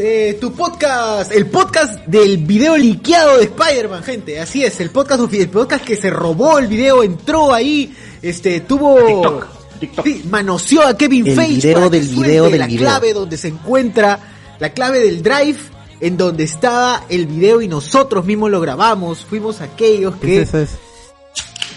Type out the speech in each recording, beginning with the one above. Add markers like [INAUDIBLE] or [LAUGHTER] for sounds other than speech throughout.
Eh, tu podcast, el podcast del video liqueado de Spider-Man, gente. Así es, el podcast, el podcast que se robó el video, entró ahí, este, tuvo. Sí, manoseó a Kevin El Feige video para del video del la video. clave donde se encuentra, la clave del drive en donde estaba el video y nosotros mismos lo grabamos. Fuimos aquellos que. Es.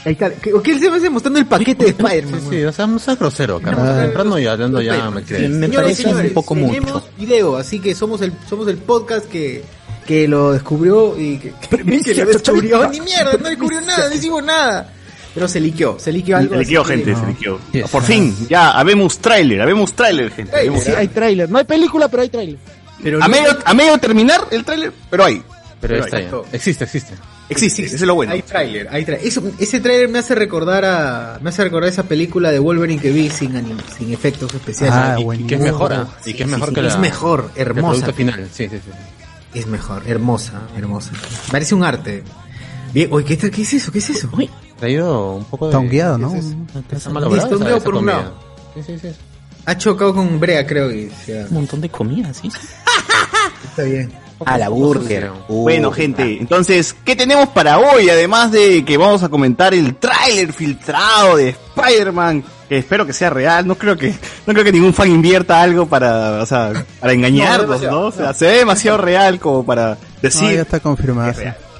Ahí está, que, que él se va mostrando el paquete de Spider-Man. Sí, sí, o sea, no seas grosero, cara. Temprano y hablando ya me crees. Me parece un poco tenemos mucho. video, así que somos el somos el podcast que que lo descubrió y que, [LAUGHS] que lo descubrió ni mierda, no descubrió nada, no hicimos nada. Pero se liqueó, se liqueó algo. Se liqueó, gente, se liqueó. Yes. Por fin, ya, habemos tráiler, habemos tráiler, gente. Sí, hay tráiler. No hay película, pero hay tráiler. Pero a, no- medio, a medio terminar el tráiler, pero hay. Pero Pero está hay. ya. Existe, existe. Existe, ese es lo bueno. Hay tráiler, hay tráiler. Eso- Ese tráiler me hace recordar a me hace recordar esa película de Wolverine que vi sin anim- sin efectos especiales. Ah, y, que es mejor, ¿ah? Sí, Y que es mejor sí, que la... es mejor, que el hermosa. producto final. Sí, sí, sí. Es mejor, hermosa, hermosa. Parece un arte. Bien, oye, ¿qué, tal- qué es eso? ¿Qué es eso? Traído un poco de... Tongueado, ¿no? ¿qué es eso? Está esa por un lado. Sí, sí, sí. Ha chocado con Brea, creo y ya, Un montón de comida, ¿sí? [LAUGHS] está bien. A la burger. Uh, Bueno, gente, entonces, ¿qué tenemos para hoy? Además de que vamos a comentar el tráiler filtrado de Spider-Man, que espero que sea real, no creo que, no creo que ningún fan invierta algo para, o sea, para [LAUGHS] engañarnos, ¿no? O sea, se ve demasiado real como para No, decir, ya está confirmado.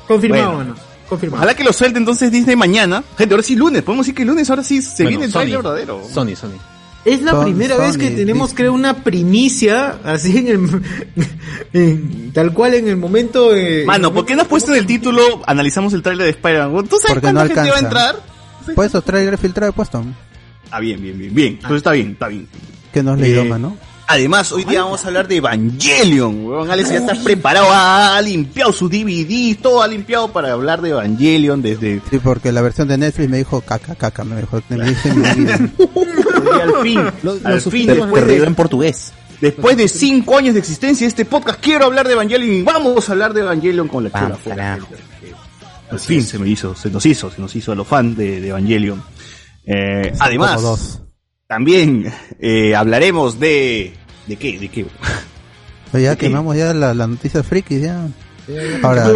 Confirmado, Bueno. bueno. Confirmado. ojalá que lo suelte entonces Disney mañana. Gente, ahora sí lunes, podemos decir que lunes ahora sí se Bueno, viene el Sony. tráiler verdadero. Sony, Sony. Es la Son- primera Sony, vez que tenemos, Disney. creo, una primicia, así en el, [LAUGHS] en- tal cual en el momento. eh, Mano, ¿por qué no has puesto en el título analizamos el tráiler de Spider-Man? ¿Tú sabes Porque no cuánta gente va a entrar? Por eso tráiler filtrado he puesto. Ah, bien, bien, bien, bien. Entonces está bien, está bien. Que no has leído Eh. Además, hoy día vamos a hablar de Evangelion, weón. Alex ya está preparado, ha, ha limpiado sus DVD, todo ha limpiado para hablar de Evangelion desde Sí, porque la versión de Netflix me dijo caca, caca, me dijo. Me dice [LAUGHS] [LAUGHS] al fin, [LAUGHS] al fin, después de, en portugués. después de cinco años de existencia de este podcast, quiero hablar de Evangelion y vamos a hablar de Evangelion con la Vamos, chula fuera. Al fin se me hizo, se nos hizo, se nos hizo a los fans de, de Evangelion. Eh, además, dos. también eh, hablaremos de... ¿De qué? ¿De qué? Oye, ya ¿De qué? quemamos ya la, la noticia frikis, ya. Ahora,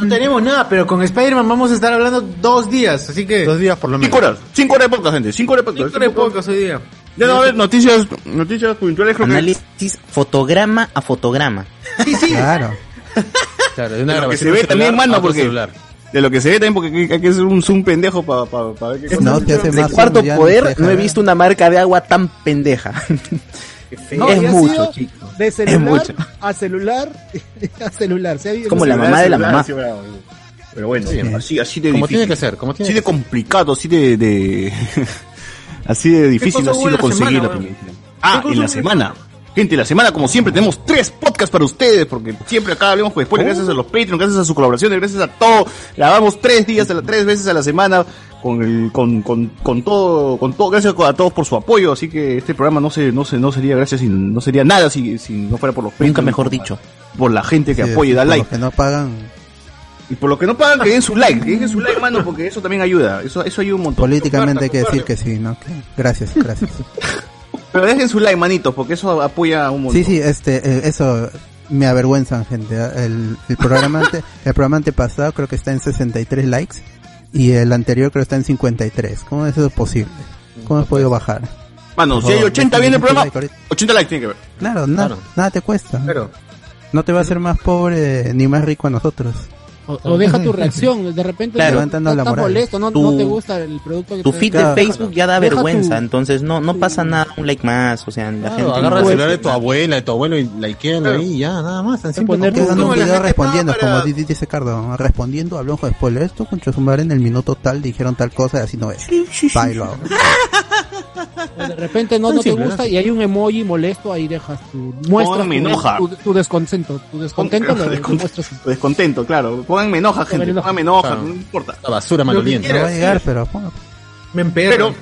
No tenemos nada, pero con Spider-Man vamos a estar hablando dos días, así que. Dos días por lo menos. Cinco horas, cinco horas de podcast, gente, cinco horas de podcast. Cinco de podcast hoy día. Ya no a haber noticias, noticias puntuales, creo que... Análisis fotograma a fotograma. Sí, sí. claro. Claro, de una De lo que se ve también, mano, porque- celular. De lo que se ve también, porque hay- que hacer un zoom pendejo para ver qué No, te hace más cuarto poder no he ver. visto una marca de agua tan pendeja. [LAUGHS] No, es mucho, sido chicos. De celular mucho. a celular [LAUGHS] a celular. Se ha ido- Como la mamá de la mamá. Pero bueno, Sí. así, así de Como difícil. tiene que ser, como tiene Así de ser. complicado, así de... de [LAUGHS] así de difícil ha sido conseguir semana, la weón? película. Ah, ¿Qué en la semana. Gente, la semana, como siempre, tenemos tres podcasts para ustedes, porque siempre acá hablamos con spoilers, gracias a los Patreon, gracias a su colaboración, gracias a todo. Grabamos tres días, a la, tres veces a la semana, con el, con, con, con todo, con todo, gracias a todos por su apoyo, así que este programa no se, no se, no sería gracias, si, no sería nada si, si no fuera por los Patreon. Nunca mejor por- dicho. Por la gente que Sí, apoya y da por like. Los que no pagan Y por lo que no pagan, que den su like, que dejen su like, mano, porque eso también ayuda. Eso, eso ayuda un montón. políticamente hay que decir que sí, ¿no? Que- Gracias, gracias. [LAUGHS] Pero dejen su like, manitos, porque eso apoya un montón. Sí, sí, este, eh, eso me avergüenzan, gente. El, el programa ante, [LAUGHS] el programa antepasado creo que está en 63 likes y el anterior creo que está en 53. ¿Cómo es eso posible? ¿Cómo has podido bajar? Mano, si hay 80 viene el programa, 80 likes tiene que ver. Claro, na- Claro. nada te cuesta. Claro. No te va a hacer más pobre ni más rico a nosotros. O, o deja tu reacción, de repente Claro. estás moral. molesto, no, Tu- no te gusta el producto que Tu te- feed Claro, de Facebook ya da deja vergüenza, tu- entonces no no pasa nada, un like más, o sea, la Claro, gente agarra el celular de tu abuela, de tu abuelo y likean ahí y ya, nada más. Tan simple poner como- como un video respondiendo, para- como di- dice Cardo, respondiendo, hablamos con spoiler, esto con Chosumare en el minuto tal dijeron tal cosa y así no es. Bailo. [LAUGHS] De repente no, no te gusta ¿no? y hay un emoji molesto, ahí dejas tu muestras me tu, enoja. tu, tu descontento, tu descontento lo, [LAUGHS] lo Descont- muestras. Descontento, claro. Pónganme enoja, gente. Pónganme enoja, Claro. no importa. La basura maloliente. No va a quieras. llegar, pero Me. Pero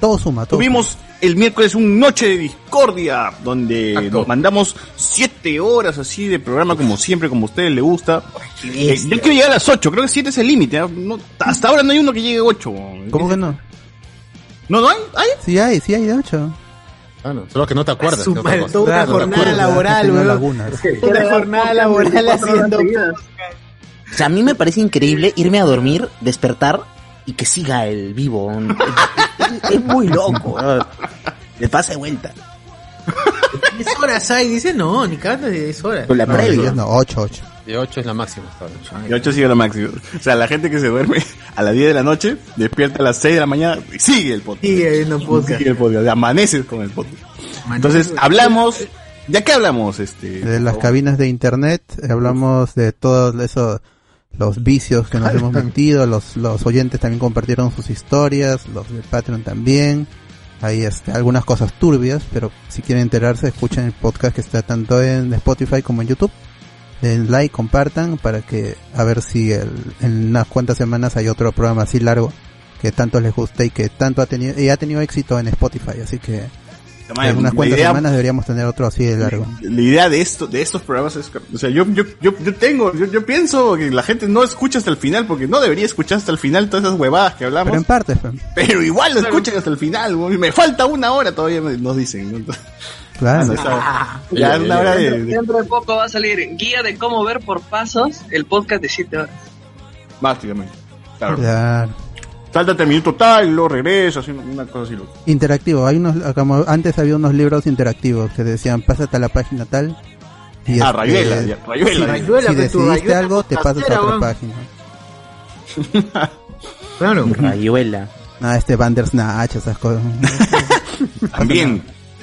todo suma, todo tuvimos el miércoles un noche de discordia donde Acto. nos mandamos siete horas así de programa como siempre, como a ustedes les gusta. Eh, yo quiero llegar a las ocho, creo que siete es el límite. ¿eh? No- hasta ahora no hay uno que llegue a ocho. suma. ¿Cómo que no? ¿No, no hay? ¿Hay? Sí hay, sí hay de ocho. Claro, solo que no te acuerdas. Su que cosa. toda [LAUGHS] una Claro, jornada laboral, weón. lagunas. Una jornada laboral haciendo. O sea, a mí me parece increíble irme a dormir, despertar y que siga el vivo. Es, [LAUGHS] es muy loco. ¿no? Le pasa de vuelta. [LAUGHS] ¿Qué horas hay? Dice, no, ni cada de 10 horas. Con la No, previa. no, ocho, ocho. De 8 es la máxima. hasta ahora. Y ocho sigue lo máximo. O sea, la gente que se duerme [LAUGHS] a las 10 de la noche, despierta a las 6 de la mañana y sigue el podcast. Sigue viendo podcast. Sigue el podcast. Amaneces con el podcast. Entonces, hablamos. ¿Ya qué hablamos? Este, De las cabinas de internet, hablamos de todos esos, los vicios que nos [LAUGHS] hemos metido, los, los oyentes también compartieron sus historias, los de Patreon también. Hay este, algunas cosas turbias, pero si quieren enterarse, escuchen el podcast que está tanto en Spotify como en YouTube. Den like, compartan para que a ver si el- en unas cuantas semanas hay otro programa así largo que tanto les guste y que tanto ha tenido y ha tenido éxito en Spotify, así que en unas la cuantas idea- semanas deberíamos tener otro así de largo. La idea de esto, de estos programas es, o sea, yo, yo, yo, yo tengo, yo, yo pienso que la gente no escucha hasta el final, porque no debería escuchar hasta el final todas esas huevadas que hablamos, Pero en parte, pero igual lo escuchan hasta el final, me falta una hora todavía, nos dicen. Entonces, Claro. esa- [LAUGHS] ya es una hora de, Dentro, de- poco va a salir guía de cómo ver por pasos el podcast de 7 horas. básicamente, claro. Claro. Sáltate el minuto tal, luego regresas, una- una cosa así, loco. Interactivo. Hay unos, como antes había unos libros interactivos que decían, pásate a la página tal. Y Ah, este, Rayuela, ya, Rayuela. si- Rayuela, si decidiste Rayuela algo, te pasas a otra página. Claro. Rayuela. Ah, este Bandersnatch, esas cosas. [LAUGHS] También,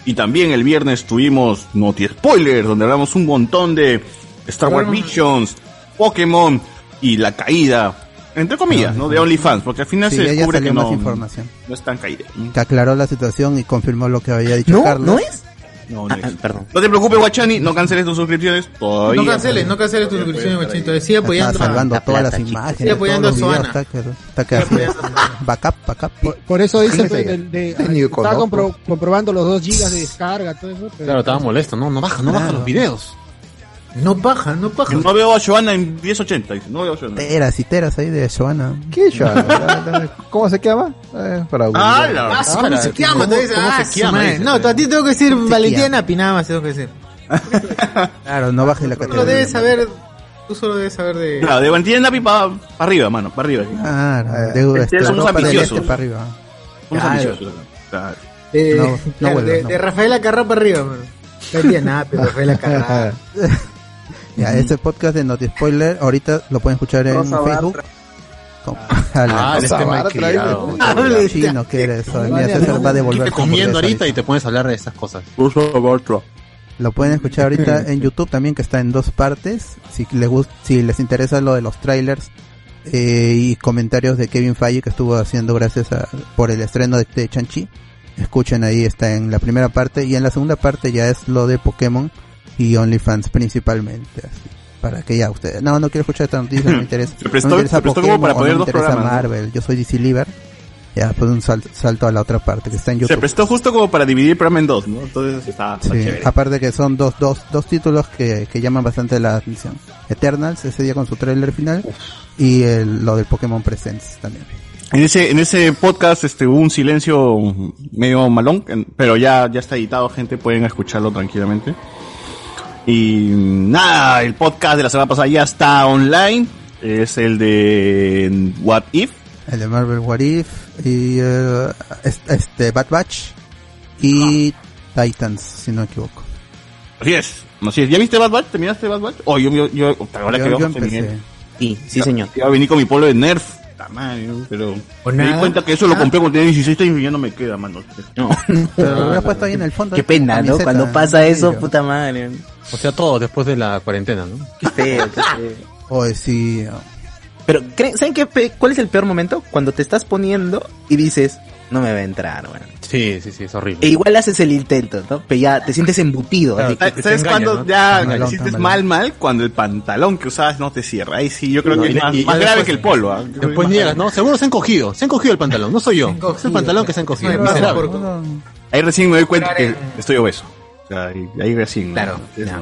y también el viernes tuvimos Noti Spoiler, donde hablamos un montón de Star Wars Visions, Pokémon y la caída, entre comillas, ¿no? De OnlyFans, porque al final Sí, se descubre que no, información. no es tan caída. Que aclaró la situación y confirmó lo que había dicho ¿No? Carlos. ¿No es? No, no Ah, es. ah, perdón. No te preocupes, Guachani, no canceles tus suscripciones todavía. No canceles, no canceles tu suscripción, machito. Sigue Está apoyando. a- salvando La todas las imágenes, Sigue apoyando a está está Sigue así. Backup, backup. Por, por eso dice de, de- [LAUGHS] ni estaba compro- comprobando los 2 gigas de descarga, todo eso. pero- Claro, estaba molesto, ¿no? No baja, no baja los videos. No paja, no paja. No veo a Joana en 1080, dice, no veo a Joana. Teras y teras ahí de Joana. ¿Qué? La- la- ¿Cómo se llama? Eh, para Ah, googlear. la Ah, su- ¿Cómo se llama? ¿cómo- Te dice, cómo ah, se su llama? madre. Dice. No, a ti tengo que decir Valentina. Napi, nada más tengo que decir. [LAUGHS] Claro, no baje la Tú solo debes saber, tú solo debes saber de... Claro, de Valentina Napi para arriba, mano, para arriba. Claro, Eh, de, este, la somos del ambiciosos. este para arriba. Claro. ambiciosos, claro. de, No, no claro, vuelvas, de, no. de Rafaela Carrá para arriba, mano. Valentina Napi, Rafaela Carrá. [LAUGHS] Ya, este podcast de Noti Spoiler, ahorita lo pueden escuchar en Rosa Facebook. Con- a la- Ah, [LAUGHS] este Bartra, malcriado. Chino que eres. Mira, César va a devolver. Comiendo ahorita y te pones a hablar de esas cosas. Lo pueden escuchar ahorita en YouTube también, que está en dos partes. Si les, gust- si les interesa lo de los trailers eh, y comentarios de Kevin Feige que estuvo haciendo gracias a por el estreno de, de Chanchi, escuchen ahí, está en la primera parte. Y en la segunda parte ya es lo de Pokémon y OnlyFans principalmente. Así, para que ya ustedes. No, no quiero escuchar esta noticia, no me [LAUGHS] interesa. Se prestó- no me interesa se prestó como para poner no me dos interesa programas, ¿no? Marvel. Yo soy DC Liver. Ya, pues un sal- salto a la otra parte que está en Se YouTube. prestó justo como para dividir el programa en dos, ¿no? Entonces está, está Sí, chévere. aparte que son dos, dos, dos títulos que, que llaman bastante la atención. Eternals, ese día con su trailer final, y el, lo del Pokémon Presents también. En ese, en ese podcast este, hubo un silencio medio malón, pero ya, ya está editado, gente, pueden escucharlo tranquilamente. Y nada, el podcast de la semana pasada ya está online, es el de What If. El de Marvel What If, y es- este Bad Batch, y Titans, si no me equivoco. Así es, así es. ¿Ya viste Bad Batch? ¿Terminaste Bad Batch? Oh, yo, yo, yo, ahora Yo- que empecé. Sí, sí, señor. Iba a venir con mi polo de Nerf. Puta pero O me di cuenta que eso lo Ah. compré cuando tenía 16 años y ya no me queda, mano. No. [LAUGHS] Pero lo hubiera puesto ahí en el fondo. Qué pena, ¿no? Cuando pasa eso, puta madre. O sea, todo después de la cuarentena, ¿no? Qué feo, qué feo. [LAUGHS] Oye, sí. Pero, ¿creen- ¿saben qué, pe- cuál es el peor momento? Cuando te estás poniendo y dices, no me va a entrar, bueno. Sí, sí, sí, es horrible. E igual haces el intento, ¿no? Pero ya te sientes embutido. Claro, así que- te- ¿Sabes engaña, cuándo ¿no? ya hiciste tamalón. mal, mal? Cuando el pantalón que usabas no te cierra. Ahí sí, yo creo No, que y- es más, y- más y grave después- que el polo. ¿ah? Después niegas, ¿no? Seguro se han cogido. Se han cogido el pantalón. No soy yo. encogido, Es el pantalón que se han cogido. No, Ahí recién me doy cuenta que estoy obeso. O sea, ahí, ahí recién. Claro.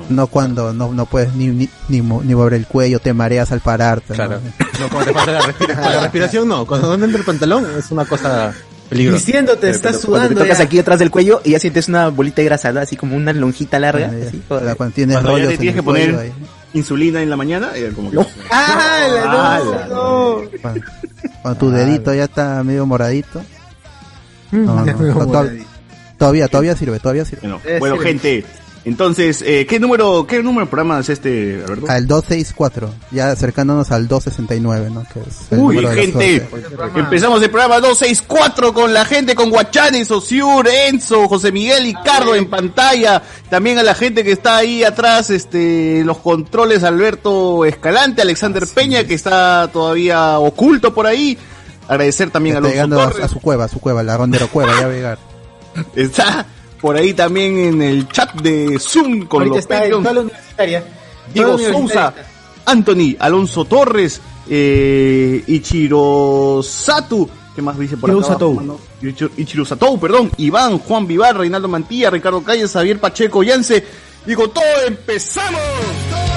No cuando no, no puedes ni, ni, ni, mo- ni mover el cuello, te mareas al pararte. Claro. No, cuando te falta la, respira- [LAUGHS] la respiración, no. Cuando no entra el pantalón, es una cosa peligrosa. Diciéndote, estás Cuando te sudando tocas ya. aquí atrás del cuello y ya sientes una bolita de grasa, ¿no? Así como una lonjita larga. Cuando ya- así, cuando tienes Cuando ya tienes que poner ahí. insulina en la mañana, eh, como que... ¡Ah, no! Cuando, cuando tu dedito ya está medio moradito. No, Ya no, [LAUGHS] me to- to- moradito. todavía, todavía sirve, todavía sirve. Bueno, bueno, gente, entonces, eh, ¿qué número qué número de programa es este, Alberto? Al 264, ya acercándonos al 269, ¿no? Que es el Uy, gente, empezamos el programa 264 con la gente, con Guachani, Sosur, Enzo, José Miguel y Cardo en pantalla. También a la gente que está ahí atrás, este, los controles, Alberto Escalante, Alexander Peña, que está todavía oculto por ahí. Agradecer también a Está los llegando a, a su cueva, a su cueva, la Rondero Cueva, ya va a llegar. [LAUGHS] Está por ahí también en el chat de Zoom con Ahorita los está en Patreons. toda la universitaria. Diego Toda la. Anthony, Alonso Torres, eh, Ichiro Satu, ¿qué más dice por acá? Abajo? Ichiro, Satou, perdón, Iván, Juan Vivar, Reinaldo Mantilla, Ricardo Calles, Javier Pacheco, Yance. Digo, todo empezamos. Do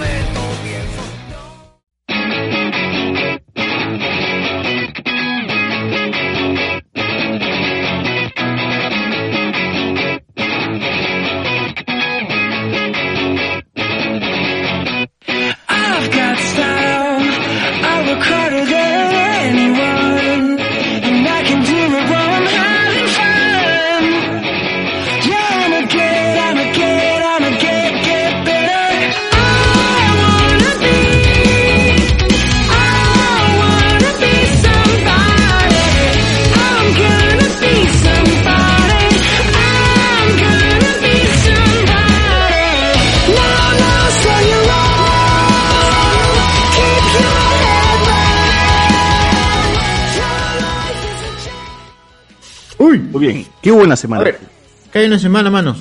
Muy bien. ¿Qué hubo en la semana? A ver, ¿qué hay una semana, manos?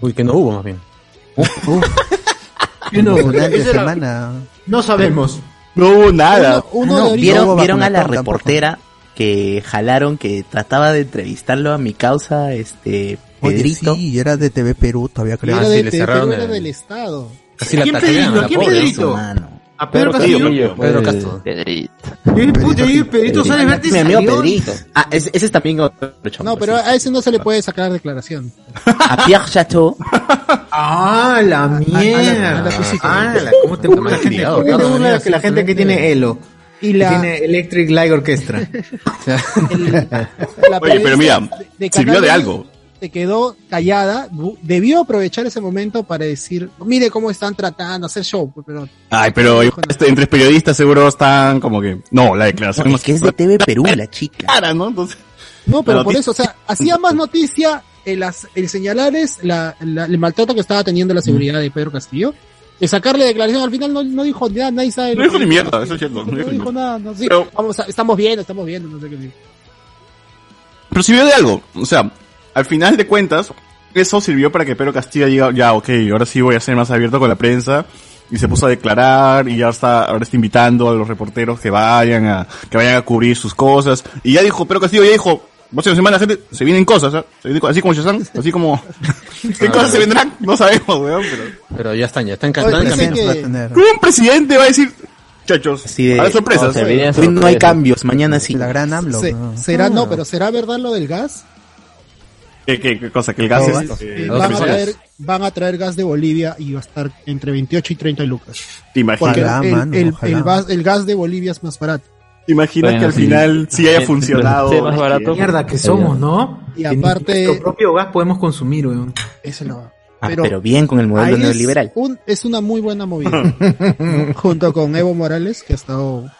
Uy, que no hubo más bien. [LAUGHS] Yo no, Final de eso era- semana. no sabemos. No hubo nada. Uno No, de ahorita- ¿Vieron, hubo ¿vieron a la reportera que jalaron, que trataba de entrevistarlo a mi causa, este, Oye, Pedrito? sí, era de TV Perú, todavía creo. era Ah, de, sí, le cerraron el- del Estado. Casi la ¿Quién Pedrito? la ¿Quién. Pedrito? A Pedro Castillo. Pedro Castro. Pedrito. Sí, puta, y Pedrito Suárez Vértiz Mi amigo. Pedrito. Ah, ese, ese es también otro chombo, No, pero sí. a ese no se le puede sacar declaración. A Pierre Chateau. Ah, la mierda. Ah, la- ¿cómo te la gente? ¿Por qué te burla que la gente que tiene Elo? Y Que la, tiene Electric Light Orchestra. [LAUGHS] la Oye, pero mira, de sirvió de algo. Se quedó callada, debió aprovechar ese momento para decir, mire cómo están tratando, hacer show, pues, pero Ay, pero este, entre periodistas seguro están como que. No, la declaración No, es que es de TV Perú, la chica. cara, ¿no? Entonces. no, pero por eso, o sea, hacía más noticia el, el señalar es la, la- el maltrato que estaba teniendo la seguridad de Pedro Castillo, el sacarle declaración al final no, no dijo nada, nadie sabe. No dijo ni mierda, eso es cierto. No No dijo nada, no, sí, Pero- vamos a- estamos viendo, estamos viendo, no sé qué dijo. Pero sirvió de algo. O sea, al final de cuentas, eso sirvió para que Pedro Castillo diga, ya, ok, ahora sí voy a ser más abierto con la prensa. Y se puso a declarar y ya está, ahora está invitando a los reporteros que vayan a, que vayan a cubrir sus cosas. Y ya dijo, Pedro Castillo ya dijo, próxima semana gente, se vienen cosas, ¿ah? Se vienen así como Shazam, así como, [LAUGHS] ¿qué cosas se vendrán? No sabemos, weón, pero. Pero ya están, ya están cantando. dicen va a que- tener. ¿Cómo un presidente va a decir, chachos, de- a las sorpresas? no, no hay cambios, mañana sí. La gran AMLO. Se- ¿no? será, no, Ah. pero será verdad lo del gas. ¿Qué, qué, qué cosa? Que el gas es, eh, van, a traer, van a traer gas de Bolivia y va a estar entre 28 y 30 lucas. ¿Te imaginas? Ojalá, el, mano, el- gas, el gas de Bolivia es más barato. ¿Te imaginas Bueno, que al sí. final sí haya funcionado? Sí, más barato. Mierda que somos, ¿no? Y aparte- Nuestro propio gas podemos consumir, weón. Eso no. Ah, Pero, pero, bien con el modelo neoliberal. Es, un- es una muy buena movida. [LAUGHS] Junto con Evo Morales, que ha estado.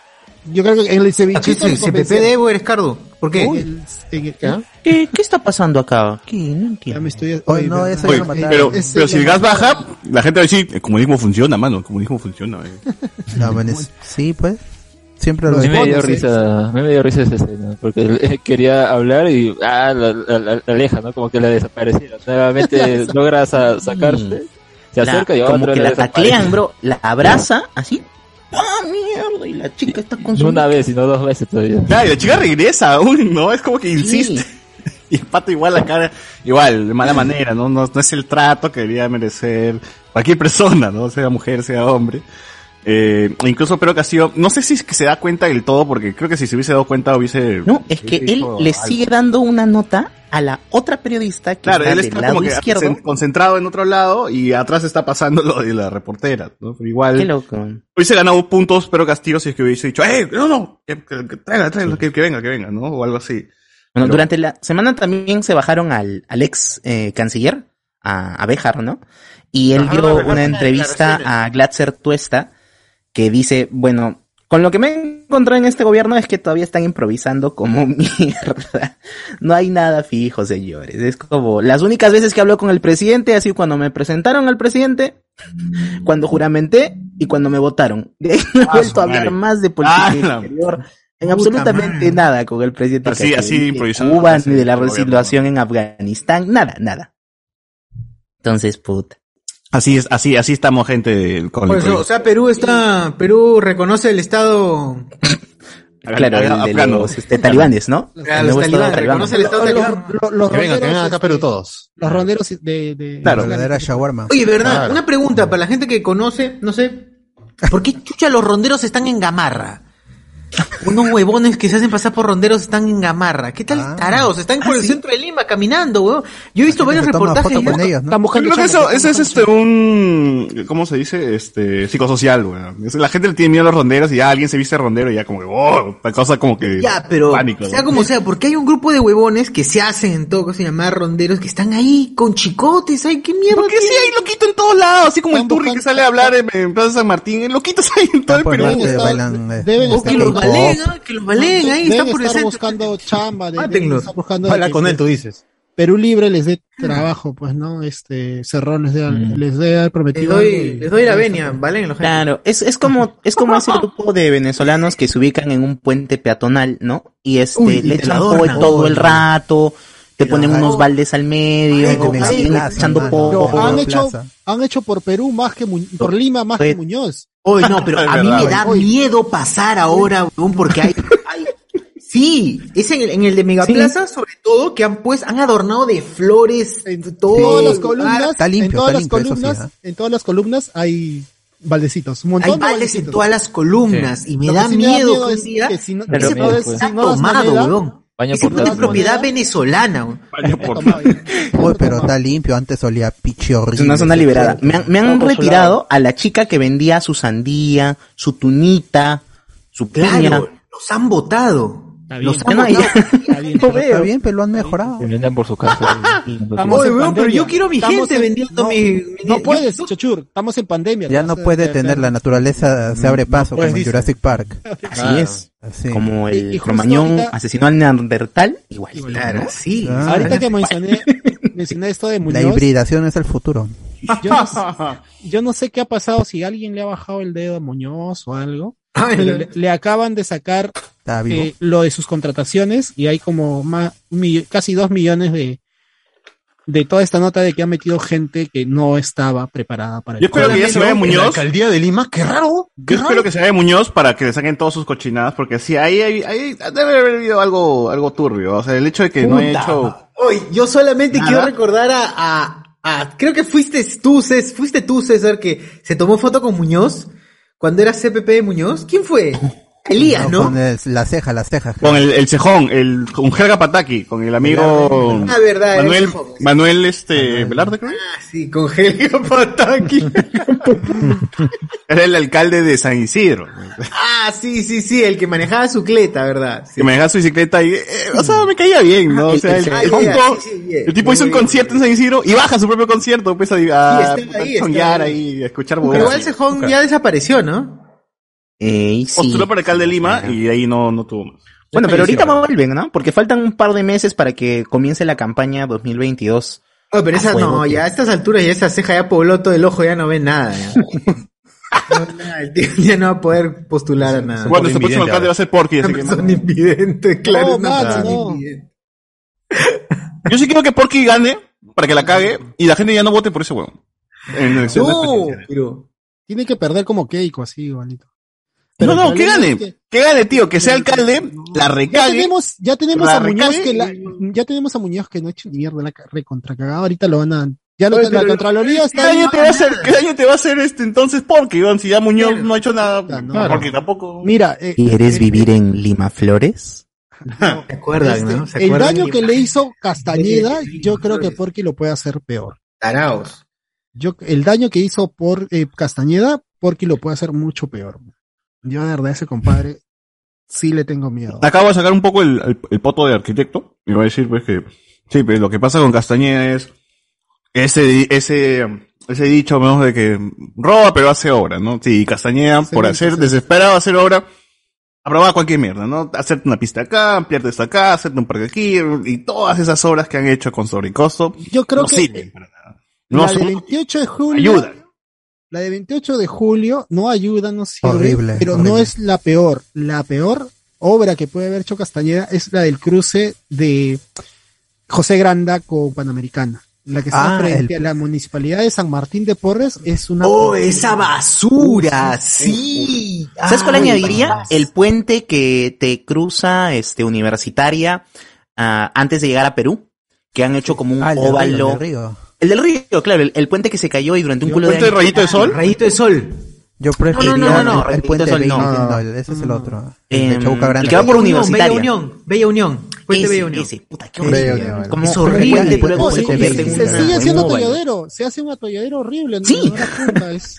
Yo creo que en el ¿A qué cevichito. el CPP de Evo eres Cardo? ¿Por qué? El- en el- ¿Ah? ¿Qué, qué está pasando acá? ¿Qué? No Ya entiendo. me estoy. Oye, oye, no, ¿verdad? eso Oye, ya mataron. pero, si el gas baja, la gente va a decir, el comunismo funciona, mano, el comunismo funciona. eh. [LAUGHS] No, man, es- sí, pues. Siempre lo Los A mí me dio risa, a mí me dio risa esa escena, porque él, eh, quería hablar y ah, la, la- la- la aleja, ¿no? Como que la desapareciera. Nuevamente [LAUGHS] logra sa- sacarse, se La- acerca y como otra que la la taclean, bro. La abraza, así. ¡Ah, mierda! Y la chica está con su... No una vez, sino dos veces todavía. Claro, y la chica regresa aún, ¿no? Es como que insiste. [LAUGHS] Y el pato igual la cara, igual, de mala manera, ¿no? No, no es el trato que debería merecer cualquier persona, ¿no? Sea mujer, sea hombre. Eh, incluso Pedro Castillo, no sé si es que se da cuenta del todo, porque creo que si se hubiese dado cuenta hubiese... No, es que él le algo. sigue dando una nota a la otra periodista que Claro, está él del está lado como que izquierdo. cen- concentrado en otro lado y atrás está pasando lo de la reportera, ¿no? Pero igual... Qué loco. Hubiese ganado puntos Pedro Castillo si es que hubiese dicho, ¡eh! No, no, que, que, que traiga, traiga, que, que venga, que venga, ¿no? O algo así. Bueno, Pero- durante la semana también se bajaron al, al ex eh, canciller, a, a Béjar, ¿no? Y él Ajá, dio una entrevista a Glatzer Tuesta que dice, bueno, con lo que me he encontrado en este gobierno es que todavía están improvisando como [LAUGHS] mierda. No hay nada fijo, señores. Es como las únicas veces que habló con el presidente, así cuando me presentaron al presidente, cuando juramenté y cuando me votaron. [LAUGHS] De ahí no he Ah, vuelto a hablar más de política Ah, exterior. En Puta absolutamente nada con el presidente. Así- así improvisando, Cuba, así, ni de la situación en Afganistán, nada, nada. Entonces, puta. Así es, así, así estamos gente con Por eso, o sea, Perú está, Perú reconoce el Estado, Claro, el de los este, talibanes, ¿no? los talibanes, reconoce el Estado Los- talibán. los- los Que vengan, que vengan acá Perú todos. Los ronderos de. de Claro. Verdadera shawarma. Oye, ¿verdad? Claro. Una pregunta para la gente que conoce, no sé, ¿por qué chucha los ronderos están en Gamarra? Unos huevones que se hacen pasar por ronderos están en Gamarra. ¿Qué tal Ah. tarados? Están por el centro de Lima caminando, weón. Yo he visto varios Se reportajes. con ellos, ¿no? Están Yo buscando creo que eso, ese es este un, ¿cómo se dice? Este, psicosocial, weón. La gente le tiene miedo a los ronderos y ya alguien se viste rondero y ya como que, oh, cosa como que, Ya, pero pánico, sea ¿no? como sea, porque hay un grupo de huevones que se hacen en todo caso llamar ronderos que están ahí con chicotes, ay, qué mierda. Porque sí hay loquito en todos lados, así como el Turri que sale a hablar en, en Plaza San Martín, loquitos hay en todo el por Perú. norte estar- baleen, ¿ah? que los baleen ahí, están por el estar centro. buscando chamba, de, deben estar buscando Habla con él, tú dices. Perú Libre les dé trabajo, pues, ¿no? Este, Cerrón les dé, les dé haber Les prometido. doy, y- les doy la venia, ¿valen? Los Claro, es, es como, es como ese grupo de venezolanos que se ubican en un puente peatonal, ¿no? Y este, Uy, le echan todo el rato, te Te ponen unos baldes al medio, Ay, siguen Megaplaza, echando. Pero han Plaza. hecho, han hecho por Perú más que Mu- por Lima más que Oye, Muñoz. Oye, no, [LAUGHS] pero a mí me da oye. miedo pasar ahora, weón, porque hay, hay- sí, es en el, en el de Megaplaza, sobre todo, que han pues, han adornado de flores En todas las columnas. Está limpio, en todas está las limpio, sí, columnas, en todas las columnas hay baldecitos. Un Hay montón de baldes en baldecitos. todas las columnas y me da sí miedo que es un día que si no- ese no balde des- está si no das tomado, weón. Baño es taza. propiedad venezolana. weón. Uy, pero está limpio, antes olía pichi Es horrible. una zona liberada. Me han, me retirado a la chica que vendía su sandía, su tunita, su Claro, piña. los han votado. Los han votado. Está bien, Pero está bien, pero lo han mejorado. Se venden por su casa. [LAUGHS] Oye, weón, pero yo quiero mi Estamos gente en- vendiendo no, mi- No yo- puedes, Chochur. Estamos en pandemia. Ya no puede te- tener, te- la naturaleza se abre paso, como en. Jurassic Park. [LAUGHS] Así es. Así. Como Y- y el ahorita- asesinó al neandertal, igual. Claro, sí. Ah, Ahorita que mencioné, mencioné esto de La Muñoz, hibridación es el futuro. yo no, sé, [LAUGHS] yo no sé qué ha pasado, si alguien le ha bajado el dedo a Muñoz o algo. Pero le, le acaban de sacar eh, lo de sus contrataciones y hay como más, un mill- casi dos millones de, de toda esta nota de que ha metido gente que no estaba preparada para el Yo espero que ya se vaya En la Muñoz. alcaldía de Lima, qué raro. Yo espero que se vaya Muñoz para que le saquen todas sus cochinadas, porque sí, ahí, ahí, ahí debe haber habido algo, algo turbio. O sea, el hecho de que no haya hecho. Oye, yo solamente Nada. quiero recordar a, a, a- creo que fuiste tú, César, fuiste tú, César, que se tomó foto con Muñoz cuando era CPP Muñoz. ¿Quién fue? [LAUGHS] Elías, ¿no? Con el- la ceja, las cejas. Con el, el cejón, el, con Helga Pataki, con el amigo. Ah, verdad, el Manuel. Manuel, este, Velarde, creo. Ah, sí, con Helga [LAUGHS] Pataki. Era el alcalde de San Isidro. ah, sí, sí, sí, el que manejaba su cleta, ¿verdad? Sí. Que manejaba su bicicleta y, eh, o sea, me caía bien, ¿no? O sea, el, Ah, el ya, tipo- sí, sí, bien. el tipo hizo un bien. concierto en San Isidro y baja su propio concierto, pues a, a, ahí, a ahí, a escuchar igual Cejón ya desapareció, ¿no? Eh, y sí. Postuló para alcalde de Lima y de ahí no, no tuvo más. Bueno, pero ahorita vuelven, ¿no? Porque faltan un par de meses para que comience la campaña 2022. Oye, pero esa no, tío. ya a estas alturas ya esa ceja ya pobló todo el ojo, ya no ve nada. Ya, [LAUGHS] No nada, el tío ya no va a poder postular a nada. Bueno, este próximo alcalde va a ser Porky, así que Son invidentes, claro. No, persona no. Yo sí quiero que Porky gane para que la cague y la gente ya no vote por ese huevo. En No, pero tiene que perder como Keiko, así, No, no, que gane. es que- Que gane, tío. Que sea alcalde, la Ya recague. tenemos, ya tenemos la a Muñoz recague que la, ya tenemos a Muñoz que no ha hecho ni mierda la recontra cagada. Ahorita lo van a, ya lo, Oye, la Contraloría ¿Qué está daño te va a hacer, qué daño te va a hacer este entonces Porky, Iván? Si ya Muñoz no ha hecho nada, porque tampoco. Mira, eh, ¿Quieres vivir en Lima Flores? [LAUGHS] ¿Se acuerdan, este, no? ¿Se el acuerdan? daño que le hizo Castañeda, [LAUGHS] yo creo que Porky lo puede hacer peor. Taraos. Yo, el daño que hizo por eh, Castañeda, Porky lo puede hacer mucho peor. Yo de verdad ese compadre sí le tengo miedo. Acabo de sacar un poco el, el, el poto de arquitecto. Y voy a decir, pues, que, sí, pues, lo que pasa con Castañeda es ese, ese, ese dicho, menos de que roba, pero hace obra, ¿no? Sí, Castañeda, por hacer, desesperado hacer obra, aprobaba cualquier mierda, ¿no? Hacerte una pista acá, ampliarte esto acá, hacerte un parque aquí, y todas esas obras que han hecho con sobrecosto. Yo creo no que sirven para nada. No la de son- 28 de julio. ayudan. La de 28 de julio no ayuda, no sirve, Horrible, pero no es la peor. La peor obra que puede haber hecho Castañeda es la del cruce de José Granda con Panamericana. La que está Ah, frente a la municipalidad de San Martín de Porres es una. Oh, esa basura, sí. ¿Sabes cuál Ay, añadiría? El puente que te cruza este universitaria ah, antes de llegar a Perú, que han hecho como un Ah, río, óvalo. río. El del río, claro, el, el puente que se cayó y durante un culo de ¿Puente de rayito de sol? Rayito de sol. Yo preferiría no, no, no, el- el, puente Sol, 20, no. no, ese es el otro. El de Em, el que va por universitaria. Bella Unión, Bella Unión. Puente Ese, Bella Unión. ese, puta, qué Bella. Unión. Como Es horrible, luego se veinte. convierte en se una- sigue en haciendo atolladero, se hace un atolladero horrible. ¿no? Sí. Es-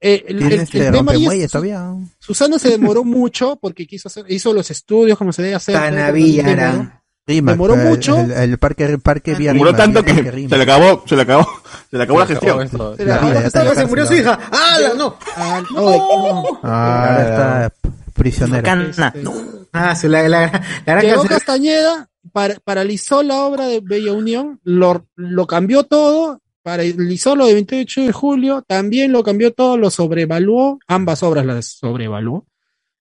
Eh, el, Tiene el- este el tema ahí todavía. Susana se demoró mucho porque quiso hacer, hizo los estudios como se debe hacer. Demoró. Rima, Demoró mucho. El, el parque, el parque Vía Demoró tanto que se le acabó, se le acabó, [LAUGHS] se le acabó la gestión. Se la- está en la Se murió su hija. ¡Ah, no! Ah, no, Ah, ahora está prisionera. Cana. Este, Ah, se la, la, la Llegó Castañeda, par- paralizó la obra de Bella Unión, lo, lo cambió todo, paralizó lo de 28 de julio, también lo cambió todo, lo sobrevaluó, ambas obras las sobrevaluó,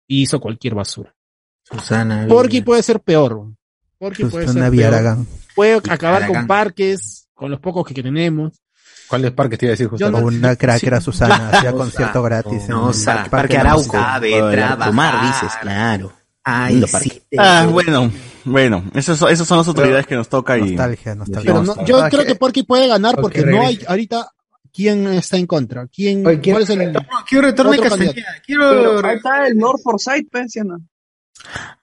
y hizo cualquier basura. Susana. Porky puede ser peor. Porky puede Susana ser peor. Puede acabar con parques, con los pocos que tenemos. ¿Cuáles parques te iba a decir justo? No- una crack era Susana, hacía concierto gratis. en no, sa- Parque Arauco. sabe. Arcomar, dices, claro. Ay, sí. parque. Ah, bueno, bueno, esas son, esas son las autoridades que nos toca y... Nostalgia, nostalgia. Pero no- yo creo que Porky puede ganar porque no hay, ahorita quién está en contra. ¿Quién, Oye, ¿Cuál es el retorno- quiero retorno de Castañeda, quiero Pero re- ahí está el North Forsyth, pues, ¿sí no?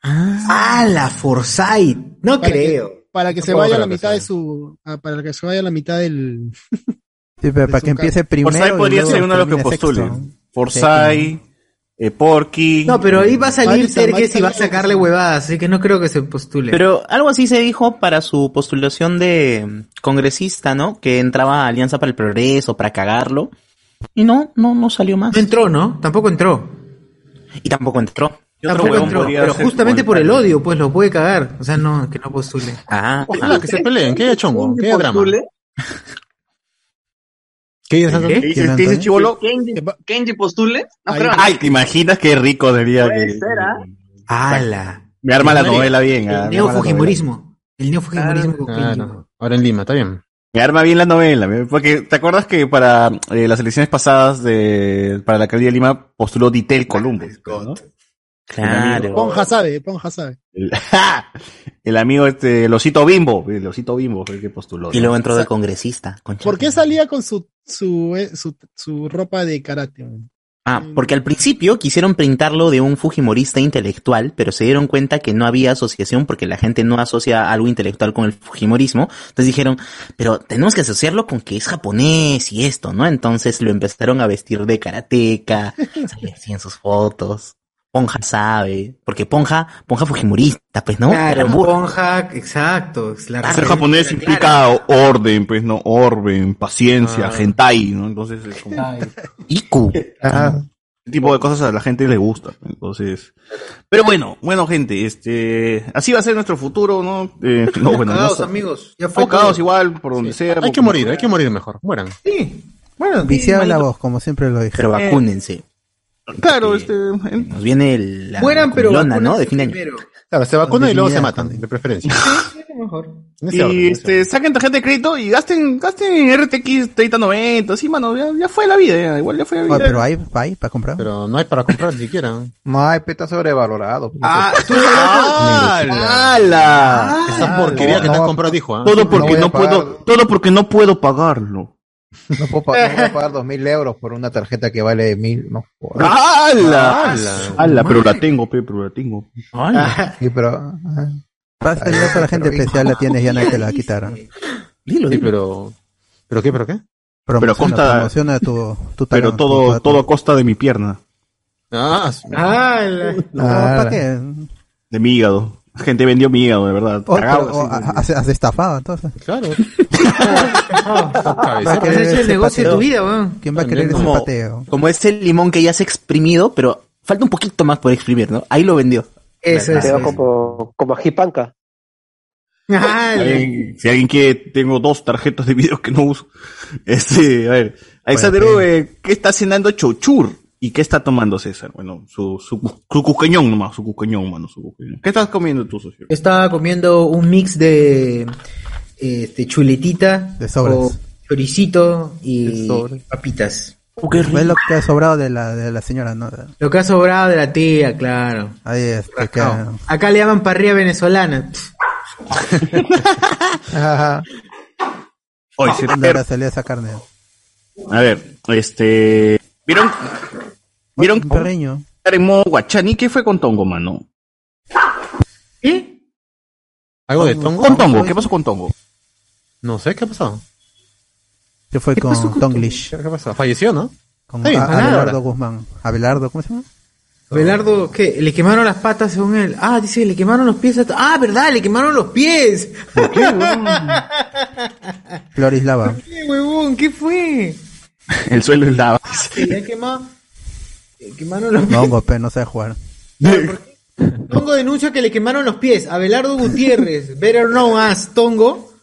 Ah, la Forsyth. No Para que- creo. Para que No se vaya a la mitad sea. de su. ah, para que se vaya a la mitad del. [LAUGHS] Sí, pero para que empiece primero. Forsyth podría ser uno de los que postulen. Forsyth, eh, Porky. No, pero ahí va a salir Marisa y va a sacarle huevadas, así que no creo que se postule. Pero algo así se dijo para su postulación de mm, congresista, ¿no? Que entraba a Alianza para el Progreso, para cagarlo. Y no, no, no salió más. no entró, ¿no? Tampoco entró. Y tampoco entró. ¿Qué otro Tampoco huevón entró. podría Pero ser justamente por el odio, pues lo puede cagar. O sea, no, que no postule. Ah, Ojalá que se peleen, que haya chongo, que haya drama. ¿Qué dices, ¿Qué? ¿Qué dices, ¿Quién, qué dices, chivolo? Kenji, Kenji postule. No. Ay, ¿te imaginas qué rico sería Puede que... ser, ¿ah? ¡Hala! Me arma la novela bien. ah, El novela. neofujimorismo. El neofujimorismo con Kenji. Ahora en Lima, está bien. Me arma bien la novela, porque ¿te acuerdas que para eh, las elecciones pasadas de para la alcaldía de Lima postuló Ditel Columbus? ¿no? Claro. Ponja sabe, Ponja sabe. El, [LAUGHS] el amigo este, el osito bimbo, el osito bimbo fue el que postuló. Y luego entró de congresista. concha. ¿Por qué salía con su su, eh, su, su ropa de karate? Ah, porque al principio quisieron printarlo de un fujimorista intelectual, pero se dieron cuenta que no había asociación porque la gente no asocia algo intelectual con el fujimorismo. Entonces dijeron, pero tenemos que asociarlo con que es japonés y esto, ¿no? Entonces lo empezaron a vestir de karateca, [LAUGHS] salía así en sus fotos. Ponja sabe, porque Ponja, Ponja fujimorista, pues, ¿no? Claro, Carambur. Ponja, exacto. es la Ser japonés implica orden, pues, ¿no? Orden, paciencia, Ah. hentai, ¿no? Entonces es como... Iku. Ah, tipo de cosas a la gente le gusta. Entonces, pero bueno, bueno gente, este, así va a ser nuestro futuro, ¿no? Eh, [LAUGHS] no, bueno, no Cagados, amigos. Ya fue cagados igual por donde sea. Hay que morir, sea. hay que morir mejor. Mueran. Sí. Bueno, Viciado la voz, como siempre lo dije. Pero vacúnense. Claro, este, Nos viene el, la, pero comilona, ¿no? De fin de año. primero. Claro, se vacunan y luego se matan, con- de preferencia. [LAUGHS] Mejor. En ese orden, y este, saquen tarjeta de crédito y gasten, gasten en RTX 3090, sí, mano, ya, ya fue la vida, ya, igual ya fue la vida. Oye, pero hay, hay para comprar. Pero no hay para comprar ni siquiera. no hay peta sobrevalorado. Ah, tú, ¡Hala! ¡Hala! Esa porquería no, que te has comprado, dijo, ¿ah? Todo porque no, puedo, todo porque no puedo pagarlo. No puedo pa- no voy a pagar dos mil euros por una tarjeta que vale mil. No, joder. ¡Hala! ¡Hala! ¡Hala! Pero la tengo, pe, pero la tengo. Sí, pero. ah, Pasa ya para gente especial la tienes ya nadie te la va a quitar. Dilo, Sí, dilo. pero... ¿Pero qué, pero qué? Promociona, consta- promociona tu, tu Pero todo, tu- todo a costa de mi pierna, Ah, ¡Hala! No, Ah, ¿para qué? de mi hígado. Gente vendió mi hígado, de verdad. Oh, Cagado, pero, oh, así. has, has estafado entonces. claro. ¿Para Has qué hecho el ese negocio de tu vida, weón. ¿Quién va a querer ese Como, pateo? como ese limón que ya se ha exprimido, pero falta un poquito más por exprimir, ¿no? Ahí lo vendió. Eso es. Quedó como, como ajipanca. Si alguien quiere, tengo dos tarjetas de video que no uso. Este, a ver, Alexander Bueno, V, ¿qué está cenando Chochur? ¿Y qué está tomando César? Bueno, su, su, su cuqueñón nomás, su cuqueñón, mano, su cuqueñón. ¿Qué estás comiendo tú, socio? Estaba comiendo un mix de este chuletita De choricito De y papitas. Es lo que ha sobrado de la, de la señora, ¿no? Lo que ha sobrado de la tía, claro. Ahí es. queda- Acá le llaman parrilla venezolana. ¿Dónde habrá salido esa carne? a ver, este, ¿vieron? ¿Vieron? Perreño. En modo Guachani, ¿qué fue con Tongo, mano? ¿Qué? ¿Algo de Tongo? Con Tongo, ¿qué pasó con Tongo? No sé, ¿qué ha pasado? Que fue con Tonglish. ¿Qué, qué pasó? Falleció, ¿no? Con Sí, A-. Abelardo Guzmán. Abelardo, ¿cómo se llama? Belardo, ¿qué? Le quemaron las patas según él. Ah, dice, le quemaron los pies. a- Ah, verdad, le quemaron los pies. Florislava. ¿Qué, huevón? ¿Qué fue? [LAUGHS] El suelo es lava. Se le ha quemado. Quemaron los No, Gope, no sabe jugar. Tongo denuncia que le quemaron los pies. Abelardo Gutiérrez, better known as Tongo.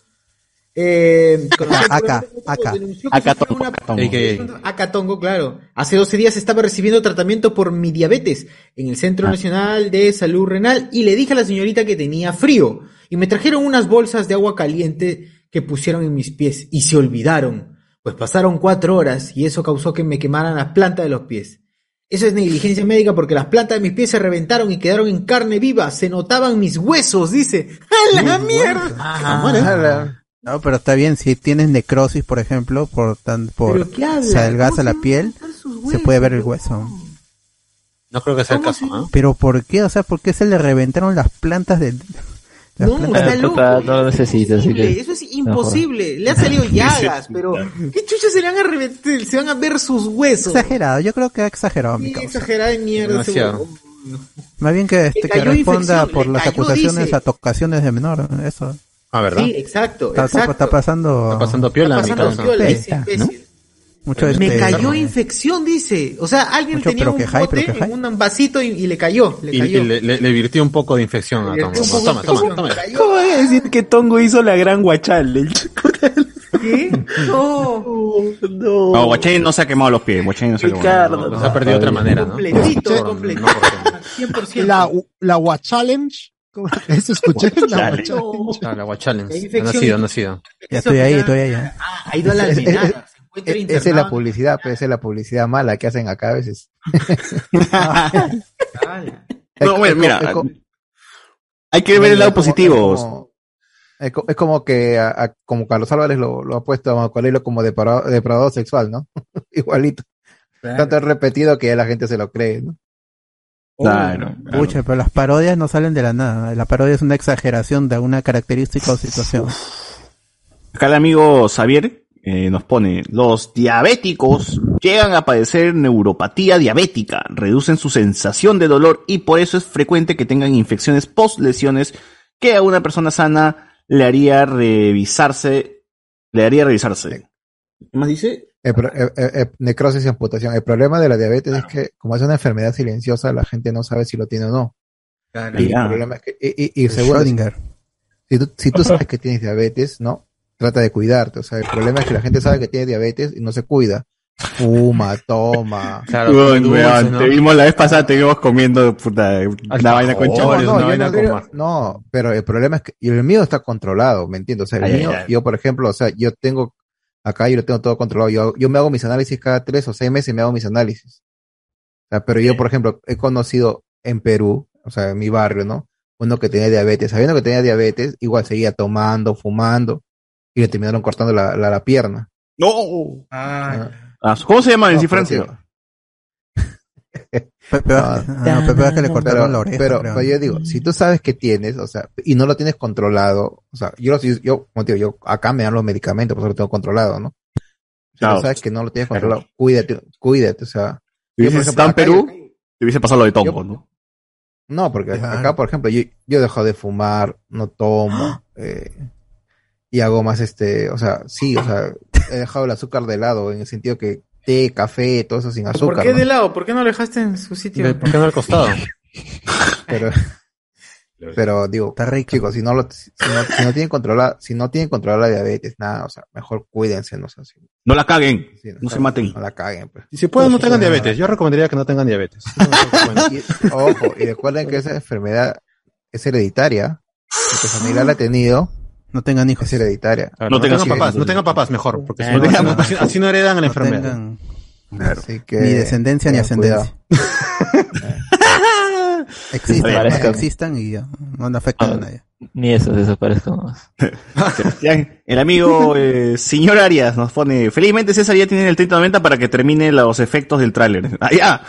Eh, conocido Acá, acá. Acá Tongo, acá Tongo. AKA. Acá Tongo, claro. Hace 12 días estaba recibiendo tratamiento por mi diabetes en el Centro Nacional de Salud Renal y le dije a la señorita que tenía frío y me trajeron unas bolsas de agua caliente que pusieron en mis pies y se olvidaron. Pues pasaron cuatro horas y eso causó que me quemaran las plantas de los pies. Eso es negligencia médica porque las plantas de mis pies se reventaron y quedaron en carne viva. Se notaban mis huesos, dice. [LAUGHS] ¡A la mierda! Ah. Ala. No, pero está bien, si tienes necrosis, por ejemplo, por tan, por ¿Pero qué habla? se adelgaza ¿Cómo la se piel, se puede ver el hueso. No creo que sea el caso, ¿ah? Pero ¿por qué? O sea, ¿por qué se le reventaron las plantas de las No, está loco. no lo necesita, así que. Eso es imposible. Le ha salido llagas, pero ¿qué chucha se le van a reventar? Se van a ver sus huesos. Exagerado, yo creo que ha exagerado mi Sí, causa. exagerada de mierda. Demasiado. Más bien que, este, que responda por las cayó, acusaciones dice. a tocaciones de menor, eso. Ah, ¿verdad? Sí, exacto, Está, exacto. está pasando... Está pasando piola, Está mi pasando causa. piola, Pesta, imbécil. Mucho Me este- cayó infección, dice. O sea, alguien Mucho, tenía un bote jai. en un vasito y, y le cayó. Le cayó. y le, le, le virtió un poco de infección a poco Toma, toma, toma. Cayó. ¿Cómo voy a decir que Tongo hizo la gran guachal? ¿Qué? No. No. No, Guachain no se ha quemado los pies. Guachain no se ha quemado. Ricardo. Los ha perdido de otra manera, ¿no? Completito, Por- completito. no por- 100%. La, la Wa Challenge. ¿Cómo? ¿Eso escuché? La Wa Challenge. Challenge. Ah, la Challenge. Hay Ha infección. nacido, ha nacido. Ya estoy ahí, estoy ahí. Ah, ha ido a la [LAUGHS] Es- E- Esa es la publicidad, pero esa es la publicidad mala que hacen acá a veces. [LAUGHS] [LAUGHS] No, bueno, mira, es hay que ver el lado como- positivo. Es como, es co- es como que a- a- como Carlos Álvarez lo, lo ha puesto a Macaulay como depredador, depredador sexual, ¿no? [LAUGHS] Igualito. Tanto es repetido que ya la gente se lo cree, ¿no? Claro. claro. Pucha, pero las parodias no salen de la nada. La parodia es una exageración de una característica o situación. Acá el amigo Xavier eh, nos pone, los diabéticos llegan a padecer neuropatía diabética, reducen su sensación de dolor y por eso es frecuente que tengan infecciones post lesiones que a una persona sana le haría revisarse, le haría revisarse. ¿Qué más dice? El pro- necrosis y amputación. El problema de la diabetes es que, como es una enfermedad silenciosa, la gente no sabe si lo tiene o no. Y Ya. el problema es que, y, y- y segundo, si, Schrödinger. si tú, si tú [LAUGHS] sabes que tienes diabetes, ¿no? Trata de cuidarte. O sea, el problema es que la gente sabe que tiene diabetes y no se cuida. Fuma, toma. Claro, Uy, weón, ¿no? Te vimos la vez pasada, te vimos comiendo puta, una vaina con una yo vaina no, con mar. no, pero el problema es que y el mío está controlado, ¿me entiendes? O sea, el Ay, mío, ay, ay. yo por ejemplo, o sea, yo tengo acá yo lo tengo todo controlado. Yo, yo me hago mis análisis cada tres o seis meses, me hago mis análisis. O sea, pero yo, por ejemplo, he conocido en Perú, o sea, en mi barrio, ¿no? Uno que tenía diabetes, sabiendo que tenía diabetes, igual seguía tomando, fumando, y le terminaron cortando la, la, la pierna. No. Ah, Ah, ¿Cómo se llama en No, Francia? [LAUGHS] Pepe, Ah, no, Pepe es que le cortaron pero, la oreja. pero, pero yo digo, si tú sabes que tienes, o sea, y no lo tienes controlado, o sea, yo, yo, yo, como digo, yo acá me dan los medicamentos, por eso lo tengo controlado, ¿no? Si Claro. tú sabes que no lo tienes controlado, cuídate, cuídate, o sea. Si hubiese estado en Perú, yo- te hubiese pasado lo de Tongo, ¿no? no, porque Claro. acá, por ejemplo, yo, yo dejo de fumar, no tomo, eh, y hago más este, o sea, sí, o sea, he dejado el azúcar de lado, en el sentido que té, café, todo eso sin azúcar. ¿Por qué ¿no? de lado? ¿Por qué no lo dejaste en su sitio? ¿Por qué no al costado? [LAUGHS] Pero, pero digo, Está rico. chicos, si no lo, si no, si no tienen controlada, si no tienen controlada la diabetes, nada, o sea, mejor cuídense, no sé, si- No la caguen, si- no se maten. No la caguen, pues. Y si pueden, no tengan diabetes. Yo recomendaría que no tengan diabetes. [LAUGHS] Y, ojo, y recuerden que esa enfermedad es hereditaria. Si tu familia la ha tenido, No tengan hijos. es hereditaria. Claro, No no, tengan papás, no tengan papás mejor, porque si Eh, no, tengan- así- así no heredan la No enfermedad. tengan Así que, ni descendencia ni cuidado. ascendencia. [LAUGHS] Existan, Parezcan. existan y ya, no afectan a nadie. Ni eso desaparezca más. [LAUGHS] El amigo eh, señor Arias nos pone, felizmente César ya tiene el 3090 para que termine los efectos del tráiler. Ah, ya.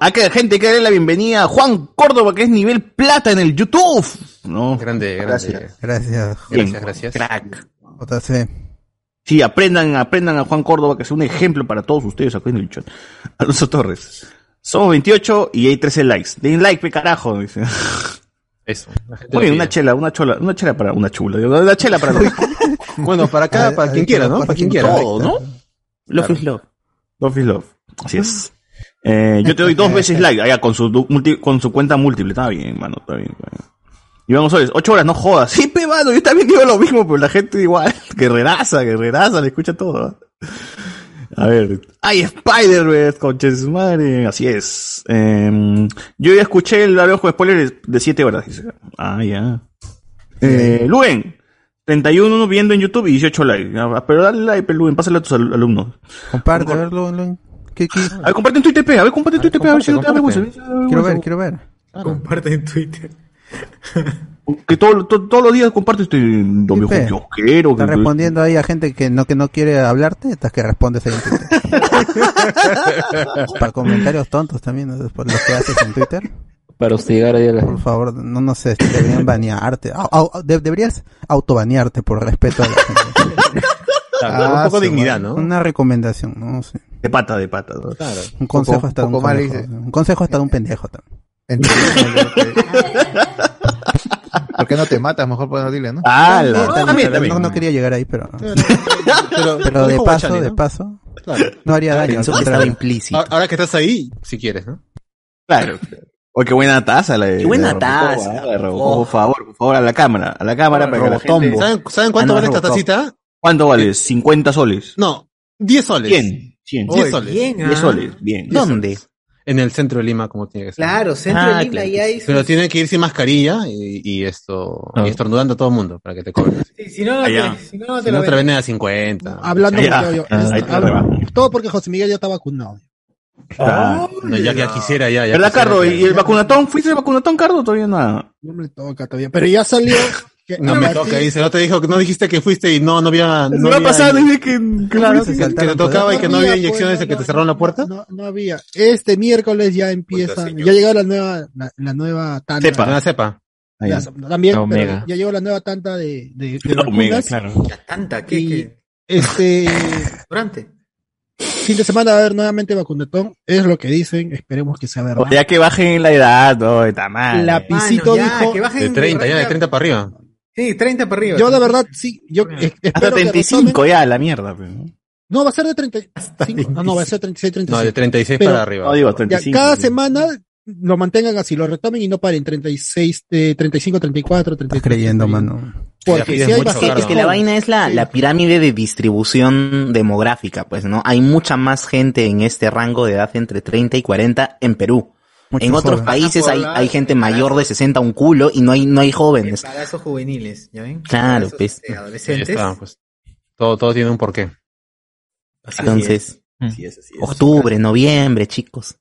Hay que, gente, hay que darle la bienvenida a Juan Córdoba, que es nivel plata en el YouTube. No, Grande, grande. Gracias. Gracias, Bien. Gracias, gracias. crack. JC. Sí, aprendan, aprendan a Juan Córdoba, que es un ejemplo para todos ustedes acá en el chat. [LAUGHS] Alonso Torres. Somos 28 y hay 13 likes. Den like, pe carajo. Dice. [LAUGHS] Eso. Oye, una chela, una chola, una chela para una chula. digo, Una chela para los [LAUGHS] Bueno, para cada, para quien quiera, ¿no? Para quien quiera. todo, ¿no? Love is love. Love is love. Así es. Eh, yo te doy dos [LAUGHS] veces like, allá con su multi- con su cuenta múltiple. Está bien, mano, está bien. Está bien. Iván González, ocho horas, no jodas. Sí, pe, mano, yo también digo lo mismo, pero la gente igual, [LAUGHS] guerreraza, guerreraza, le escucha todo. A ver. ¡Ay, Spider-Man! Conche su madre. Así es. Em, yo ya escuché el ojo de spoiler de 7 horas. Dice. Ah, ya. Eh, Luen. 31 viendo en YouTube y 18 likes. Ah, Pero dale like, Luen. Pásale a tus al- alumnos. Comparte, a ver, lo, lo- ¿qué- qué? A ver, comparte en Twitter, pe. A ver, comparte en Twitter, pe. A ver si no te da vergüenza. Quiero ver, quiero ver. Comparte en Twitter. [LAUGHS] Que todo, to- todos los días comparte este kiosquero. Estás que- respondiendo ahí a gente que no que no quiere hablarte, estás que respondes ahí en Twitter. [LAUGHS] Para comentarios tontos también, ¿no? por los que haces en Twitter. Para hostigar ahí a la Por favor, no, no sé, deberían banearte. Au- au- de- deberías autobanearte por respeto a la gente. [LAUGHS] Claro, un poco de dignidad. ¿no? Una recomendación, no sé. De pata, de pata. ¿no? Claro. Un consejo Poco- hasta de un poco mal conejo. dice. Un consejo hasta de un pendejo también. ¿Por qué no te matas? Mejor podemos dile, ¿no? Ah, la- también, también, pero también. No, no quería llegar ahí, pero. Pero, Pero [LAUGHS] de paso, de paso. Claro. No haría daño. Pensó que estaba implícito. Ahora- que estás ahí, si quieres, ¿no? Claro. Oye, qué buena taza la de. Qué buena de taza. ah, de Robocop. Por favor, por favor, a la cámara. A la cámara para que la gente... ¿Saben, ¿saben cuánto Ah, no, vale esta tacita? ¿Cuánto vale? 50 soles. No, 10 soles. 100. 100. 10 soles. bien, 10 ah. soles. Bien. ¿Dónde? En el centro de Lima, como tiene que ser. Claro, centro Ah, de Lima claro. y hay. Pero tiene que ir sin mascarilla y, y esto, Ah. y estornudando a todo el mundo para que te cobren. Sí, si no, no Allá. te, si no, te Si lo no te venden. a 50. Hablando Ya. porque yo- Ah, ahí todo porque José Miguel ya está vacunado. Ah, No, ya, ya quisiera, ya. ya ¿Verdad, que- ¿Y el vacunatón? ¿Fuiste el vacunatón, Cardo? Todavía nada. No me toca todavía. Pero ya salió. Que No me toca, dice, no te dijo, no dijiste que fuiste y no, no había, no No va a había- pasar, dije que... Claro, que, que te tocaba y que no había inyecciones pues, y que no, te cerraron la puerta. No, no había. Este miércoles ya empieza. Ya llegó la nueva, la, la nueva tanda. Cepa. Sepa. Allá. La- también, La pero Omega. ya llegó la nueva tanda de, de, de La Omega, claro. ¿qué? Y- qué? Este [LAUGHS] Durante. fin de semana va a haber nuevamente vacunetón. Es lo que dicen. Esperemos que sea verdad. Ya que bajen la edad, no, está mal. Lapicito Mano, ya, dijo. que bajen De 30, ya de 30 para arriba. Sí, 30 para arriba. Yo de verdad sí. Yo eh, Hasta espero que 35 retomen- ya, la mierda. pues, ¿no? Va a ser de 35. No, no, va a ser 36, 36. No, de 36 Pero- para arriba. No, digo, Ya, 35. cada sí. semana lo mantengan así, lo retomen y no paren 36, eh, 35, 34, 33. Estás creyendo, 31. mano. Porque si hay mucho, Es que, bastante es que la vaina es la, Sí. la pirámide de distribución demográfica, pues, ¿no? Hay mucha más gente en este rango de edad entre 30 y 40 en Perú. Mucho en otros joven. países hay, hay gente mayor de 60 un culo y no hay, no hay jóvenes. Embarazos juveniles, ¿ya ven? Claro, pues. eh, adolescentes. está, pues. Todo, todo tiene un porqué. Así Entonces, Así es, así es. octubre, noviembre, chicos.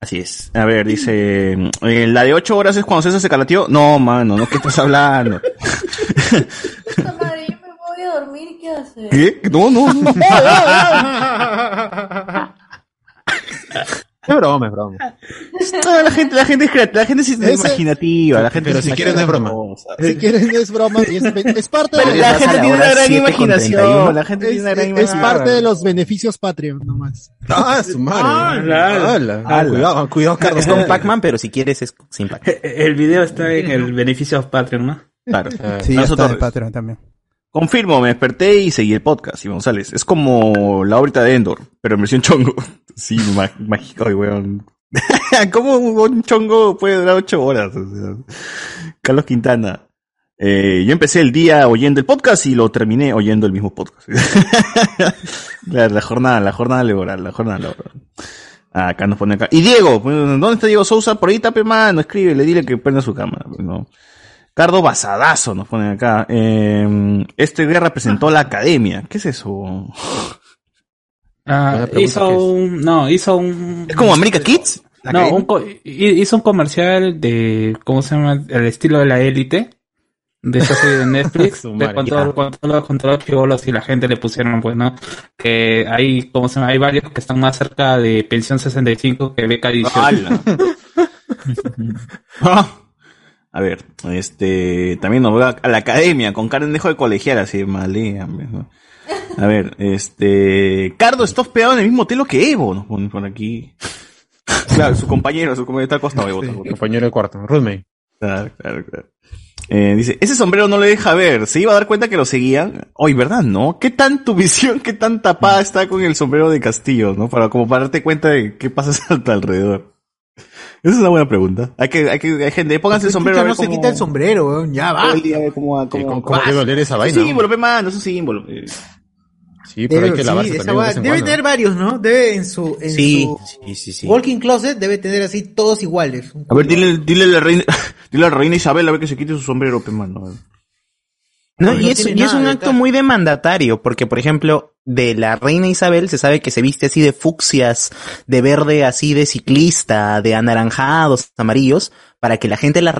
Así es. A ver, dice, eh, la de 8 horas es cuando César se calateó. No, mano, ¿no? ¿Qué estás hablando? Puta madre, yo me voy a dormir y qué hacer. ¿Qué? No, no, no. [LAUGHS] Es broma, es broma. No, la gente, la gente es creativa, la gente es imaginativa, la gente Pero si no es broma. Si quieren es broma y es, es parte Pero de la gente la tiene una gran 7 con imaginación, 31. la gente es, tiene una gran es imaginación. parte de los beneficios Patreon nomás. Ah, su madre. Ala. Ala. Ah, Cuidado, cuidado, Carlos. Es con Pac-Man, pero si quieres es sin Pac-Man. El video está en el beneficio Patreon, ¿no? Claro. Eh, Sí, está Torres. Patreon también. Confirmo, me desperté y seguí el podcast, y González. Es como la órbita de Endor, pero en versión chongo. [LAUGHS] Sí, má- mágico, weón. [LAUGHS] ¿Cómo un chongo puede durar ocho horas? Carlos Quintana. Eh, yo empecé el día oyendo el podcast y lo terminé oyendo el mismo podcast. [LAUGHS] la, jornada, la jornada laboral, la jornada laboral. Ah, acá nos pone acá. Y Diego, ¿dónde está Diego Sousa? Por ahí tape mano, escribe, le dile que prenda su cámara. pues, ¿no? Cardo Basadazo nos ponen acá. Eh, este guerra presentó la academia. ¿Qué es eso? Ah, hizo un, no, hizo un, ¿Es como America Kids? ¿La no, un co- hi- hizo un comercial de, ¿cómo se llama? El estilo de la élite. De esta serie de [LAUGHS] Netflix, de todos los chibolos y la gente le pusieron, pues, ¿no? Que hay, ¿cómo se llama? Hay varios que están más cerca de pensión 65 que beca 18. [LAUGHS] A ver, este, también nos va a la academia con Karen Dejo de colegial, así, malea, ¿no? A ver, este, Cardo está hospedado en el mismo hotel que Evo, nos ponen por aquí. Claro, su compañero, su compañero está al costado de Evo. costado. Compañero de cuarto, roommate. Claro, claro, claro. Eh, dice, ese sombrero no le deja ver, se iba a dar cuenta que lo seguían. Hoy, ¿verdad? ¿No? ¿Qué tan tu visión, qué tan tapada está con el sombrero de Castillo, ¿no? Para como para darte cuenta de qué pasa a tu alrededor. Esa es una buena pregunta. Hay que, hay que, hay gente, pónganse el sombrero. no se quita el sombrero, weón. Ya va. todo el día cómo, cómo, ¿Cómo, cómo debe oler esa Es vaina? un símbolo, pe mano, es un símbolo. Sí, pero hay que Debe- lavarse sí, esa también de va- vez en debe cuando. tener varios, ¿no? Debe en su, en Sí, su sí, sí, sí. walking closet debe tener así todos iguales. A ver, dile, dile a la reina, [LAUGHS] dile a la reina Isabel a ver que se quite su sombrero, pe mano. No, No y es, y es un acto muy demandatario, porque por ejemplo, de la reina Isabel se sabe que se viste así de fucsias, de verde así de ciclista, de anaranjados, amarillos, para que la gente la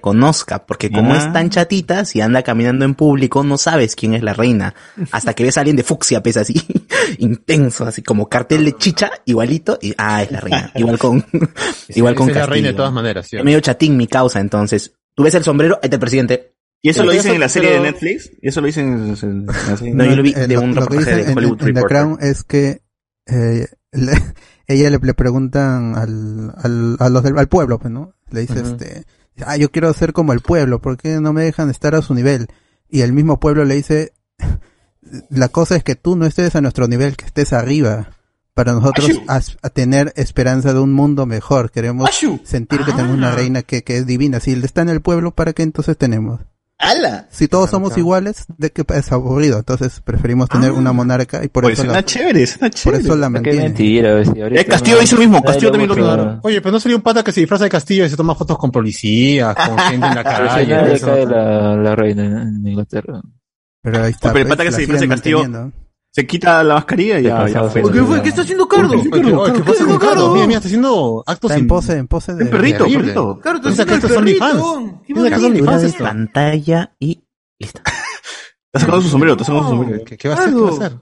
conozca, porque como Ah. es tan chatita, si anda caminando en público, no sabes quién es la reina. Hasta que ves a alguien de fucsia, pesa así, [LAUGHS] intenso, así como cartel de chicha, igualito, y ah, es la reina. [LAUGHS] Igual con, igual con es la reina de todas maneras, sí. Medio chatín mi causa, entonces. Tú ves el sombrero, ahí está el presidente. ¿Y eso lo dicen en la serie de Netflix? ¿Y eso lo dicen en, en- en la serie? No, yo lo vi Eh, de lo- un lo que reportaje dicen de en- Hollywood en, The Reporter. Crown es que eh, le- [LAUGHS] ella le, le preguntan al, al, a los del, al pueblo, pues, ¿no? Le dice, este, ah, yo quiero ser como el pueblo, ¿por qué no me dejan estar a su nivel? Y el mismo pueblo le dice, la cosa es que tú no estés a nuestro nivel, que estés arriba. Para nosotros a tener esperanza de un mundo mejor. Queremos sentir que tenemos una Ah. reina que, que es divina. Si él está en el pueblo, ¿para qué entonces tenemos? ¡Hala! Si todos somos iguales, de que es aburrido. Entonces preferimos tener una monarca y por Pues eso suena la, chévere, suena por chévere. eso la Qué mantiene. mentira, Eh, Castillo hizo lo mismo, Castillo también lo hizo. Oye, pero no sería un pata que se disfraza de Castillo y se toma fotos con policías, con [LAUGHS] gente en la calle. cae la, la reina en, Inglaterra. Pero ahí está. Pero el pues, pata que se disfraza de Castillo. Se quita la mascarilla y ya, Ya. ¿Qué fue? ¿Qué está haciendo Cardo? Oye, oye, ¿qué pasa con Cardo? Mira, mira, está haciendo actos Está en pose, en pose de... Un perrito, perrito. Cardo, que está haciendo OnlyFans. perrito. ¿Qué Piensa que. OnlyFans esto. pantalla y listo. Está sacando su sombrero, está sacando su sombrero. ¿Qué, qué va a hacer? ¿Qué va a hacer?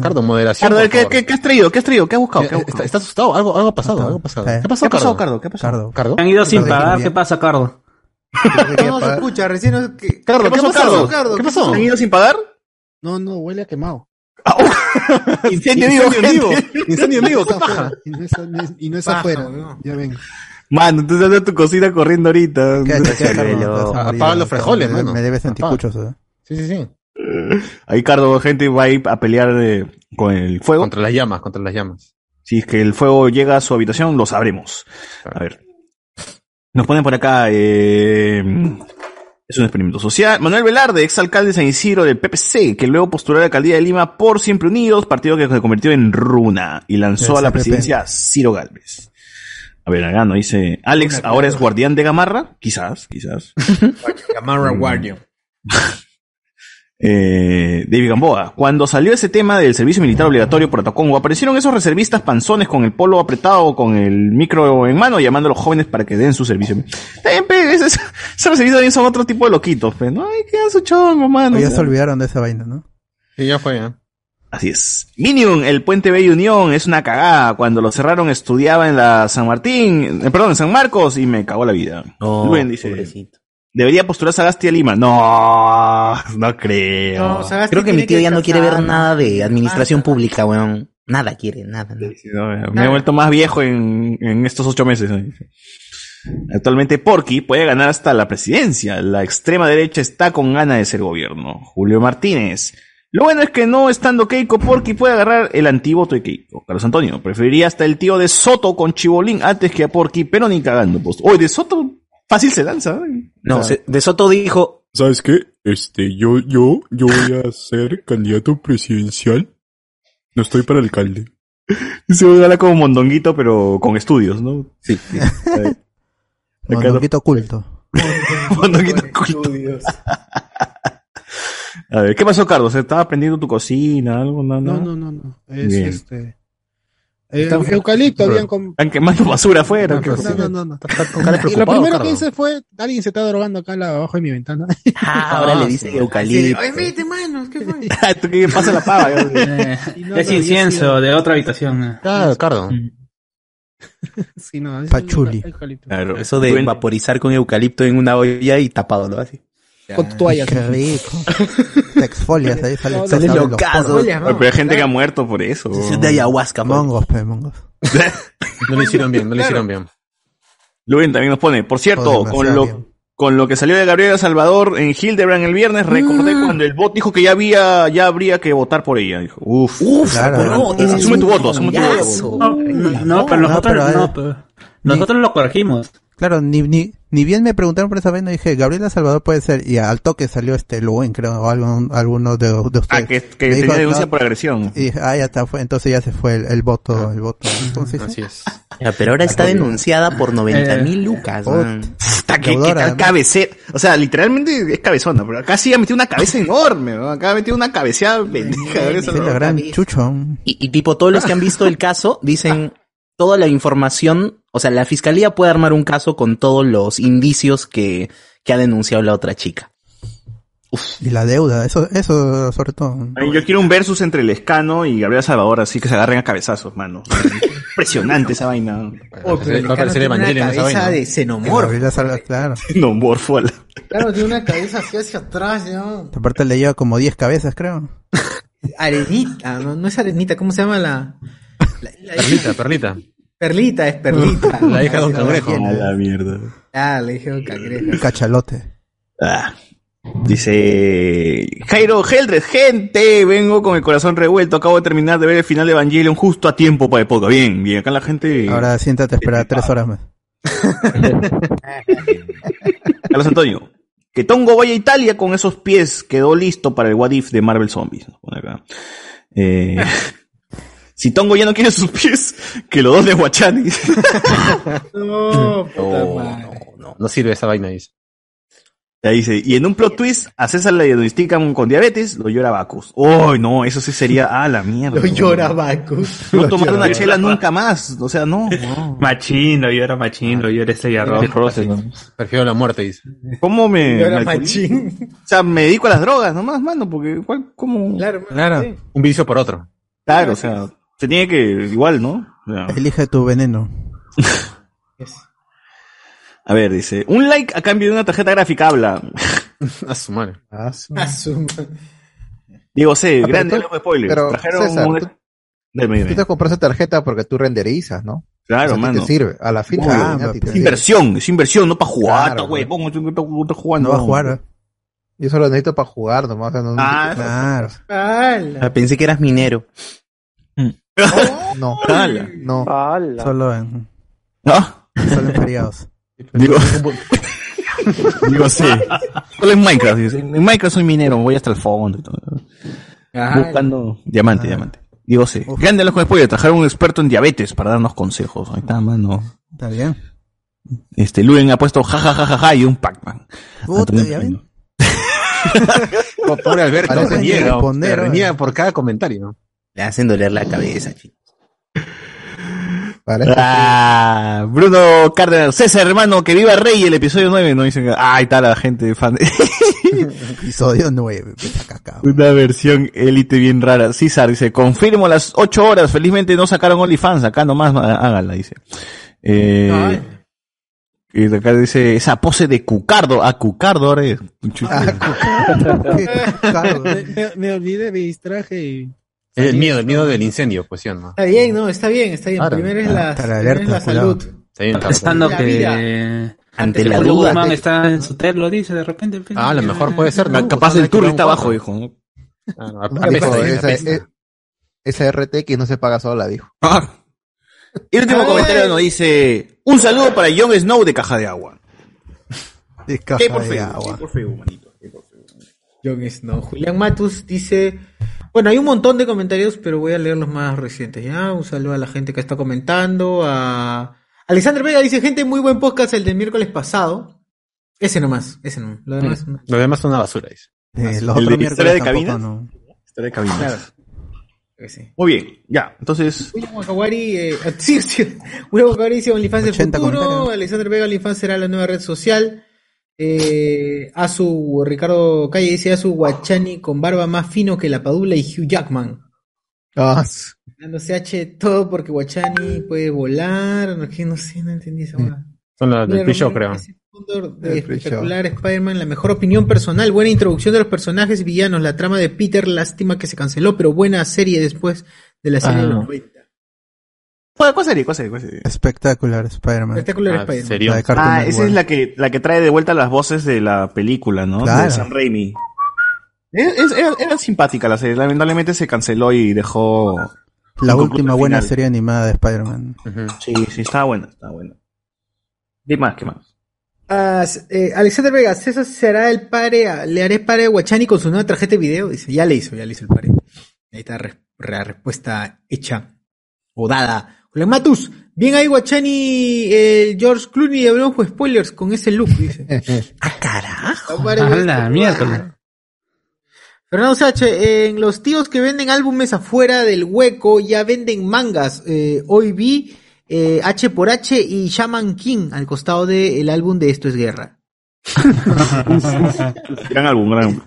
Cardo, moderación. Cardo, ¿qué, qué, qué has traído? ¿Qué has traído? ¿Qué has buscado? ¿Qué has buscado? Está, está asustado, algo, algo ha pasado, algo ha pasado. ¿Qué pasó, ¿Qué ha pasado, Cardo? Cardo? ¿Qué ha pasado? Cardo. ¿Cardo? Han ido sin Cardo, pagar. ¿qué pasa, Cardo? No se escucha, recién... no- ¿qué- Cardo, ¿Qué ¿qué pasó, pasó? Cardo? ¿Qué pasó? ¿Han ido sin pagar? No, no, huele a quemado. Incendio vivo, [LAUGHS] Incendio en vivo. Incendio en vivo, ¿qué Está paja? afuera, Y no es, no es- y no es Paja, afuera. Ya ven. Mano, tú estás tu cocina corriendo ahorita. [LAUGHS] Apaga los frijoles, me, mano. me debes anticuchos, ¿eh? Sí, sí, sí. Ahí Cardo, gente, va a ir a pelear eh, con el fuego. Contra las llamas, contra las llamas. Si es que el fuego llega a su habitación, lo sabremos. A ver. Nos ponen por acá. eh, es un experimento social. Manuel Velarde, exalcalde de San Isidro del PPC, que luego postuló a la alcaldía de Lima por Siempre Unidos, partido que se convirtió en Runa y lanzó a la presidencia a Ciro Galvez. A ver, acá no dice. Alex ahora es guardián de Gamarra. Quizás, quizás. [LAUGHS] Gamarra Guardian. [LAUGHS] Eh, David Gamboa. Cuando salió ese tema del servicio militar obligatorio por Atacongo, aparecieron esos reservistas panzones con el polo apretado, con el micro en mano, llamando a los jóvenes para que den su servicio. También, pe, esos, esos reservistas también son otro tipo de loquitos, pe, ¿no? Ay, queda su chongo, mano. Ya se olvidaron de esa vaina, ¿no? Sí, ya fue, ¿eh? Así es. Minion, el puente Bella Unión, es una cagada. Cuando lo cerraron estudiaba en la San Martín, eh, perdón, en San Marcos y me cagó la vida. Oh, Luen dice, pobrecito. Debería postularse a Gasti a Lima. No, no creo. No, Sagasti Creo que mi tío ya no quiere ver nada de administración pública, weón. Nada quiere, nada. nada. Sí, no, me he vuelto más viejo en, en estos ocho meses. Actualmente Porky puede ganar hasta la presidencia. La extrema derecha está con ganas de ser gobierno. Julio Martínez. Lo bueno es que no estando Keiko, Porky puede agarrar el antivoto de Keiko. Carlos Antonio, preferiría hasta el tío de Soto con Chibolín antes que a Porky, pero ni cagando. Pues. Oye, de Soto fácil se lanza. ¿eh? No, O sea, se- de Soto dijo, ¿Sabes qué? Este, yo, yo, yo voy a ser candidato presidencial. No estoy para alcalde. [LAUGHS] se habla como mondonguito, pero con estudios, ¿no? Sí. sí. Mondonguito oculto. [LAUGHS] mondonguito oculto. A ver, ¿qué pasó, Carlos? ¿Estaba aprendiendo tu cocina? ¿Algo? No, No, no, no, no. Es Bien. este. Eh, Están- eucalipto habían com- Están quemando basura afuera. ¿qué No, no, no. Con Y lo primero que hice fue, alguien se está drogando acá la- abajo de mi ventana. ah, [LAUGHS] ahora le dice Sí, eucalipto. Oye, vete, manos, ¿qué fue? [LAUGHS] ¿Tú qué pasa la pava? [LAUGHS] Eh, es incienso de otra habitación. eh. Claro, Cardo. Sí, no, es Pachuli. Claro. Eso de vaporizar con eucalipto en una olla y tapado, ¿no? Así. Con tu toalla. Qué rico. [LAUGHS] Te exfolias, ahí sale, No. Oye, Oye, pero hay gente que ha muerto por eso. Es de ayahuasca, man. Mongos, pe, mongos. [LAUGHS] No le hicieron bien, no le hicieron bien. Luen también nos pone, por cierto, con lo, bien. con lo que salió de Gabriela Salvador en Hildebrand el viernes, recordé cuando el bot dijo que ya había, ya habría que votar por ella. Dijo, uf, Uf, Claro, Asume tu voto, asume tu voto. No, no, no, pero no, nosotros, pero, no, pero nosotros lo corregimos. Claro, ni, ni, ni bien me preguntaron por esa vaina, dije, Gabriela Salvador puede ser, y al toque salió este Luen, creo, o algún, alguno de, de ustedes. Ah, que, que dijo, tenía denuncia no, por agresión. Y dije, ah, ya está, fue, entonces ya se fue el, el voto, el voto. Entonces, Así es. Ya, pero ahora está denunciada por 90 mil lucas, Oh. man. Puta, ¿qué, qué Deudora, tal además. cabecera? O sea, literalmente es cabezona, pero acá sí ha metido una cabeza enorme, ¿no? Acá ha metido una cabeceada Salvador. gran chucho. Y, y tipo, todos los que han visto el caso dicen toda la información, o sea, la fiscalía puede armar un caso con todos los indicios que, que ha denunciado la otra chica. Y la deuda, eso, eso sobre todo. Ay, Yo quiero un versus entre Lescano y Gabriel Salvador, así que se agarren a cabezazos, mano. Impresionante esa vaina. Oh, pero el tiene una cabeza de xenomorfo. Claro. Xenomorfo. a la- Claro, tiene una cabeza así hacia atrás, ¿no? Aparte le lleva como 10 cabezas, creo. Arenita, no, no es arenita, ¿cómo se llama la? Perlita, perlita. Perlita, es perlita. [LAUGHS] La hija de Don Cangrejo. A la mierda. Ah, le dije un cangrejo. Cachalote. Ah. Dice Jairo Heldred, gente, vengo con el corazón revuelto, acabo de terminar de ver el final de Evangelion justo a tiempo para época. Bien, bien, acá la gente... Ahora siéntate a esperar tres horas más. [LAUGHS] Carlos Antonio, que Tongo vaya a Italia con esos pies, quedó listo para el What If de Marvel Zombies. nos pone acá. Eh, si Tongo ya no quiere sus pies, que lo dones Guachani. [LAUGHS] No, puta No, madre. no, no sirve esa vaina, dice. Ahí dice, y en un plot twist, a César le diagnostican con diabetes, lo llora Bacus. ¡Uy, no! Eso sí sería, ah, la mierda. Lo llora Bacus. No tomar una chela nunca más. O sea, no. no. Machín, lo llora Machín, lo llora Estrella Roja. Prefiero la muerte, dice. ¿Cómo me, Llora me machín. O sea, me dedico a las drogas nomás, mano, porque igual, ¿cómo? Claro, Claro. sí. Un vicio por otro. Claro, o sea, se tiene que, igual, ¿no? O sea, Elige tu veneno. a ver, dice, un like a cambio de una tarjeta gráfica habla. [LAUGHS] A su madre. A su- Digo, sé, Ah, pero grande tú- spoiler. pero, Trajeron César, un- tú- Dime, dime. Tú te compras esa tarjeta porque tú renderizas, ¿no? Claro, O sea, mano. te sirve. A la fin Obvio, a ti es inversión, es inversión, no para jugar, Claro, güey, pongo, estoy jugando. No va a jugar. ¿eh? Yo solo necesito para jugar nomás. o sea, no Ah, Claro. ¡Hala! Ah, Pensé que eras minero. [LAUGHS] No, [LAUGHS] no. Solo en, ¿No? solo en feriados. [LAUGHS] Digo, digo, sí. Solo en Minecraft, en Minecraft soy minero, voy hasta el fondo y todo. Ajá. Buscando diamante, diamante. Digo, sí. Grande los con spoiler, trajeron un experto en diabetes para darnos consejos. Ahí está, mano. Está bien. Este, Luen ha puesto jajajaja y un Pac-Man. Puta, Antonio ya ven. Pino. Oh, Pobre Alberto, Parece reniega, que responder, se reniega por cada comentario. Le hacen doler la cabeza, chico. Parece Ah, Bruno Cárdenas, César hermano, que viva Rey el episodio 9, no dicen, ah, ahí está la gente fan. [LAUGHS] Episodio 9. puta caca. Una versión élite bien rara. César dice, confirmo las 8 horas, felizmente no sacaron OnlyFans, acá nomás ah, háganla, dice. Eh, y acá dice, esa pose de Cucardo, a Cucardo ahora es. Caro. Me, [LAUGHS] me- me olvidé, me distraje y... Es el miedo, el miedo del incendio, pues sí, ¿no? Está bien, no, está bien, está bien. Claro. Primero es Ah, la, primero es alerta, la salud. Está bien, Está pensando La que. Ante la duda. Woman está en su hotel, lo dice de repente. Ah, a lo mejor puede ser, ¿no? Capaz el tour está abajo dijo. Ah, no, [LAUGHS] esa, e- esa RTX no se paga sola, dijo. Ah. Y el último Ay. comentario nos dice, un saludo para Jon Snow de Caja de Agua. De caja ¿Qué por de Facebook? agua. ¿Qué por Facebook, manito? ¿Qué por Facebook? Jon Snow. Julián Matus dice, bueno, hay un montón de comentarios, pero voy a leer los más recientes, ¿ya? Un saludo a la gente que está comentando, a... Alexander Vega dice, gente, muy buen podcast el del miércoles pasado. Ese nomás, ese nomás. Lo demás, no. Lo demás es una basura, dice. Eh, los ¿El de historia de tampoco, cabina? no. Historia de cabina. Claro. Que sí. Muy bien, ya, entonces... William Wakawari, eh, [LAUGHS] sí, sí. William Wakawari dice OnlyFans del 80 futuro. Alexander Vega, OnlyFans será la nueva red social. Eh, a su Ricardo Calle dice a su Guachani con barba más fino que la Padula y Hugh Jackman. Ah, Dándose H todo porque Guachani puede volar. No, que no sé, no entendí esa hueá. [LAUGHS] Son las del Romero, creo. de espectacular Spider-Man, la mejor opinión personal, buena introducción de los personajes y villanos, la trama de Peter, lástima que se canceló, pero buena serie después de la serie Ah. de los 90. ¿Cuál, cuál serie? ¿Cuál serie? ¿Cuál serie? Espectacular Spider-Man. Espectacular Ah, Spider-Man. serio. La de Cartoon Ah, Network. esa es la que, la que trae de vuelta las voces de la película, ¿no? Claro. De Sam Raimi. Es- es- era, era simpática la serie, lamentablemente se canceló y dejó... La última buena final. serie animada de Spider-Man. Sí, sí, estaba buena, estaba buena. ¿Qué más? ¿Qué más? Ah, eh, Alexander Vegas, eso será el pare, a- le haré pare a Guachani con su nueva tarjeta de video. Dice, ya le hizo, ya le hizo el pare. Ahí está la respuesta hecha o dada. Julián Matus, bien ahí Guachani, eh, George Clooney, hablamos con spoilers con ese look, dice. [LAUGHS] Ah, carajo. A la mierda. Fernando Sache, en los tíos que venden álbumes afuera del hueco ya venden mangas. Eh, hoy vi eh, H por H y Shaman King al costado del álbum de Esto es Guerra. [LAUGHS] Gran álbum, gran álbum.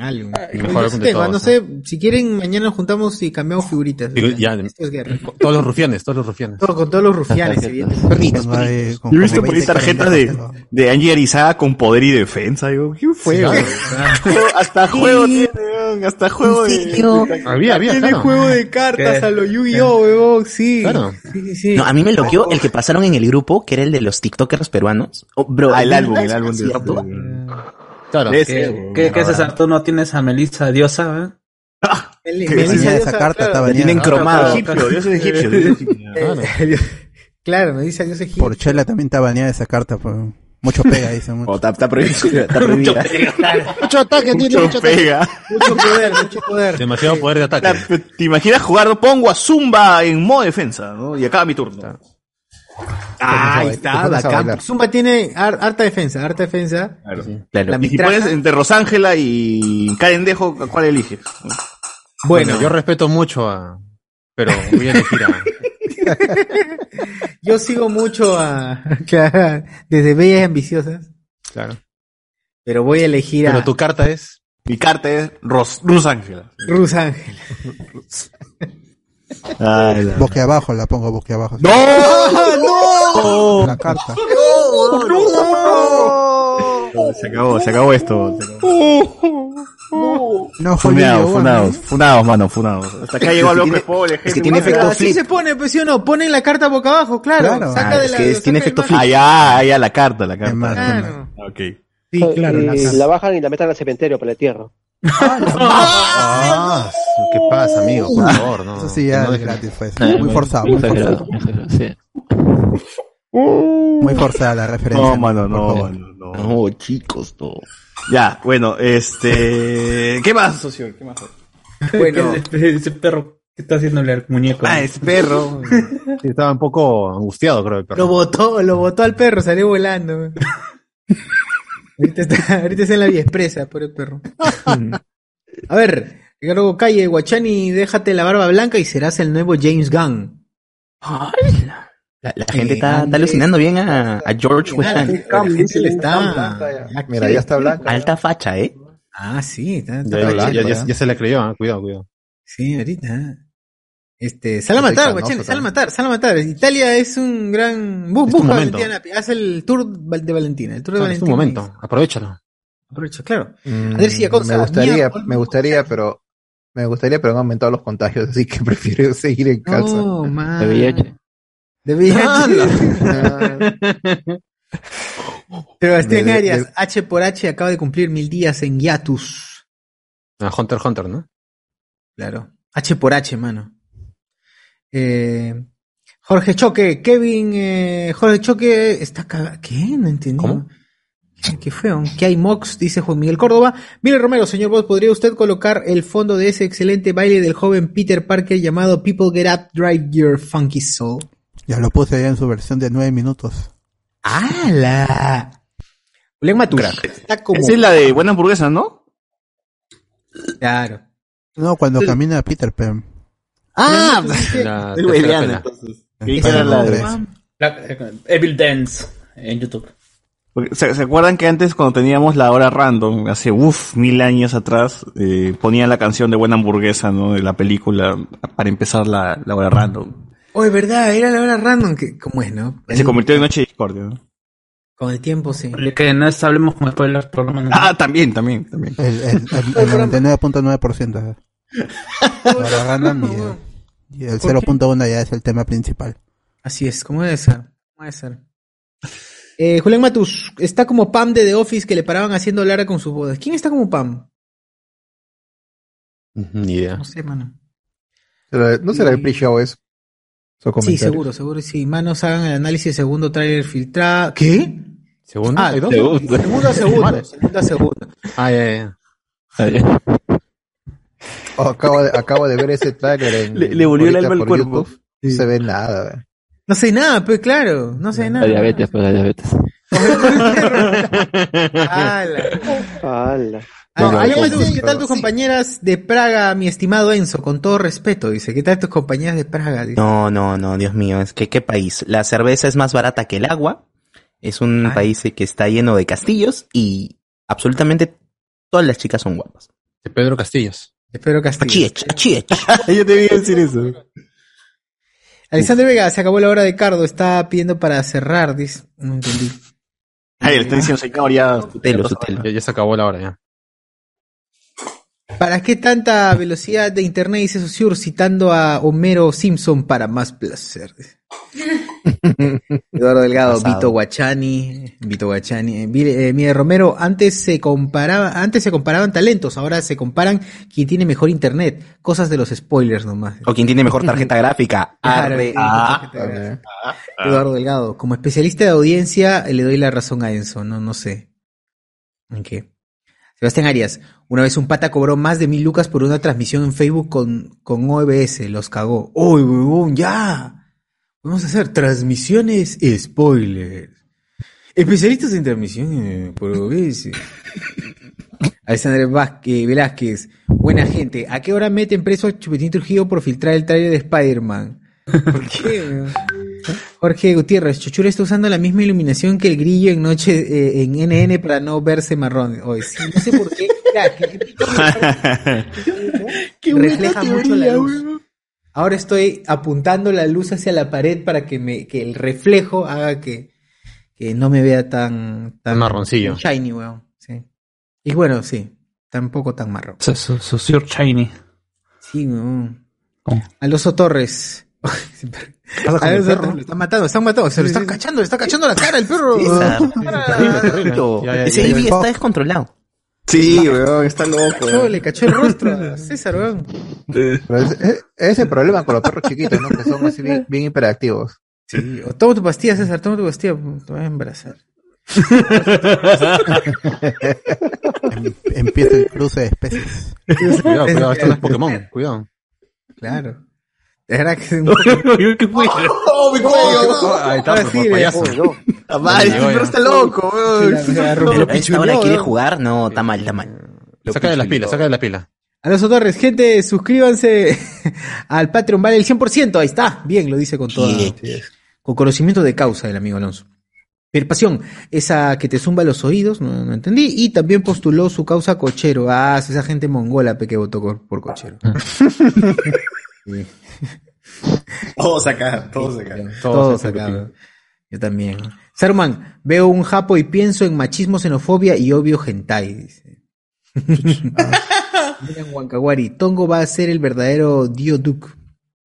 Algo. Mejor álbum de Tema, todos, no sé, si quieren, mañana nos juntamos y cambiamos figuritas. Digo, ya, Esto es guerra. todos los rufianes, todos los rufianes. Todo- con todos los rufianes, evidentemente. Perritos, perritos. Yo he visto por ahí 20 tarjetas de, de Angie Arizaga con poder y defensa. Digo, ¿qué fue? Sí, [LAUGHS] hasta juego tiene, weón, hasta juego de... [LAUGHS] Había, había, Tiene claro. juego de cartas ¿Qué? a los Yu-Gi-Oh, weón, sí. Claro. Sí, sí. No, a mí me loqueó el que pasaron en el grupo, que era el de los TikTokers peruanos. Oh, bro, Ah, el ¿de álbum, el álbum de... cierto? Claro. Ese, ¿Qué, qué, qué César? ¿Tú no tienes a Melissa Diosa? eh? [LAUGHS] Que Melissa esa carta, claro. estaba tienen cromado. Egipcio, Dios [LAUGHS] es egipcio. Claro, me dice Dios egipcio. Por Chela también está baneada esa carta. Pues. Mucho pega, dice. Mucho. Está. Está prohibida. Mucho ataque [LAUGHS] tiene, Mucho mucho ataque. pega. Mucho poder, mucho poder. Demasiado poder de ataque. La- ¿Te imaginas jugar? Pongo a Zumba en modo defensa, ¿no? Y acaba mi turno. Ah, ahí está, bacán. Zumba tiene har- harta defensa, harta defensa. Claro. Claro. La Y si pones entre Rosángela y Carendejo, ¿cuál eliges? Bueno, yo respeto mucho a... Pero voy a elegir a... [LAUGHS] yo sigo mucho a, [LAUGHS] claro, desde Bellas y Ambiciosas, Claro. pero voy a elegir a Pero tu carta es... Mi carta es Ros Rosángela. Rus Ángel. [LAUGHS] Ay, la- Boque abajo la pongo, boque abajo. ¡No! ¡No! La carta. Se acabó, se acabó esto. se acabó. No, fue Funados, funados, funados, mano, funados. Hasta acá llegó el bloque spoiler, es que tiene efecto Así flip. se pone, pues sí o no, ponen la carta boca abajo, claro. Claro. Saca Ah, de es la, que es- tiene efecto. Ah, ya, ah, ya, la carta, la Es carta. más, es más. Claro. Ok. Sí, claro. Y la la, bajan y la meten al cementerio para el entierro. [LAUGHS] Ah, ¿Qué pasa, amigo? Por favor, no. Eso sí ya no es gratis, pues. Ah, Muy forzado, muy forzado. exagerado, sí. Muy forzada la referencia. No, mano, no, no. No, chicos, no. Ya, bueno, este... ¿Qué más, socio? ¿Qué más? [LAUGHS] Bueno, Ese, ese perro que está haciéndole al muñeco. Ah, es perro. [LAUGHS] Sí, estaba un poco angustiado, creo, el perro. lo botó, lo botó al perro, salió volando. ahorita, está, ahorita está en la vía expresa, por el perro. A ver, Ricardo Calle, Guachani, déjate la barba blanca y serás el nuevo James Gunn. La, la gente está, está alucinando bien a, a George Weston. la gente le está... Mira, ya está blanca. Alta facha, ¿eh? Ah, sí, está, está Ya, ya- blanco, ya- ya- ¿eh? ya se le creyó, ah, cuidado, cuidado. Sí, ahorita. Este, sal a matar, Guachani, sal a matar, sal a matar. Italia es un gran... Bu- Es tu busca momento. Valentina, haz el tour de Valentina, el tour de Claro, es tu Valentina. momento, aprovechalo. Aprovecha, claro. Mm, Andrés Siaconza, me gustaría, me gustaría, pero me gustaría, pero han aumentado los contagios, [LAUGHS] así que prefiero seguir en casa. No, man. De VIH. VIH. [LAUGHS] Sebastián De- Arias, de- H por H acaba de cumplir mil días en hiatus. Ah, Hunter Hunter, ¿no? Claro. H por H, mano. Eh, Jorge Choque, Kevin, eh, Jorge Choque está cagado. ¿Qué? No entendí. ¿Cómo? ¿Qué, qué feo? ¿Qué hay Mox? Dice Juan Miguel Córdoba. Mire Romero, señor Vos, ¿podría usted colocar el fondo de ese excelente baile del joven Peter Parker llamado People Get Up, Drive Your Funky Soul? Ya lo puse ya en su versión de 9 minutos. ¡Hala! Julián Matura. Está como... Esa es la de buena hamburguesa, ¿no? Claro. No, cuando camina Peter Pan. Ah, La entonces. Era de-. La- eh, Evil Dance en YouTube. Porque, ¿Se, se acuerdan que antes cuando teníamos la hora random, hace uff, mil años atrás, eh, ponían la canción de Buena Hamburguesa, ¿no? De la película para empezar la, la hora random. Oh, es verdad, era la hora random que, ¿cómo es, no? Se convirtió en Noche de Discordia, ¿no? Con el tiempo, sí. Que no es- hablemos con spoilers, programa. Ah, también, también, también. [LAUGHS] El, el, el, el 99.9%. Ahora ganan y, y el ¿Por qué? 0.1 ya es el tema principal. Así es, ¿cómo debe ser? ¿Cómo debe ser? Eh, Julián Matus, está como Pam de The Office que le paraban haciendo Lara con sus bodas. ¿Quién está como Pam? Ni idea. No sé, mano. ¿No será el pre-show eso? Sí, seguro, seguro, sí. Manos hagan el análisis del segundo tráiler filtrado. ¿Qué? ¿Segundo? Ah, ¿Hay dos? segundo, segundo, segundo, [LAUGHS] segundo, segundo. Ah, ya, ya. Ah, ya. Oh, acabo, de, acabo de ver ese trailer en. Le- le volvió el alma al cuerpo. YouTube. No se ve nada. ve. No sé nada, pues claro, no sé La nada. diabetes, pues la diabetes. [LAUGHS] [LAUGHS] Ala. ¡Hala! Ah, Bueno, Julián ¿cómo Matus, se- ¿qué tal tus compañeras de Praga, mi estimado Enzo? Con todo respeto, dice. ¿Qué tal tus compañeras de Praga? Dice. No, no, no, Dios mío, es que qué país. La cerveza es más barata que el agua. Es un Ay. país que está lleno de castillos y absolutamente todas las chicas son guapas. De Pedro Castillos. De Pedro Castillo. Chiech, chiech. [LAUGHS] Yo te voy a decir eso. Alexander Vega, se acabó la hora de Cardo, está pidiendo para cerrar, dice. No entendí. Ay, le están diciendo, señor, ya. Ya, ya se acabó la hora ya. ¿Para qué tanta velocidad de internet? Dice Sosur, citando a Homero Simpson para más placer. [LAUGHS] Eduardo Delgado, Pasado. Vito Guachani, Vito Guachani, eh, mire, eh, mire, Romero, antes se comparaba, antes se comparaban talentos, ahora se comparan quién tiene mejor internet, cosas de los spoilers nomás. O quien tiene mejor tarjeta gráfica. [LAUGHS] Arre. gráfica. Eduardo Delgado, como especialista de audiencia, le doy la razón a Enzo, no, no sé. ¿En qué? Sebastián Arias, una vez un pata cobró más de mil lucas por una transmisión en Facebook con, con OBS, los cagó. ¡Uy, huevón, ya! Vamos a hacer transmisiones spoilers. Especialistas en transmisión por OBS. [LAUGHS] Alexander Vázquez, Velázquez, buena gente. ¿A qué hora meten preso a Chupetín Trujillo por filtrar el trailer de Spider-Man? ¿Por qué? Jorge Gutiérrez, Chuchura está usando la misma iluminación que el grillo en noche eh, en NN para no verse marrón. Hoy sí, no sé por qué. [LAUGHS] Ya, que- que- refleja mucho la luz. Ahora estoy apuntando la luz hacia la pared para que me que el reflejo haga que, que no me vea tan tan Marroncillo. shiny, weón. Sí. Y bueno, sí, tampoco tan marrón. Social Shiny. Sí, weón. Alonso Torres. Con el perro? Lo están matando, están matando, se lo están cachando, le está cachando la cara el perro. Ese. Ivy está descontrolado. Sí, weón, está loco. Cachó, le cachó el rostro a César, weón. Pero es, es- es el problema con los perros chiquitos, ¿no? Que son así bien, [LAUGHS] bien hiperactivos. Sí, o toma tu pastilla, César, toma tu pastilla, te vas a embarazar. [LAUGHS] Em- Empieza el cruce de especies. Cuidado, cuidado, esto no es Pokémon. Cuidado. Claro. Verdad que [LAUGHS] ¿Qué fue? [LAUGHS] ¡Oh, mi cuello! Ahí está, Ahora Llegó [LAUGHS] pero está loco, weón. Pero a esta hora quiere jugar, no, está mal, está mal. Saca de las pilas, saca de las pilas. Alonso Torres, gente, suscríbanse al Patreon, vale el 100%, ahí está. Bien, lo dice con todo. Con conocimiento de causa el amigo Alonso. Perpasión, esa que te zumba los oídos, no, no entendí. Y también postuló su causa cochero. Ah, esa gente mongola pe, que votó por, por cochero. Sí. Todos acá, todos acá. Todos acá. Yo también. Saruman, veo un japo y pienso en machismo, xenofobia y obvio hentai, dice. [LAUGHS] Miren Huancawari, Tongo va a ser el verdadero Dioduk.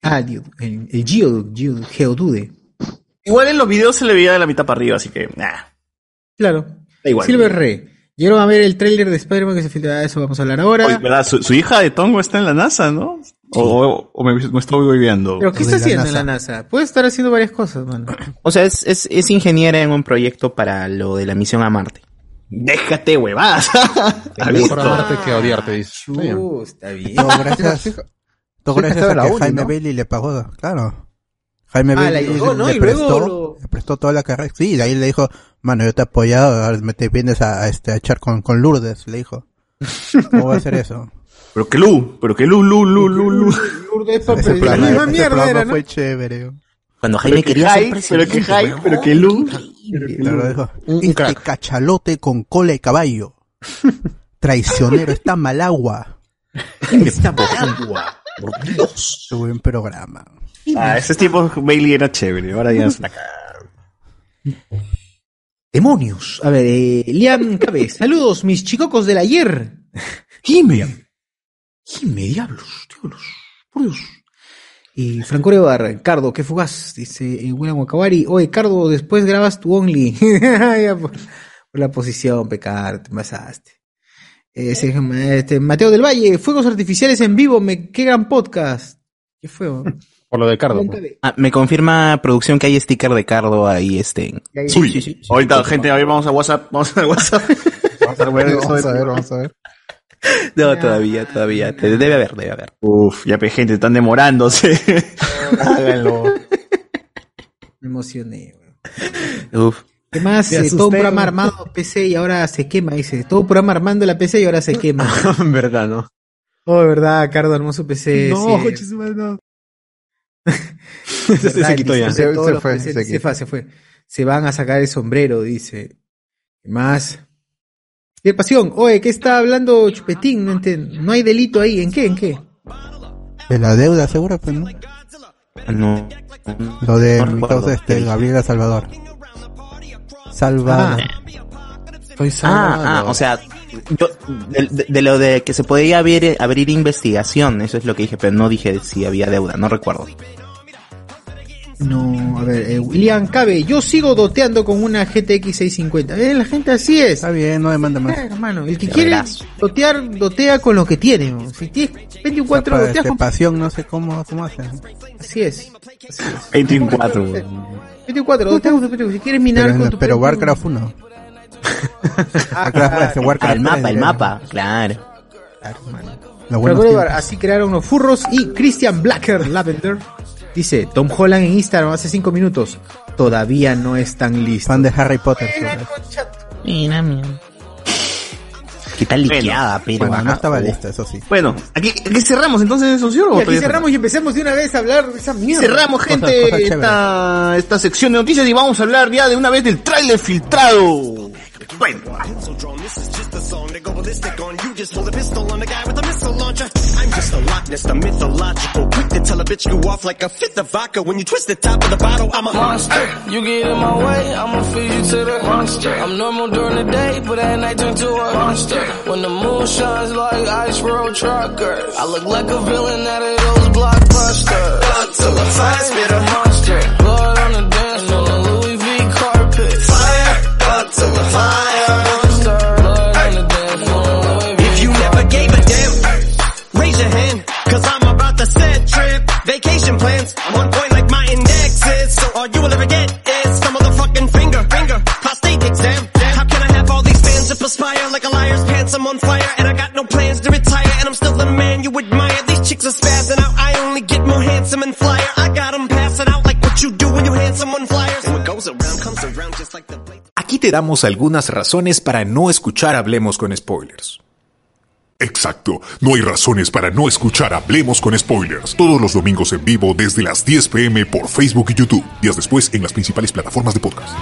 Ah, Dioduk, el, el Geodude. Igual en los videos se le veía de la mitad para arriba, así que, nah. Claro. Da igual. Silver Rey. Llegaron a ver el tráiler de Spider-Man que se filtra, de eso vamos a hablar ahora. Oye, ¿verdad? Su, su hija de Tongo está en la NASA, ¿no? O, o- o me, me estoy viendo. Pero ¿qué está haciendo en la NASA? Puede estar haciendo varias cosas, mano. [CLEARS THROAT] O sea, es, es, es ingeniera en un proyecto para lo de la misión a Marte. Déjate, huevadas. [LAUGHS] Mejor amarte que odiarte, dice. Está bien. Está bien. Todo gracias, todo Sí, gracias a que uni, Jaime ¿no? Bailey le pagó, claro. Jaime Ah, Bailey ayudó, ¿no? le, luego prestó, lo- le prestó toda la carrera. Sí, de ahí le dijo, mano, yo te he apoyado, ahora me te vienes a, a, este, a echar con, con Lourdes, le dijo. [LAUGHS] ¿Cómo voy a hacer eso? Pero que Lu, pero que Lu, Lu, Lu, Lu, Lu. Lourdes, Ese la programa, misma ese mierda programa era, ¿no? fue chévere. Cuando Jaime quería ser Jai, pero que presidente. Weón. pero que Lu. Pero dijo, este cachalote con cola de caballo. [LAUGHS] Traicionero, está mal agua. Está agua. Por Dios. Buen programa. Ah, ese tipo Bailey era chévere, ahora ya es una. Demonios. A ver, eh, Liam Cabe, saludos, mis chicocos del ayer. Jime. Jime, diablos, diablos, por Dios. Y Franco Bar, Cardo, qué fugaz, dice eh, William Wakawari. Oye, Cardo, después grabas tu Only. [LAUGHS] Ya, por, por la posición, pecar, te pasaste. Eh, se- este, Mateo del Valle, Fuegos Artificiales en vivo, me, qué gran podcast. ¿Qué fue? [LAUGHS] Por lo de Cardo. Pues. Ah, me confirma producción que hay sticker de Cardo ahí, este. Ahí- Uy, ahorita, gente, a ver, vamos a WhatsApp, vamos a WhatsApp. [LAUGHS] Vamos a ver, Vamos a ver, vamos a ver. No, todavía, todavía. Debe haber, debe haber. Uf, ya pe, gente, están demorándose. [LAUGHS] Háganlo. [LAUGHS] Me emocioné. weón. Uf. ¿Qué más? Eh, todo un programa armado PC y ahora se quema, dice. Todo un programa armando la PC y ahora se quema. [LAUGHS] En verdad, ¿no? Oh, de verdad, Cardo armó su PC. No, sí. no. Se, quitó ya. Se- se fue, PC, se fue, se fue. se van a sacar el sombrero, dice. ¿Qué más? Y pasión, oye, ¿qué está hablando Chupetín? No entiendo. No hay delito ahí. ¿En qué? ¿En qué? De la deuda, seguro, pues, ¿no? No. Lo de No mi causa, este, Gabriela Salvador. Salvador. Estoy Ah, ah, o sea, yo, de, de- de lo de que se podía abrir, abrir investigación, eso es lo que dije, pero no dije si había deuda, no recuerdo. No, a ver, eh, William Cabe, yo sigo doteando con una GTX 650. Eh, la gente así es. Está bien, no demanda más. hermano, el que quiere verás. dotear, dotea con lo que tiene. ¿no? Si tienes 24, Para, doteas este, con... pasión, no sé cómo, cómo hace. Así es. 24, 24, doteas con tu. Si quieres minar Pero, con tu pero Warcraft 1. [LAUGHS] Ah, Warcraft, este, Warcraft el mapa, 3, el mapa, claro. Recuerdo, tiempos. así crearon los furros y Christian Blacker Lavender dice Tom Holland en Instagram hace 5 minutos todavía no están listos. Fan de Harry Potter. Mira, mira. Que está liqueada, pero. Bueno, no estaba lista, eso sí. Bueno, aquí, aquí cerramos entonces, socio. Y aquí cerramos y empecemos de una vez a hablar de esa mierda. Cerramos, gente, esta, esta sección de noticias y vamos a hablar ya de una vez del tráiler filtrado. Bueno. You just hold a pistol on the guy with a missile launcher. I'm just a Loch Ness, the mythological. Quick to tell a bitch you off like a fifth of vodka. When you twist the top of the bottle, I'm a monster. You get in my way, I'ma feed you to the monster. I'm normal during the day, but at night turn to a monster. When the moon shines like ice road truckers, I look like a villain out of those blockbusters. Blood to the fire, spit a monster. V If you never gave a damn, raise your hand. Cause I'm about to set trip. Vacation plans. I'm on point like my index is. So all you will ever get is some motherfucking finger. Finger. Prostate exam. How can I have all these fans that perspire like a liar's pants? I'm on fire and I got no plans to retire. And I'm still the man you admire. These chicks are spazzing out. I only get more handsome and flyer. I got 'em passing out like what you do when you hand someone flyers. And what goes around comes around just like the. Aquí te damos algunas razones para no escuchar Hablemos con Spoilers. Exacto, no hay razones para no escuchar Hablemos con Spoilers. Todos los domingos en vivo desde las 10 pm por Facebook y YouTube. Días después en las principales plataformas de podcast.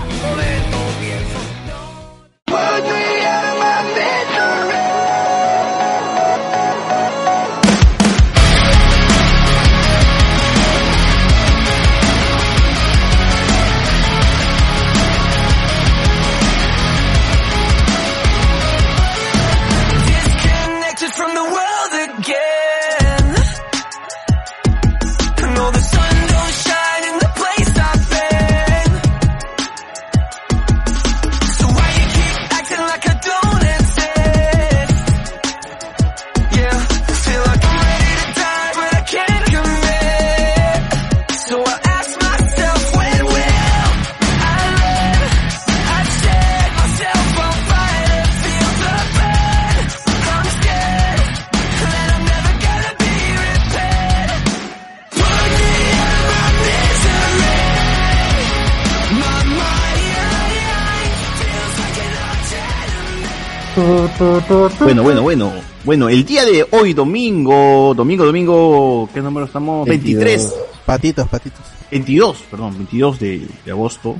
Bueno, bueno, bueno. Bueno, el día de hoy, domingo, domingo, domingo, ¿qué número estamos? 23. Patitos, patitos. 22, perdón, 22 de, de agosto.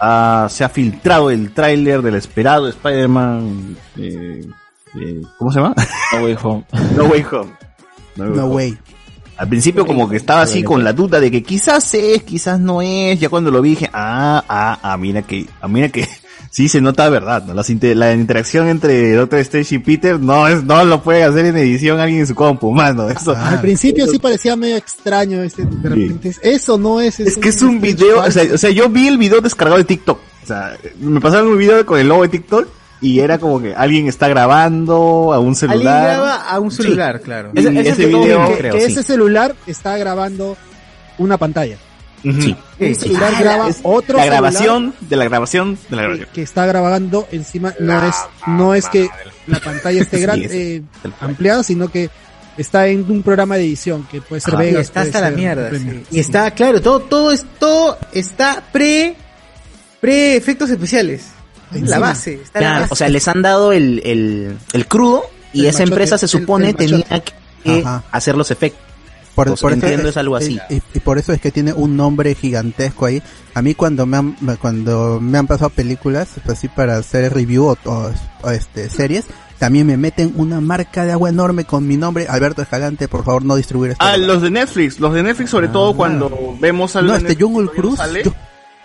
Ah, se ha filtrado el tráiler del esperado Spider-Man. eh, eh, ¿Cómo se llama? No Way Home. [LAUGHS] No Way Home. No way. Al principio como que estaba así con la duda de que quizás es, quizás no es. Ya cuando lo vi dije, ah, ah, ah, mira que, ah, mira que sí se nota verdad. ¿no? Las inter- la interacción entre Doctor Strange y Peter no es, no lo puede hacer en edición alguien en su compu, mano. Eso. Al principio sí parecía medio extraño este, de repente. Eso no es. Es que es un video, o sea, o sea, yo vi el video descargado de TikTok. O sea, me pasaron un video con el logo de TikTok y era como que alguien está grabando a un celular. Alguien graba a un celular, claro. Ese- Ese, ese que- video, que, creo, que sí. ese celular está grabando una pantalla. Sí. Un celular Ah, graba es otro La grabación de la grabación de la grabación. que está grabando encima. No es, no es que la pantalla esté [LAUGHS] gran, Sí, es- eh, ampliada, sino que está en un programa de edición que puede ser Ah, Vegas. y está hasta la mierda. Sí. Y está, claro, todo, todo es, todo está pre, pre efectos especiales. La base, está la Claro, base. o sea, les han dado el, el, el crudo y El esa machote, empresa se supone el tenía que Ajá. hacer los efectos. Por, Pues por eso es algo así. Y, y por eso es que tiene un nombre gigantesco ahí. A mí cuando me han, cuando me han pasado películas, pues así para hacer review o, o- o, este series, también me meten una marca de agua enorme con mi nombre, Alberto Escalante, por favor no distribuir esto. Ah, los de Netflix, los de Netflix sobre todo cuando vemos algo No, este Netflix Jungle sale. yo-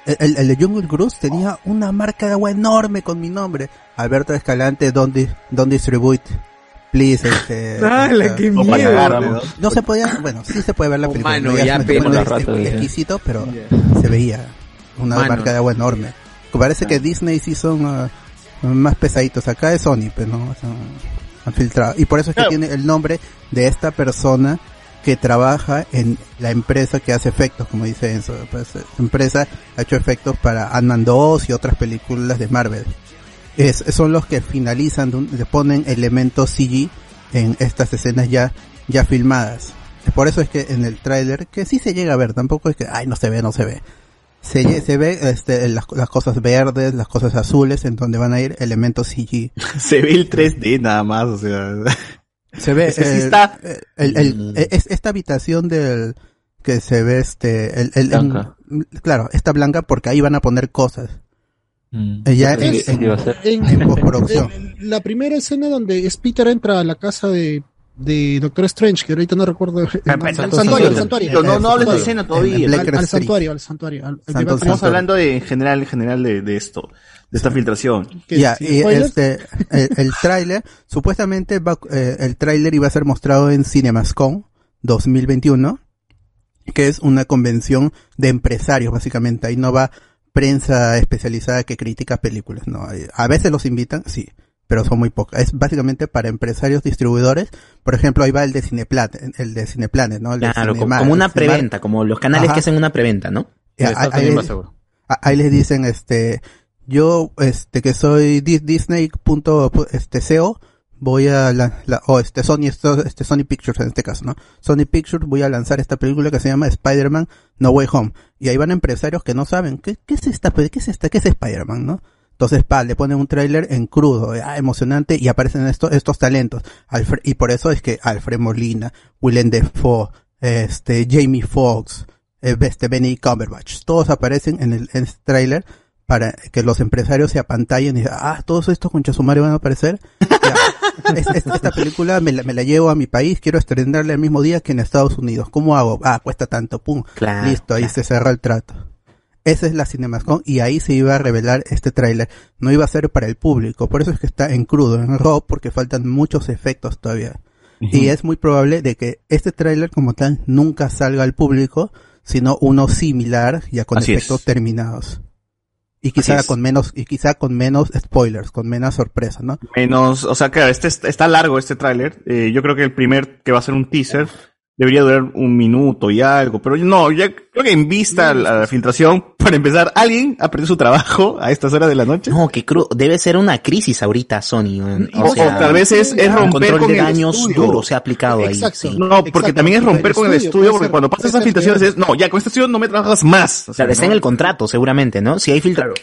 el, el- el de Jungle Cruise tenía una marca de agua enorme con mi nombre. Alberto Escalante, don't, di- don't distribute. Please, este. [LAUGHS] ¡Hala, qué no, miedo! para ¿no? No se podía, bueno, sí se puede ver la película. mano, no ya, pero- es- rata, es exquisito, pero se veía una Mano. marca de agua enorme. Parece que Disney sí son ah, más pesaditos. Acá es Sony, pero no, son han filtrado. Y por eso es que Claro. tiene el nombre de esta persona que trabaja en la empresa que hace efectos, como dice Enzo. Pues, esa empresa ha hecho efectos para Ant-Man 2 y otras películas de Marvel. Es, son los que finalizan, le ponen elementos CG en estas escenas ya, ya filmadas. Por eso es que en el tráiler, que sí se llega a ver, tampoco es que, ay, no se ve, no se ve. Se, se ve este, las, las cosas verdes, las cosas azules, en donde van a ir elementos CG. [LAUGHS] Se ve el 3D nada más, o sea. [LAUGHS] Se ve sí el- está. el- el- es esta habitación del que se ve este el, claro está blanca porque ahí van a poner cosas Eh, ya en, Es- en- en- en postproducción en la primera escena donde es Peter entra a la casa de, de Doctor Strange, que ahorita no recuerdo. Al santuario, al santuario. No, no hables de escena todavía. Al- En Al, Black santuario, al santuario. Estamos hablando de en general, en general de, de esto, de esta filtración. ya y este el, el tráiler [LAUGHS] supuestamente va, eh, el tráiler iba a ser mostrado en CinemaScon 2021 que es una convención de empresarios básicamente ahí no va prensa especializada que critica películas no a veces los invitan sí pero son muy pocas. Es básicamente para empresarios distribuidores. Por ejemplo ahí va el de Cineplanet el de Cineplanet no el de Claro, como, Cinemar- como una preventa, como los canales Ajá. que hacen una preventa, ¿no? Ya, ahí, ahí les, dicen, este, yo, este, que soy Dis- Disney punto, pu- este, CEO, voy a, la, la- o este, Sony, esto- este, Sony Pictures en este caso, ¿no? Sony Pictures, voy a lanzar esta película que se llama Spider-Man No Way Home. Y ahí van empresarios que no saben, ¿qué, qué es esta, qué es esta, qué es Spider-Man, no? Entonces, pa, le ponen un tráiler en crudo, ah, emocionante, y aparecen estos, estos talentos. Alfred, y por eso es que Alfred Molina, Willem Dafoe, este, Jamie Foxx, eh, este Benny Cumberbatch, todos aparecen en el en este tráiler para que los empresarios se apantallen y digan, ah, todos estos con Chasumario van a aparecer. [LAUGHS] Ya, es- es- esta película me la, me la llevo a mi país, quiero estrenarla el mismo día que en Estados Unidos. ¿Cómo hago? Ah, cuesta tanto, pum. Claro, Listo, ahí se cerra el trato. Esa es la CinemaCon y ahí se iba a revelar este tráiler. No iba a ser para el público, por eso es que está en crudo, en raw, porque faltan muchos efectos todavía. Y es muy probable de que este tráiler como tal nunca salga al público, sino uno similar ya con Así es. efectos terminados. Y quizá es. con menos, y quizá con menos spoilers, con menos sorpresas, ¿no? Menos, o sea, claro, este es- está largo este tráiler. Eh, yo creo que el primer que va a ser un teaser debería durar un minuto y algo, pero no, ya creo que en vista a la, filtración, para empezar, alguien ha perdido su trabajo a estas horas de la noche. No, que cru debe ser una crisis ahorita, Sony. O tal vez es- es romper control con de el daños estudio. duro se ha aplicado ahí. sí. No, porque también es romper con el estudio, porque cuando pasas esas filtraciones es, no, ya con este estudio no me trabajas más. O sea, está en el contrato, seguramente, ¿no? Si hay filtro,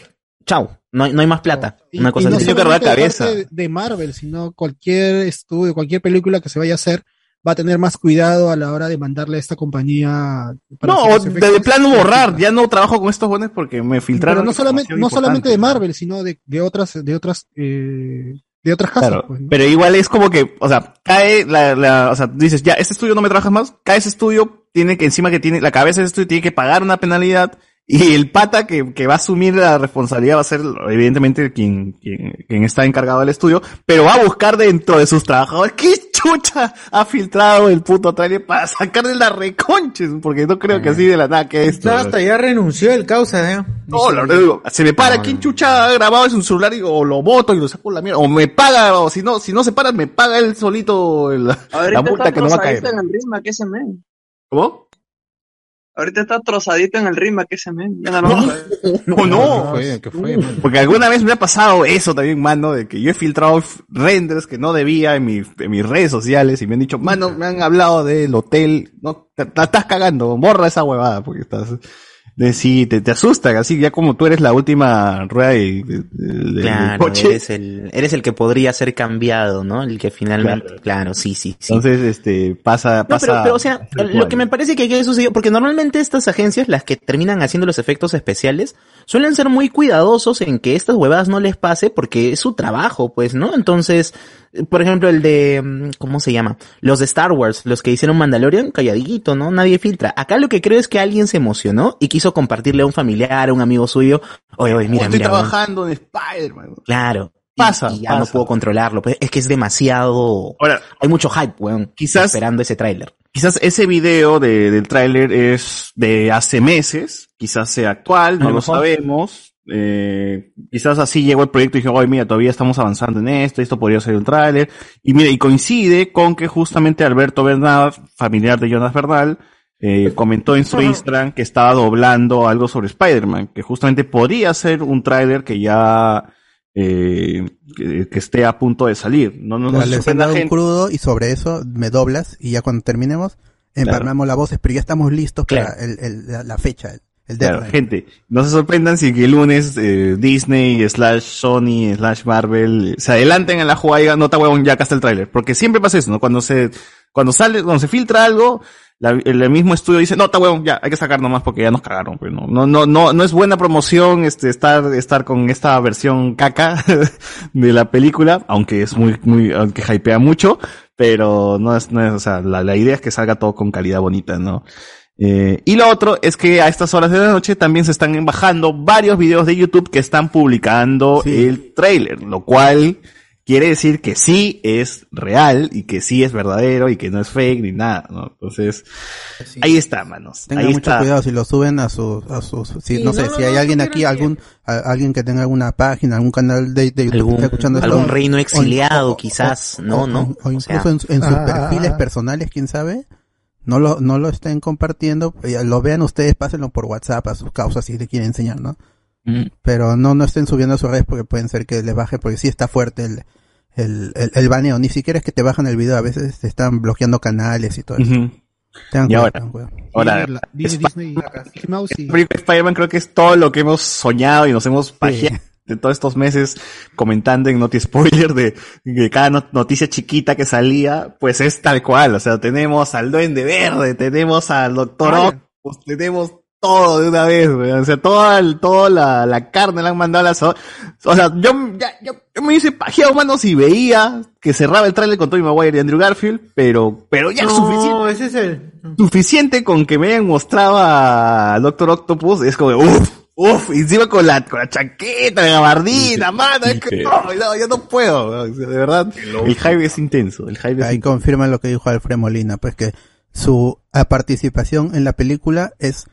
chao, no hay, no hay más plata. Una cosa y no de de- de Marvel, sino cualquier estudio, cualquier película que se vaya a hacer, va a tener más cuidado a la hora de mandarle a esta compañía. para No, de, de plano borrar, ya no trabajo con estos buenos porque me filtraron. Pero no solamente, no solamente de. Marvel, sino de, de otras, de otras, eh, de otras casas. Claro, pues, ¿no? pero igual es como que, o sea, cae la, la, o sea, dices, ya, este estudio no me trabajas más, cae ese estudio, tiene que encima que tiene, la cabeza de ese estudio tiene que pagar una penalidad, y el pata que, que va a asumir la responsabilidad va a ser, evidentemente, quien, quien, quien está encargado del estudio, pero va a buscar dentro de sus trabajadores, ¿qué chucha ha filtrado el puto trailer para sacarle la reconches? Porque no creo que así de la nada que esto. No, hasta ya renunció el causa, ¿eh? No, la verdad, digo, se me para, ¿quién chucha ha grabado en su celular y o lo boto y lo saco la mierda? O me paga, o si no, si no se para, me paga él solito el- la Ahorita multa que no va a caer. trozadito en el ritmo que ese men. ¿Cómo? Ahorita está trozadito en el ritmo que ese men. Ya [LAUGHS] no. No, no. ¿Qué fue? Porque alguna vez me ha pasado eso también, mano, de que yo he filtrado renders que no debía en, mi- en mis redes sociales y me han dicho, mano, me han hablado del hotel, no, te- la estás cagando, borra esa huevada porque estás... de sí, te, te asustan, así ya como tú eres la última rueda de, de- de- Claro, coche. eres el, eres el que podría ser cambiado, ¿no? El que finalmente, claro, sí, sí, sí. Entonces, este, pasa, No, pasa. pero, pero, o sea, lo que me parece que aquí sucedió, porque normalmente estas agencias, las que terminan haciendo los efectos especiales, suelen ser muy cuidadosos en que estas huevadas no les pase porque es su trabajo, pues, ¿no? Entonces, por ejemplo, el de, mm, ¿cómo se llama? Los de Star Wars, los que hicieron Mandalorian, calladito, ¿no? Nadie filtra. Acá lo que creo es que alguien se emocionó y quiso compartirle a un familiar, a un amigo suyo, oye, oye, mira, estoy mira. weón". trabajando en Spider-Man. Claro. Pasa, Y, ya no puedo controlarlo. Pues es que es demasiado. Ahora, hay mucho hype, weón. Quizás- Esperando ese tráiler. Quizás ese video de, del tráiler es de hace meses, quizás sea actual, no lo sabemos. Eh, quizás así llegó el proyecto y dije, oye, mira, todavía estamos avanzando en esto, esto podría ser un tráiler. Y mira, y coincide con que justamente Alberto Bernal, familiar de Jonas Bernal, eh, comentó en su Instagram que estaba doblando algo sobre Spider-Man, que justamente podría ser un tráiler que ya eh, que, que esté a punto de salir. No, no, no he dado un crudo y sobre eso me doblas y ya cuando terminemos empalmamos la voz, pero ya estamos listos Claro. para el, el- la, la fecha, el, Claro, gente, no se sorprendan si que el lunes eh, Disney slash Sony slash Marvel se adelanten en la jugada y digan, no, ta huevón, ya acá está el tráiler. Porque siempre pasa eso, ¿no? Cuando se, cuando sale, cuando se filtra algo, la- el mismo estudio dice, no, ta huevón, ya, hay que sacar nomás porque ya nos cagaron, pues, no, no, no, no, no es buena promoción, este, estar, estar con esta versión caca [LAUGHS] de la película, aunque es muy, muy, aunque hypea mucho, pero no es, no es, o sea, la, la idea es que salga todo con calidad bonita, ¿no? Eh, y lo otro es que a estas horas de la noche también se están bajando varios videos de YouTube que están publicando el trailer, lo cual quiere decir que sí es real y que sí es verdadero y que no es fake ni nada, ¿no? Entonces, ahí está, manos. Tengan ahí mucho está. cuidado si lo suben a sus, a sus, si, Sí, no sé, no, si no, hay no, alguien aquí, algún, a- alguien que tenga alguna página, algún canal de, de YouTube que esté escuchando esto, algún reino exiliado, o- quizás, o- no, o- no, O, o incluso sea. en, en sus Ah. perfiles personales, quién sabe, no lo, no lo estén compartiendo, eh, lo vean ustedes, pásenlo por WhatsApp a sus causas si le quieren enseñar, ¿no? Pero no, no estén subiendo a sus redes porque pueden ser que les baje, porque sí está fuerte el, el, el, el baneo. Ni siquiera es que te bajan el video, a veces te están bloqueando canales y todo eso. Y ahora, ahora, Disney, Mickey Mouse y- El película de Spider-Man creo que es todo lo que hemos soñado y nos hemos pajeado de todos estos meses comentando en Noti Spoiler de, de cada not- noticia chiquita que salía, pues es tal cual. O sea, tenemos al Duende Verde, tenemos al Doctor Octopus, tenemos todo de una vez, weón. O sea, toda, el- toda la, la carne la han mandado a las... O o sea, yo, ya, yo, yo me hice pajeado, mano, si veía que cerraba el tráiler con Tobey Maguire y Andrew Garfield, pero, pero ya es suficiente No, ese es el. suficiente con que me hayan mostrado a Doctor Octopus, es como, uff, uff, y encima con la, con la chaqueta, la gabardina, mano, es que no, no, yo no puedo, de verdad, el hype es intenso, el hype es Ahí confirman lo que dijo Alfred Molina, pues que su eh, participación en la película es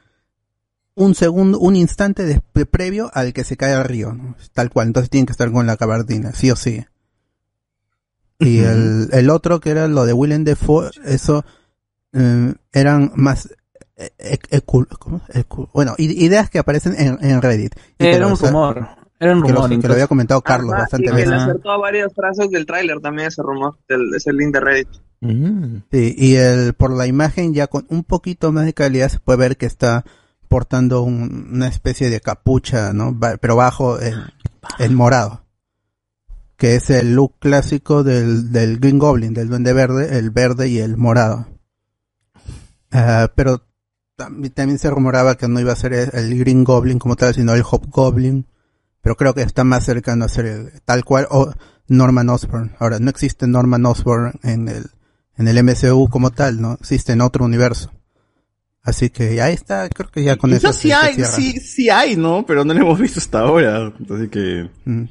un segundo, un instante de, de previo al que se cae al río, ¿no? Tal cual, entonces tienen que estar con la gabardina, sí o sí. Y el, el otro que era lo de Willem Dafoe, eso eh, eran más eh, eh, bueno, ideas que aparecen en, en Reddit. Y Era un rumor. Era un que lo- rumor. que lo había comentado Carlos Ah, bastante y que le acertó a varias frases del tráiler también ese rumor, del, ese link de Reddit. Sí, y el, por la imagen ya con un poquito más de calidad se puede ver que está portando un- una especie de capucha, ¿no? Ba- Pero bajo el, el morado. Que es el look clásico del, del Green Goblin, del Duende Verde, el verde y el morado. Ah, pero también, también se rumoraba que no iba a ser el, el Green Goblin como tal, sino el Hobgoblin. Pero creo que está más cercano a ser el, tal cual, o Norman Osborn. Ahora, no existe Norman Osborn en el, en el MCU como tal, ¿no? Existe en otro universo. Así que ahí está, creo que ya con eso sí se hay, sí, sí hay, ¿no? Pero no lo hemos visto hasta ahora, así que... Mm.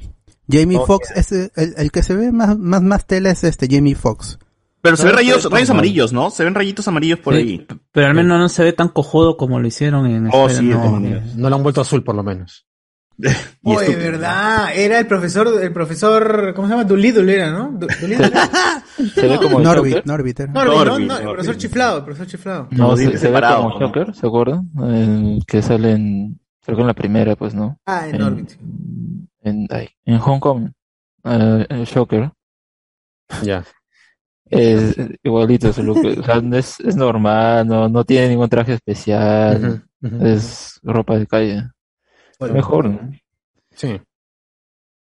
Jamie Oh, Foxx, es el, el que se ve más, más, más tela es este Jamie Foxx. Pero se ven rayos, rayos amarillos, ¿no? Se ven rayitos amarillos por Sí, ahí. Pero al menos no se ve tan cojudo como lo hicieron en Oh, sí, de No, maneras. No lo han vuelto azul, por lo menos. [LAUGHS] Oye, estúpido. verdad, era el profesor, el profesor, ¿cómo se llama? Doolittle era, ¿no? Du- Doolittle. [LAUGHS] Se ve como el Norbit. Norbit era. Norbit, ¿no? Norbit, No, el profesor chiflado, el profesor chiflado. No, No, se, ve separado, como ¿no? Joker, ¿se acuerdan? El que sale en, creo que en la primera, pues, ¿no? Ah, en Norbit. En, ay, en Hong Kong. Eh, el Joker. Ya. Es igualito su look. O sea, no es, es normal, no, no tiene ningún traje especial. Es ropa de calle. Bueno. Mejor, ¿no? Sí.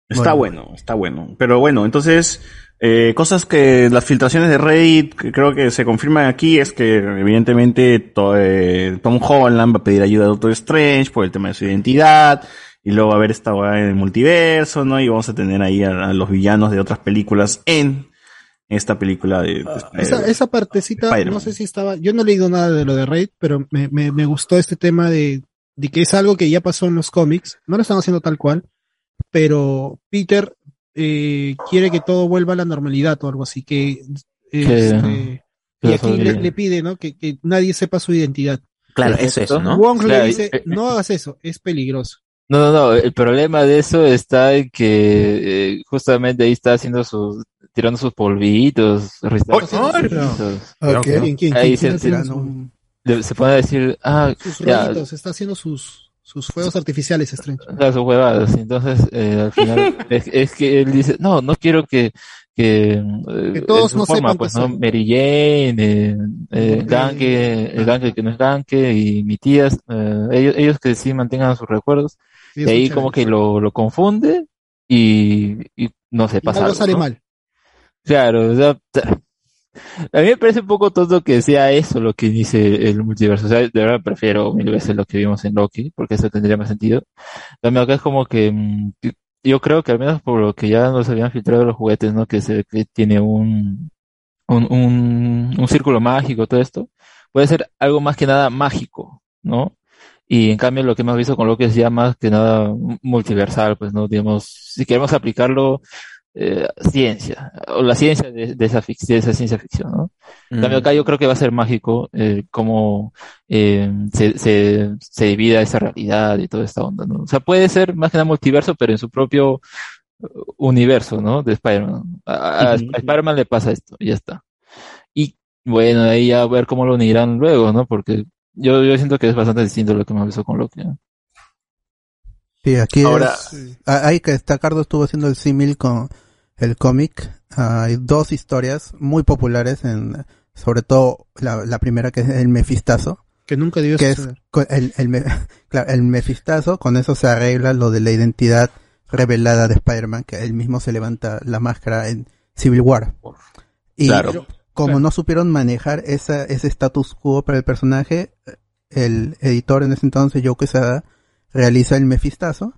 Está bueno. está bueno. Pero bueno, entonces, eh, cosas que las filtraciones de Reddit que creo que se confirman aquí es que evidentemente to- eh, Tom Holland va a pedir ayuda a Doctor Strange por el tema de su identidad. Y luego va a haber esta en el multiverso, ¿no? Y vamos a tener ahí a, a los villanos de otras películas en esta película de, de Spider- Esa, esa partecita, no sé si estaba, yo no he leído nada de lo de Raid, pero me, me, me gustó este tema de, de que es algo que ya pasó en los cómics, no lo están haciendo tal cual, pero Peter eh, quiere que todo vuelva a la normalidad o algo así, que, este, y aquí le, pide, ¿no? Que, que nadie sepa su identidad. Claro, eso es, ¿no? Wong Claro, le dice, eh, no hagas eso, es peligroso. No, no, no, el problema de eso está en que eh, justamente ahí está haciendo sus, tirando sus polvitos, registrando sus polvitos. Ok. ¿Quién, quién, Ahí quién se, se- a decir, ah, Sus ya, rollitos, está haciendo sus, sus fuegos artificiales, Strange. Sus huevadas. Entonces, eh, al final, [LAUGHS] es, es que él dice, no, no quiero que, que, eh, Que todos en su no forma, pues, ¿no? Mary Jane, eh, eh. Ganke, el Ganke que no es Ganke, y mi tía, eh, ellos, ellos que sí mantengan sus recuerdos. Sí, y ahí como que lo, lo confunde y, y no se Y pasa algo sale ¿no? mal. Claro, o sea, a mí me parece un poco tonto que sea eso lo que inicie el multiverso. O sea, de verdad prefiero mil veces lo que vimos en Loki, porque eso tendría más sentido. También acá es como que mm, que- yo creo que al menos por lo que ya nos habían filtrado los juguetes, ¿no? Que se que tiene un, un, un, un círculo mágico, todo esto, puede ser algo más que nada mágico, ¿no? Y en cambio lo que hemos visto con Loki es ya más que nada multiversal, pues, ¿no? Digamos, si queremos aplicarlo, eh, ciencia, o la ciencia de, de esa de esa ciencia ficción, ¿no? En cambio Mm. acá yo creo que va a ser mágico eh, cómo eh, se, se, se divida esa realidad y toda esta onda, ¿no? O sea, puede ser más que nada multiverso, pero en su propio uh, universo, ¿no? De Spider-Man. A, a- a Ujú. Spider-Man le pasa esto, y ya está. Y bueno, ahí ya a ver cómo lo unirán luego, ¿no? Porque yo, yo siento que es bastante distinto lo que hemos visto con Loki. ¿no? Sí, aquí Ahora- es, hay que Cardo estuvo haciendo el símil con el cómic. Ah, hay dos historias muy populares en, sobre todo la, la primera que es el Mefistazo, Que nunca debió que es suceder. el, el, [LAUGHS] claro, el Mefistazo, con eso se arregla lo de la identidad revelada de Spider-Man, que él mismo se levanta la máscara en Civil War. Y Claro. como Claro. no supieron manejar esa, ese status quo para el personaje, el editor en ese entonces, Joe Quesada, realiza el Mefistazo,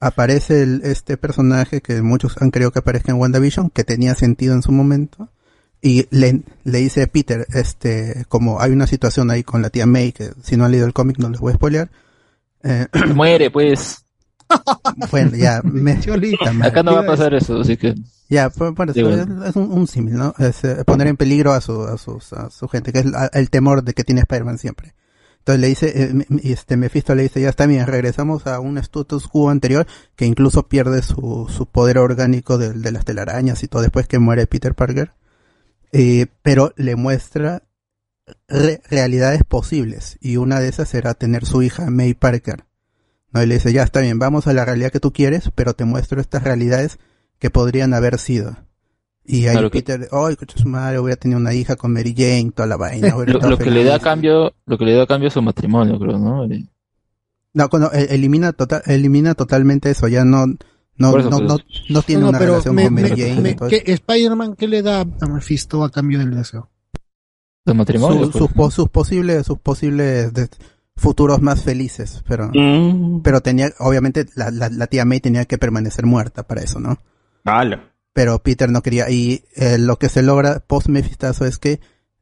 aparece el, este personaje que muchos han creído que aparezca en WandaVision, que tenía sentido en su momento, y le, le dice a Peter, este, como hay una situación ahí con la tía May, que si no han leído el cómic no les voy a spoilear, eh, Muere, pues. [LAUGHS] bueno, ya, me, [LAUGHS] Cholita. Acá no va a pasar eso, así que. ya, Digo, es un, un símil, ¿no? Es eh, poner en peligro a su, a sus, a su gente, que es el temor de que tiene Spider-Man siempre. Entonces le dice, eh, este Mephisto le dice, ya está bien, regresamos a un status quo anterior que incluso pierde su, su poder orgánico de, de las telarañas y todo después que muere Peter Parker. Eh, pero le muestra re- realidades posibles y una de esas será tener su hija May Parker. ¿no? Y le dice, ya está bien, vamos a la realidad que tú quieres, pero te muestro estas realidades que podrían haber sido. Y ahí Claro que- Peter, ay, coche su madre, hubiera tenido una hija con Mary Jane, toda la vaina. [LAUGHS] Lo, que le da cambio, lo que le da cambio es su matrimonio, creo, ¿no? Y- No, cuando eh, elimina total, elimina totalmente eso, ya no, no, eso, no, pues. no, no tiene No, no, una pero relación me- con Mary me- Jane. me- entonces- ¿qué- Spider-Man, ¿qué le da a Mephisto a cambio del deseo? Los matrimonios. su- pues. sus, po- sus posibles, sus posibles de- futuros más felices, pero, Mm. pero tenía, obviamente la, la, la tía May tenía que permanecer muerta para eso, ¿no? Ala. Pero Peter no quería. Y eh, lo que se logra post Mefistazo es que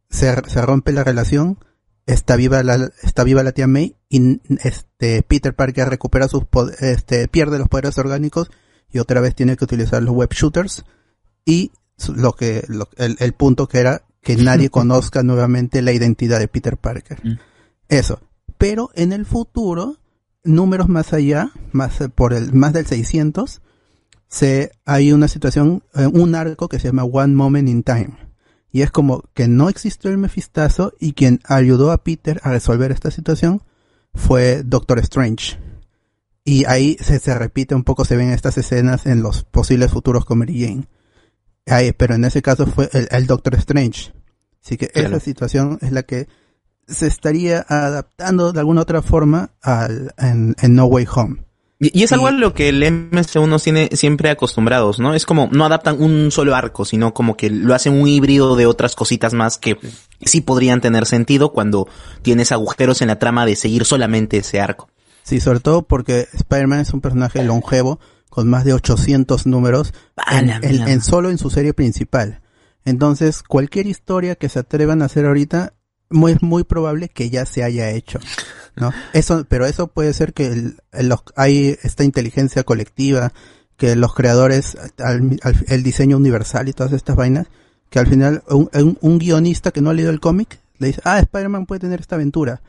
se, se rompe la relación, está viva la, está viva la tía May y este Peter Parker recupera sus este pierde los poderes orgánicos y otra vez tiene que utilizar los web shooters y lo que lo- el, el punto que era que nadie [LAUGHS] conozca nuevamente la identidad de Peter Parker. Mm. Eso. Pero en el futuro, números más allá, más por el más del 600, se hay una situación, eh, un arco que se llama One Moment in Time. Y es como que no existió el Mefistazo y quien ayudó a Peter a resolver esta situación fue Doctor Strange. Y ahí se, se repite un poco, se ven estas escenas en los posibles futuros con Mary Jane. Ahí, pero en ese caso fue el, el Doctor Strange. Así que Claro. esa situación es la que se estaría adaptando de alguna otra forma al, en, en No Way Home. Y, y es algo a lo que el MCU nos tiene siempre acostumbrados, ¿no? Es como, no adaptan un solo arco, sino como que lo hacen un híbrido de otras cositas más que sí podrían tener sentido cuando tienes agujeros en la trama de seguir solamente ese arco. Sí, sobre todo porque Spider-Man es un personaje longevo con más de 800 números en, la en- en solo en su serie principal. Entonces, cualquier historia que se atrevan a hacer ahorita es muy probable que ya se haya hecho, ¿no? Eso, pero eso puede ser que el- el- los- hay esta inteligencia colectiva, que los creadores, al- al- el diseño universal y todas estas vainas, que al final un, un- un guionista que no ha leído el cómic le dice, ah, Spider-Man puede tener esta aventura.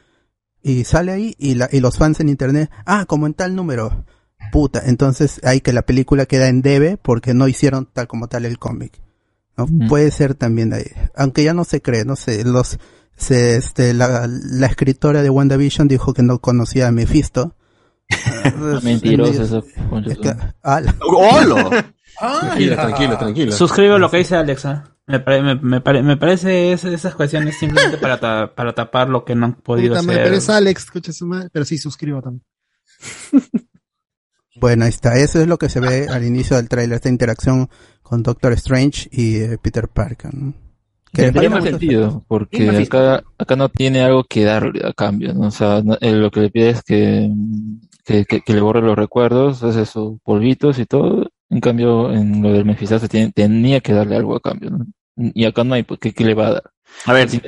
Y sale ahí y, la, y los fans en internet, ah, como en tal número. Puta, entonces hay que la película queda en debe porque no hicieron tal como tal el cómic. ¿no? Puede ser también ahí. Aunque ya no se cree, no sé, los, se, este, la, la escritora de WandaVision dijo que no conocía a Mephisto. [LAUGHS] Mentiroso eso. Es que- ala. ¡Hola! Tranquilo, tranquilo, tranquilo. Suscribo lo que dice Alexa. Me, pare- me, me, pare- me parece es- esas cuestiones simplemente para, ta- para tapar lo que no han podido hacer. pero es Alex, escucha su madre, pero sí suscribo también. [LAUGHS] Bueno, ahí está. Eso es lo que se ve al inicio del tráiler, esta interacción con Doctor Strange y eh, Peter Parker. ¿no? Falta más sentido, porque acá, acá no tiene algo que darle a cambio, ¿no? O sea, no- eh, lo que le pide es que, que, que- que le borre los recuerdos, hace sus polvitos y todo. En cambio, en lo del tiene- tenía que darle algo a cambio, ¿no? Y acá no hay, pues, ¿qué, qué le va a dar? A ver, Si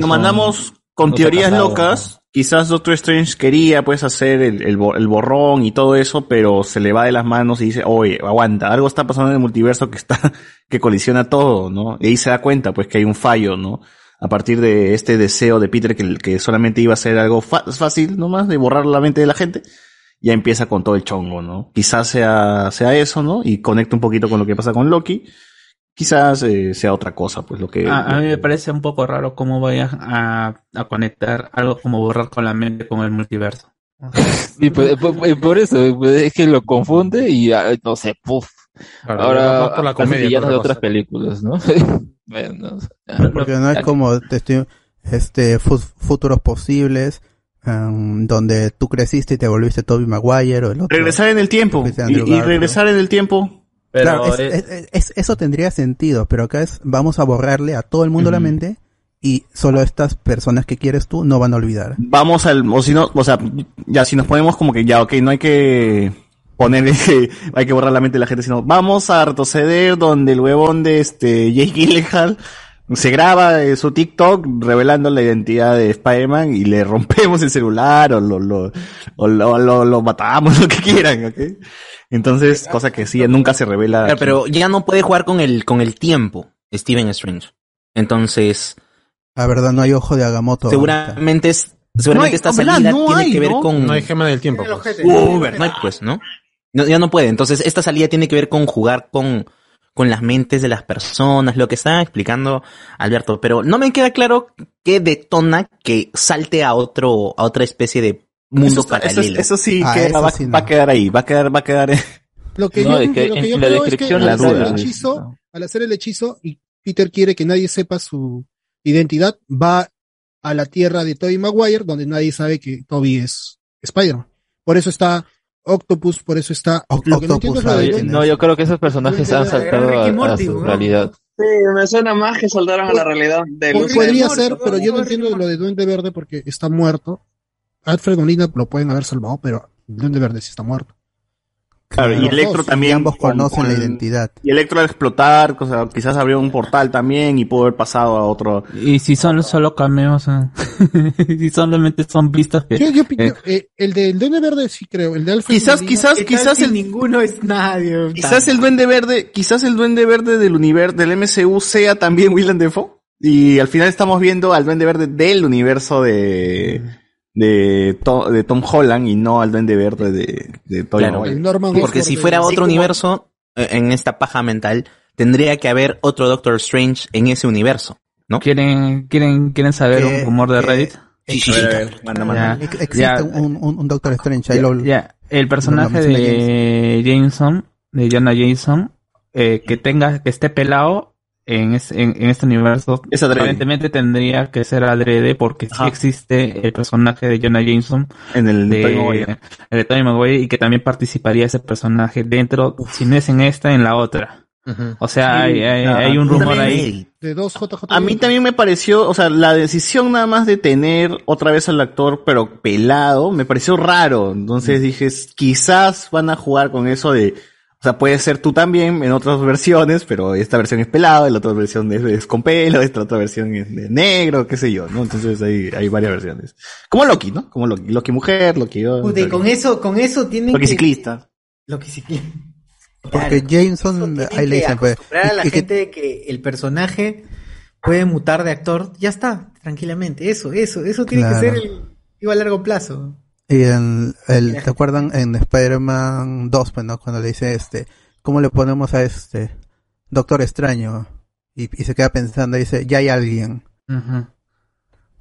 nos mandamos con teorías locas, quizás Doctor Strange quería pues hacer el, el, el borrón y todo eso, pero se le va de las manos y dice, oye, aguanta, algo está pasando en el multiverso que está, [LAUGHS] que colisiona todo, ¿no? Y ahí se da cuenta pues que hay un fallo, ¿no? A partir de este deseo de Peter que, que solamente iba a ser algo fácil nomás de borrar la mente de la gente, ya empieza con todo el chongo, ¿no? Quizás sea, sea eso, ¿no? Y conecta un poquito con lo que pasa con Loki. Quizás eh, sea otra cosa, pues lo que... A, a mí me parece un poco raro cómo vaya a, a conectar algo como borrar con la mente con el multiverso. Y por, por- por eso, pues, es que lo confunde y ah, no sé, puff. Claro, Ahora, por la comedia, por de otra otras películas, ¿no? [LAUGHS] bueno, o sea, Porque no es como este fu- futuros posibles em, donde tú creciste y te volviste Toby Maguire o el otro. regresar en el tiempo y, regresar en el tiempo Claro, es- es- es- eso tendría sentido, pero acá es vamos a borrarle a todo el mundo la mente y solo estas personas que quieres tú no van a olvidar. vamos al o si no o sea ya si nos ponemos como que ya ok no hay que ponerle [LAUGHS] hay que borrar la mente de la gente sino vamos a retroceder donde el huevón de este Jake Gyllenhaal se graba eh, su TikTok revelando la identidad de Spider-Man y le rompemos el celular o lo lo o lo, lo- lo matamos [LAUGHS] lo que quieran ¿ok? entonces cosa que sí nunca se revela Claro, pero ya no puede jugar con el, con el tiempo, Steven Strange. Entonces, La verdad no hay ojo de Agamotto. seguramente es, seguramente No hay, esta ¿verdad? salida No tiene hay, que ver ¿no? con... No hay gema del tiempo. pues. Uh, no hay pues, ¿no? No, Ya no puede. Entonces, esta salida tiene que ver con jugar con, con las mentes de las personas, lo que está explicando Alberto. Pero no me queda claro qué detona que salte a otro, a otra especie de mundo eso, está- eso, paralelo. eso sí, Ah, queda- eso va, sí no. va a quedar ahí va a quedar va a quedar Lo que No, yo, es que lo que yo la creo es que descripción al la hacer duda, el ¿no? hechizo, al hacer el hechizo y Peter quiere que nadie sepa su identidad, va a la tierra de Tobey Maguire, donde nadie sabe que Toby es Spider-Man. Por eso está Octopus, por eso está... lo que no entiendo es lo de- no, yo creo que esos personajes han saltado a, a su realidad. Sí, me suena más que saltaron a la realidad de Luz. Podría ser, pero yo no entiendo lo de Duende Verde porque está muerto. Alfred Molina lo pueden haber salvado, pero Duende Verde sí está muerto. Claro, y Electro dos, también. y ambos con- conocen la identidad. Y Electro al explotar, o sea, quizás abrió un portal también y pudo haber pasado a otro. Y si son solo cameos, eh, [LAUGHS] si solamente son vistas que... Yo, eh, eh, el del Duende Verde sí creo, el de Alfred Quizás, quizás, quizás el, ninguno es nadie. quizás el duende verde, quizás el duende verde del universo, del MCU sea también Willem Dafoe. Y al final estamos viendo al duende verde del universo de, de, To- de Tom Holland y no al duende verde de, de Tobey Claro. Porque si fuera otro universo, eh, en esta paja mental, tendría que haber otro Doctor Strange en ese universo, ¿no? ¿Quieren, quieren, quieren saber un rumor de Reddit? Sí, sí, Existe un, un, un Doctor Strange, ahí ya, lo, ya. El personaje de Jameson, de Jonah Jameson, eh, que tenga, que esté pelado en, es- en, en este universo, Es aparentemente tendría que ser adrede porque sí Ajá. existe el personaje de Jonah Jameson En el de, el de Maguire y que también participaría ese personaje dentro, si no es en esta, en la otra. O sea, hay, hay, Ah, hay un rumor ahí. De dos JJ. A mí también me pareció, o sea, la decisión nada más de tener otra vez al actor, pero pelado, me pareció raro. Entonces dije, "S- quizás van a jugar con eso de, o sea, puede ser tú también en otras versiones, pero esta versión es pelado, la otra versión es, es con pelo, esta otra versión es de negro, qué sé yo, ¿no? Entonces hay, hay varias versiones. Como Loki, ¿no? Como Loki, Loki mujer, Loki, con eso, con eso tienen Loki que... ciclista. Loki ciclista. Porque Jameson, ahí le dicen, pues, a la y- y que- gente de que el personaje puede mutar de actor, ya está, tranquilamente. Eso, eso, eso tiene Claro. que ser el, digo, a largo plazo. Y en el, ¿te acuerdan en Spider-Man 2, pues, ¿no? Cuando le dice este, ¿cómo le ponemos a este Doctor Extraño? Y, y se queda pensando y dice, ya hay alguien.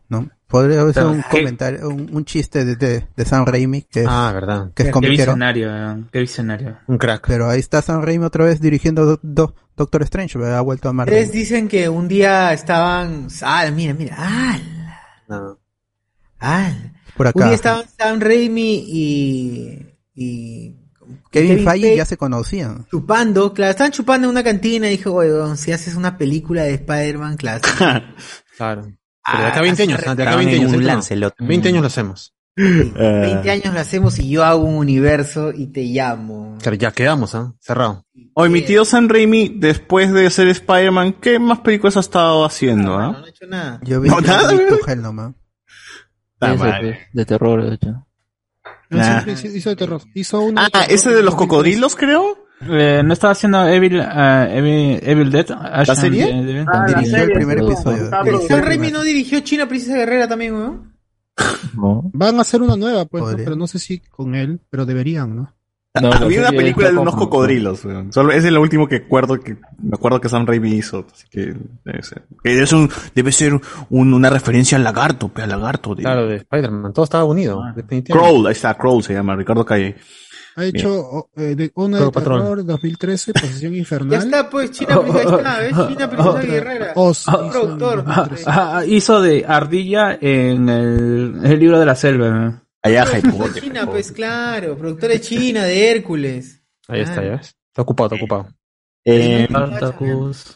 ¿no? Podría ser Pero, un ¿qué? comentario, un, un chiste de, de, de Sam Raimi, que es, Ah, verdad. que es Qué visionario, eh, qué visionario. Un crack. Pero ahí está Sam Raimi otra vez dirigiendo do- do- Doctor Strange, ¿verdad? ha vuelto a Marvel. Ustedes dicen que un día estaban, ah, mira, mira, ah, No. ah. Por Un acá. día estaban Sam Raimi y, y Kevin Feige Feige ya se conocían. chupando, claro, estaban chupando en una cantina y dijo, oye, si haces una película de Spider-Man, [LAUGHS] claro. Claro. Pero de acá a 20 años, ¿ah? de acá a Estaban 20 en años. un ¿eh? Lancelot. En 20 años lo hacemos. 20 años lo hacemos y yo hago un universo y te llamo. Claro, ya quedamos, ¿ah? Cerrado. Oye, mi tío Sam Raimi, después de ser Spider-Man, ¿qué más películas ha estado haciendo, ah? No he hecho nada. Yo vi No, nada, Hell nomás. Ah, de, de terror, de hecho. Ah. siempre hizo- hizo de terror. Hizo uno de Ah, terror ese de los 2003. cocodrilos, creo. Eh, ¿No estaba haciendo Evil, ah, Evil, Evil Dead? ¿La serie? Dirigió el primer episodio. El Raimi no dirigió China Princesa Guerrera también, weón. [LAUGHS] No. Van a hacer una nueva, pues, pero no sé si con él, pero deberían, ¿no? [LAUGHS] No, Había una serie película de unos cocodrilos, weón. Solo ese es lo último que acuerdo que me acuerdo que Sam Raimi hizo, así que debe ser. Que debe ser, un- debe ser un- una referencia al lagarto, pe, al lagarto. De... Claro, de Spider-Man. Todo estaba unido. Ah. definitivamente. Crawl, ahí está, Crawl se llama, Ricardo Calle. Ha hecho o- eh, de, una de terror 2013, Posesión [LAUGHS] Ya Infernal. está, pues, China [LAUGHS] Princesa, ¿ves? China Princesa Guerrera. Oz hizo productor. en 2013. Ah, hizo de ardilla en el, el libro de la selva. ¿no? Allá, Productor de China, pues, claro. Productor de China, de Hércules. Ahí está, ya ves. Está ocupado, está ocupado. Eh.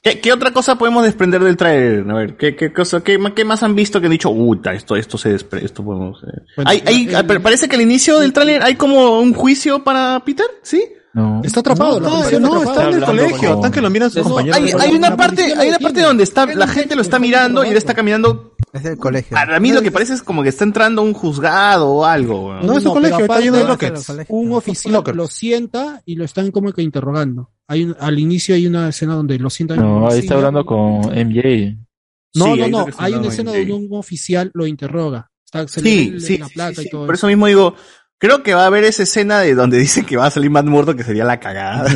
¿qué, qué otra cosa podemos desprender del trailer? A ver, ¿qué, qué, cosa, qué, qué más han visto que han dicho, uta, esto, esto se despre, esto podemos... eh"? Bueno, Hay- hay- el- pa- parece que al inicio del tráiler hay como un juicio para Peter, ¿sí? No. Está atrapado, No, no, está en el colegio. Están que lo miran sus No, compañeros. Hay, hay una parte, hay una parte donde está, Es la gente lo está mirando y él está caminando. Es el colegio. Para mí lo que parece es como que está entrando un juzgado o algo. No, es un No, colegio, está lleno de lockets. Un oficial Lockers. lo sienta y lo están como que interrogando. Hay un- al inicio hay una escena donde lo sientan en No, una ahí está silla. hablando con MJ. No, Sí, no, ahí no. está Hay una escena en donde un oficial lo interroga. Está, se le Sí, ve sí, la sí, sí, y sí. todo Por eso mismo digo, creo que va a haber esa escena de donde dice que va a salir Matt Murdock que sería la cagada.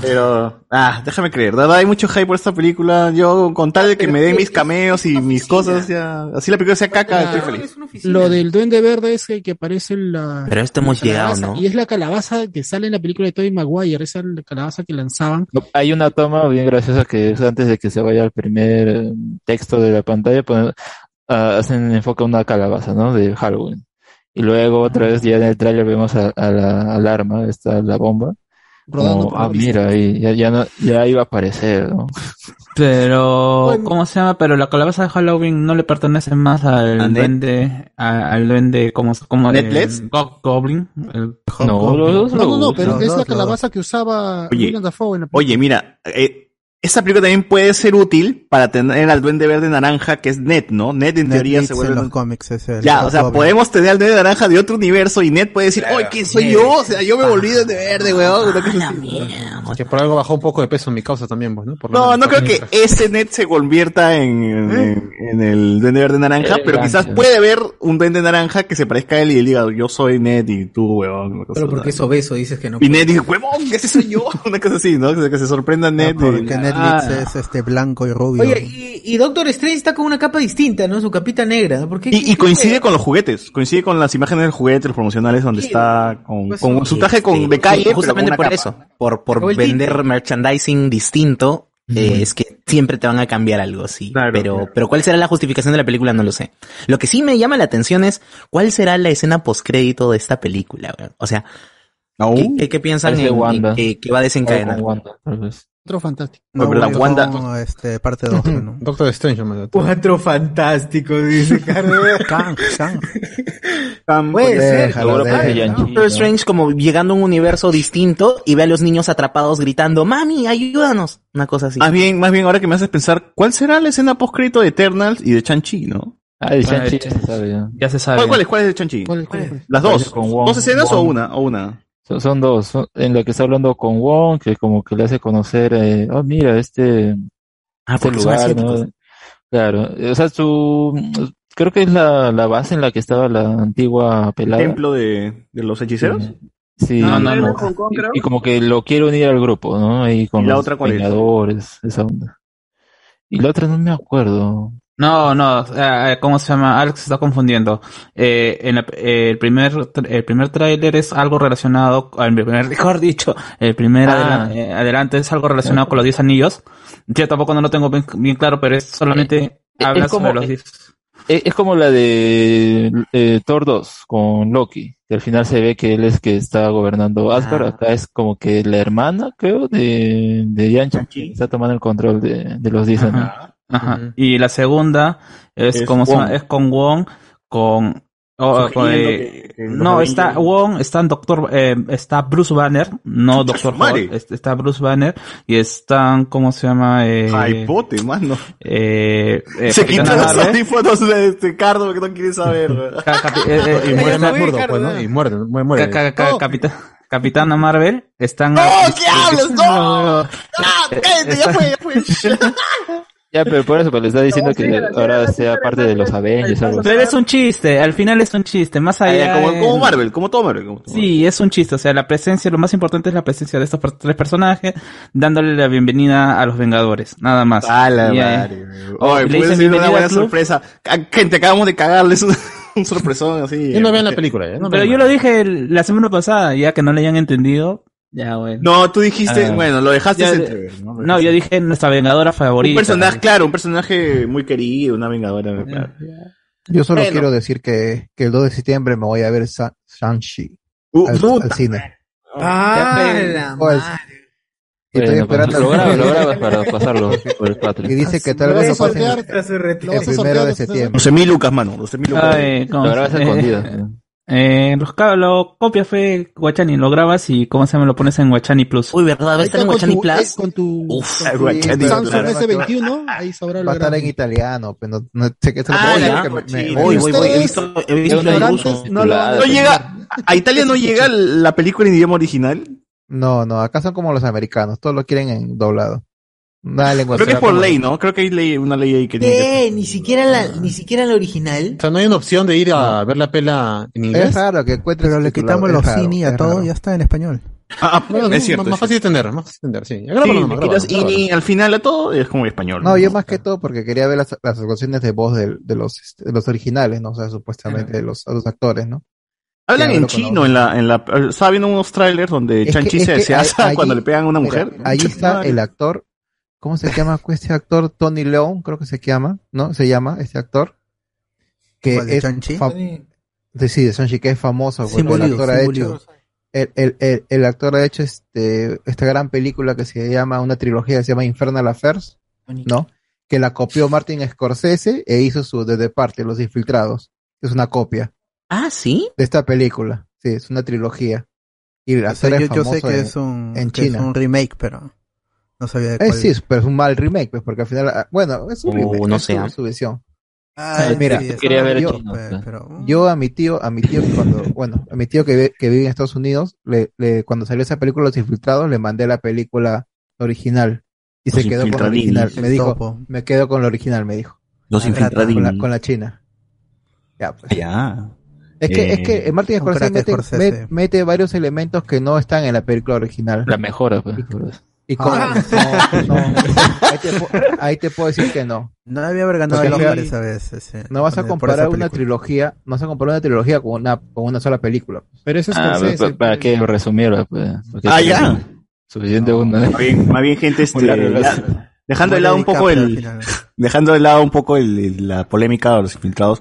Pero, ah, déjame creer, verdad hay mucho hype por esta película. Yo, con tal de que me den mis cameos y mis cosas, ya, así la película sea caca, estoy feliz. Es. Lo del duende verde es el que parece la... Pero esto hemos la llegado, calabaza, ¿no? Y es la calabaza que sale en la película de Tobey Maguire, esa calabaza que lanzaban. No, Hay una toma bien graciosa que es antes de que se vaya al primer eh, texto de la pantalla, ponen- ah, hacen enfoque a una calabaza, ¿no? De Halloween. Y luego otra vez ya en el tráiler vemos a, a la alarma, está la bomba. Rodando Como, ah, mira, ahí ya, ya, no, ya iba a aparecer, ¿no? [LAUGHS] Pero, Bueno. ¿cómo se llama? Pero la calabaza de Halloween no le pertenece más al duende, a- al duende, como, como ¿Ned el? Go- Goblin. el- No, los dos No, no, no, pero Los es la los calabaza que usaba Oye, William Dafoe en la película. Oye, mira, eh, esta película también puede ser útil para tener al duende verde naranja que es Ned, ¿no? Ned en Ned teoría Leeds se en vuelve... los un- cómics es el Ya, o sea, podemos tener al duende naranja de otro universo y Ned puede decir, ¡ay, quién soy yo! O sea, yo me volví duende verde, weón. Una cosa así. Que por algo bajó un poco de peso en mi causa también, pues, ¿no? Por lo No, menos. no creo que ese Ned se convierta en, en, en el duende verde naranja, Eh, pero quizás puede haber un duende naranja que se parezca a él y él diga, yo soy Ned y tú, weón. Pero porque es obeso, dices que no. Y Ned dice, huevón, ese soy yo. [LAUGHS] Una cosa así, ¿no? Que se sorprenda Ned. No, Ah. Es este blanco y rubio. Oye, y, y Doctor Strange está con una capa distinta, ¿no? Su capita negra. ¿Por qué? Y, y coincide con los juguetes, coincide con las imágenes del juguete, los promocionales, donde está con, con su traje con, de calle. Justamente con por eso, por, por vender merchandising distinto, eh, es que siempre te van a cambiar algo, sí. pero, pero ¿cuál será la justificación de la película? No lo sé. Lo que sí me llama la atención es cuál será la escena postcrédito de esta película, weón? O sea, ¿qué, qué- qué piensan en, en que, que va a desencadenar? Con Wanda, tal vez. Otro fantástico. No, pero la Wanda- no, este, parte 2, ¿no? [LAUGHS] Doctor Strange, man. Cuatro fantásticos, dice Carlos. [LAUGHS] Kang, Kang. Puede ser. Déjalo, déjalo. Doctor Strange como llegando a un universo distinto y ve a los niños atrapados gritando, mami, ayúdanos. Una cosa así. Más bien, más bien, ahora que me haces pensar, ¿cuál será la escena postcrédito de Eternals y de Chanchi, no? Ah, de este- ya se sabe ya. Ya se sabe. ¿Cuál, cuál es? ¿Cuál es de Chanchi? ¿Las dos? ¿Dos escenas o una? O una? Son, son dos. Son- en la que está hablando con Wong, que como que le hace conocer, eh, oh, mira, este, Ah, este lugar, ¿no? Claro. O sea, su, creo que es la, la base en la que estaba la antigua ¿El pelada. templo de, de los hechiceros? Sí, No, y no, como- no, Hong Kong, creo. y como que lo quiere unir al grupo, ¿no? Ahí con ¿Y la los otra cuál es? Vengadores, esa onda. Y la otra no me acuerdo. No, no, eh, ¿cómo se llama? Alex se está confundiendo. Eh, en la- eh, el primer, el primer tráiler es algo relacionado, el primer, [LAUGHS] mejor dicho, el primer Ah. adelan- eh, adelante es algo relacionado con los 10 anillos. Yo tampoco no lo tengo bien, bien claro, pero es solamente Eh, habla sobre los 10. Es, es como la de eh, Thor 2 con Loki, que al final se ve que él es que está gobernando Asgard. Ah. Acá es como que la hermana, creo, de, de que está tomando el control de, de los 10 años. Ajá. Ajá. Y la segunda es, Es como se llama? Wong. es con Wong, con oh, eh, que- que los no, está Wong, está Doctor, eh, está Bruce Banner, no Doctor. Who, es- está Bruce Banner y están, ¿cómo se llama? Eh, Hypote, mano. eh, eh, Se quitan los audífonos de este Cardo que no quiere saber. Eh, Y muere más burdo, pues, ¿no? Y muerde, muere, muere. ca- ca- ca- capita- Capitana Marvel, están... ¡No! ¿Qué hablas? [LAUGHS] ¡No! ¡Cállate! Ya fue, ya fue. [LAUGHS] Ya, pero por eso, pues le está diciendo que ahora sea parte de los Avengers. Algo así. Pero es un chiste, al final es un chiste, más Ah, allá... ya, como, eh, como Marvel, como todo Marvel. Como todo Sí, es un chiste, o sea, la presencia, lo más importante es la presencia de estos tres personajes, dándole la bienvenida a los Vengadores, nada más. A la eh, madre. Oye, le puede ser una buena sorpresa. Gente, acabamos de cagarles un, [LAUGHS] un sorpresón así. Yo no vean la película. No Pero yo lo dije la semana pasada, ya que no le hayan entendido. Ya, bueno. No, tú dijiste, Ah. bueno, lo dejaste Ya, entrever, ¿no? No, yo dije nuestra Vengadora favorita. Un personaje, claro, un personaje muy querido, una vengadora. claro. Yo solo Bueno. quiero decir que, que el 2 de septiembre me voy a ver Sa- Shang-Chi Uh, al, al cine. Ah, la O al- madre. y estoy Bueno, pues, esperando lo grabas, lo grabas para pasarlo [LAUGHS] por el y Patreon. dice que tal vez lo pasen el sortear, primero de septiembre. 12 mil lucas, mano. 12 mil lucas. Ay, ¿cómo Lo grabas escondido. [LAUGHS] Eh, los lo copias fue Guachani, lo grabas y cómo se llama lo pones en Guachani Plus. Uy, ¿verdad? ¿Va a estar en Guachani Plus? Con tu, Uf, con tu Guachani, Samsung claro. S21, ahí sabrá Va lo a estar en italiano, pero no, no sé qué se lo Ah, Uy, voy, voy, he visto, he visto No llega, a Italia no llega la película en idioma original. No, no, acá son como los americanos, todos lo quieren en doblado. Una lengua Creo que es por ley, ¿no? Creo que hay ley, una ley ahí que tiene que ¿Qué? Ni siquiera la, ni siquiera la original. O sea, no hay una opción de ir a ver la pela en inglés. Es raro que encuentres Pero le quitamos los cine a todo, ya está en español. Ah, no, es cierto. más, más es fácil de entender, más fácil de entender, sí. Sí, nomás, y, y al final a todo es como español. No, yo más que todo porque quería ver las, las actuaciones de voz de, los, este, de los originales, ¿no? O sea, supuestamente de los, a los actores, ¿no? Hablan en chino en la, en la, estaba viendo unos trailers donde Chanchi se, que se allí- cuando le pegan a una mira, mujer. Ahí está el actor, ¿cómo se llama [LAUGHS] este actor? Tony León, creo que se llama, ¿no? Se llama este actor. Que ¿Cuál, de es sí, sí, de Shang-Chi, que es famoso. Porque el actor ha hecho, el, el, el, el actor ha hecho este, esta gran película que se llama, una trilogía que se llama Infernal Affairs, ¿no? Que la copió Martin Scorsese e hizo su The Departed, Los Infiltrados. Es una copia Ah, ¿sí? de esta película. Sí, es una trilogía. Y el O sea, yo, yo sé famoso que en- es un, en que es China. un remake, pero no sabía de Eh, cuál. sí, pero es un mal remake, pues, porque al final, ah, bueno, es un Uh, remake, no es sé, su, ah. su visión. Ah, Mira, sí, quería ver yo, chino, pe- pero, Yo a mi tío, a mi tío cuando, [LAUGHS] bueno, a mi tío que, ve- que vive en Estados Unidos, le, le, cuando salió esa película Los Infiltrados, le mandé la película original y Los se quedó con la original. Me dijo, topo. me quedo con la original, me dijo. Los Con la, con la china. Ya, pues. Ya. Es que, Eh, es que eh, Martin Scorsese mete, Scorsese. mete varios elementos que no están en la película original. La mejora, pues. Y con- Ah. [LAUGHS] no, no. Ahí, te, pu- ahí te puedo decir que no. No debía haber ganado el Oscar esa vez. ese- No vas a comparar una trilogía, no vas a comparar una trilogía con una, con una sola película. Pero eso Ah, pa- ¿Para qué resumirlo? Pues? Ah, es ya. Suficiente uno. Más bien, más bien, gente, [LAUGHS] este, dejando de lado un poco el, [LAUGHS] dejando de lado un poco el, el- la polémica de los infiltrados,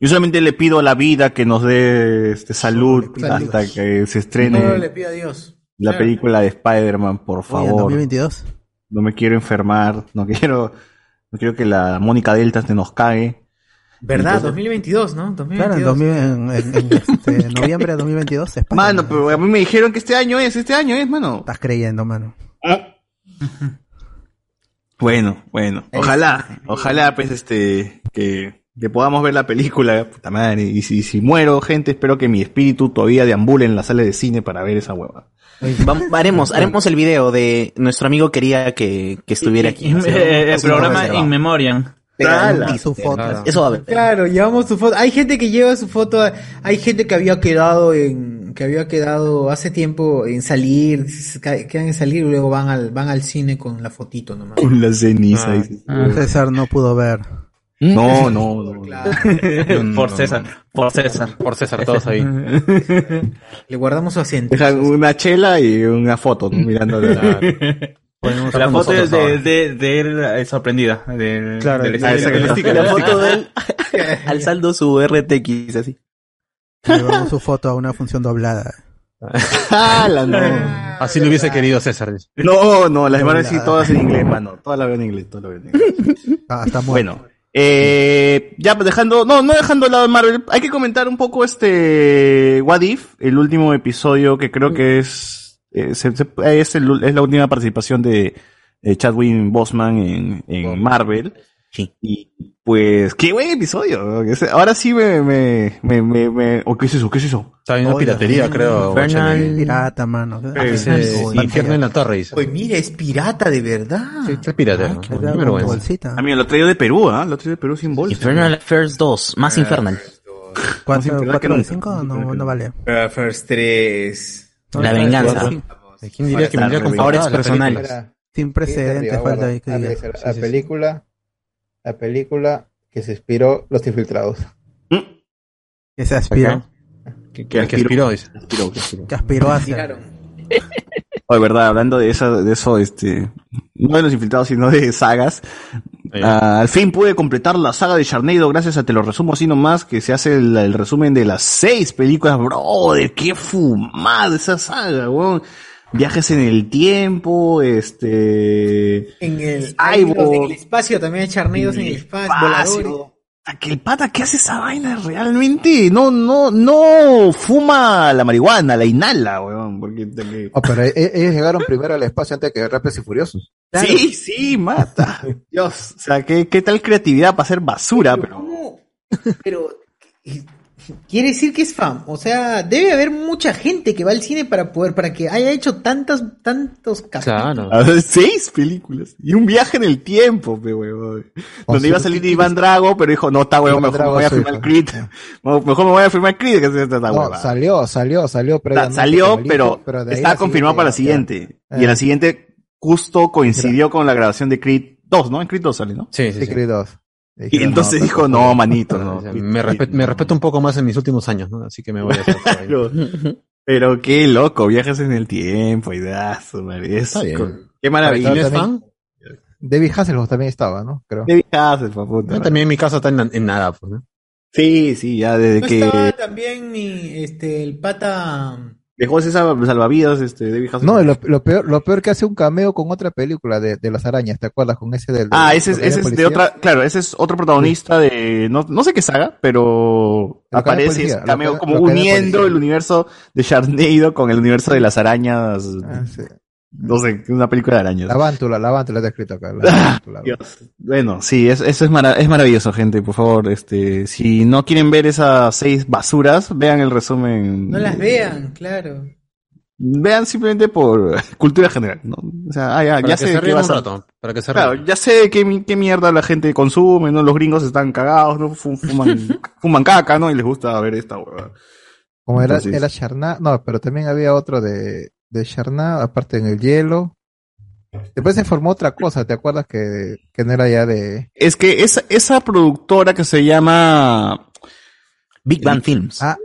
yo solamente le pido a la vida que nos dé este salud a hasta que se estrene Solo le pido a Dios. La película de Spider-Man, por Oye, en favor. 2022. No me quiero enfermar, no quiero, no quiero que la Mónica Delta se nos cague. ¿Verdad? Entonces- 2022, ¿no? Claro, en, 2022. 2000 en, en- en este, [LAUGHS] noviembre de 2022 se Spider-Man. Mano, pero a mí me dijeron que este año es, este año es, mano. Estás creyendo, mano. [LAUGHS] Bueno, bueno, ojalá, ojalá pues este que, que podamos ver la película, puta madre, y si, si muero, gente, espero que mi espíritu todavía deambule en la sala de cine para ver esa hueva. Vamos, haremos, [LAUGHS] haremos el video de nuestro amigo quería que, que estuviera aquí. Eh, el programa. In Memoriam. Y su foto. Eso va a ver. Claro, llevamos su foto. Hay gente que lleva su foto. Hay gente que había quedado en, que había quedado hace tiempo en salir, quedan en salir y luego van al, van al cine con la fotito nomás. Con la ceniza. Ah. César no pudo ver. [LAUGHS] No, no, no. Por César. Por César. Por César, todos ahí. [LAUGHS] Le guardamos su asiento. Deja una chela y una foto, mirando la... La foto es de, de, de él eh, sorprendida. De, Claro, ah, le sticker, La el foto de él [LAUGHS] al saldo su RTX, así. Llevamos su foto a una función doblada. ¡Hala, no! Así lo hubiese querido César. No, no, las demás sí todas en inglés, mano. Todas las veo en inglés, todas las veo en inglés. Ah, está muerto. Bueno, eh, ya dejando, no, no dejando de lado Marvel, hay que comentar un poco este What If, el último episodio que creo que es, eh, se- se- es, el- es la última participación de, de Chadwick Boseman en, en Marvel. Sí. Y pues, qué buen episodio. ¿no? Ahora sí me, me, me, me, me- ¿o ¿qué es eso? ¿Qué es eso? Está viendo piratería, creo. Infernal. Guachani. Pirata, mano. Dice, Oye, Infierno en la torre, dice. Pues mira, es pirata de verdad. Sí, está pirata. ¿no? Era Qué con vergüenza. bolsita. Amigo, lo traigo de Perú, ¿ah? Lo traigo de Perú sin bolsa. Infernal Affairs 2, más Infernal. Verdad que ¿Cuatro de nunca. cinco? No, no vale. First 3. La venganza. ¿Quién diría que vendría con Ahora es personal. Sin precedentes, falta ahí que Ah, La sí, sí. película, la película que se inspiró Los Infiltrados. Que se aspiró. Que, que, que aspiró, dice. Aspiró, que aspiró. Que aspiró. Oye, verdad, hablando de eso, de eso, este, no de los infiltrados, sino de sagas. ah, al fin pude completar la saga de Sharknado gracias a Te lo resumo así nomás, que se hace el, el resumen de las seis películas, brother, qué fumada esa saga, weón. Viajes en el tiempo, este... En el, bo- en el espacio también hay charneos en el espacio, voladores. Puta, Que el pata que hace esa vaina realmente no, no, no fuma la marihuana, la inhala, weón, porque... porque- Oh, pero e- ellos llegaron primero al espacio antes que Rápidos y Furiosos. Sí, sí, mata. Dios, o sea, qué, qué tal creatividad para hacer basura, pero... Pero eh, quiere decir que es fan, o sea, debe haber mucha gente que va al cine para poder, para que haya hecho tantas, tantos capítulos. A ver, seis películas. Y un viaje en el tiempo, pe, huevón. Donde iba a salir Iván Drago, pero dijo, no, está huevón, Iván mejor me voy a firmar. Creed. [LAUGHS] Mejor me voy a firmar Creed que es esta No, salió, salió, salió salió, pero, está la confirmado para la siguiente. Y en la Eh. siguiente justo coincidió con la grabación de Creed 2, ¿no? En Creed 2 sale, ¿no? Sí, sí, Sí, sí. Creed 2. Y entonces dijo, no, manito, [LAUGHS] no. Me, respeto, me respeto un poco más en mis últimos años, ¿no? Así que me voy a hacer. Pero, [LAUGHS] pero qué loco, viajes en el tiempo y madre. Está bien. Qué maravilla. ¿Eres también- fan? David Hasselhoff también estaba, ¿no? Creo. David Hasselhoff, puta. Yo también en mi casa está en, en nada, pues, ¿no? Sí, sí, ya desde ¿No que estaba también mi, este, el pata... dejó ese sal- salvavidas, este, David Hasselhoff. No, lo, lo peor, lo peor que hace un cameo con otra película de, de las arañas, ¿te acuerdas? Con ese del. Ah, del- ese es, ese es de otra, claro, ese es otro protagonista de, no, no sé qué saga, pero aparece ese cameo como uniendo el universo de Sharknado con el universo de las arañas, Ah, sí. No sé, una película de arañas. La vántula, la vántula está escrito acá. la [LAUGHS] vántula. Dios. Bueno, sí, es- eso es, es maravilloso, gente, por favor, este, si no quieren ver esas seis basuras, vean el resumen. No las vean, claro. Vean simplemente por [LAUGHS] cultura general, ¿no? O sea, ah, ya, Para ya que sé se de qué vas un a- rato. Para que se Claro, ya sé qué, qué mierda la gente consume, ¿no? Los gringos están cagados, ¿no? Fu- Fuman, [LAUGHS] fuman caca, ¿no? Y les gusta ver esta huevada. Como era, Entonces- era Charná, no, pero también había otro de, de Charná, aparte en el hielo. Después se formó otra cosa, ¿te acuerdas que, que no era ya de... Es que esa, esa productora que se llama Big Bang Films. Ah,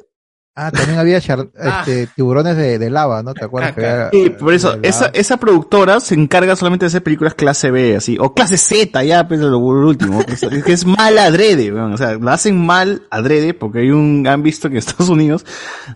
ah también había char- [LAUGHS] este, tiburones de, de lava, ¿no? ¿Te acuerdas? que había- Sí, por eso, esa, esa productora se encarga solamente de hacer películas clase B, así, o clase Z, ya, pues, lo, lo último, que es, [LAUGHS] que es mal adrede, weón, o sea, lo hacen mal adrede, porque hay un, han visto que en Estados Unidos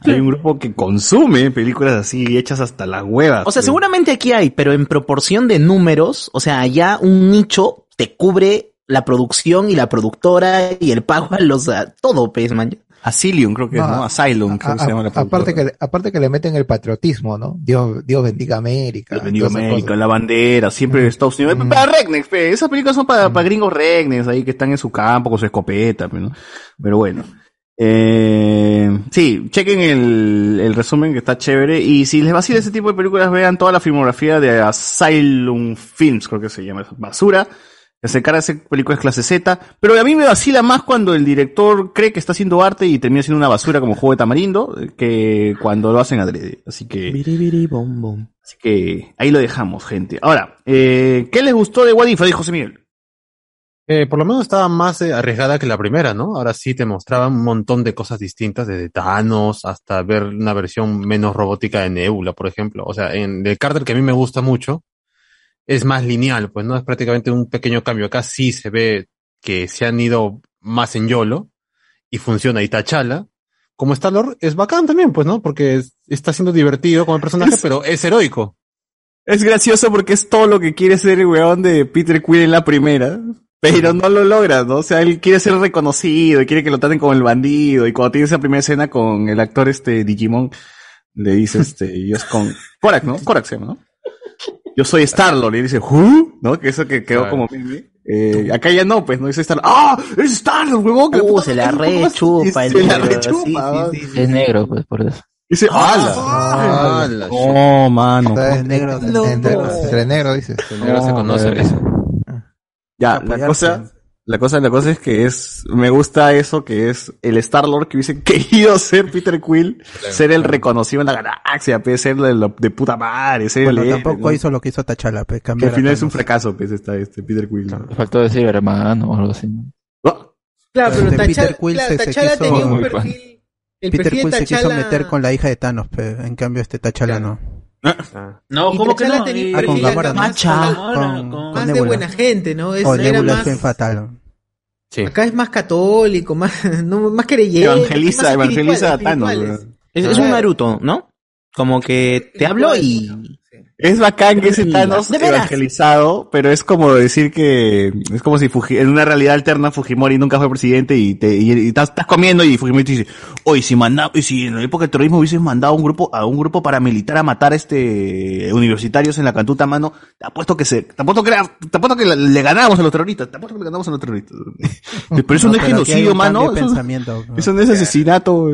hay un grupo que consume películas así, hechas hasta las huevas. O sea, weón. seguramente aquí hay, pero en proporción de números, o sea, ya un nicho te cubre la producción y la productora y el pago a los, a todo, pues, man. Asylum, creo que es, ¿no? Asylum, creo que se llama la aparte que aparte que le meten el patriotismo, ¿no? Dios Dios bendiga América. Dios bendiga América, cosas. la bandera, siempre Estados Unidos. Para Regnex, pe, esas películas son para, para gringos Regnex, ahí que están en su campo con su escopeta, pe, ¿no? Pero bueno. Eh, sí, chequen el, el resumen que está chévere. Y si les vacila ese tipo de películas, vean toda la filmografía de Asylum Films, creo que se llama. Basura. Que se encarga de hacer películas clase Z. Pero a mí me vacila más cuando el director cree que está haciendo arte y termina siendo una basura como juego de tamarindo, que cuando lo hacen adrede. Así que. Así que ahí lo dejamos, gente. Ahora, eh, ¿qué les gustó de What If? Dijo José Miguel. Eh, por lo menos estaba más eh, arriesgada que la primera, ¿no? Ahora sí te mostraba un montón de cosas distintas, desde Thanos hasta ver una versión menos robótica de Nebula, por ejemplo. O sea, en el Carter que a mí me gusta mucho, es más lineal, pues no es prácticamente un pequeño cambio. Acá sí se ve que se han ido más en YOLO y funciona. Y T'Challa, como Star-Lord, es bacán también, pues, ¿no? Porque es- está siendo divertido como el personaje, pero es heroico. Es gracioso porque es todo lo que quiere ser el weón de Peter Quill en la primera. Pero no lo logra, ¿no? O sea, él quiere ser reconocido y quiere que lo traten como el bandido. Y cuando tiene esa primera escena con el actor este Digimon, le dice este, yo es con Korak, ¿no? Korak se llama, ¿no? Yo soy Star-Lord. Y él dice, ¿who? ¿No? Que eso que quedó Claro. como meme. Eh, acá ya no, pues, no dice Star-Lord. ¡Ah! ¡Eres Star-Lord, huevón! Uh, se la madre, ¿cómo vas- rechupa el Se la rechupa, sí, Es negro, pues, por eso. Dice, ¡Hala! ¡ah! ¡Hala! Oh, mano. En negro, entre, entre negro, dices. negro se conoce eso. Ya, la cosa, la cosa, la cosa es que es, me gusta eso que es el Star Lord que hubiese [LAUGHS] querido ser Peter Quill, ser el reconocido en la galaxia, pues, ser de, lo- de puta madre, ser Bueno, el tampoco ¿no? hizo lo que hizo Tachala, pues, Que al final es un fracaso, pues, está este Peter Quill. ¿no? Faltó decir hermano o algo así. ¿no? Claro, pero Este Tachala, Peter Quill claro, se- se Tachala quiso- tenía un perfil. El Peter perfil Quill de se quiso meter con la hija de Thanos, pues, en cambio este Tachala no. No, Y ¿cómo que T'Challa no? tenía Ah, con perfil Gamora, ¿no? más, Macha. más- Con- más con de buena gente, ¿no? Es, o era más, fue Acá es más católico, más, [LAUGHS] no, más creyente. Evangeliza, más evangeliza a Thanos. es un Naruto, ¿no? Como que te hablo y... Es bacán que ese Thanos evangelizado, pero es como decir que es como si Fuji- en una realidad alterna Fujimori nunca fue presidente y te y, y estás, estás comiendo y Fujimori te dice, oye, si manda, y si en la época del terrorismo hubieses mandado a un grupo a un grupo paramilitar a matar este universitarios en la cantuta mano, te apuesto que se, te apuesto que te apuesto que le, ganamos a los terroristas, te apuesto que le ganamos a los terroristas. [LAUGHS] Pero eso no, es genocidio, mano. Eso, eso no es asesinato.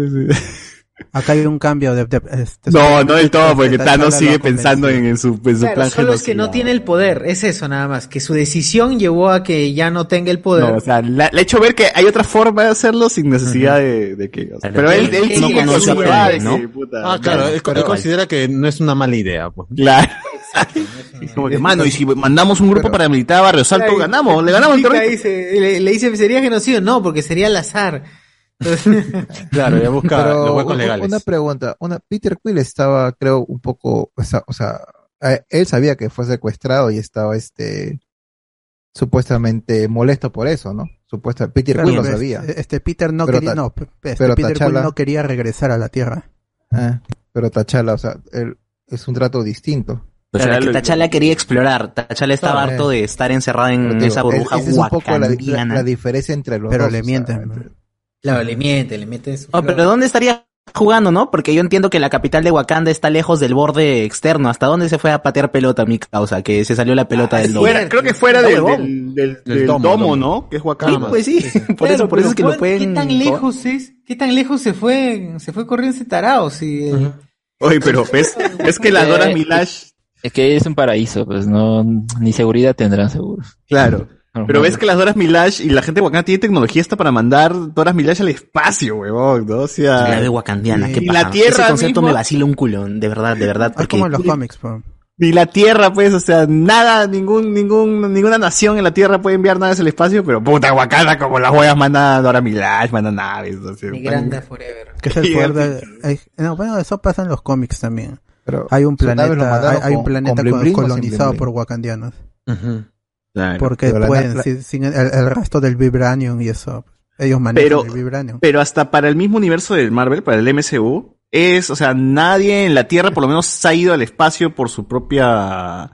Acá hay un cambio de... de- este, No, no del todo, porque Thanos sigue pensando en, en su, en su Claro, plan solo es que genocida. no tiene el poder, es eso nada más, que su decisión llevó a que ya no tenga el poder. No, o sea, le, ha hecho ver que hay otra forma de hacerlo sin necesidad de, de que. o sea, pero él, él no sigue con conoce su a que, ¿no? puta, Ah, claro, él, pero- él considera que no es una mala idea. Pues. Claro. [LAUGHS] Como [LAUGHS] que, mano, y si mandamos un grupo paramilitar a Barrio Salto, ganamos, le ganamos le dice, ¿sería genocidio? No, porque sería al azar. [LAUGHS] Claro, ya busca Pero los huecos u- legales. Una pregunta, una, Peter Quill estaba, creo, un poco, o sea, o sea, eh, él sabía que fue secuestrado y estaba, este, supuestamente molesto por eso, ¿no? Supuesta, Peter Claro, Quill lo pues, sabía. Este Peter no Pero quería, no, este pero Peter Quill no quería regresar a la Tierra. Ah, pero Tachala, o sea, él, es un trato distinto. Claro, que T'Challa quería explorar. T'Challa estaba Claro, harto de estar encerrado en Pero esa burbuja esa es un poco la, la- wakandiana. la diferencia entre los Pero dos. le o sea, mienten. Claro, le miente, le mete eso. Oh, pero ¿dónde estaría jugando, no? Porque yo entiendo que la capital de Wakanda está lejos del borde externo. ¿Hasta dónde se fue a patear pelota mi causa? Que se salió la pelota del domo. Fuera, creo que fuera del, huevón. del, del, Del del domo. ¿no? Que es Sí, Wakanda. pues sí. Por eso, por eso es que lo pueden... ¿Qué tan lejos es? ¿Qué tan lejos se fue? Se fue corriendo ese tarao, si el- Oye, pero [LAUGHS] ves, es que la Dora Milash, Es que es un paraíso, pues no, ni seguridad tendrán seguros. claro. Pero ves que las Doras Milash y la gente de Wakanda tiene tecnología hasta para mandar Doras Milash al espacio, huevón, ¿no? O sea, La de wakandiana, qué paja. la Tierra Ese concepto mismo- me vacila un culo, de verdad, de verdad. Es Porque como en los cómics, po. Ni la Tierra, pues, o sea, nada, ningún, ningún, ninguna nación en la Tierra puede enviar naves al espacio, pero puta, Wakanda como las huevas manda Dora Milaje, manda naves. O sea, Migranda forever. Que es el poder de- no, bueno, eso pasa en los cómics también. Pero hay un planeta, hay, un planeta con colonizado por wakandianos. Claro. Porque pueden, la- sin, sin el, el resto del vibranium y eso. Ellos manejan Pero, el vibranium. pero hasta para el mismo universo del Marvel, para el MCU, es, o sea, nadie en la Tierra por lo menos se ha ido al espacio por su propia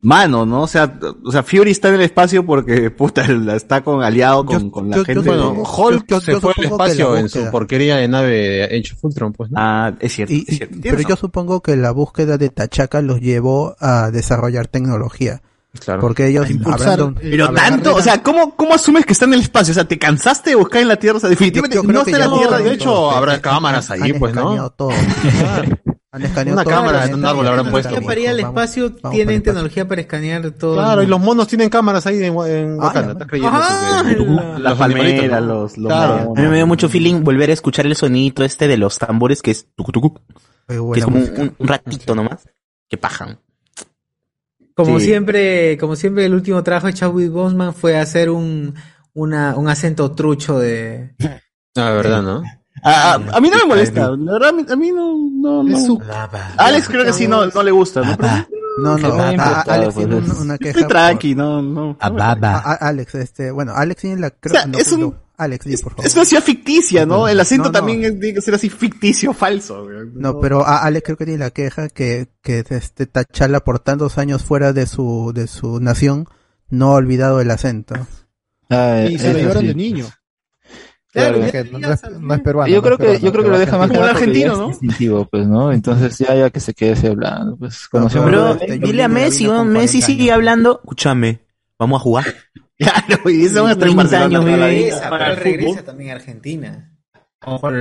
mano, ¿no? O sea, o sea, Fury está en el espacio porque, puta, la- está con aliado con, con la gente. Bueno, Hulk se fue al espacio en su porquería de nave de Age of Ultron, pues, ¿no? Ah, es cierto, Y- y- pero yo supongo que la búsqueda de Tachaka los llevó a desarrollar tecnología. Claro. Porque ellos impulsar, hablando- eh, Pero tanto, o sea, ¿cómo, ¿cómo asumes que está en el espacio? O sea, ¿te cansaste de buscar en la Tierra? O sea, definitivamente Yo- yo creo no está en la Tierra. de hecho, habrá cámaras ahí, pues, ¿no? escaneado todo. [LAUGHS] Han escaneado Una todo cámara en un árbol habrán puesto. para ir al espacio vamos tienen espacio. tecnología para escanear todo. Claro, y los monos tienen cámaras ahí en, en Wakanda, ¿estás creyendo? Ah, la- los los, los Claro. A mí me dio mucho feeling volver a escuchar el sonidito este de los tambores que es tucu, tucu, que es como un- un ratito nomás. Que pajan. Como Sí. siempre, como siempre el último trabajo de Chadwick Boseman fue hacer un, una, un acento trucho de... Ah, verdad, ¿no? A, a- a mí no me molesta, la verdad, a mí, a mí no, no, no. Es su- Alex creo que sí no, no le gusta, ¿no? Pero No, no, a- Alex pues, tiene es- una, una queja. estoy por- tranqui, no, no. a- a- Alex, este, bueno, Alex tiene la creo, O sea, no, es un- Alex, di, por favor. Es una ciudad ficticia, ¿no? El acento No, no. también es- tiene que ser así ficticio, falso. güey. No, pero a Alex creo que tiene la queja que, que este Tachala por tantos años fuera de su, de su nación no ha olvidado el acento. Ah, Y se lo llevaron sí. de niño. Claro. Es que no, no es, no es peruano. Yo no creo es que, yo creo que lo deja más Como argentino, es ¿no? distintivo, pues, ¿no? Entonces ya, ya que se quede así hablando, pues, conocemos. pero- Dile a Messi, ¿no? Messi 40 sigue hablando. Escúchame, vamos a jugar. [LAUGHS] Claro, y eso va a estar en 30 Barcelona años, toda la vive. vida. Regresa, para pero el regresa también a Argentina.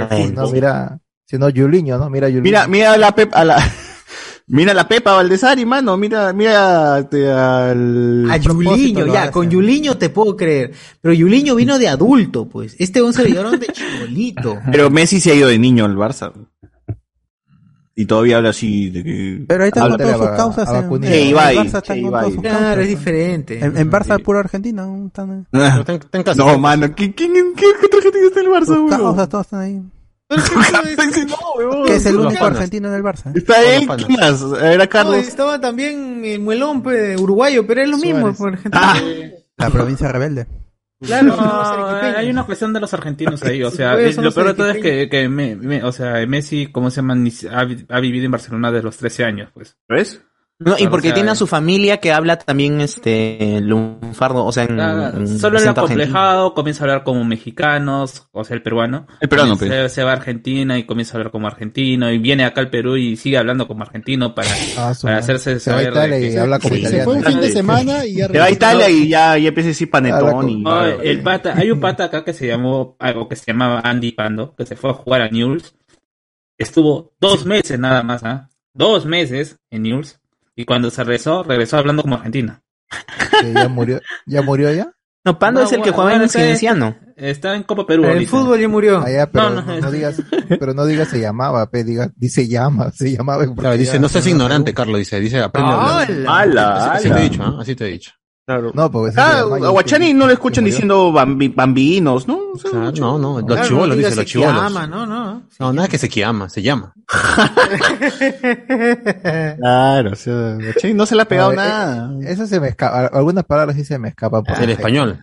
Ay, No, mira, si no, Juliño, ¿no? Mira, Juliño. Mira, mira la Pepa, a la, [LAUGHS] mira la Pepa Valdesari, mano, mira, mira este, al... A Yuliño, ya, hacen. con Yuliño te puedo creer. Pero Yuliño vino de adulto, pues. Este once lo llevaron de chibolito. Pero Messi se ha ido de niño al Barça. Y todavía habla así de que... Pero ahí están con todas sus a- causas. a en- Vacunilla. en Barça están con todas sus Claro, causas. es diferente. En, en Barça puro argentino. ¿no? Están, Pero ten- ten caso. No, mano, ¿quién, quién, qué otra gente está en el Barça, sus weón? causas todos están ahí. [LAUGHS] No. Que es el único argentino en el Barça. Está él, ¿quién más? Era No, Carlos. estaba también el muelón pues, uruguayo, pero es lo mismo por Argentina. La provincia rebelde. Claro, No, arequipeños. hay una cuestión de los argentinos ahí, o [LAUGHS] sea, pues, eh, lo peor de todo es que, que me- me- o sea, Messi, ¿cómo se llama? Ha, ha vivido en Barcelona desde los 13 años, pues. ¿Ves? No, y porque o sea, tiene a su familia que habla también este lunfardo, o sea, en, en solo el acento argentino. acomplejado, comienza a hablar como mexicanos, o sea, el peruano. El peruano, se, pues. se va a Argentina y comienza a hablar como argentino, y viene acá al Perú y sigue hablando como argentino para, Ah, para hacerse Se va a saber Italia de y que- habla como Sí. italiano. Se fue un fin de semana y ya [LAUGHS] Se va a. Italia y ya, ya empieza a decir panetón y... No, el pata, hay un pata acá que se llamó, algo que se llamaba Andy Pando, que se fue a jugar a Newell's. Estuvo dos meses nada más, ¿ah? Dos meses en Newell's. Y cuando se regresó, regresó hablando como argentina. Que ya murió, ya murió ya. No, Pando No, es el que jugaba bueno, en está- Cienciano. Está en Copa Perú. Pero el fútbol ya murió. Allá, pero No, no, digas, pero no digas se llamaba, pe, diga, dice llama, se llamaba. Claro, dice, ya- no seas ignorante, Carlos, dice, dice, aprende a hablar. Así, así te he dicho, ¿ah? Así te he dicho. Claro. No, pues. Ah, a Guachani no le escuchan murió. diciendo bambi- bambinos, ¿no? O sea, Claro, no, no, los Claro, no chivolos, dice, los se chivolos. llama, no, no. No, nada que se llama, se llama. [LAUGHS] Claro, o sea, Guachani no se le ha pegado No, eh, nada. Eso se me escapa, algunas palabras sí se me escapan. por El español.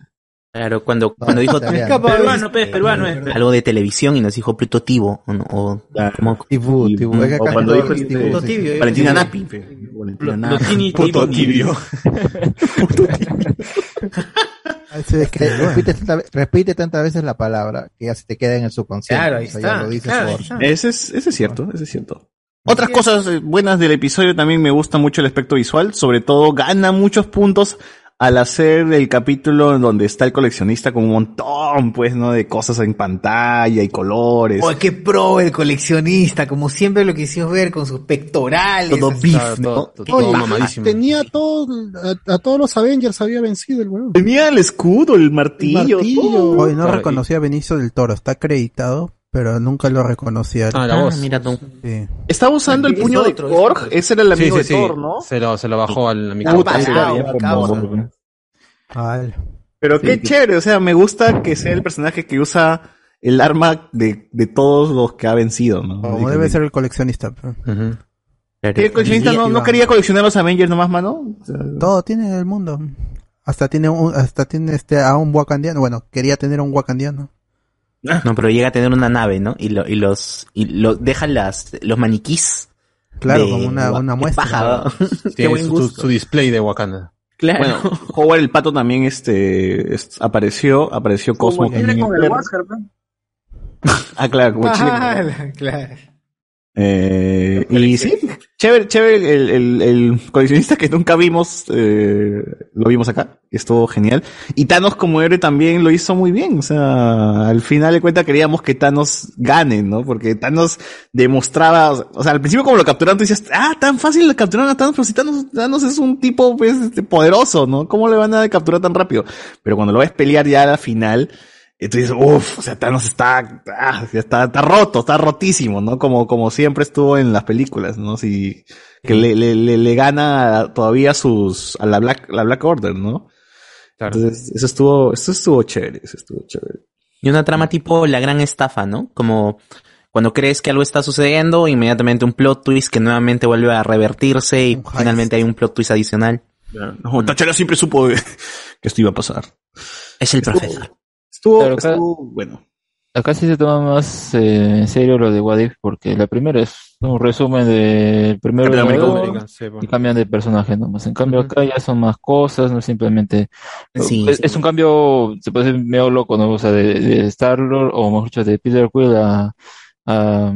Claro, cuando, cuando dijo Peruano, pues, peruano es. algo de televisión y nos dijo Pluto o, no, o como- Tibú, tibú, es que O cuando dijo es este, sí. tibio, Valentina Napi. tibio. bueno. repite, tanta- repite tantas veces la palabra que ya se te queda en el subconsciente. Claro, ahí está. es, ese es cierto, ese es cierto. Otras cosas eh, buenas del episodio también me gusta mucho el aspecto visual, sobre todo gana muchos puntos al hacer el capítulo en donde está el coleccionista con un montón, pues, ¿no? De cosas en pantalla y colores. Oh, qué pro el coleccionista, como siempre lo quisimos ver con sus pectorales. Todo beef, Claro, ¿no? todo- todo- todo mamadísimo. tenía todo, a, a todos los Avengers había vencido el weón. Tenía el escudo, el martillo, martillo. todo. Hoy no Claro, y- reconocí a Benicio del Toro, está acreditado, pero nunca lo reconocía. Ah, la voz. mira tú. Sí. Estaba usando el puño de Korg, ese era el amigo sí, de sí. Thor, ¿no? Se lo, se lo bajó al famoso. Al- Pero qué chévere, o sea, me gusta que sea el personaje que usa el arma de, de todos los que ha vencido, ¿no? Como debe ser el coleccionista. ¿Qué coleccionista no, no quería coleccionar los Avengers nomás, mano? O sea, Todo tiene el mundo. Hasta tiene un, hasta tiene este a un wakandiano. Bueno, quería tener a un wakandiano. No, pero llega a tener una nave, ¿no? Y, lo, y los y lo dejan las los maniquís. Claro, de- como una, una muestra. paja, [LAUGHS] ¿no? Qué Tiene su, su display de Wakanda. Claro. Bueno, Howard el Pato también este es- apareció, apareció Cosmo. Viene con el Huáscar, pe. Ah, claro, como Chile. [LAUGHS] Ah, claro. Eh, y sí, chévere, chévere el, el, el coleccionista que nunca vimos, eh, lo vimos acá, estuvo genial. Y Thanos como héroe también lo hizo muy bien, o sea, al final de cuentas queríamos que Thanos gane, ¿no? Porque Thanos demostraba, o sea, al principio como lo capturaron, tú dices, ah, tan fácil de capturar a Thanos, pero si Thanos, Thanos es un tipo, pues, este, poderoso, ¿no? ¿Cómo le van a capturar tan rápido? Pero cuando lo ves pelear ya a la final, y tú dices, uff, o sea, Thanos está, ah, está, está roto, está rotísimo, ¿no? Como, como siempre estuvo en las películas, ¿no? Si, que le, le, le, le gana todavía sus, a la Black, la Black Order, ¿no? Entonces, eso estuvo, eso estuvo chévere, eso estuvo chévere. Y una trama tipo la gran estafa, ¿no? Como cuando crees que algo está sucediendo, inmediatamente un plot twist que nuevamente vuelve a revertirse y finalmente hay un plot twist adicional. No, Tachara siempre supo que esto iba a pasar. Es el profesor. Estuvo, acá- estuvo bueno. Acá sí se toma más eh, en serio lo de What If, porque la primera es un resumen del primer América. Sí, pues. y cambian de personaje nomás. En cambio acá ya son más cosas, no simplemente... Sí, es, sí. es un cambio, se puede decir medio loco, ¿no? O sea, de, de Star-Lord, o mejor dicho, de Peter Quill a, a,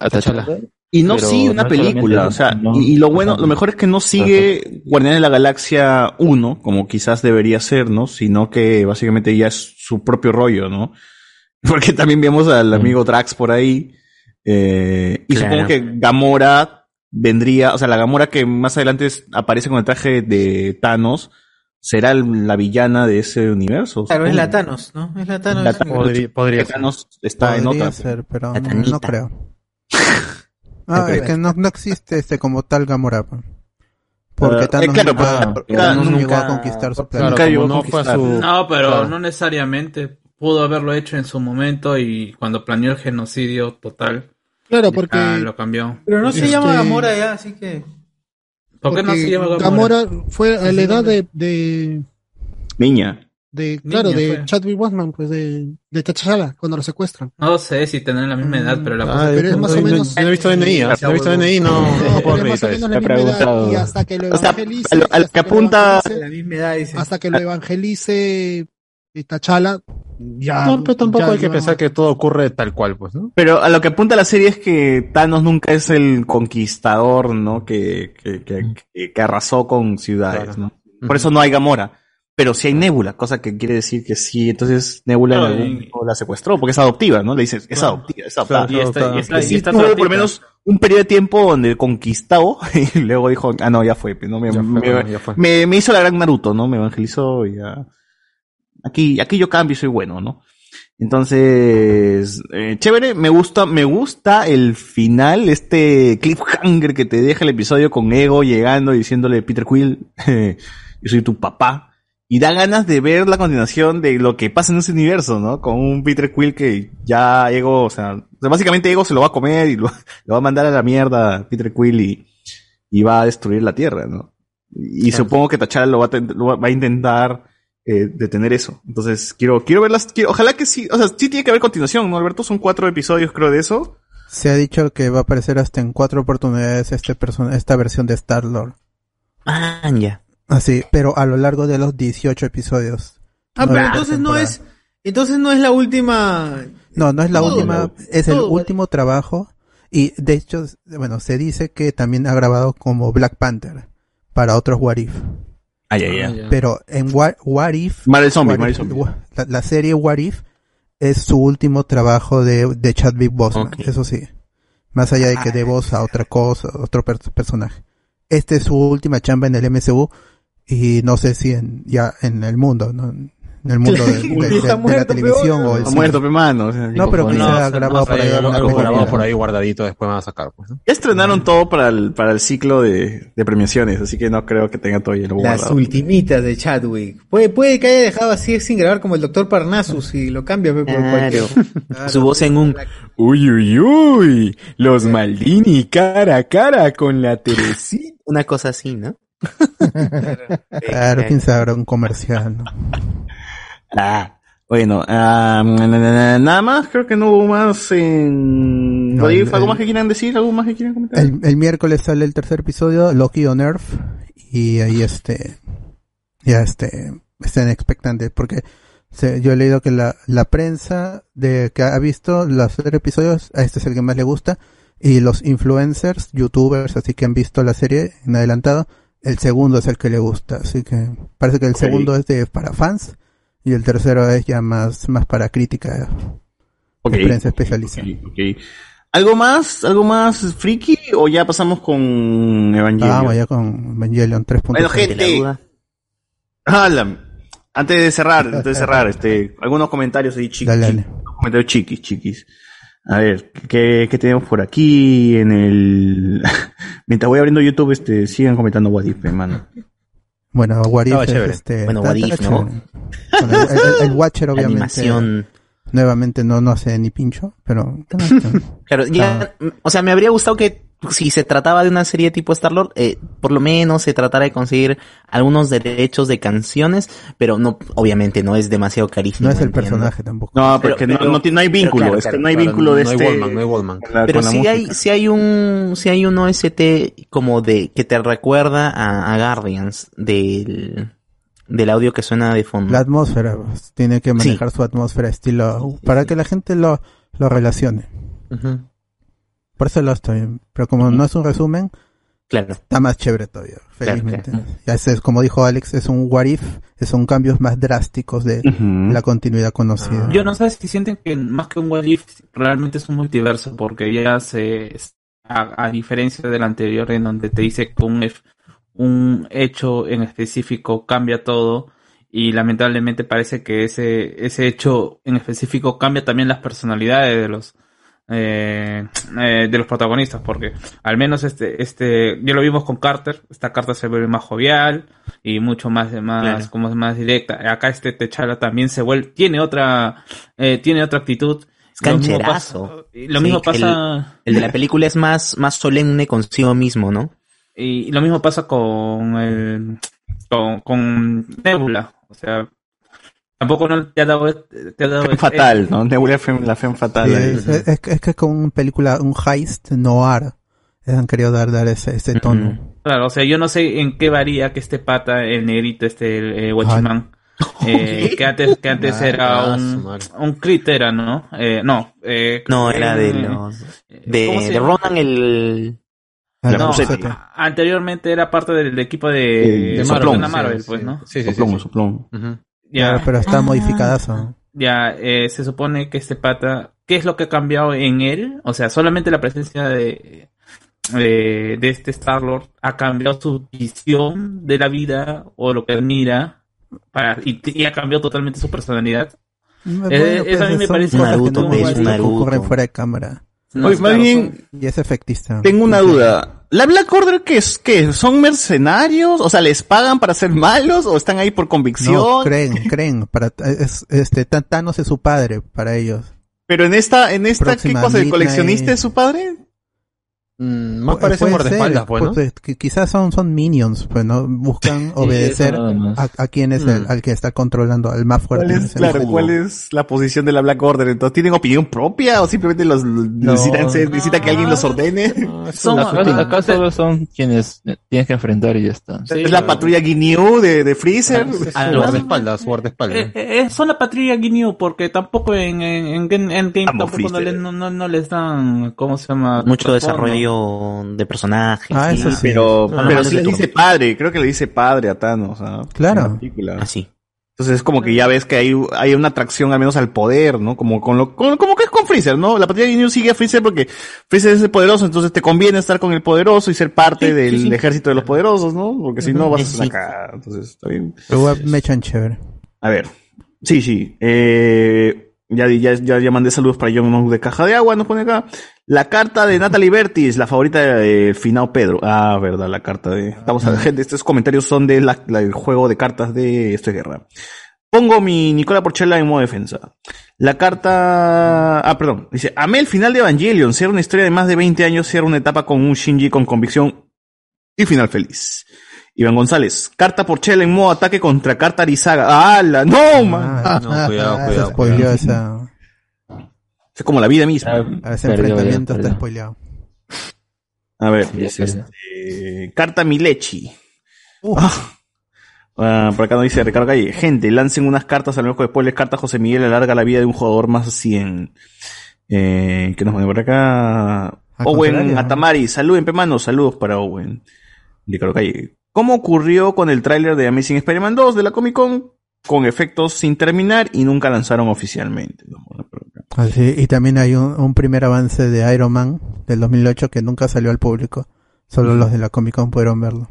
a T'Challa. Y no Pero sigue una no película, o sea, ¿no? y, y lo bueno, lo mejor es que no sigue Guardianes de la Galaxia 1, como quizás debería ser, ¿no? Sino que básicamente ya es su propio rollo, ¿no? [LAUGHS] Porque también vemos al amigo Drax por ahí, eh, y Claro. supongo que Gamora vendría, o sea, la Gamora que más adelante aparece con el traje de Thanos, será el- la villana de ese universo. Claro, es la Thanos, ¿no? Es la Thanos. La es- Podría, podría. Thanos está en Podría otra. ser, pero no creo. [LAUGHS] Ah, es que no, no existe este como tal Gamora. Porque Eh, Thanos eh, claro, nunca, porque Thanos nunca- llegó a conquistar su Claro, planeta. a no su... No, pero Claro. no necesariamente. Pudo haberlo hecho en su momento y cuando planeó el genocidio total. Claro, porque ah, lo cambió. Pero no se Este- llama Gamora ya, así que. ¿Por qué no porque se llama Gamora? Gamora fue a la edad de, de, Niña. De claro, de fue. Chadwick Boseman, pues de, de T'Challa, cuando lo secuestran. No sé si tendrán la misma edad, pero la Ah, pero es no- más o no- menos- No he visto DNI, no he visto DNI, no, [LAUGHS] no puedo pero es más o menos la misma edad y hasta que lo O sea, evangelice, a lo- a lo hasta que lo apunta- evangelice- La misma edad, dice. hasta que lo evangelice eh, T'Challa, ya. No, pero tampoco ya hay que no- pensar que todo ocurre tal cual, pues, ¿no? Pero a lo que apunta la serie es que Thanos nunca es el conquistador, ¿no? Que, que, que, que- que arrasó con ciudades, Claro. ¿no? Por eso no hay Gamora. Pero sí hay Nebula, cosa que quiere decir que sí. Entonces Nebula en algún y- momento la secuestró, porque es adoptiva, ¿no? Le dice, es adoptiva, es adoptada. Claro, Y está, y está, Y está tuvo por lo menos un periodo de tiempo donde conquistó [LAUGHS] y luego dijo, ah, no, ya fue, pues, ¿no? Me, Ya fue, me- bueno, ya fue. me- me hizo la gran Naruto, ¿no? Me evangelizó y ya. Aquí, aquí yo cambio y soy bueno, ¿no? Entonces, eh, chévere, me gusta, me gusta el final, este cliffhanger que te deja el episodio con Ego llegando y diciéndole Peter Quill, [LAUGHS] yo soy tu papá. Y da ganas de ver la continuación de lo que pasa en ese universo, ¿no? Con un Peter Quill que ya Ego, o sea, o sea, básicamente Ego se lo va a comer y lo, [LAUGHS] lo va a mandar a la mierda a Peter Quill y, y va a destruir la Tierra, ¿no? Y supongo que T'Challa lo va a, ten- lo va- va a intentar eh, detener eso. Entonces, quiero, quiero verlas, quiero, ojalá que sí, o sea, sí tiene que haber continuación, ¿no, Alberto? Son cuatro episodios, creo, de eso. Se ha dicho que va a aparecer hasta en cuatro oportunidades este esta versión de Star Lord. Ah, ya. Así, pero a lo largo de los 18 episodios. Ah, pero entonces no es. Entonces no es la última. No, no es la Todo, última, es el último trabajo. Y de hecho, bueno, se dice que también ha grabado como Black Panther para otros What If. Ay, ay, ay. Pero en What, What If, Marvel Zombie, What Marvel If, Zombie. La, la serie What If es su último trabajo de, de Chadwick Boseman, eso sí. Más allá de que dé voz a otra cosa, otro per- personaje. Este es su última chamba en el MCU y no sé si en, ya en el mundo, ¿no? en el mundo de, [LAUGHS] de- de- de la televisión o el Está cine. muerto, pe, mano. o sea, No, pero que no, grabado no, por ahí algo- Algo grabado por ahí guardadito, después van a sacar. Pues, ¿no? Ya estrenaron todo para el, para el ciclo de, de premiaciones, así que no creo que tenga todo lleno Las guardado. ultimitas de Chadwick. Puede, puede que haya dejado así sin grabar como el doctor Parnassus y lo cambia pe, por cualquier. [LAUGHS] Su voz en un... Uy, uy, uy. Los Maldini cara a cara con la Teresita. Una cosa así, ¿no? [LAUGHS] Claro, quién sabrá un comercial, ¿no? [LAUGHS] Ah, bueno, na- nada más, creo que no hubo más en... No, el- ¿Algo más que quieran decir? ¿Algo más que quieran comentar? El, el miércoles sale el tercer episodio, Loki on Earth, y ahí este, ya este, estén expectantes, porque yo he leído que la, la prensa de que ha visto los tres episodios, a este es el que más le gusta, y los influencers, youtubers, así que han visto la serie en adelantado, el segundo es el que le gusta, así que parece que el segundo es de para fans, y el tercero es ya más, más para crítica, Ok, de prensa especializada. ¿Algo más? ¿Algo más friki? ¿O ya pasamos con Evangelion? Vamos ya con Evangelion 3.0. Bueno, gente. Antes de cerrar, [LAUGHS] antes de cerrar, este, algunos comentarios ahí chiquis. Dale, dale. chiquis, comentarios chiquis, chiquis. A ver, ¿qué, qué tenemos por aquí en el... [LAUGHS] Mientras voy abriendo YouTube, este, sigan comentando What If, hermano. Bueno, What If Estaba es, este, Bueno, está- What está If, ¿no? Bueno, el, el- el Watcher obviamente Animación. nuevamente no, no hace ni pincho, pero [LAUGHS] Claro, ya, o sea, me habría gustado que si se trataba de una serie tipo Star-Lord, eh, por lo menos se tratara de conseguir algunos derechos de canciones, pero no, obviamente no es demasiado carísimo. no es el entiendo. personaje tampoco. No, Pero- porque no- pero- no, tiene- no hay pero vínculo, claro, es que claro, no hay claro, vínculo de no hay este... Wallman, no hay Wallman. la- Pero sí hay, sí hay un, sí hay un OST como de, que te recuerda a, a Guardians del, del audio que suena de fondo. La atmósfera, pues, tiene que manejar su atmósfera estilo para que la gente lo, lo relacione. Por eso lo estoy, pero como no es un resumen, Claro. está más chévere todavía, Claro, felizmente. claro. Ya es, como dijo Alex, es un what if, son cambios más drásticos de la continuidad conocida. Yo no sé si sienten que más que un What If realmente es un multiverso, porque ya se, a, a diferencia del anterior en donde te dice que un, un hecho en específico cambia todo y lamentablemente parece que ese, ese hecho en específico cambia también las personalidades de los eh, eh, de los protagonistas, porque al menos este, este, ya lo vimos con Carter, esta carta se vuelve más jovial y mucho más, más, Claro. como más directa. Acá este Techala también se vuelve, tiene otra, eh, tiene otra actitud. Es Lo mismo cancherazo. pasa- y Lo mismo pasa. El, el de la película es más, más solemne consigo mismo, ¿no? Y lo mismo pasa con el, con, con Nebula. O sea, tampoco no te ha dado, te ha dado Femme fatal, ¿no? Nebula Femme- la Femme fatal. Sí, es, es- es que- es que con una película, un heist noir, les han querido dar, dar ese, ese tono. Claro, o sea, yo no sé en qué varía que este pata, el negrito, este, el eh, Watchman, [LAUGHS] eh, que antes, que antes era un, un crit era, ¿no? Eh, no, eh, No, era de eh, los, ¿cómo de, de? Ronan el, Ah, No, Rossetti. a- anteriormente era parte del, equipo de, Eh, de Marvel, Marvel, sí, pues. ¿no? Sí, sí, sí, soplón, sí. soplón. Ujú. Ya, Claro, pero está modificadazo. ya, eh, se supone que este pata, ¿qué es lo que ha cambiado en él? O sea, solamente la presencia de, de, de este Star-Lord ha cambiado su visión de la vida o lo que admira para, y, y ha cambiado totalmente su personalidad. Bueno, Eh, eso a mí pues, me parece que Naruto, Naruto. ocurren fuera de cámara. No, Oye, más claro, bien, Y es efectista. tengo una duda. ¿La Black Order qué es? ¿Qué? ¿Son mercenarios? O sea, ¿les pagan para ser malos? ¿O están ahí por convicción? No, creen, creen. Para, es, este, Thanos es su padre para ellos. Pero en esta, en esta, ¿qué cosa? ¿El coleccionista es su padre? Mm, más Pu- parece guardaespaldas, ser, pues, ¿no? pues, qui- quizás son, son minions, pues, ¿no? Buscan [LAUGHS] obedecer a, a quien es el, Mm. al que está controlando, al más fuerte. ¿Cuál es, claro. ¿cuál es la posición de la Black Order? Entonces, ¿tienen opinión propia o simplemente los necesitan, ser- necesita que alguien los ordene? [LAUGHS] Son- Acá, o sea, acá solo son quienes eh, tienes que enfrentar y ya está. Sí, ¿Es la patrulla Ginyu de, de Freezer? Ah, Guardaespaldas, guardaespaldas. Eh, eh, son la patrulla Ginyu porque tampoco en, en, en, Amo tampoco no les, no, no, no les dan, ¿cómo se llama? mucho Trasfondo. De personajes. Ah, eso sí. Pero, No, pero no, sí no. dice padre, creo que le dice padre a Thanos. ¿ah? Claro. En la película. Así. Entonces es como que ya ves que hay, hay una atracción al menos al poder, ¿no? Como con lo, con- como que es con Freezer, ¿no? La patrulla Ginyu sigue a Freezer porque Freezer es el poderoso, entonces te conviene estar con el poderoso y ser parte Sí, del sí, sí. ejército de los poderosos, ¿no? Porque si no vas a Sí. ser acá. Entonces, está bien. Pero me echan chévere. A ver. Sí, sí. Eh, ya, ya, ya, ya mandé saludos para John de Caja de Agua, nos pone acá. La carta de Natalie Bertis, la favorita de Finao Pedro. Ah, verdad, la carta de... Vamos a ver, gente, estos comentarios son del juego de cartas de Esto es Guerra. Pongo mi Nicola Porchela en modo defensa. La carta... Ah, perdón. Dice, amé el final de Evangelion. Cierra una historia de más de 20 años, cierra una etapa con un Shinji con convicción y final feliz. Iván González, carta Porchela en modo ataque contra carta Arizaga. ¡Hala! ¡No, man! Ah, no, cuidado, Se cuidado. spoileó cuidado. esa. Es como la vida misma. a ese Perdió, enfrentamiento ya, está perdió. spoileado. A ver, Sí, dice, sí. este, carta Milechi. Ah. Ah, por acá nos dice Ricardo Calle, gente, lancen unas cartas al mejor después les carta José Miguel alarga la vida de un jugador más a 100. Eh, ¿Qué nos pone por acá? Owen. Atamari, saluden, pemano, saludos para Owen. Ricardo Calle, ¿cómo ocurrió con el tráiler de Amazing Spider-Man 2 de la Comic Con? Con efectos sin terminar y nunca lanzaron oficialmente. Así, y también hay un, un primer avance de Iron Man del 2008 que nunca salió al público. Solo los de la Comic Con pudieron verlo.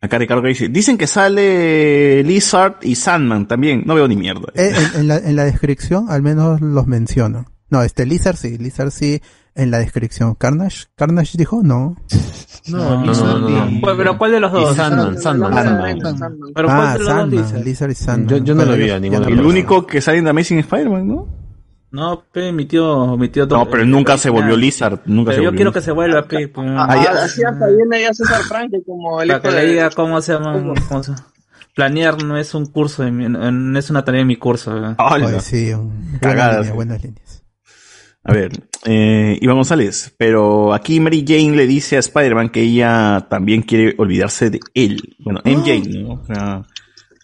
Acá Ricardo dice, dicen que sale Lizard y Sandman también. No veo ni mierda. Eh, en, en la, en la descripción al menos los menciono. No, este Lizard sí, Lizard sí en la descripción. Carnage, Carnage dijo no. [LAUGHS] No, No, Lizard no, no, no. y- Pues, Pero ¿cuál de los dos? Sandman, Sandman, Sandman. Pero ¿cuál ah, de los dos Sandman, dice? Lizard y Sandman. Yo, yo no lo vi a ninguno El dos. único que sale en Amazing Spider-Man, ¿no? No, pe, mi tío, mi tío. No, pero nunca se volvió Lizard. Nunca Pero se yo volvió quiero Lizard. que se vuelva, pe. pues, Ah, Ah, ya. así hasta viene ya César Franco como el Para que le de... diga cómo se llama. cómo se- Planear no es un curso, de mi- no es una tarea de mi curso. sí, un- Cagadas, buenas líneas, sí. buenas líneas. A ver, eh, Iván González, pero aquí Mary Jane le dice a Spider-Man que ella también quiere olvidarse de él. Bueno, MJ, ¿no? O sea,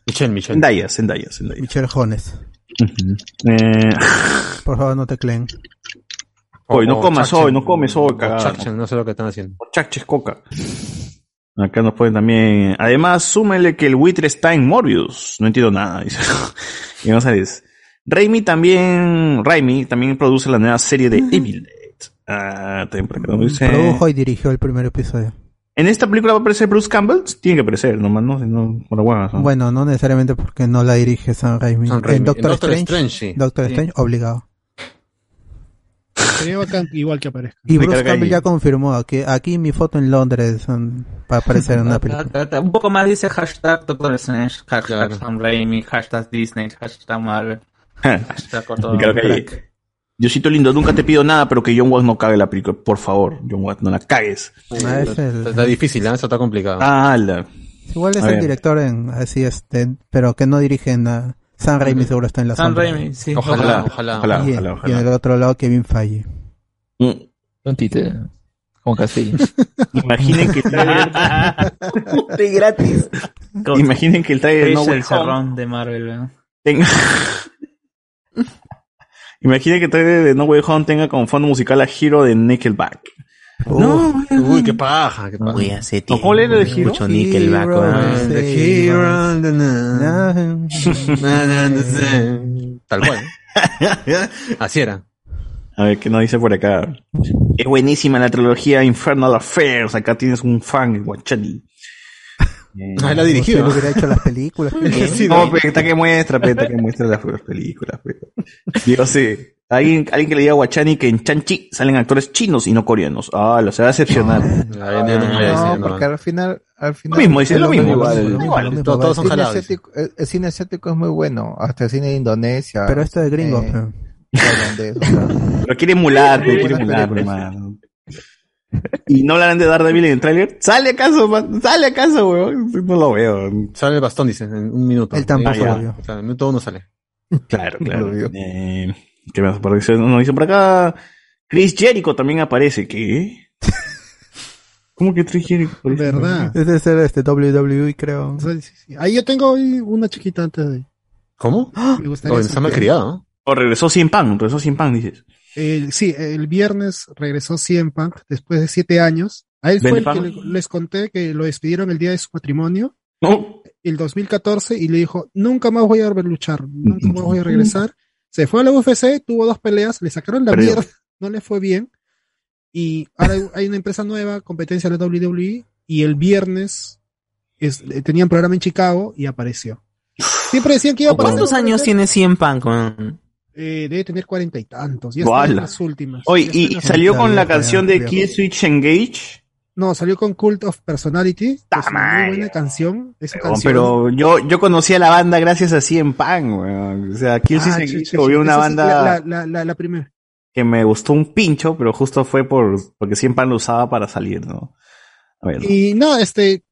Michelle, Michelle. Zendaya, Zendaya, Zendaya. Michelle Jones. Eh, [LAUGHS] Por favor, no te cleen. hoy no O comas hoy, no comes hoy. Chakchen, no sé lo que están haciendo. O Chakches coca. Acá nos ponen también. Además, súmele que el buitre está en Morbius. No entiendo nada. Dice. [LAUGHS] y González. Raimi también, Raimi también produce la nueva serie de Evil Dead. Ah, también. Produjo y dirigió el primer episodio. ¿En esta película va a aparecer Bruce Campbell? Tiene que aparecer, nomás no, no por la. Bueno, no necesariamente porque no la dirige Sam Raimi. En Doctor, En Doctor Strange, Strange, sí. Doctor Sí. Strange, obligado. Sería bacán igual que aparezca. Y Bruce Campbell ya confirmó que aquí mi foto en Londres um, para aparecer en una película. Un poco más dice hashtag Doctor Strange, hashtag. Sam Raimi, hashtag Disney, hashtag Marvel, Ricardo Calle. Diosito lindo, nunca te pido nada, pero que John Watts no cague la película. Por favor, John Watts, no la cagues. Ah, es el- Está, difícil, ¿eh? eso está complicado. Ah, la. igual es A el ver. director en así este, pero que no dirige en uh, Sam Raimi seguro está en la sombra. Raimi, sí. Ojalá, ojalá. Ojalá, y, ojalá, y ojalá. en el otro lado Kevin Feige. Mm. Un títere. Como Castillo. [LAUGHS] Imaginen que el trailer, [LAUGHS] De gratis. imaginen que el trailer No el cerrón de Marvel. ¿verdad? tenga... Imaginen que trailer de No Way Home tenga como fondo musical a Hero de Nickelback. No, Uy, qué paja, qué paja. Uy, hace ¿No, tiempo. ¿Cuál era el de Hero? Mucho Nickelback, Hero, weón. sí. The hero, the na- na- na- na- Tal cual. Así era. A ver, ¿qué nos dice por acá? Es buenísima la trilogía Infernal Affairs. Acá tienes un fan, Guachani. Eh, Ah, él ha dirigido. él hubiera hecho las películas. [LAUGHS] [LAUGHS] Sí, no, pero está que muestra, está que muestra las, las películas. pe. Digo, sí. Alguien, alguien que le diga a Guachani que en Chanchi salen actores chinos y no coreanos. Ah, lo se va a decepcionar. No No, no. porque al final, al final. Lo mismo, dice lo mismo. igual. Todos- son cine, asiático, el, el cine asiático es muy bueno, hasta el cine de Indonesia. Pero esto de gringo. eh, pero- tailandés, o sea. Pero quiere emular, pe, quiere emular, hermano. ¿Y no hablarán de Daredevil en el tráiler? ¿Sale acaso, man? ¿Sale acaso, weón? No lo veo. Sale el bastón, dice, en un minuto. Él tampoco lo vio. O sea, en un minuto uno sale. Claro, [LAUGHS] No claro. lo vio. Eh, ¿Qué más aparece? Nos dice por acá. Chris Jericho también aparece. ¿Qué? [LAUGHS] ¿Cómo que Chris Jericho aparece? ¿Verdad? Debe ser este WWE, creo. Sí, sí, sí. Ahí yo tengo una chiquita antes de. ¿Cómo? Me gustaría Oh, está saber. mal criado, ¿no? O regresó sin pan, regresó sin pan, dices. Sí, el viernes regresó CM Punk después de siete años. A él fue el ¿Vende que le- les conté que lo despidieron el día de su matrimonio, No. el 2014, y le dijo, nunca más voy a ver luchar, nunca más voy a regresar. Se fue a la UFC, tuvo dos peleas, le sacaron la mierda, no le fue bien. Y ahora hay- una empresa nueva, competencia de la WWE, y el viernes es- eh, tenían programa en Chicago y apareció. Siempre decían que iba a aparecer. ¿Cuántos años tiene Cien Punk? man? Eh, debe tener cuarenta y tantos. Ya están las últimas. Oye, y salió con la canción de Kill Switch Engage. No, salió con Cult of Personality. Es una muy buena canción. Pero, canción. pero yo, yo conocí a la banda gracias a CM Punk, weón. O sea, Kill Ah, Switch Engage volvió una banda La, la, la, la- la primera. que me gustó un pincho, pero justo fue por, porque CM Punk lo usaba para salir, ¿no? A ver, Y no, este,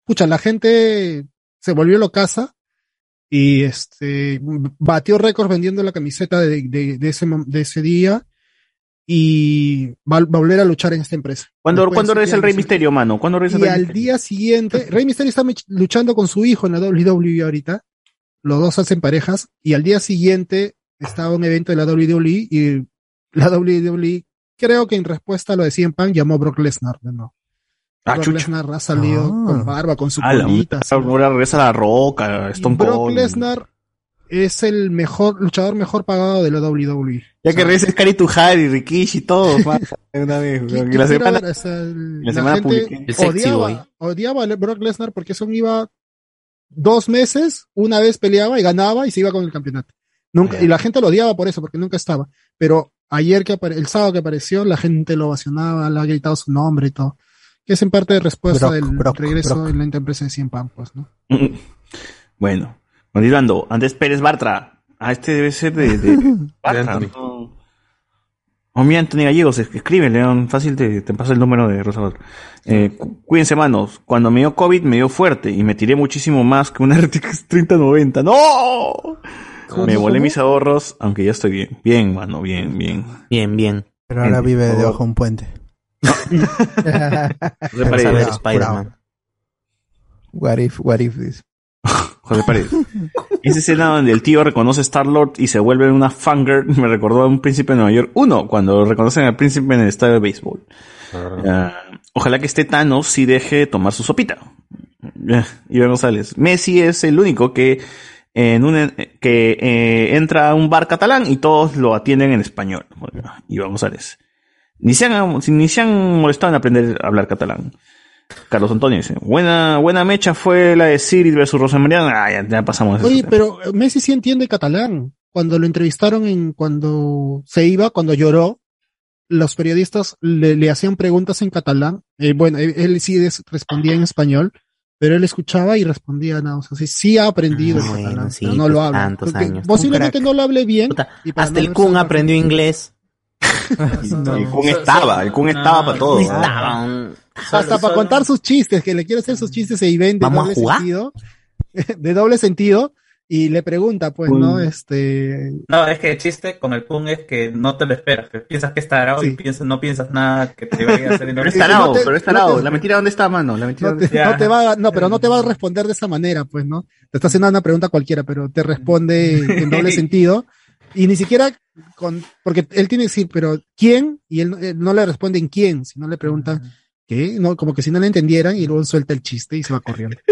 escucha, la gente se volvió locaza y este, batió récords vendiendo la camiseta de, de, de ese, de ese día y va, va a volver a luchar en esta empresa. ¿Cuándo, Después ¿cuándo de regresa el Rey. Misterio, mano? ¿Cuándo regresa el Y Rey al Misterio? día siguiente, Rey Mysterio está luchando con su hijo en la WWE ahorita. Los dos hacen parejas. Y al día siguiente estaba un evento de la WWE y la WWE, creo que en respuesta a lo de CM Punk, llamó a Brock Lesnar. de nuevo. Ah, Brock. Lesnar ha salido Ah. con barba, con su colita. Ahora regresa la roca, Stone Brock Cold. Lesnar es el mejor luchador mejor pagado de la WWE. Ya que regresa Scary Tuhari, Rikishi, todos, [LAUGHS] man. Una vez, la semana, ver, o sea, el- la semana gente odiaba, a Brock Lesnar porque son iba dos meses, una vez peleaba y ganaba y se iba con el campeonato. Nunca, y la gente lo odiaba por eso, porque nunca estaba. Pero ayer que el sábado que apareció, la gente lo ovacionaba, le ha gritado su nombre y todo. Que es en parte de respuesta Brock, del Brock, regreso Brock. en la empresa de 100 Punk, pues, ¿no? [LAUGHS] Bueno, continuando. Andrés Pérez Bartra. Ah, este debe ser de, de [LAUGHS] Bartra. O mi Anthony Gallegos, es- escribe, León, fácil te, te paso el número de Rosador. Eh, cu- cuídense, manos. Cuando me dio COVID me dio fuerte y me tiré muchísimo más que una RTX 3090. ¡No! Me volé mis ahorros, aunque ya estoy bien. Bien, mano, bien, bien. Bien, bien. Pero ahora vive favor. debajo de un puente. José Paredes. Spider-Man. What if, what if this? José Paredes. Esa escena donde el tío reconoce a Star-Lord y se vuelve una fangirl me recordó a un príncipe de Nueva York. Uno, cuando reconocen al príncipe en el estadio de béisbol. Ah, ojalá que este Thanos sí deje tomar su sopita. Eh, Iván González. Messi es el único que en un, que eh, entra a un bar catalán y todos lo atienden en español. Iván González. Ni se han, ni se han molestado en aprender a hablar catalán. Carlos Antonio dice, buena, buena mecha fue la de Siri versus Rosa María. Ah, ya, ya pasamos. Oye, pero Messi sí entiende catalán. Cuando lo entrevistaron en cuando se iba, cuando lloró, los periodistas le, le hacían preguntas en catalán. Eh, bueno, él, él sí des- respondía en español, pero él escuchaba y respondía nada. O sea, sí, sí ha aprendido el Ah, bueno, catalán, sí, pero no lo pues, habla. tantos Porque años. Posiblemente no lo hable bien. y para Hasta no el Kun aprendió inglés. [LAUGHS] El Kun estaba, el Kun estaba para todo. Estaba Hasta para contar sus chistes, que le quiere hacer sus chistes e Iván de ¿Vamos a doble jugar? sentido. [LAUGHS] De doble sentido. Y le pregunta, pues, ¿no? Este. No, es que el chiste con el Kun es que no te lo esperas, que piensas que es tarado y piensas, no piensas nada que te vaya a hacer. Pero es tarado, pero es tarado. La mentira, ¿dónde está, mano? La mentira, No ¿dónde te, está? no te va, a- no, pero no te va a responder de esa manera, pues, ¿no? Te está haciendo una pregunta cualquiera, pero te responde en doble [LAUGHS] sentido. Y ni siquiera con, porque él tiene que decir, pero ¿quién? Y él, no- él no le responde en quién, sino le pregunta, ¿qué? No, como que si no le entendieran y luego suelta el chiste y se va corriendo. [LAUGHS]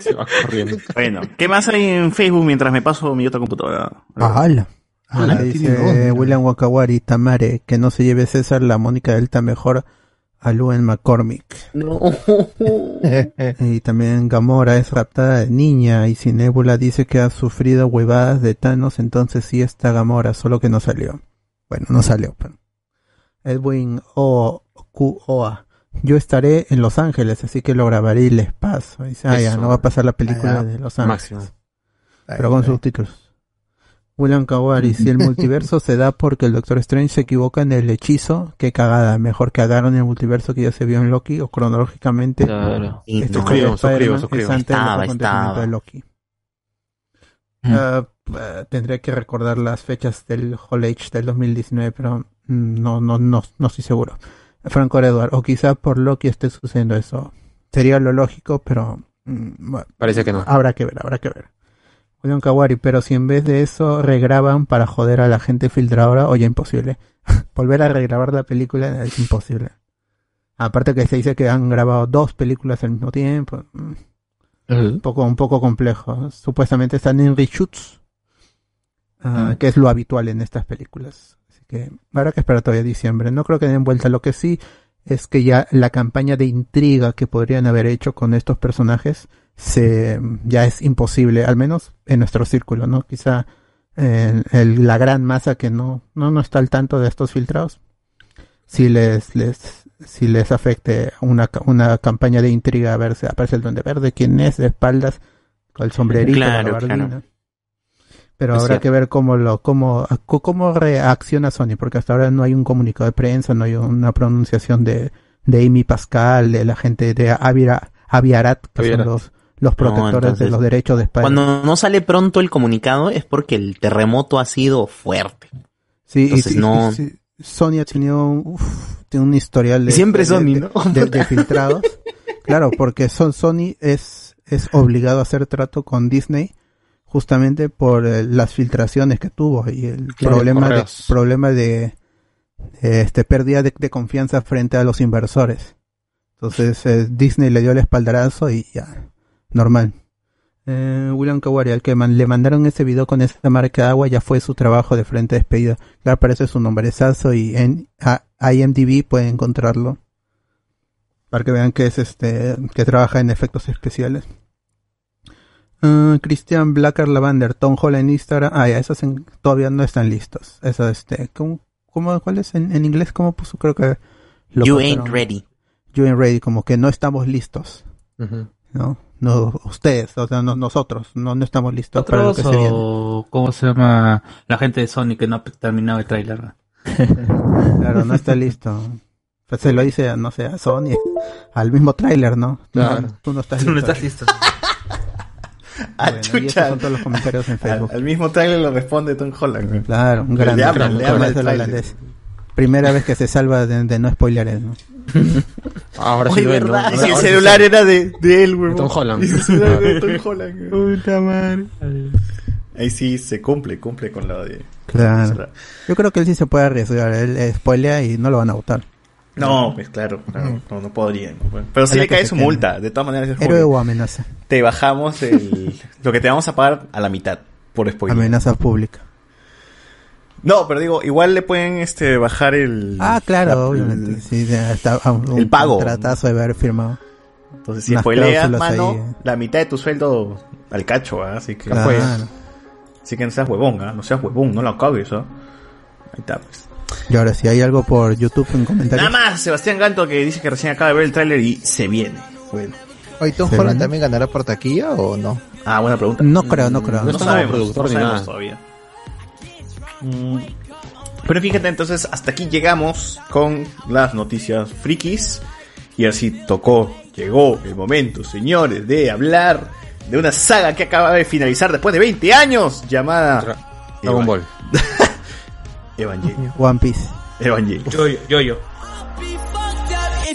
Se va corriendo. Bueno, ¿qué más hay en Facebook mientras me paso mi otra computadora? ¡Hala! Ah, dice. William Wakawari, Tamare, que no se lleve César la Mónica Delta mejor a Luen McCormick. No. [LAUGHS] y también Gamora es raptada de niña y si Nebula dice que ha sufrido huevadas de Thanos, entonces sí está Gamora, solo que no salió. Bueno, no salió. Edwin O. Q. Oa. Yo estaré en Los Ángeles, así que lo grabaré y les paso. Dice, ah, ya, no va a pasar la película de Los Ángeles. máximo. Pero con subtítulos. William Kawari, si el [LAUGHS] multiverso se da porque el Doctor Strange se equivoca en el hechizo, qué cagada, mejor que agarren el multiverso que ya se vio en Loki o cronológicamente. Claro. Suscribo, suscribo, suscribo. es antes del Estaba, acontecimiento estaba. de Loki. Mm. Ah, eh, tendré que recordar las fechas del Hall Age del 2019, pero mm, no, no, no, no estoy seguro. Franco Edward, o quizá por Loki esté sucediendo eso. Sería lo lógico, pero mm, bueno, Parece que no. habrá que ver, habrá que ver. William Kawari, pero si en vez de eso regraban para joder a la gente filtradora, oye, imposible. [LAUGHS] Volver a regrabar la película es imposible. Aparte que se dice que han grabado dos películas al mismo tiempo. mm, un poco, un poco complejo. Supuestamente están en reshoots, ah, que es lo habitual en estas películas. Así que habrá que esperar todavía diciembre. No creo que den vuelta. Lo que sí es que ya la campaña de intriga que podrían haber hecho con estos personajes se ya es imposible, al menos en nuestro círculo, ¿no? Quizá eh, el- la gran masa que no, no, no está al tanto de estos filtrados, si les, les, si les afecte una, una campaña de intriga a ver si aparece el duende verde, quién es, de espaldas, con el sombrerito, la Claro, gabardina. claro. Pero Es habrá cierto. que ver cómo lo, cómo, cómo reacciona Sony, porque hasta ahora no hay un comunicado de prensa, no hay una pronunciación de, de Amy Pascal, de la gente de Avira, Aviarat, que Aviarat. son los, los No, protectores de los derechos de España. Cuando no sale pronto el comunicado es porque el terremoto ha sido fuerte. Sí, y- Entonces y- no. y sí, Sony ha tenido un, uf, tiene un historial de, Siempre de- Sony, de- ¿no? de, de filtrados. [LAUGHS] claro, porque son Sony es, es obligado a hacer trato con Disney justamente por eh, las filtraciones que tuvo y el Claro, problema de, problema de, de, este pérdida de, de confianza frente a los inversores. Entonces eh, Disney le dio el espaldarazo y ya, normal. Eh, William Kawari, al que man- le mandaron ese video con esa marca de agua, ya fue su trabajo de frente despedida. Claro, aparece su nombrezazo y en a- IMDb pueden encontrarlo. Para que vean que es este, que trabaja en efectos especiales. Ah, Christian Blacker Lavander, Tom Holland en Instagram. Ah, ya, esos en- todavía no están listos. Eso, este, ¿cómo, cómo- cuál es en, en inglés? ¿Cómo puso? Creo que lo You ain't ready. You ain't ready, como que no estamos listos. ¿no? No, ustedes, o sea, no- nosotros, no, no estamos listos para lo ¿Otros que se viene. o cómo se llama la gente de Sony que no ha terminado el tráiler? [LAUGHS] Claro, no está listo. Pues se lo dice, no sé, a Sony, al mismo tráiler, ¿no? Claro. No, Tú no estás Tú listo. no estás listo. Ah, [LAUGHS] Bueno, y chucha. esos son todos los comentarios en Al, Facebook. al mismo trailer lo responde Tom Holland. Claro, un Le gran habla, le habla el el tráiler. holandés. Primera vez que se salva de, de no [LAUGHS] sí lo ven, ¿no? Ahora- Y si el sí celular era de, de él, güey. Tom Holland. De Tom. [LAUGHS] Puta madre. Ahí sí se cumple, cumple con la de... Claro. Yo creo que él sí se puede arriesgar. Él spoilea y no lo van a votar. No, pues claro, claro, no, no podría. no puede. Pero sí le cae su multa, de todas maneras. es Héroe o amenaza. Te bajamos el, lo que te vamos a pagar a la mitad por spoiler. Amenaza pública. No, pero digo, igual le pueden este bajar el... Ah, claro, la- obviamente. Sí, a un, el pago. Un tratazo de haber firmado. Entonces, si spoileas, mano, ahí, eh. la mitad de tu sueldo al cacho, ¿ah? Así que... Claro. Así que no seas huevón, ¿ah? No seas huevón, no lo acabes, ¿ah? Ahí está, pues. Y ahora, si hay algo por YouTube en comentarios. Nada más, Sebastián Ganto que dice que recién acaba de ver el tráiler y se viene. Bueno. Oye, ¿Tom ¿Se Holland también ganará por taquilla o no? Ah, buena pregunta. No creo, no creo. No, como sabemos, productor no ni sabemos nada. todavía. Mm, Pero fíjate, entonces, hasta aquí llegamos con las noticias frikis. Y así tocó, llegó el momento, señores, de hablar de una saga que acaba de finalizar después de 20 años, llamada Dragon Ball. [LAUGHS] Evangelion. One Piece. Evangelion. Yo, yo, yo.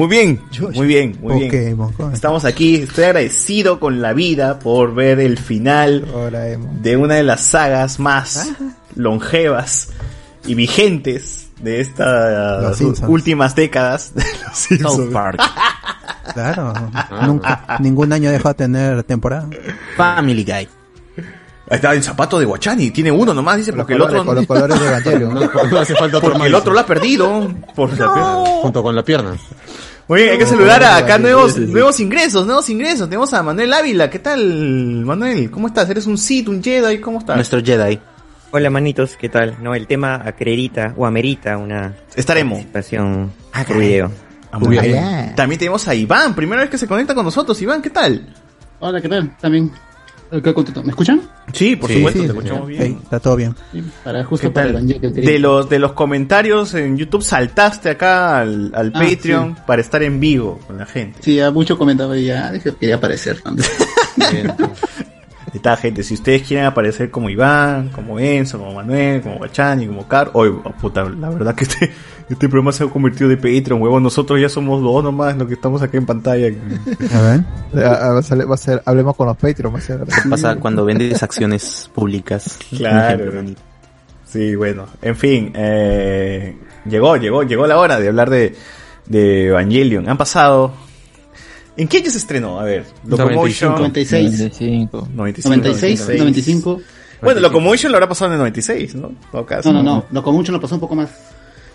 Muy bien, muy bien, muy bien. Estamos aquí, estoy agradecido con la vida por ver el final de una de las sagas más longevas y vigentes de estas últimas décadas de los [LAUGHS] Simpsons. South Park. Claro, nunca, ningún año dejó de tener temporada. Family Guy. Está el zapato de Guachani, tiene uno nomás, dice, porque el colores- otro... con los colores de Evangelion. No, no hace falta otro Porque el otro lo ha perdido. Por la pierna. Junto con la pierna. Muy bien, hay que saludar a acá nuevos, nuevos ingresos, nuevos ingresos. Tenemos a Manuel Ávila. ¿Qué tal, Manuel? ¿Cómo estás? ¿Eres un Sith, un Jedi? ¿Cómo estás? Nuestro Jedi. Hola manitos, ¿qué tal? No, el tema acredita o amerita una Estaremos. participación por video. Ah, muy bien. También tenemos a Iván, primera vez que se conecta con nosotros. Iván, ¿qué tal? Hola, ¿qué tal? También. Qué contento. ¿Me escuchan? Sí, por Sí, supuesto, sí, te escuchamos sí, bien. está todo bien. Para justo ¿Qué para quería- De los, de los comentarios en YouTube saltaste acá al, al Ah, Patreon para estar en vivo con la gente. Sí, ya mucho comentaba y ya dije, quería aparecer [LAUGHS] también. Está gente, si ustedes quieren aparecer como Iván, como Enzo, como Manuel, como Guachani, como Car, hoy puta, la verdad que este, este programa se ha convertido de Patreon, huevón, nosotros ya somos dos nomás los que estamos acá en pantalla. A ver. A- a- va a ser- va a ser- hablemos con los Patreon. Va a ser, ¿Qué pasa cuando vendes acciones públicas? Claro. ejemplo. Sí, bueno, en fin, eh, llegó, llegó, llegó la hora de hablar de, de Evangelion. Han pasado... ¿En qué año se estrenó? A ver, Locomotion... 96. 95. 95, 96, 95. Bueno, Locomotion lo habrá pasado en el 96, ¿no? En todo caso. No, no, no. Lo con mucho lo pasó un poco más.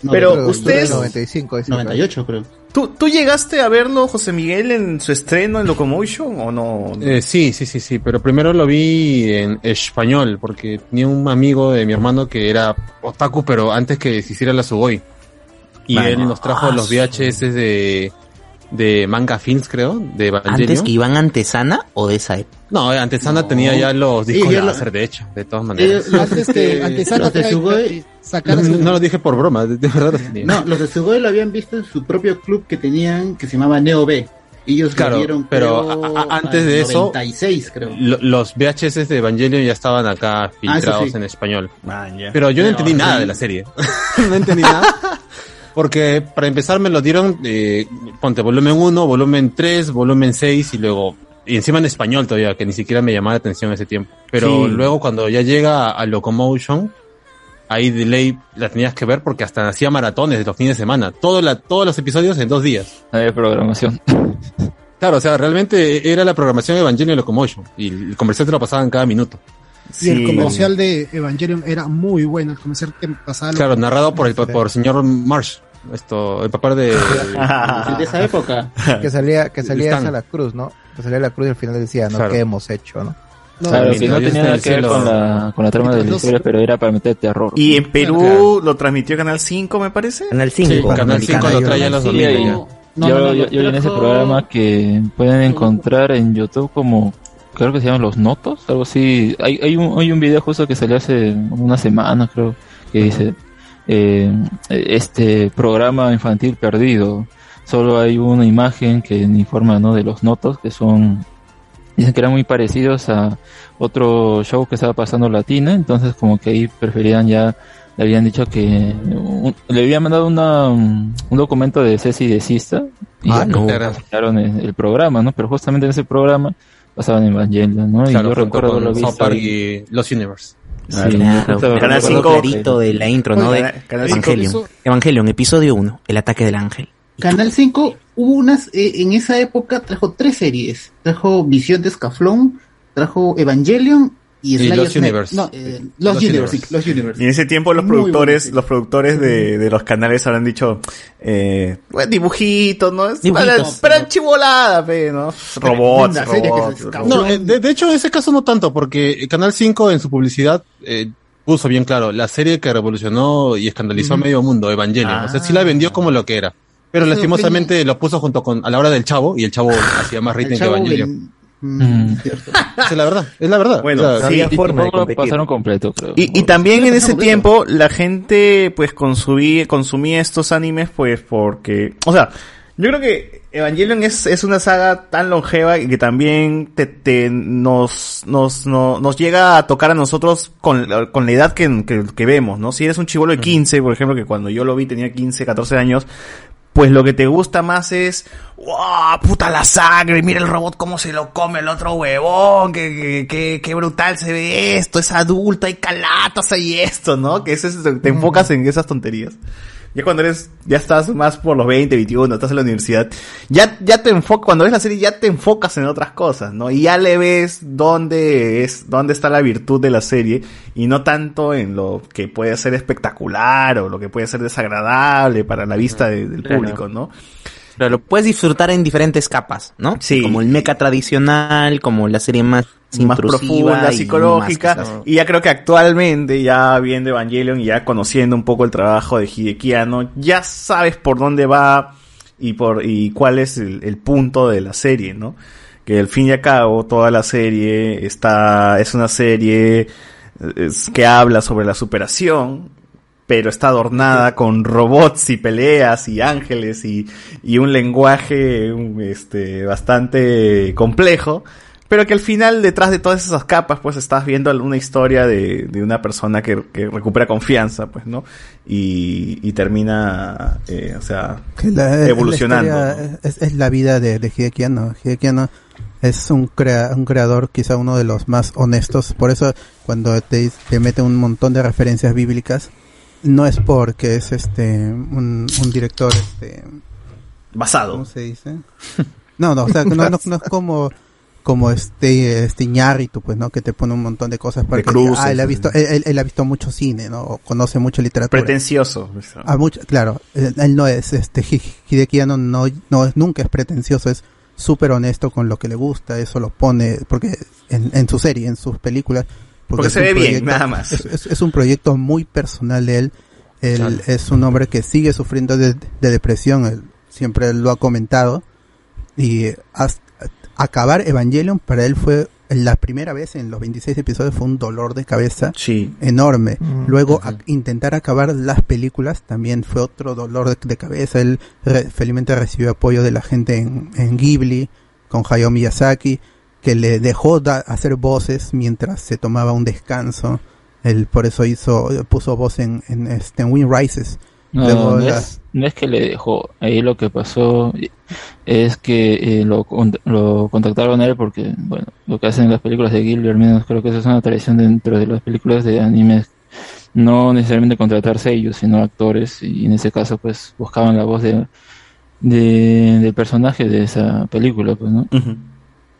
No, Pero creo- ustedes- 95, dice. 98, creo. ¿Tú, ¿Tú llegaste a verlo, José Miguel, en su estreno en Locomotion o no? Eh, sí, sí, sí, sí, pero primero lo vi en español, porque tenía un amigo de mi hermano que era otaku, pero antes que se hiciera la Sugoi. Y Mano. él nos trajo Ah, los VHS de, de Manga Films, creo, de Evangelion. ¿Antes que iban antesana o de esa época? No, eh, Antesana tenía ya los Sí, discos lo- láser, de hecho, de todas maneras. Eh, antes que Antesana los de Sugoi eh, No, su- no lo dije por broma, de, de verdad lo [LAUGHS] tenía. No, los de Sugoi lo habían visto en su propio club que tenían, que se llamaba Neo B. Ellos Claro, lo vieron, pero creo, a- a- antes de eso- 96, creo. Lo- los VHS de Evangelion ya estaban acá filtrados Ah, sí. en español. Man, ya. Pero yo no Pero, entendí nada sí. de la serie. [LAUGHS] [LAUGHS] no entendí nada. Porque para empezar me lo dieron, eh, ponte volumen 1, volumen 3, volumen 6 y luego, y encima en español todavía, que ni siquiera me llamaba la atención ese tiempo. Pero Sí. luego cuando ya llega a Locomotion, ahí de ley la tenías que ver porque hasta hacía maratones de los fines de semana. Todo la, todos los episodios en dos días. Había programación. [LAUGHS] Claro, o sea, realmente era la programación de Evangelion Locomotion y el comercial te lo pasaban cada minuto. Y el comercial de Evangelion era muy bueno. El comercial que pasaba. Claro, narrado por el por señor Marsh, esto, el papá de, [LAUGHS] de esa época. [LAUGHS] Que salía, que salía esa la cruz, ¿no? Que salía la cruz y al final decía, ¿no? Claro. ¿Qué hemos hecho, no? No, claro, que no tenía nada que ver con la, con la trama de la Los- historia, pero era para meter terror. Y en Perú lo transmitió Canal 5, me parece. Canal 5. Sí, Canal 5 lo trae a los Sí, domingos. No, yo, no, no, yo, yo vi en ese programa que pueden encontrar en YouTube como creo que se llaman los notos, algo así. Hay, hay un hay un video justo que salió hace una semana, creo, que dice eh, este programa infantil perdido. Solo hay una imagen que informa ¿no? de los notos que son dicen que eran muy parecidos a otro show que estaba pasando latina, entonces como que ahí preferían ya le habían dicho que un- le habían mandado una, un documento de Ceci de Sista y Ah, no el, el programa, ¿no? Pero justamente en ese programa pasaban Evangelion, ¿no? Claro, y yo recuerdo South Park y Los Universe. Sí, Canal recuerdo 5 que- clarito de la intro, ¿no? De Canal 5 Evangelion. Evangelion, episodio 1, el ataque del ángel. Canal 5 hubo unas, eh, en esa época trajo tres series. Trajo Visión de Escaflón, trajo Evangelion y, Y Slayer Los Snake. Universe. No, eh, Los, Los Universe, Universe. sí, Los Universe. Y en ese tiempo los Muy productores, los productores de, de los canales habrán dicho, eh, bueno, dibujitos, ¿no? Es Dibujitos. Pero, pero chivolada, pe, ¿no? Robots, Una serie que robots. se robots. No, eh, de, de hecho, en ese caso no tanto, porque Canal 5 en su publicidad eh, puso bien claro la serie que revolucionó y escandalizó a medio mundo, Evangelion. O sea, sí la vendió como lo que era. Pero lastimosamente lo puso junto con a la hora del chavo y el chavo [SIGHS] hacía más rating que chavo Evangelion. Mm. Mm, cierto. Es la verdad, es la verdad. Bueno, O sea, sí, había Y forma de tampoco lo competir. pasaron completo, creo. Y, y también en ese completo. tiempo la gente pues consumía, consumía estos animes pues porque, o sea, yo creo que Evangelion es, es una saga tan longeva y que también te, te nos, nos, no- nos llega a tocar a nosotros con, la- con la edad que, que, que vemos, ¿no? Si eres un chivolo de 15, por ejemplo, que cuando yo lo vi tenía 15, 14 años, pues lo que te gusta más es, ¡wow! Puta la sangre, mira el robot cómo se lo come el otro huevón, que, que, que, brutal se ve esto, es adulto, hay calatas, hay esto, ¿no? Que eso es, te enfocas en esas tonterías. Ya cuando eres, ya estás más por los 20, 21, estás en la universidad, ya, ya te enfocas, cuando ves la serie ya te enfocas en otras cosas, ¿no? Y ya le ves dónde es, dónde está la virtud de la serie y no tanto en lo que puede ser espectacular o lo que puede ser desagradable para la vista de- del Claro. público, ¿no? Pero lo puedes disfrutar en diferentes capas, ¿no? Sí. Como el mecha tradicional, como la serie más más profunda, y psicológica. Y ya creo que actualmente, ya viendo Evangelion y ya conociendo un poco el trabajo de Hideki Anno, ya sabes por dónde va y por y cuál es el, el punto de la serie, ¿no? Que al fin y al cabo toda la serie está es una serie es- que habla sobre la superación, pero está adornada con robots y peleas y ángeles y, y un lenguaje este, bastante complejo, pero que al final detrás de todas esas capas pues estás viendo una historia de, de una persona que, que recupera confianza, pues, ¿no? Y, y termina, eh, o sea, la evolucionando. historia ¿no? es, es la vida de, de Hideki Anno. Hideki Anno es un, crea- un creador quizá uno de los más honestos. Por eso cuando te, te mete un montón de referencias bíblicas, no es porque es este un, un director este Basado. ¿Cómo se dice? [LAUGHS] No, no, o sea, no, no, no es como como este este Iñárritu, pues, ¿no? Que te pone un montón de cosas para De que diga, cruces, ah, él ha visto él, él- él ha visto mucho cine, ¿no? O conoce mucho literatura. Pretencioso. Ah, mucho, claro, él, él no es, este, Hi- Hideki no, no es, nunca es pretencioso, es súper honesto con lo que le gusta, eso lo pone, porque en, en su serie, en sus películas, Porque es se ve bien, proyecto- nada más. Es, es- es un proyecto muy personal de él, él Claro. es un hombre que sigue sufriendo de, de depresión, él siempre lo ha comentado, y hasta- acabar Evangelion para él fue la primera vez en los 26 episodios fue un dolor de cabeza enorme. Mm, Luego a- intentar acabar las películas también fue otro dolor de, de cabeza. Él re- felizmente recibió apoyo de la gente en, en Ghibli con Hayao Miyazaki que le dejó da- hacer voces mientras se tomaba un descanso. Él por eso hizo puso voz en, en, este, en Wind Rises. No, Luego no, la- es, no es que le dejó. Ahí lo que pasó es que eh, lo, lo contactaron a él porque, bueno, lo que hacen en las películas de Ghibli, al menos creo que eso es una tradición dentro de las películas de anime, no necesariamente contratarse ellos, sino actores, y en ese caso, pues, buscaban la voz de, de- del personaje de esa película, pues, ¿no?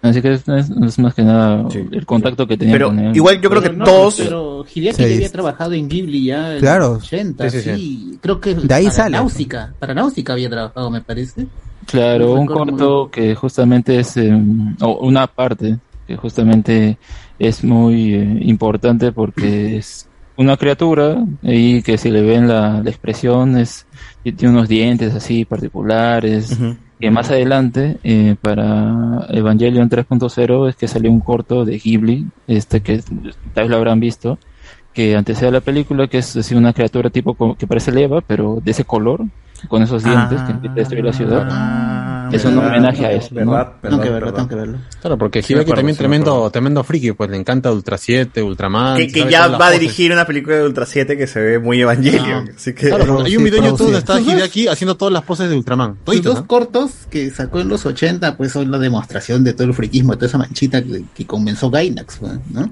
Así que es, es- es más que nada el contacto que tenía Pero con él. igual yo creo que no, todos... Pero Hideaki Sí. ya había trabajado en Ghibli ya en Claro. los 80, Sí, sí, sí, sí. Creo que De ahí para sale. Náusica, para Náusica había trabajado, me parece. Claro, No un corto que justamente es, eh, o una parte que justamente es muy eh, importante porque es una criatura y que si le ven la, la expresión es y tiene unos dientes así particulares que más adelante eh, para Evangelion 3.0 es que salió un corto de Ghibli este que tal vez lo habrán visto que antecede a la película que es así una criatura tipo que parece leva pero de ese color con esos dientes que empieza a destruir la ciudad es un homenaje a eso ¿no? verdad, Tengo que verlo, verdad. tengo que verlo. Claro, porque Sí Hideki también sí me tremendo, tremendo friki, pues le encanta Ultra 7, Ultraman. Que, que ya va a dirigir una película de Ultra 7 que se ve muy Evangelion. así que... Claro, hay un video en YouTube donde está Hideaki haciendo todas las poses de Ultraman. Toditas, dos ¿no? cortos que sacó en los 80, pues son la demostración de todo el friquismo, de toda esa manchita que, que comenzó Gainax, pues, ¿no?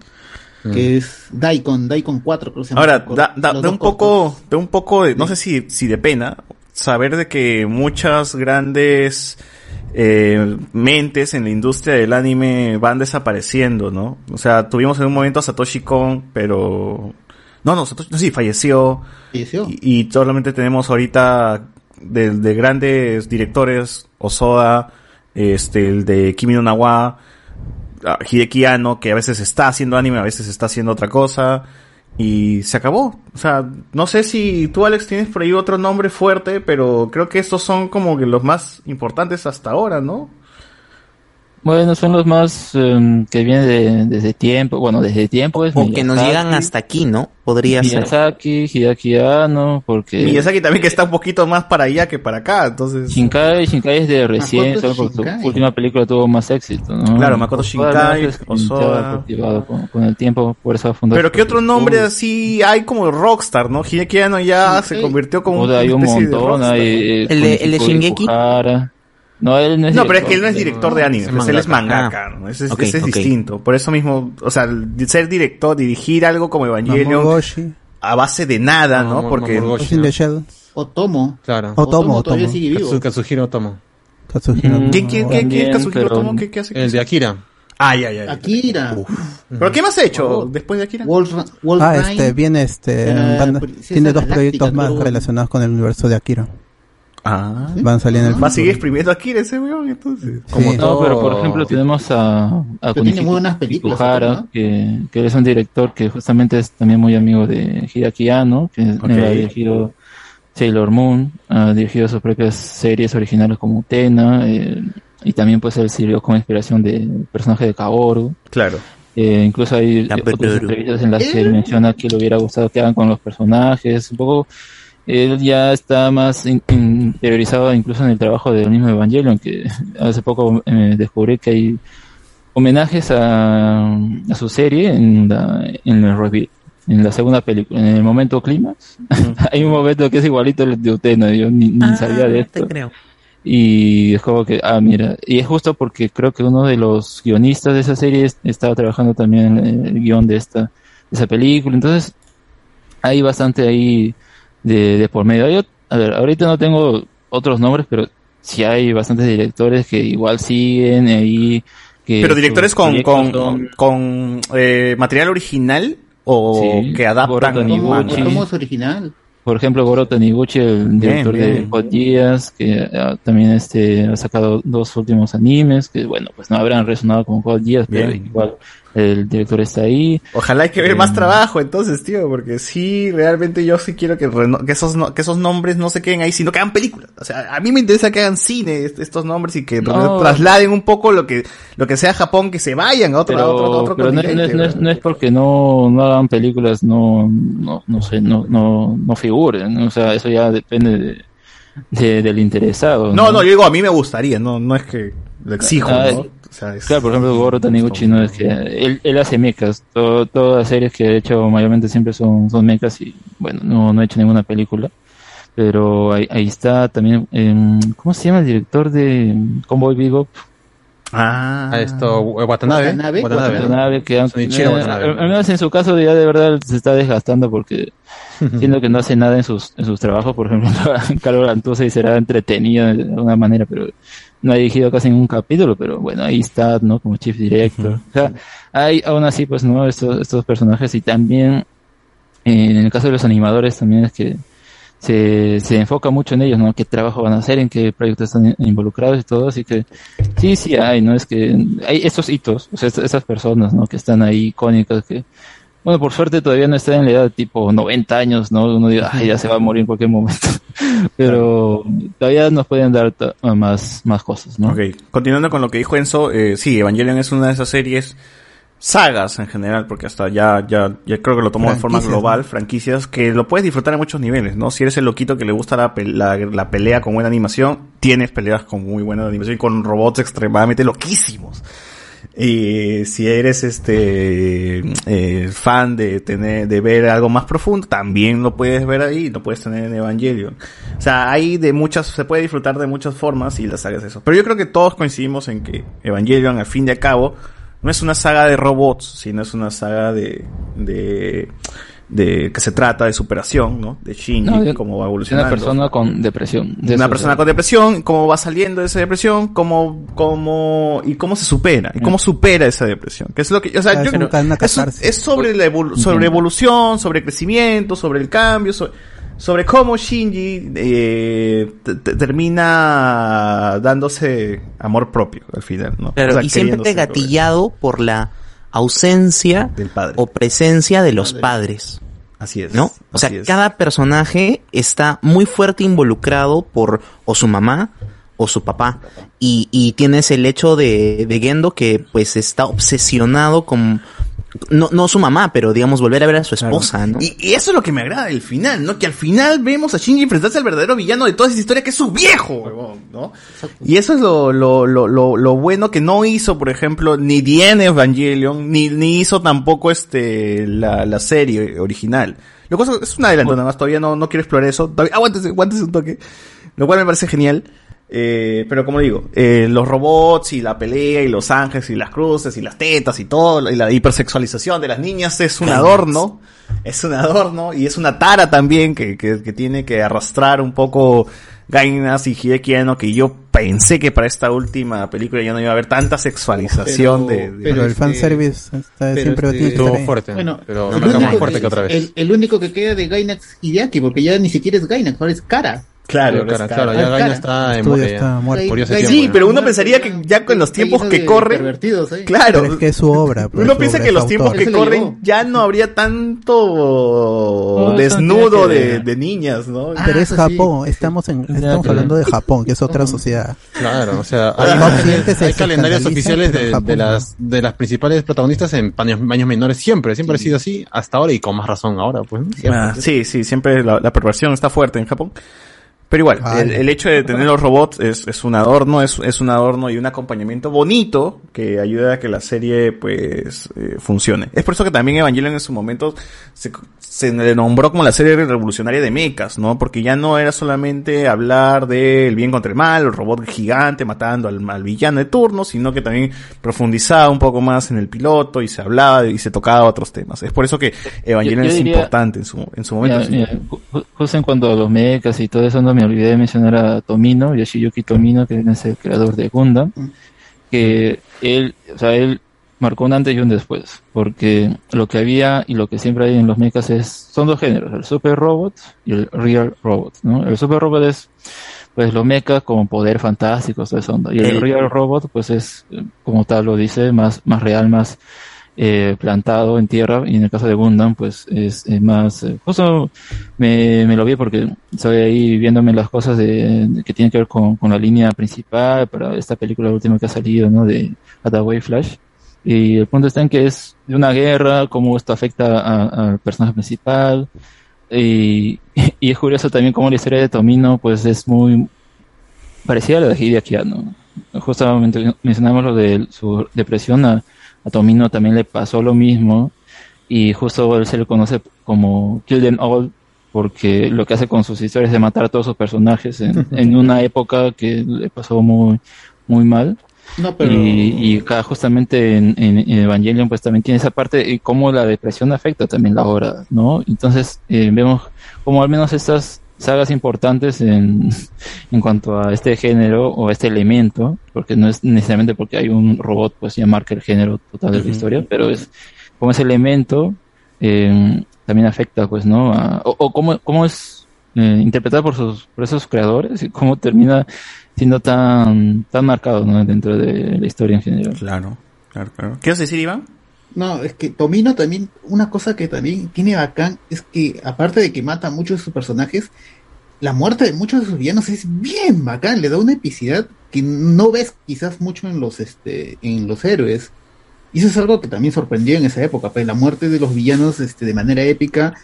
Que es Daikon, Daikon 4, creo que se llama. Ahora, da, da- Los un poco, da un poco de, no sé si, si de pena, saber de que muchas grandes eh, mentes en la industria del anime van desapareciendo, ¿no? O sea, tuvimos en un momento a Satoshi Kon, pero... No, no, Satoshi, sí, falleció. Falleció. Y, y solamente tenemos ahorita de, de grandes directores, Osoda, este, el de Kimi no Nawa, a Hideki Anno, que a veces está haciendo anime, a veces está haciendo otra cosa, y se acabó. O sea, no sé si tú, Alex, tienes por ahí otro nombre fuerte, pero creo que estos son como que los más importantes hasta ahora, ¿no? Bueno, son los más em, que vienen de- desde tiempo, bueno, desde tiempo es O que nos Miyazaki, llegan hasta aquí, ¿no? Podría ser. Miyazaki, Hideaki Anno, porque Miyazaki también que está un poquito más para allá que para acá, entonces... Shinkai, Shinkai es de recién, solo porque Shinkai. su última película tuvo más éxito, ¿no? Claro, Makoto Shinkai, Osoda. con, con el tiempo, por fundado. Pero ¿qué otro nombre así hay como Rockstar, no? Hideki Anno ya se convirtió como O sea, hay un especie de montón, Rockstar. hay eh, El de- el de Shingeki. Ikuhara. No, él no es No, pero es que él no es director, de anime, es pues él es mangaka. Ah. ¿no? Ese es, ese distinto. Por eso mismo, o sea, ser director, dirigir algo como Evangelion, Mamogoshi. a base de nada, ¿no? Porque. Otomo. Claro. Otomo, todavía Otomo. sigue vivo. Katsu- Katsuhiro Otomo. Katsuhiro. Mm, ¿quién, quién, quién, quién Kazuhiro pero- Otomo? ¿Qué, qué hace? El de Akira. Ah, ya, ya. ya. Akira. ¿Pero qué más ha hecho después de Akira? Wolf, Wolf Ah, este, viene este, tiene dos proyectos más creo. relacionados con el universo de Akira. Ah. Van a salir en el Va a seguir exprimiendo a Akira ese weón, entonces. Como Sí. No, todo- pero por ejemplo tenemos a, a tiene muy buenas películas, Kikuhara, ¿no? que, que es un director que justamente es también muy amigo de Hideaki Anno, que ha dirigido Sailor Moon, ha dirigido sus propias series originales como Utena, eh, y también pues él sirvió como inspiración del personaje de Kaoru. Claro. Eh, incluso hay otras entrevistas en las que Eh. menciona que le hubiera gustado que hagan con los personajes, un poco él ya está más in- interiorizado incluso en el trabajo del mismo Evangelion, que hace poco eh, descubrí que hay homenajes a, a su serie en la, en el reveal, en la segunda película, en el momento clímax. [LAUGHS] hay un momento que es igualito al de Utena, yo ni, ni sabía de esto. creo. Y es como que, ah, mira, y es justo porque creo que uno de los guionistas de esa serie es- estaba trabajando también en el guion de esta, de esa película. Entonces, hay bastante ahí de, de por medio. Hay ot- a ver, ahorita no tengo otros nombres, pero sí hay bastantes directores que igual siguen ahí. Que Pero directores con, con, son- con eh, material original o Sí, que adaptan? Sí. Otomo es original. Por ejemplo, Goro Taniguchi, el director bien. de Hot Geass, que ah, también este, ha sacado dos últimos animes, que bueno, pues no habrán resonado con Hot Geass, pero Bien. igual el director está ahí. Ojalá hay que ver Eh, más trabajo entonces, tío, porque sí, realmente yo sí quiero que, que, esos, no- que esos nombres no se queden ahí, sino que hagan películas. O sea, a mí me interesa que hagan cine est- estos nombres y que No. trasladen un poco lo que, lo que sea Japón, que se vayan a otro, a Pero, otro, a otro pero no, es- no continente. es, no, es, no es porque no, no hagan películas, no, no, no sé, no, no, no figuren, o sea, eso ya depende de, de- del interesado. No, no, yo digo, a mí me gustaría, no, no es que lo exijo, Ah, ¿no? O sea, es- Claro, por ejemplo, Goro Taniguchi no es que él, él hace mechas, todo, todas las series que ha hecho mayormente siempre son, son mechas y bueno, no, no ha hecho ninguna película. Pero ahí, ahí está también, em, ¿cómo se llama el director de Convoy Bebop? Ah, esto, Watanabe. Watanabe, Watanabe. Watanabe, que Sonichiro eh, Watanabe. al menos en su caso ya de verdad se está desgastando porque [LAUGHS] siendo que no hace nada en sus, en sus trabajos, por ejemplo, Carol Antusa y será entretenida de alguna manera, pero no ha dirigido casi ningún capítulo, pero bueno, ahí está, ¿no? Como chief director. O sea, hay aún así, pues, ¿no? Estos, estos personajes y también, eh, en el caso de los animadores también es que se, se enfoca mucho en ellos, ¿no? ¿Qué trabajo van a hacer? ¿En qué proyectos están in- involucrados y todo? Así que sí, sí hay, ¿no? Es que hay estos hitos, o sea, esas personas, ¿no? Que están ahí icónicas, que, bueno, por suerte todavía no están en la edad tipo 90 años, ¿no? Uno dice, ay, ya se va a morir en cualquier momento. [LAUGHS] Pero todavía nos pueden dar ta- más, más cosas, ¿no? Ok, continuando con lo que dijo Enzo, eh, sí, Evangelion es una de esas series, sagas en general, porque hasta ya, ya, ya creo que lo tomó de forma global, ¿no? franquicias, que lo puedes disfrutar a muchos niveles, ¿no? Si eres el loquito que le gusta la, pe- la, la pelea con buena animación, tienes peleas con muy buena animación y con robots extremadamente loquísimos. Y si eres este eh, fan de tener de ver algo más profundo, también lo puedes ver ahí, lo puedes tener en Evangelion. O sea, hay de muchas, se puede disfrutar de muchas formas y la saga es eso. Pero yo creo que todos coincidimos en que Evangelion, al fin y al cabo, no es una saga de robots, sino es una saga de, de que se trata de superación, ¿no? De Shinji, No, de- cómo va Es una evolucionando persona con depresión. De una persona con depresión, cómo va saliendo de esa depresión, cómo, cómo, y cómo se supera, y cómo supera esa depresión. Que es lo que, o sea, Ah, yo, es una- una es, sobre la evolu- sobre evolución, sobre crecimiento, sobre el cambio, sobre, sobre cómo Shinji, eh, te- te- termina dándose amor propio al final, ¿no? Claro, O sea, y siempre gatillado por la ausencia del padre. o presencia de los padres. Así es. ¿No? O sea, es. cada personaje está muy fuerte involucrado por o su mamá o su papá. Y, y tienes el hecho de, de Gendo que pues está obsesionado con... No, no su mamá, pero digamos volver a ver a su esposa, ¿no? Y, y eso es lo que me agrada del final, ¿no? Que al final vemos a Shinji enfrentarse al verdadero villano de toda esa historia, que es su viejo, huevón, ¿no? Y eso es lo, lo, lo, lo, lo bueno que no hizo, por ejemplo, ni The Evangelion, ni, ni hizo tampoco este, la, la serie original. Lo cual es un adelanto, nada más, todavía no, no quiero explorar eso. Todavía, aguántese, aguántese un toque. Lo cual me parece genial. Eh, pero como digo, eh, los robots y la pelea y los ángeles y las cruces y las tetas y todo, y la hipersexualización de las niñas es un adorno, es un adorno y es una tara también que, que, que tiene que arrastrar un poco Gainas y Hideki Anno, que yo pensé que para esta última película ya no iba a haber tanta sexualización de, de- Pero el fanservice está siempre ahí. pero Bueno, el no más fuerte que otra vez. El, el único que queda de Gainax Hideaki, porque ya ni siquiera es Gainax, ahora es cara. Claro, es claro, cara. ya Gaina Cara. está en está muerto. Gaina- Sí, pero uno pensaría que ya con los tiempos que corren, claro, Pero es que es su obra. pues, uno su piensa obra, que es los tiempos que corren ya no habría tanto desnudo de, niñas, ¿no? Ah, Pero es eso sí. Japón, estamos en, estamos hablando de Japón, que es otra sociedad. Claro, o sea, hay, calendarios oficiales de, Japón de no. las de las principales protagonistas en años, años menores siempre, siempre ha sido así hasta ahora y con más razón ahora, pues. Ah, sí, sí, siempre la, la perversión está fuerte en Japón. Pero igual, Vale. el, el hecho de tener los robots es, es un adorno, es, es un adorno y un acompañamiento bonito que ayuda a que la serie pues eh, funcione. Es por eso que también Evangelion en su momento se, se le nombró como la serie revolucionaria de mechas, ¿no? Porque ya no era solamente hablar del bien contra el mal, el robot gigante matando al, al villano de turno, sino que también profundizaba un poco más en el piloto y se hablaba y se tocaba otros temas. Es por eso que Evangelion Yo- yo es importante en su, en su momento. Justo en cuanto a los mechas y todo eso, no me olvidé de mencionar a Tomino, Yoshiyuki Tomino, que es el creador de Gundam, que él, o sea, él marcó un antes y un después, porque lo que había y lo que siempre hay en los mechas es, son dos géneros, el super robot y el real robot, ¿no? El super robot es, pues, los mechas con poder fantástico, todo eso, y el real robot, pues, es, como tal lo dice, más, más real, más, eh, plantado en tierra y en el caso de Gundam pues es, es más eh, justo me, me lo vi porque estoy ahí viéndome las cosas de, que tienen que ver con, con la línea principal para esta película última que ha salido no de Hathaway Flash. Y el punto está en que es de una guerra cómo esto afecta al personaje principal. Y, y es curioso también cómo la historia de Tomino pues es muy parecida a la de Hideaki Anno. Justamente mencionamos lo de su depresión a, a Tomino también le pasó lo mismo y justo él se le conoce como Kill Them All porque lo que hace con sus historias es de matar a todos sus personajes en, [LAUGHS] en una época que le pasó muy muy mal No, pero- y, y acá justamente en, en- en Evangelion pues también tiene esa parte y cómo la depresión afecta también la obra, ¿no? Entonces eh, vemos como al menos estas sagas importantes en, en cuanto a este género o este elemento, porque no es necesariamente porque hay un robot pues ya marca el género total de la historia, pero es como ese elemento eh, también afecta pues, ¿no? A- o, o cómo, cómo es eh, interpretado por sus por esos creadores y cómo termina siendo tan tan marcado ¿no? dentro de la historia en general. Claro, claro, claro. ¿Qué vas a decir, Iván? No, es que Tomino también, una cosa que también tiene bacán es que aparte de que mata a muchos de sus personajes, la muerte de muchos de sus villanos es bien bacán, le da una epicidad que no ves quizás mucho en los este en los héroes. Y eso es algo que también sorprendió en esa época, pues la muerte de los villanos este de manera épica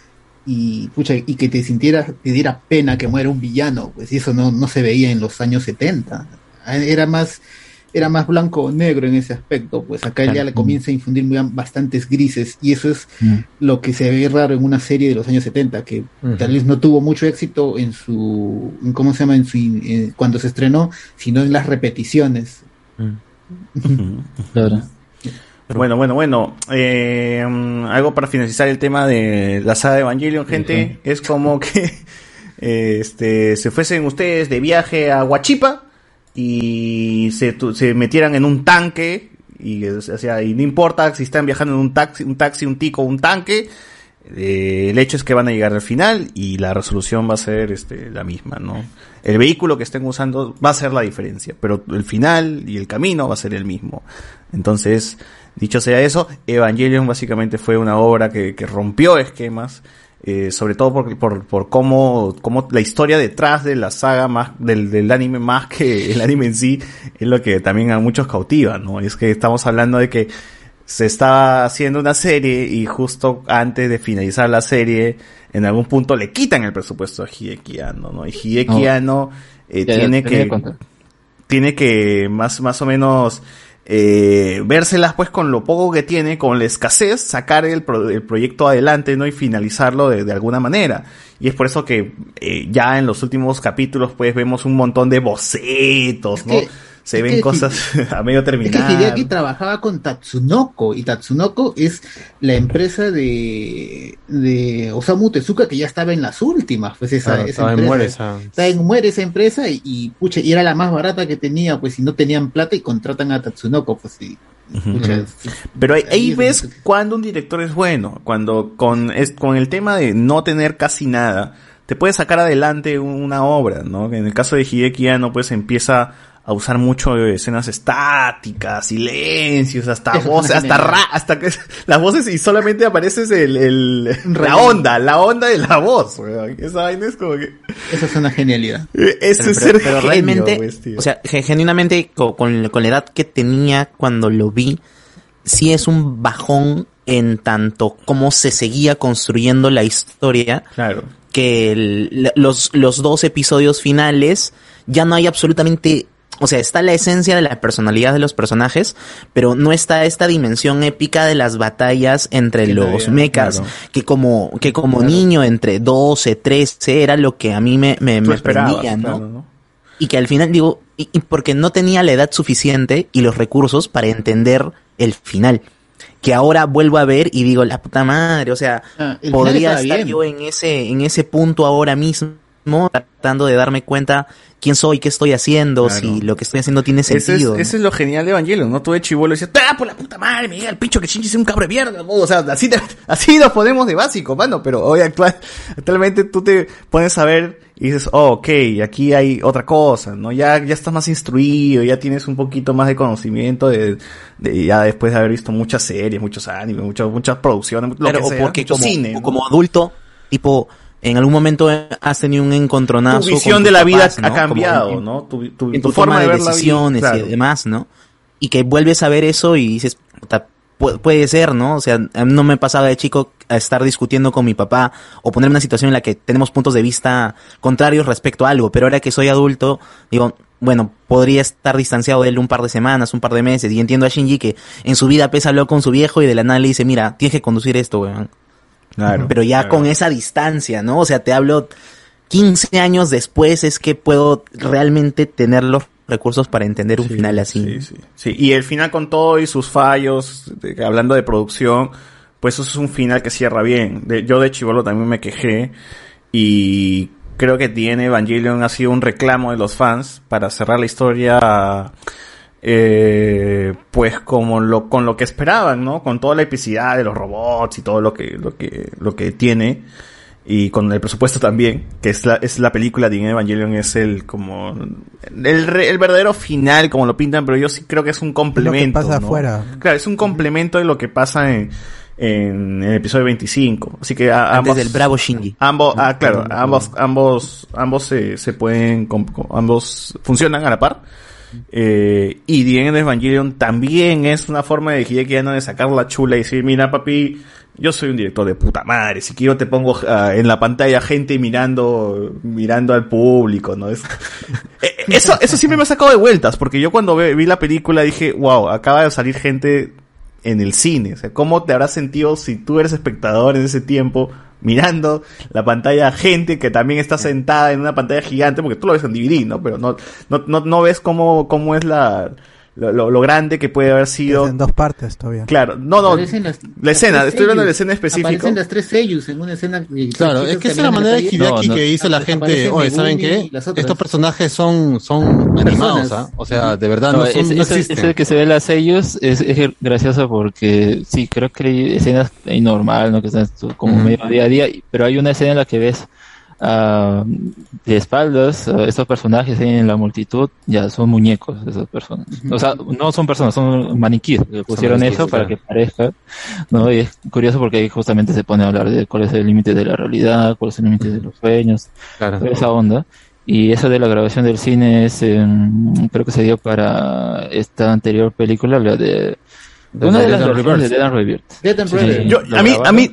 y pucha, y que te sintiera te diera pena que muera un villano, pues eso no no se veía en los años 70. Era más era más blanco o negro en ese aspecto, pues acá ya le comienza a infundir muy bastantes grises y eso es lo que se ve raro en una serie de los años 70 que tal vez no tuvo mucho éxito en su en cómo se llama en su en- cuando se estrenó, sino en las repeticiones. Claro. Bueno, bueno, bueno. Eh, mm, algo para finalizar el tema de la saga de Evangelion, gente. Es como que [LAUGHS] eh, este se fuesen ustedes de viaje a Huachipa y se, se metieran en un tanque y, sea, y no importa si están viajando en un taxi, un taxi, un tico, un tanque. eh, el hecho es que van a llegar al final y la resolución va a ser este, la misma, ¿no? El vehículo que estén usando va a ser la diferencia, pero el final y el camino va a ser el mismo. Entonces, dicho sea eso, Evangelion básicamente fue una obra que rompió esquemas, eh, sobre todo por, por, por cómo, cómo la historia detrás de la saga más, del, del anime más que el anime en sí, es lo que también a muchos cautiva, ¿no? Es que estamos hablando de que se estaba haciendo una serie y justo antes de finalizar la serie, en algún punto le quitan el presupuesto a Hideki Anno, ¿no? Y Hideki No. Anno eh, Ya, tiene que tiene que más más o menos eh, vérselas pues con lo poco que tiene, con la escasez, sacar el, pro- el proyecto adelante, ¿no? Y finalizarlo de, de alguna manera. Y es por eso que eh, ya en los últimos capítulos pues vemos un montón de bocetos, ¿no? que- Se ven que cosas [LAUGHS] a medio Es que terminar. Hideaki trabajaba con Tatsunoko y Tatsunoko es la empresa de, de Osamu Tezuka que ya estaba en las últimas, pues esa, Claro, esa estaba en empresa. muere esa- Estaba en muere esa empresa y, y, pucha, y era la más barata que tenía, pues si no tenían plata y contratan a Tatsunoko, pues sí. Pero ahí, ahí es- ves cuando un director es bueno, cuando con, es, con el tema de no tener casi nada, te puede sacar adelante una obra, ¿no? En el caso de Hideki Anno, pues empieza a usar mucho escenas estáticas, silencios, hasta Eso voces, hasta ra, hasta que [LAUGHS] las voces y solamente apareces el, el la onda, la onda de la voz, weón. Esa vaina es como que Eso es una genialidad. [LAUGHS] eso Pero- es ser pero genio, realmente, pues, tío. o sea, ge- genuinamente co- con, con la edad que tenía cuando lo vi, sí es un bajón en tanto cómo se seguía construyendo la historia. Claro. Que el- los, los dos episodios finales ya no hay absolutamente, o sea, está la esencia de la personalidad de los personajes, pero no está esta dimensión épica de las batallas entre los había, mechas, claro. que como, que como niño entre 12, 13 era lo que a mí me, me, me prendía, ¿no? claro, ¿no? Y que al final digo, y, y porque no tenía la edad suficiente y los recursos para entender el final. Que ahora vuelvo a ver y digo, la puta madre, o sea, Ah, podría estar bien. yo en ese, en ese punto ahora mismo, tratando de darme cuenta quién soy, qué estoy haciendo, Claro. si lo que estoy haciendo tiene es, sentido. ¿no? ese es lo genial de Evangelion, ¿no? Tú de chivolo decías, ¡ah, por la puta madre! Me llega el pincho que Shinji es un cabro de mierda. O sea, así, te- [LAUGHS] así nos ponemos de básico, mano. Pero hoy actual, actualmente tú te pones a ver y dices, oh, ok, aquí hay otra cosa, ¿no? Ya, ya estás más instruido, ya tienes un poquito más de conocimiento de, de ya después de haber visto muchas series, muchos animes, muchas, muchas producciones, lo Claro, que o sea, porque como, cine, o como adulto, tipo, en algún momento has tenido un encontronazo. Tu visión con de la vida papás, ha cambiado, en- ¿no? Tu, tu, en tu tu forma de la vida, decisiones claro. y demás, ¿no? Y que vuelves a ver eso y dices, puede ser, ¿no? O sea, no me pasaba de chico a estar discutiendo con mi papá o ponerme en una situación en la que tenemos puntos de vista contrarios respecto a algo, pero ahora que soy adulto, digo, bueno, podría estar distanciado de él un par de semanas, un par de meses, y entiendo a Shinji que en su vida pesa habló con su viejo y de la nada le dice, mira, tienes que conducir esto, weón. Claro, Pero ya claro. con esa distancia, ¿no? O sea, te hablo 15 años después es que puedo realmente tener los recursos para entender un final así. Sí, y el final con todo y sus fallos, de- hablando de producción, pues eso es un final que cierra bien. De- yo de Chivolo también me quejé y creo que tiene Evangelion ha sido un reclamo de los fans para cerrar la historia eh, pues como lo con lo que esperaban, ¿no? Con toda la epicidad de los robots y todo lo que lo que lo que tiene y con el presupuesto también, que es la, es la película de Evangelion es el como el, re- el verdadero final como lo pintan, pero yo sí creo que es un complemento. pasa ¿no? afuera. Claro, es un complemento de lo que pasa en, en el episodio 25. Así que a- Antes ambos del bravo Shinji. Ambos, ah, claro, ambos, ambos, ambos se, se pueden, ambos funcionan a la par. Eh, y The Evangelion también es una forma de Hideki Anno de sacar la chula y decir, mira papi, yo soy un director de puta madre, si quiero te pongo ah, en la pantalla gente mirando, mirando al público, ¿no? Es, [LAUGHS] Eh, eso, eso siempre me ha sacado de vueltas, porque yo cuando vi la película dije, wow, acaba de salir gente en el cine. O sea, ¿cómo te habrás sentido si tú eres espectador en ese tiempo mirando la pantalla gente que también está sentada en una pantalla gigante? Porque tú lo ves en DVD, ¿no? Pero no, no, no, no ves cómo, cómo es la, lo, lo- lo grande que puede haber sido. En dos partes todavía. Claro, no, no. Las- La escena, las estoy hablando de la escena específica. Aparecen las tres sellos en una escena. Claro, es que esa es la manera de Hideaki que dice la gente, oye, ¿saben qué? Estos personajes son, son [LAUGHS] animados, ¿ah? O sea, de verdad, no, No, son, ese, no existen. ese que se ve las sellos es, es gracioso porque sí, creo que hay escenas normal, ¿no? Que están como Ujú. medio día a día, pero hay una escena en la que ves ah, de espaldas a estos personajes ahí en la multitud, ya son muñecos esas personas. O sea, no son personas, son maniquíes. Le pusieron maniquíes, eso para claro. que parezca, ¿no? Y es curioso porque ahí justamente se pone a hablar de cuál es el límite de la realidad, cuál es el límite de los sueños, Claro. toda esa onda. Y eso de la grabación del cine es, em, creo que se dio para esta anterior película, la de... De una de Dead las and versiones de Rebirth. Dead and Rebirth. Dead and Sí, Rebirth. sí, Yo- a mí, a mí,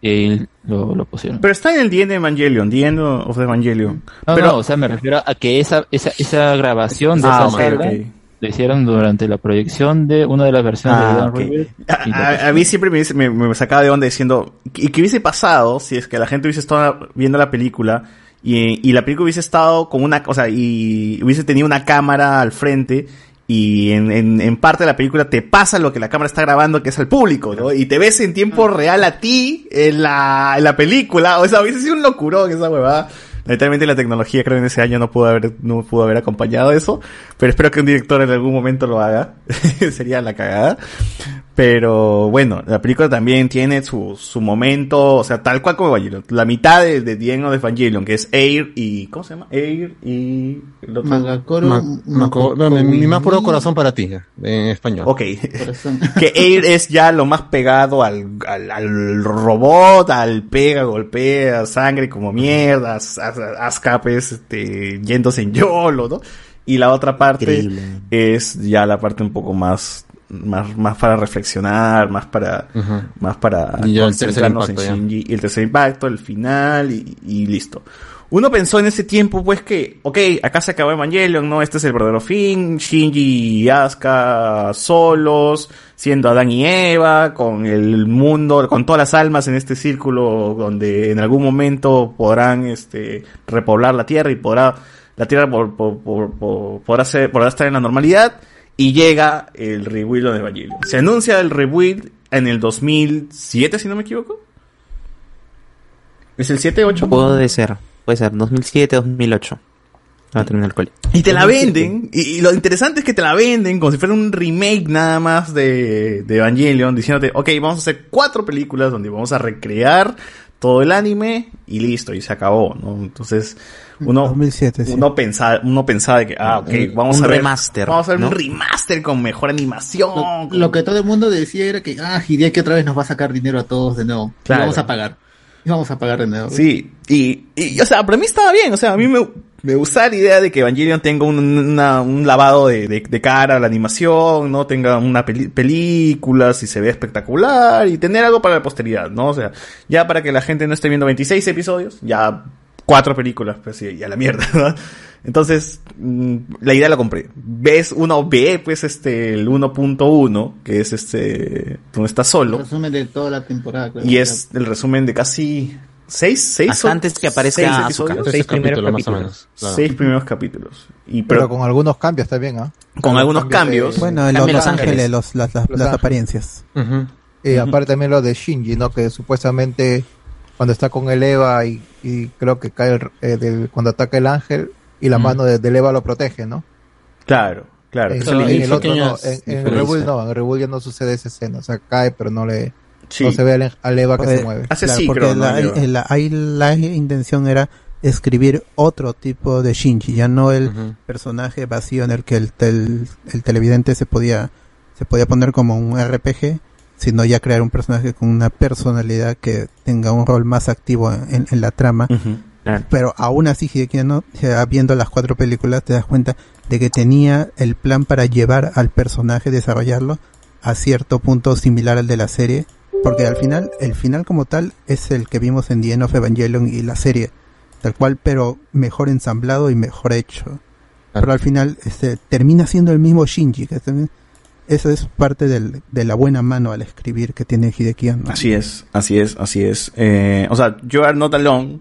Y lo, lo pusieron. pero está en el The End Evangelion, The End of Evangelion. No, pero, no, o sea, me refiero a que esa, esa, esa grabación de Ah, esa ok, sala ok. lo hicieron durante la proyección de una de las versiones Ah, de Don ok. River. A, a- a mí siempre me, me, me sacaba de onda diciendo, ¿y qué hubiese pasado si es que la gente hubiese estado viendo la película y, y la película hubiese estado con una, o sea, y hubiese tenido una cámara al frente y en, en, en parte de la película te pasa lo que la cámara está grabando, que es al público, ¿no? Y te ves en tiempo real a ti en la, en la película, o sea, hubiese sido un locurón esa huevada. Lamentablemente la tecnología creo en ese año no pudo haber, no pudo haber acompañado eso, pero espero que un director en algún momento lo haga. [LAUGHS] Sería la cagada. Pero bueno, la película también tiene su, su momento, o sea, tal cual como Evangelion. La mitad de, de The End of Evangelion, que es Air y, ¿cómo se llama? Air y... el otro- Magakoro, Ma- no, mi, mi más puro corazón para ti, en español. Ok. [LAUGHS] que Air es ya lo más pegado al, al, al robot, al pega, golpea, sangre como mierda, pues, este, yéndose en YOLO, ¿no? Y la otra parte Increíble. es ya la parte un poco más, más, más para reflexionar, más para, más para Y concentrarnos impacto, en. Shinji, y el tercer impacto, el final, y, y listo. Uno pensó en ese tiempo, pues, que, ok, acá se acabó Evangelion, ¿no? Este es el verdadero fin, Shinji y Asuka solos, siendo Adán y Eva, con el mundo, con todas las almas en este círculo, donde en algún momento podrán, este, repoblar la Tierra y podrá, la Tierra por- por- por- podrá, ser, podrá estar en la normalidad, y llega el rebuild de Evangelion. Se anuncia el rebuild en el 2007, si no me equivoco. ¿Es el 7, 8? Puede ser, puede ser, 2007, 2008. Va a terminar el cole. Y te la venden, y, y lo interesante es que te la venden como si fuera un remake nada más de, de Evangelion, diciéndote, ok, vamos a hacer cuatro películas donde vamos a recrear todo el anime y listo, y se acabó, ¿no? Entonces, uno, 2007, sí. uno pensaba, uno pensaba de que, ah, ok, vamos un a ver, remaster, vamos a ver ¿no? un remaster con mejor animación. Lo, con- lo que todo el mundo decía era que, ah, Hideaki otra vez nos va a sacar dinero a todos de nuevo. Y Claro. vamos a pagar. Y vamos a pagar de nuevo. Sí, y, y, o sea, para mí estaba bien, o sea, a mí me, me gusta la idea de que Evangelion tenga un, una- un lavado de, de, de cara a la animación, ¿no? Tenga una peli- película, si se ve espectacular, y tener algo para la posteridad, ¿no? O sea, ya para que la gente no esté viendo 26 episodios, ya cuatro películas, pues y a la mierda, [LAUGHS] ¿no? Entonces, mm, la idea la compré. Ves, uno ve, pues, este, el 1.1, que es este, donde está solo. Resumen de toda la temporada. creo. Y es el resumen de casi seis, seis Hasta antes que aparezca seis Asuka. episodios. Seis primeros capítulos, más o capítulos. menos. Claro. Seis primeros capítulos. Y Pero, pero, con algunos cambios también, ¿ah? Con algunos cambios. Bueno, en Los Los Ángeles, los- las, las- Los las Ángeles. apariencias. Ujú. Y aparte también lo de Shinji, ¿no? Que supuestamente cuando está con el Eva y, y creo que cae el- eh, del- cuando ataca el ángel y la Mm. mano de, del Eva lo protege, ¿no? claro, claro. En, el otro no, en, en no, en Rebuild ya no sucede esa escena, o sea, cae pero no le Sí. no se ve al, Eva que Pues, se mueve. Hace Claro, sí, porque eh, la- ahí la intención era escribir otro tipo de Shinji, ya no el personaje vacío en el que el, tel- el televidente se podía se podía poner como un RPG, sino ya crear un personaje con una personalidad que tenga un rol más activo en, en la trama. Pero aún así, Hideki no, viendo las cuatro películas, te das cuenta de que tenía el plan para llevar al personaje, desarrollarlo a cierto punto similar al de la serie, porque al final, el final como tal es el que vimos en The End of Evangelion y la serie, tal cual, pero mejor ensamblado y mejor hecho. Pero al final este, termina siendo el mismo Shinji, que también, eso es parte del- de la buena mano al escribir que tiene Hideki Anno. Así es, así es, así es. Eh, o sea, You Are Not Alone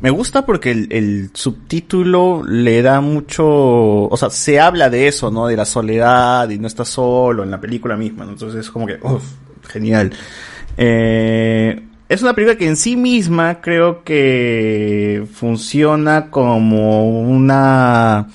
me gusta porque el, el subtítulo le da mucho, o sea, se habla de eso, ¿no? De la soledad y no estás solo en la película misma, ¿no? Entonces es como que, uff, genial. Eh, es una película que en sí misma creo que funciona como una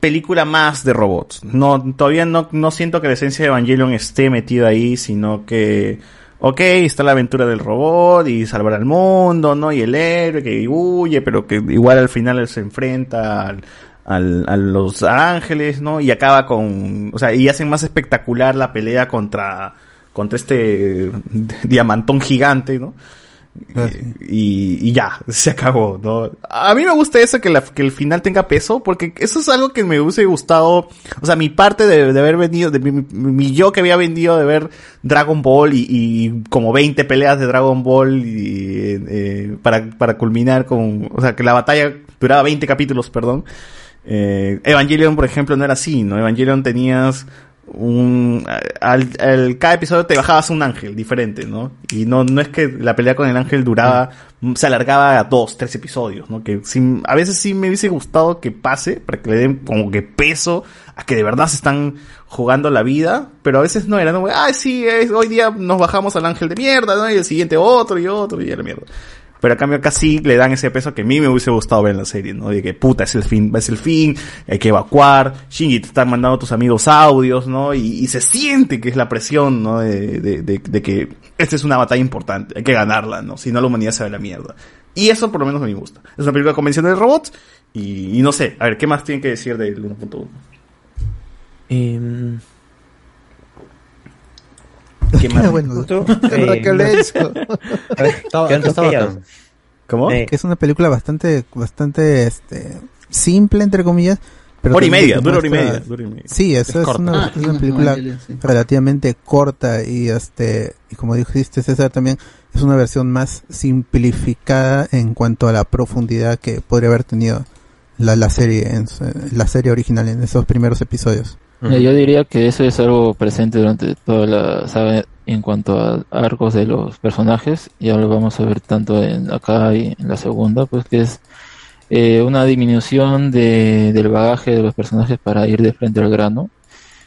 película más de robots. No, todavía no, no siento que la esencia de Evangelion esté metida ahí, sino que, ok, está la aventura del robot y salvar al mundo, ¿no? Y el héroe que huye, pero que igual al final se enfrenta al- a los ángeles, ¿no? Y acaba con, o sea, y hacen más espectacular la pelea contra, contra este [LAUGHS] diamantón gigante, ¿no? y, y ya, [LAUGHS] se acabó, ¿no? A mí me gusta eso, que, la- que el final tenga peso, porque eso es algo que me hubiese gustado, o sea, mi parte de, de haber vendido, de mi, mi- mi yo que había vendido de ver Dragon Ball y, y como 20 peleas de Dragon Ball y, eh, para, para culminar con, o sea, que la batalla duraba 20 capítulos, perdón. Eh, Evangelion, por ejemplo, no era así, ¿no? Evangelion tenías un... Al, al- cada episodio te bajabas un ángel diferente, ¿no? Y no, no es que la pelea con el ángel duraba, se alargaba a dos, tres episodios, ¿no? Que sí- a veces sí me hubiese gustado que pase, para que le den como que peso a que de verdad se están jugando la vida, pero a veces no era, ¿no? Ah, sí, es- hoy día nos bajamos al ángel de mierda, ¿no? Y el siguiente otro y otro y la mierda. Pero a cambio acá sí le dan ese peso que a mí me hubiese gustado ver en la serie, ¿no? De que puta, es el fin, es el fin, hay que evacuar, Shinji te están mandando a tus amigos audios, ¿no? Y, se siente que es la presión, ¿no? De, de, de, de que esta es una batalla importante, hay que ganarla, ¿no? Si no la humanidad se va a la mierda. Y eso por lo menos me gusta. Es una película convencional de robots y, no sé, a ver, ¿qué más tienen que decir del 1.1? Em, ¿Qué más? [LAUGHS] Bueno, [LAUGHS] eh, que eso. [LAUGHS] Ver. ¿Cómo? Eh, Que es una película bastante, bastante, este, simple, entre comillas. Pero Hora y media, dura hora y media, dura y media. Sí, eso Es una, Ah, es una sí, película sí. relativamente corta y este, y como dijiste César también, es una versión más simplificada en cuanto a la profundidad que podría haber tenido la, la serie, en la serie original en esos primeros episodios. Yo diría que eso es algo presente durante toda la saga en cuanto a arcos de los personajes. Ya lo vamos a ver tanto en acá y en la segunda, pues que es eh, una disminución de, del bagaje de los personajes para ir de frente al grano.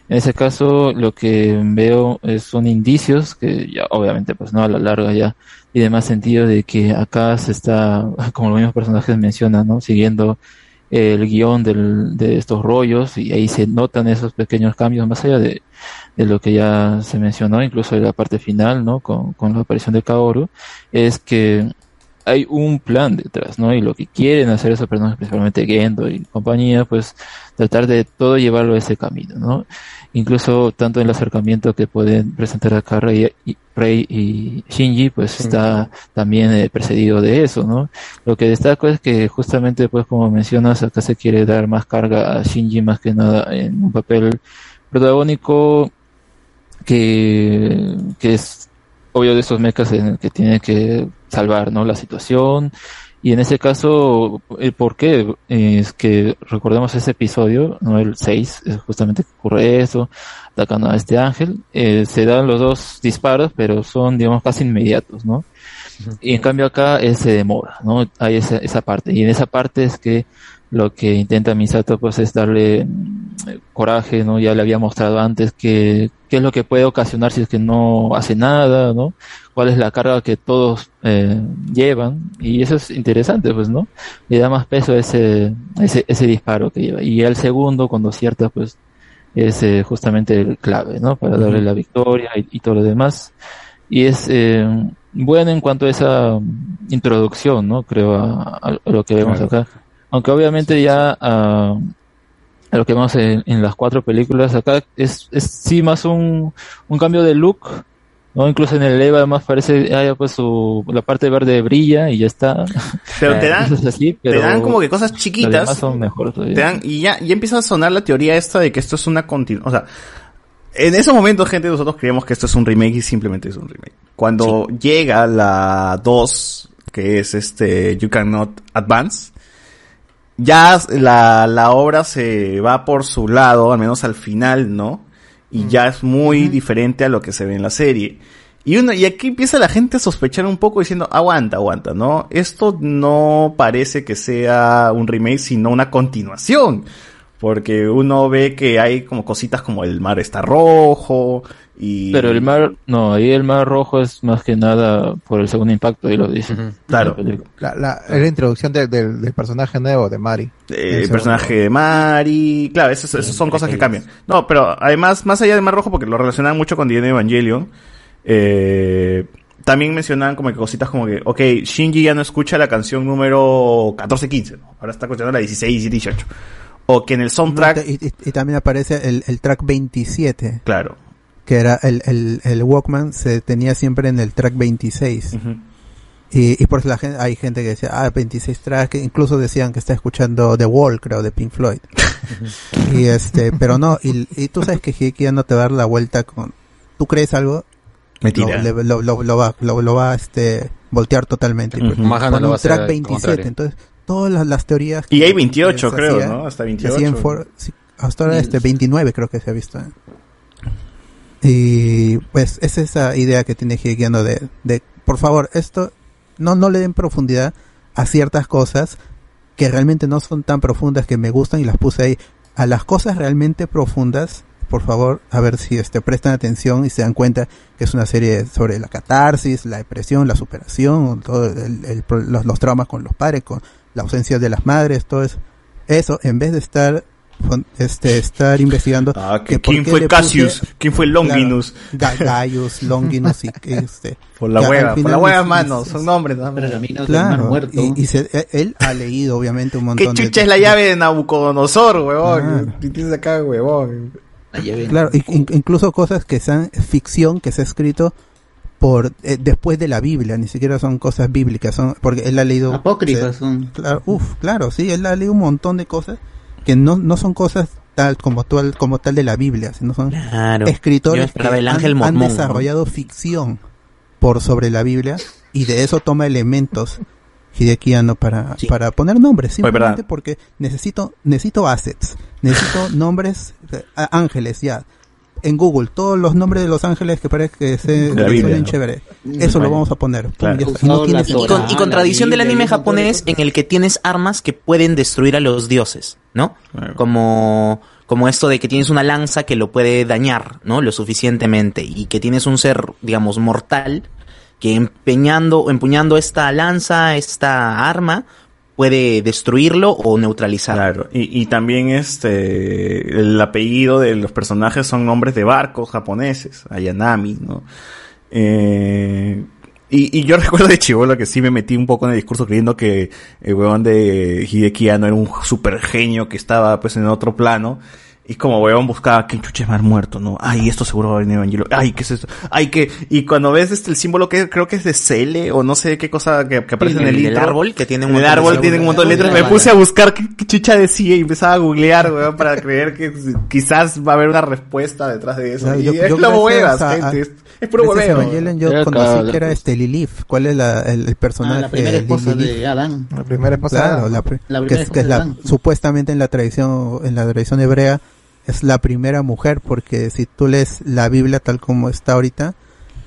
En ese caso, lo que veo es- son indicios que ya obviamente pues no a la larga ya tiene más sentido de que acá se está, [LAUGHS] como los mismos personajes mencionan, ¿no? Siguiendo el guion del, de estos rollos y ahí se notan esos pequeños cambios más allá de, de lo que ya se mencionó, incluso en la parte final, ¿no? Con, con la aparición de Kaoru, es que hay un plan detrás, ¿no? Y lo que quieren hacer esos personajes, principalmente Gendo y compañía, pues tratar de todo llevarlo a ese camino, ¿no? Incluso tanto el acercamiento que pueden presentar acá Rey y, Rey y Shinji, pues está también eh, precedido de eso, ¿no? Lo que destaco es que justamente, pues como mencionas, acá se quiere dar más carga a Shinji más que nada en un papel protagónico que, que es obvio de esos mechas en el que tiene que salvar, ¿no? La situación. Y en ese caso, el por qué es que recordemos ese episodio, ¿no? El 6, es justamente que ocurre eso, atacando a este ángel, eh, se dan los dos disparos, pero son, digamos, casi inmediatos, ¿no? Y en cambio acá eh, se demora, ¿no? Hay esa, esa parte. Y en esa parte es que lo que intenta Misato pues es darle mm, coraje, ¿no? Ya le había mostrado antes que qué es lo que puede ocasionar si es que no hace nada, ¿no? Cuál es la carga que todos eh, llevan y eso es interesante, pues, ¿no? Le da más peso a ese, a ese, ese disparo que lleva. Y el segundo, cuando acierta, pues, es eh, justamente el clave, ¿no? Para darle la victoria y, y todo lo demás. Y es eh, bueno en cuanto a esa introducción, ¿no? Creo a, a lo que vemos Claro. acá. Aunque obviamente ya a lo que vemos en, en las cuatro películas acá es, es sí más un, un cambio de look, ¿no? Incluso en el Eva además parece, ah, pues su, la parte verde brilla y ya está. Pero [LAUGHS] te dan, así, te dan como que cosas chiquitas. son todavía. Te dan, y ya, ya empieza a sonar la teoría esta de que esto es una continuación. O sea, en esos momentos, gente, nosotros creíamos que esto es un remake y simplemente es un remake. Cuando llega la 2, que es este You Cannot Advance, ya la, la obra se va por su lado, al menos al final, ¿no? Y ya es muy diferente a lo que se ve en la serie. Y uno, y aquí empieza la gente a sospechar un poco diciendo, aguanta, aguanta, ¿no? Esto no parece que sea un remake, sino una continuación. Porque uno ve que hay como cositas como el mar está rojo y... Pero el mar, no, ahí el mar rojo es más que nada por el segundo impacto, y lo dice. Claro. La, la, es la introducción de- del- del personaje nuevo de Mari. Eh, el personaje de Mari, claro, esas, esas son cosas que cambian. No, pero además, más allá de Mar Rojo, porque lo relacionan mucho con The End Evangelion, eh, también mencionaban como que cositas como que, ok, Shinji ya no escucha la canción número 14-15, ¿no? ahora está escuchando la 16 y 18. O que en el soundtrack, Y, y- y también aparece el, el track 27. claro, Que era el, el, el Walkman, se tenía siempre en el track 26. Y, y por eso la gente, hay gente que decía, ah, 26 tracks, incluso decían que está escuchando The Wall, creo, de Pink Floyd. [LAUGHS] y este, pero no, y, y tú sabes que Hideki ya no te va a dar la vuelta con, ¿tú crees algo? Mentira. Lo, le- lo, lo- lo va, lo, lo va, este, voltear totalmente. Ujú. Pues, Más con un a track al 27, contrario. entonces, todas las, las teorías. Y hay 28 que se creo, hacía- ¿no? Hasta que hacía en 28. for- sí, hasta ahora este 29 creo que se ha visto. ¿eh? Y pues es esa idea que tiene Hidekiano de, de, por favor, esto no, no le den profundidad a ciertas cosas que realmente no son tan profundas que me gustan y las puse ahí. A las cosas realmente profundas, por favor, a ver si este prestan atención y se dan cuenta que es una serie sobre la catarsis, la depresión, la superación, todo el- los, los traumas con los padres, con la ausencia de las madres, todo eso. Eso, en vez de estar este estar investigando Ah, que por ¿quién qué fue le Cassius? puse- ¿Quién fue Longinus? Claro, Ga- Gaius, [LAUGHS] Longinus y este Por la hueva, por final la hueva, es- mano, es- son nombres. ¿no? Claro, y, y se- e- él ha leído obviamente un ¿Qué montón de chucha es la llave de Nabucodonosor, huevón? Y tienes acá, huevón. Claro, in- incluso cosas que sean ficción que se ha escrito por eh, después de la Biblia, ni siquiera son cosas bíblicas, son porque él ha leído Apócrifas se- son. Claro, uf, claro, sí, él ha leído un montón de cosas que no no son cosas tal como tal como tal de la Biblia, sino son Claro. Escritores que han, desarrollado ficción por sobre la Biblia y de eso toma elementos Hideki Anno para, para poner nombres, Oye, simplemente porque necesito, necesito assets, necesito nombres, eh, ángeles ya. En Google, todos los nombres de los ángeles que parece que se De la que Biblia, suenen ¿no? chévere. Mm. Eso lo vamos a poner. Claro. Y no tiene Y con, y con tradición del anime japonés en el que tienes armas que pueden destruir a los dioses, ¿no? Como, como esto de que tienes una lanza que lo puede dañar, ¿no? Lo suficientemente y que tienes un ser, digamos, mortal que empeñando, empuñando esta lanza, esta arma, puede destruirlo o neutralizarlo. Claro, y, y también este el apellido de los personajes son nombres de barcos japoneses, Ayanami, ¿no? Eh, y, y yo [LAUGHS] recuerdo de chivolo que sí me metí un poco en el discurso creyendo que el huevón de Hideki Anno era un super genio que estaba pues en otro plano. Y como huevón buscaba que chuches más muerto, ¿no? Ay, esto seguro va a venir Evangelio. Ay, ¿qué es esto? Ay, que, y cuando ves este el símbolo que creo que es de Cele o no sé qué cosa que, que aparece en el, el intro. árbol, que tiene un el montón de árbol símbolos. tiene un montón de letras. Me puse a buscar qué, qué chucha decía y empezaba a googlear, weón, para creer que quizás va a haber una respuesta detrás de eso. Claro, y yo- es yo la gracias huevas, a- gente. Es, es puro hueveo. Evangelion yo conocí que era este Lilith. ¿Cuál es la, el, el personaje? Ah, la primera de esposa Lilith? de Adán. La primera esposa de Adán. la, La que primera es, que es esposa de la, Adán. supuestamente en la tradición, en la tradición hebrea, es la primera mujer, porque si tú lees la Biblia tal como está ahorita,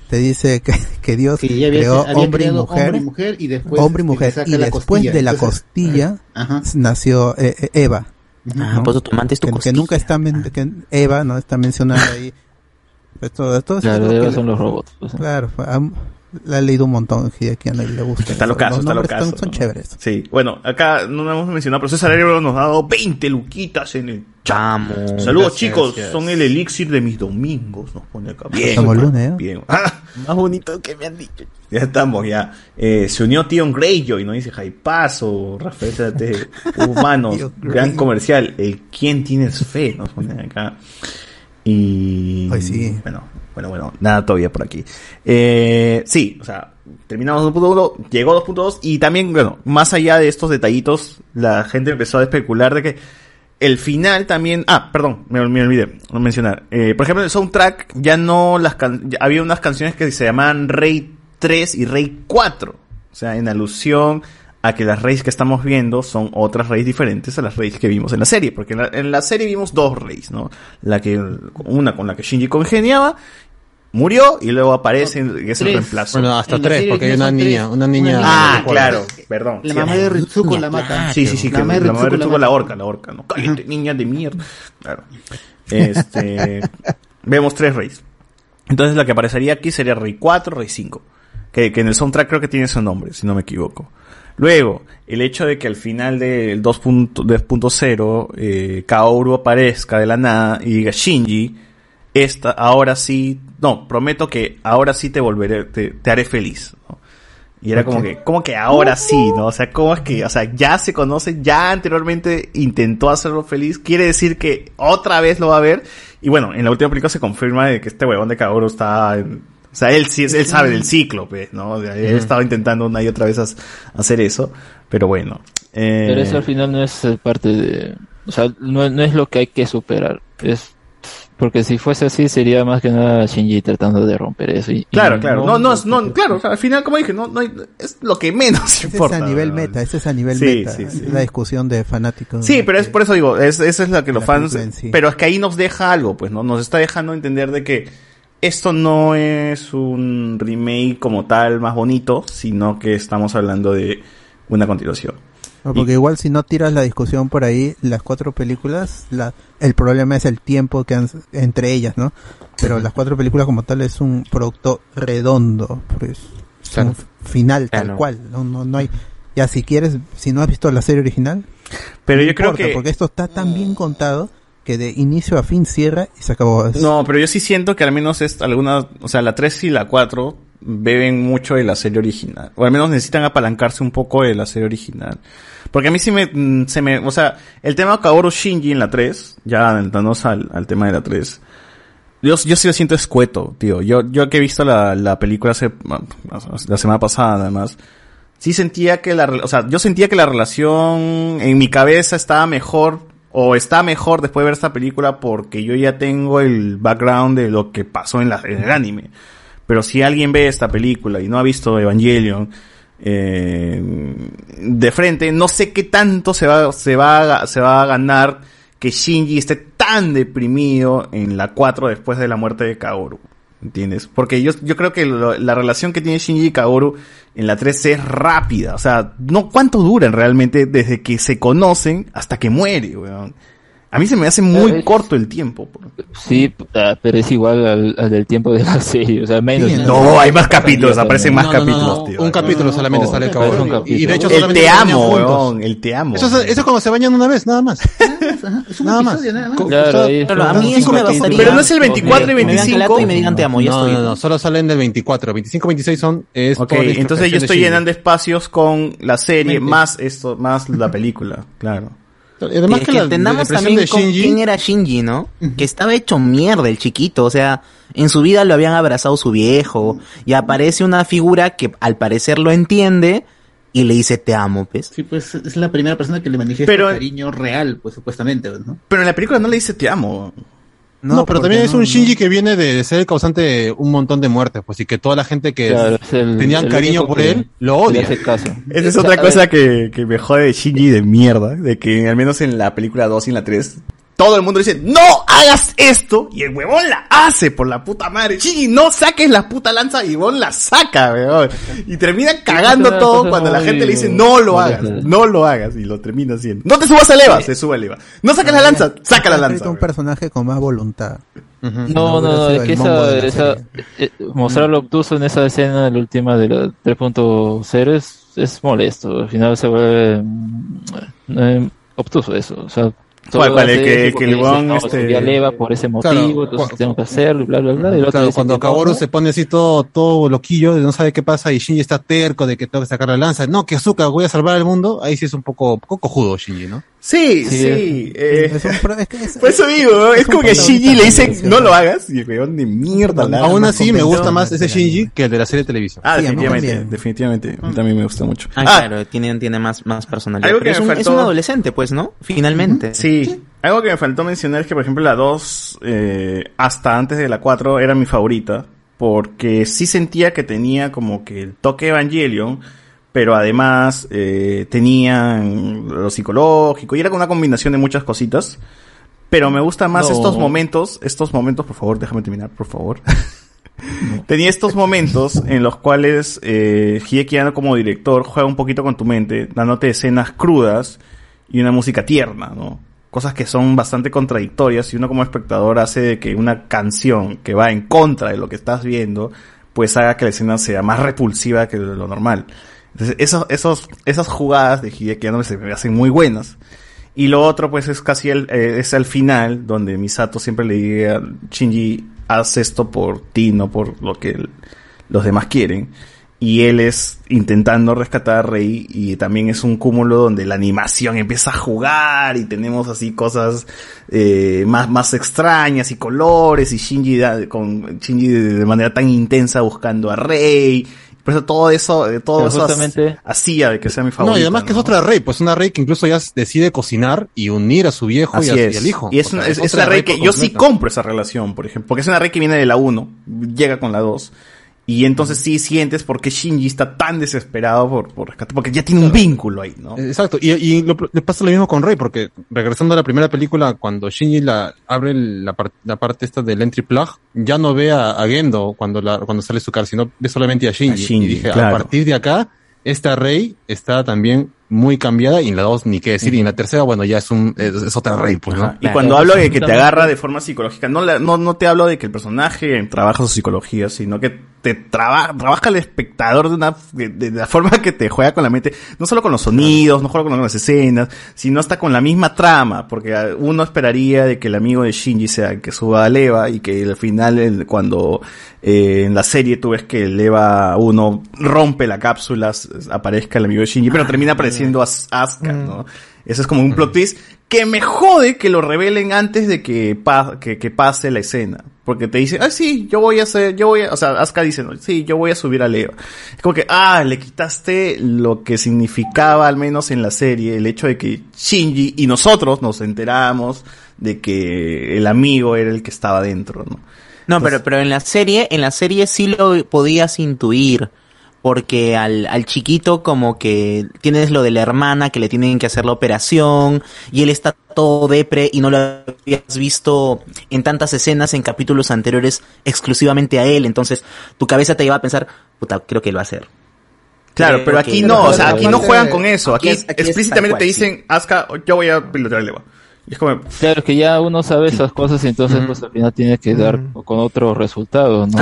te dice que, que Dios Que había- creó había hombre y mujer, hombre y mujer, y después, hombre y este, mujer, y la después costilla. de la Entonces, costilla Ajá. nació eh, eh, Eva. Ah, pues tu es tu que, que nunca está, men- que Eva no está mencionada ahí. Pues todo, todo Claro, Eva que son los robots, pues, ¿no? Claro, la he leído un montón Hideki Anno y le gusta. Está locazo, está locazo. son- son ¿no? chéveres. Sí, bueno, acá no lo hemos mencionado, pero César Aéreo nos ha dado 20 luquitas en el chat. Saludos Gracias, chicos, gracias. son el elixir de mis domingos, nos pone acá. Bien, Estamos lunes, ¿eh? bien. Ah, más bonito que me han dicho. Ya estamos, ya. Eh, se unió Tion Greyjoy, ¿no? Dice Jaipazo, Rafael Zárate, Humanos, [LAUGHS] gran comercial. El ¿Quién tienes fe? Nos ponen acá. Y. Ay, sí. Bueno, bueno, bueno, nada todavía por aquí. Eh, sí, o sea, terminamos 2.1, llegó 2.2 y también, bueno, más allá de estos detallitos, la gente empezó a especular de que el final también, ah, perdón, me, olvidé de mencionar. Eh, por ejemplo, en el soundtrack ya no las can- había unas canciones que se llamaban Rey 3 y Rey 4. O sea, en alusión a que las Reyes que estamos viendo son otras Reyes diferentes a las Reyes que vimos en la serie. Porque en la, en la serie vimos dos Reyes, ¿no? La que, una con la que Shinji congeniaba, murió y luego aparece y es el reemplazo. Bueno, hasta tres, porque hay una niña, una niña. Ah, claro, perdón. La sí. mamá de Ritsuko la mata. Sí, sí, sí, La mamá de la mamá de Ritsuko la horca, la horca, no, cállate, niña de mierda. Claro. Este, [LAUGHS] vemos tres reyes. Entonces la que aparecería aquí sería Rey 4, Rey 5. Que, que en el soundtrack creo que tiene ese nombre, si no me equivoco. Luego, el hecho de que al final del 2.0 eh, Kaoru aparezca de la nada y diga Shinji, esta, ahora sí, no, prometo que ahora sí te volveré, te, te haré feliz. ¿no? Y era como que, como que ahora sí, ¿no? O sea, ¿cómo es que, o sea, ya se conoce, ya anteriormente intentó hacerlo feliz, quiere decir que otra vez lo va a ver. Y bueno, en la última película se confirma de que este huevón de Kaoru está, en- o sea, él sí, él sabe del ciclo, pues, ¿no? O sea, él estaba intentando una y otra vez hacer eso, pero bueno. eh, Pero eso al final no es eh, parte de... O sea, no, no es lo que hay que superar. Es Porque si fuese así, sería más que nada Shinji tratando de romper eso. Y, Claro, y claro. No, no, es- no, claro. o sea, al final, como dije, no, no hay- es lo que menos Ese importa. es a nivel ¿verdad? meta, ese es a nivel Sí, meta. sí, sí. La discusión de fanáticos. Sí, pero es por eso digo, es, eso es lo que los La fans, pero es que ahí nos deja algo, pues, ¿no? Nos está dejando entender de que esto no es un remake como tal más bonito, sino que estamos hablando de una continuación. No, porque igual si no tiras la discusión por ahí, las cuatro películas, la, el problema es el tiempo que han entre ellas, ¿no? Pero las cuatro películas como tal es un producto redondo, pues, Claro. un final tal Claro. cual, no, no, no hay, ya si quieres, si no has visto la serie original, Pero no yo creo que- porque esto está tan bien contado que de inicio a fin cierra y se acabó. No, pero yo sí siento que al menos es algunas, o sea, la 3 y la 4 beben mucho de la serie original. O al menos necesitan apalancarse un poco de la serie original. Porque a mí sí me, mm, se me, o sea, el tema Kaoru Shinji en la 3, ya adentrándonos al, al tema de la 3, yo, yo sí lo siento escueto, tío. Yo, yo que he visto la, la película hace, la semana pasada además, sí sentía que la, o sea, yo sentía que la relación en mi cabeza estaba mejor, o está mejor después de ver esta película porque yo ya tengo el background de lo que pasó en, la, en el anime. Pero si alguien ve esta película y no ha visto Evangelion, eh, de frente, no sé qué tanto se va, se va, se va a ganar que Shinji esté tan deprimido en la 4 después de la muerte de Kaoru. ¿Entiendes? Porque yo, yo creo que la relación que tiene Shinji y Kaoru en la 3 es rápida. O sea, no cuánto duran realmente desde que se conocen hasta que muere, weón. A mí se me hace muy Eh, corto el tiempo. Sí, pero es igual al, al del tiempo de la [LAUGHS] serie, o sea, menos. No, hay más capítulos, aparecen más No, no, no, capítulos, no. tío. Un capítulo solamente no, sale el es cabrón. Y de hecho El te amo, weón, el te amo. Eso es, eso es cuando se bañan una vez, nada más. [LAUGHS] Es un Nada más. nada Claro, o sea, ahí- Pero a mí eso me bastaría. Pero no es el 24 y Me vean 25. calato y me digan te amo, ya no, estoy. no, no, solo salen del 24. 25 26 son. Es Ok, entonces yo estoy llenando espacios con la serie, más esto, más la película, claro. Además que, que, que la, entendamos también de con Shinji. quién era Shinji, ¿no? Que estaba hecho mierda el chiquito, o sea, en su vida lo habían abrazado su viejo y aparece una figura que al parecer lo entiende y le dice te amo, pues. Sí, pues es la primera persona que le manifiesta Pero- cariño real, pues supuestamente, ¿no? Pero en la película no le dice te amo. No, pero porque también es no, un no. Shinji que viene de ser el causante de un montón de muertes, pues, y que toda la gente que Claro, es el- tenían el cariño por él lo odia. hace caso. Esa es O sea, otra cosa que, que me jode de Shinji de mierda, de que al menos en la película 2 y en la 3, todo el mundo dice, no hagas esto, y el huevón la hace por la puta madre. Shinji, no saques la puta lanza, y el huevón la saca, huevón. Y termina cagando todo cuando la gente le dice, no lo hagas, no lo hagas, y lo termina haciendo. No te subas al EVA, se sube al EVA. No saques la lanza, saca la lanza. un personaje con más voluntad. No, no, no, que esa, esa eh, mostrar lo obtuso en esa escena, la última de la 3.0 es, es molesto. Al final se vuelve mm, eh, obtuso eso. O sea, ¿Cuál, cuál? El que- que el huevón, no, este- subí a Leva por ese motivo, Claro, entonces cu- tengo que hacerlo bla, bla, bla. y el otro Claro, cuando no, ¿no? se pone así todo, todo loquillo, no sabe qué pasa, y Shinji está terco de que tengo que sacar la lanza. No, que azúcar, voy a salvar al mundo. Ahí sí es un poco, poco cojudo Shinji, ¿no? Sí, Sí, sí. eh, Es un pro- es que es- por eso digo, es, como que Shinji le dice, no lo hagas, y de mierda la Aún así, me gusta más ese Shinji que el de la serie de televisión. Ah, Sí, definitivamente, definitivamente. Mí también me gusta mucho. Ah, Ah, claro, tiene, tiene más, más personalidad. Algo Pero que es, me un, es un adolescente, pues, ¿no? Finalmente. Sí. Algo que me faltó mencionar es que, por ejemplo, la 2, eh, hasta antes de la 4, era mi favorita. Porque sí sentía que tenía como que el toque Evangelion, pero además eh, tenía lo psicológico y era una combinación de muchas cositas. Pero me gustan más No. estos momentos, estos momentos, por favor, déjame terminar, por favor. [LAUGHS] Tenía estos momentos en los cuales eh, Hideki Anno como director juega un poquito con tu mente, dándote escenas crudas y una música tierna, ¿no? Cosas que son bastante contradictorias y uno como espectador hace de que una canción que va en contra de lo que estás viendo, pues haga que la escena sea más repulsiva que lo normal. Entonces, esos, esas jugadas de Hideki se me hacen muy buenas. Y lo otro, pues, es casi el, eh, es al final, donde Misato siempre le dice a Shinji, haz esto por ti, no por lo que el- los demás quieren. Y él es intentando rescatar a Rey y también es un cúmulo donde la animación empieza a jugar y tenemos así cosas eh, más, más extrañas y colores y Shinji da- con Shinji de, de manera tan intensa buscando a Rey Por eso todo eso, eh, todo Pero eso justamente- hacía de que sea mi favorito. No, y además que es otra Rey, pues una Rey que incluso ya decide cocinar y unir a su viejo y, a- es. y al hijo. Y es O sea, una, es, es otra una rey por que yo sí compro esa relación, por ejemplo. Porque es una rey que viene de la 1, llega con la 2. Y entonces sí sientes por qué Shinji está tan desesperado por, por rescatar, porque ya tiene un vínculo ahí, ¿no? Exacto, y, y lo- le pasa lo mismo con Rey, porque regresando a la primera película, cuando Shinji la, abre el- la, par- la parte esta del entry plug, ya no ve a, a Gendo cuando, la, cuando sale su cara, sino ve solamente a Shinji. A Shinji, y dije, claro. a partir de acá, esta Rey está también muy cambiada, y en la dos ni qué decir, y en la tercera, bueno, ya es un, es, es otra Rey, pues, ¿no? Y cuando hablo de que te agarra de forma psicológica, no, la- no, no te hablo de que el personaje trabaja su psicología, sino que te traba- trabaja el espectador de una de, de la forma que te juega con la mente, no solo con los sonidos, no solo con las escenas, sino hasta con la misma trama, porque ah, uno esperaría de que el amigo de Shinji sea el que suba a Leva y que al final el- cuando eh, en la serie tú ves que Leva 1 rompe la cápsula, aparezca el amigo de Shinji, pero termina apareciendo As- Asuka, ¿no? Eso es como un plot twist que me jode que lo revelen antes de que, pa- que, que pase la escena. Porque te dicen, ah, sí, yo voy a hacer, yo voy a, o sea, Asuka dice, no, sí, yo voy a subir a Leva. Es como que, ah, le quitaste lo que significaba, al menos en la serie, el hecho de que Shinji y nosotros nos enteramos de que el amigo era el que estaba dentro, ¿no? No, pero, pero en la serie, en la serie sí lo podías intuir. Porque al, al chiquito como que tienes lo de la hermana que le tienen que hacer la operación y él está todo depre y no lo habías visto en tantas escenas en capítulos anteriores exclusivamente a él. Entonces tu cabeza te lleva a pensar, puta, creo que lo va a hacer. Claro, Creo pero aquí no, o sea, aquí no juegan con eso. Aquí, aquí es- aquí es explícitamente te dicen, Asuka, yo voy a pilotear Leva. Y es como, Claro, es que ya uno sabe esas cosas y entonces pues al final tiene que dar con otro resultado, ¿no?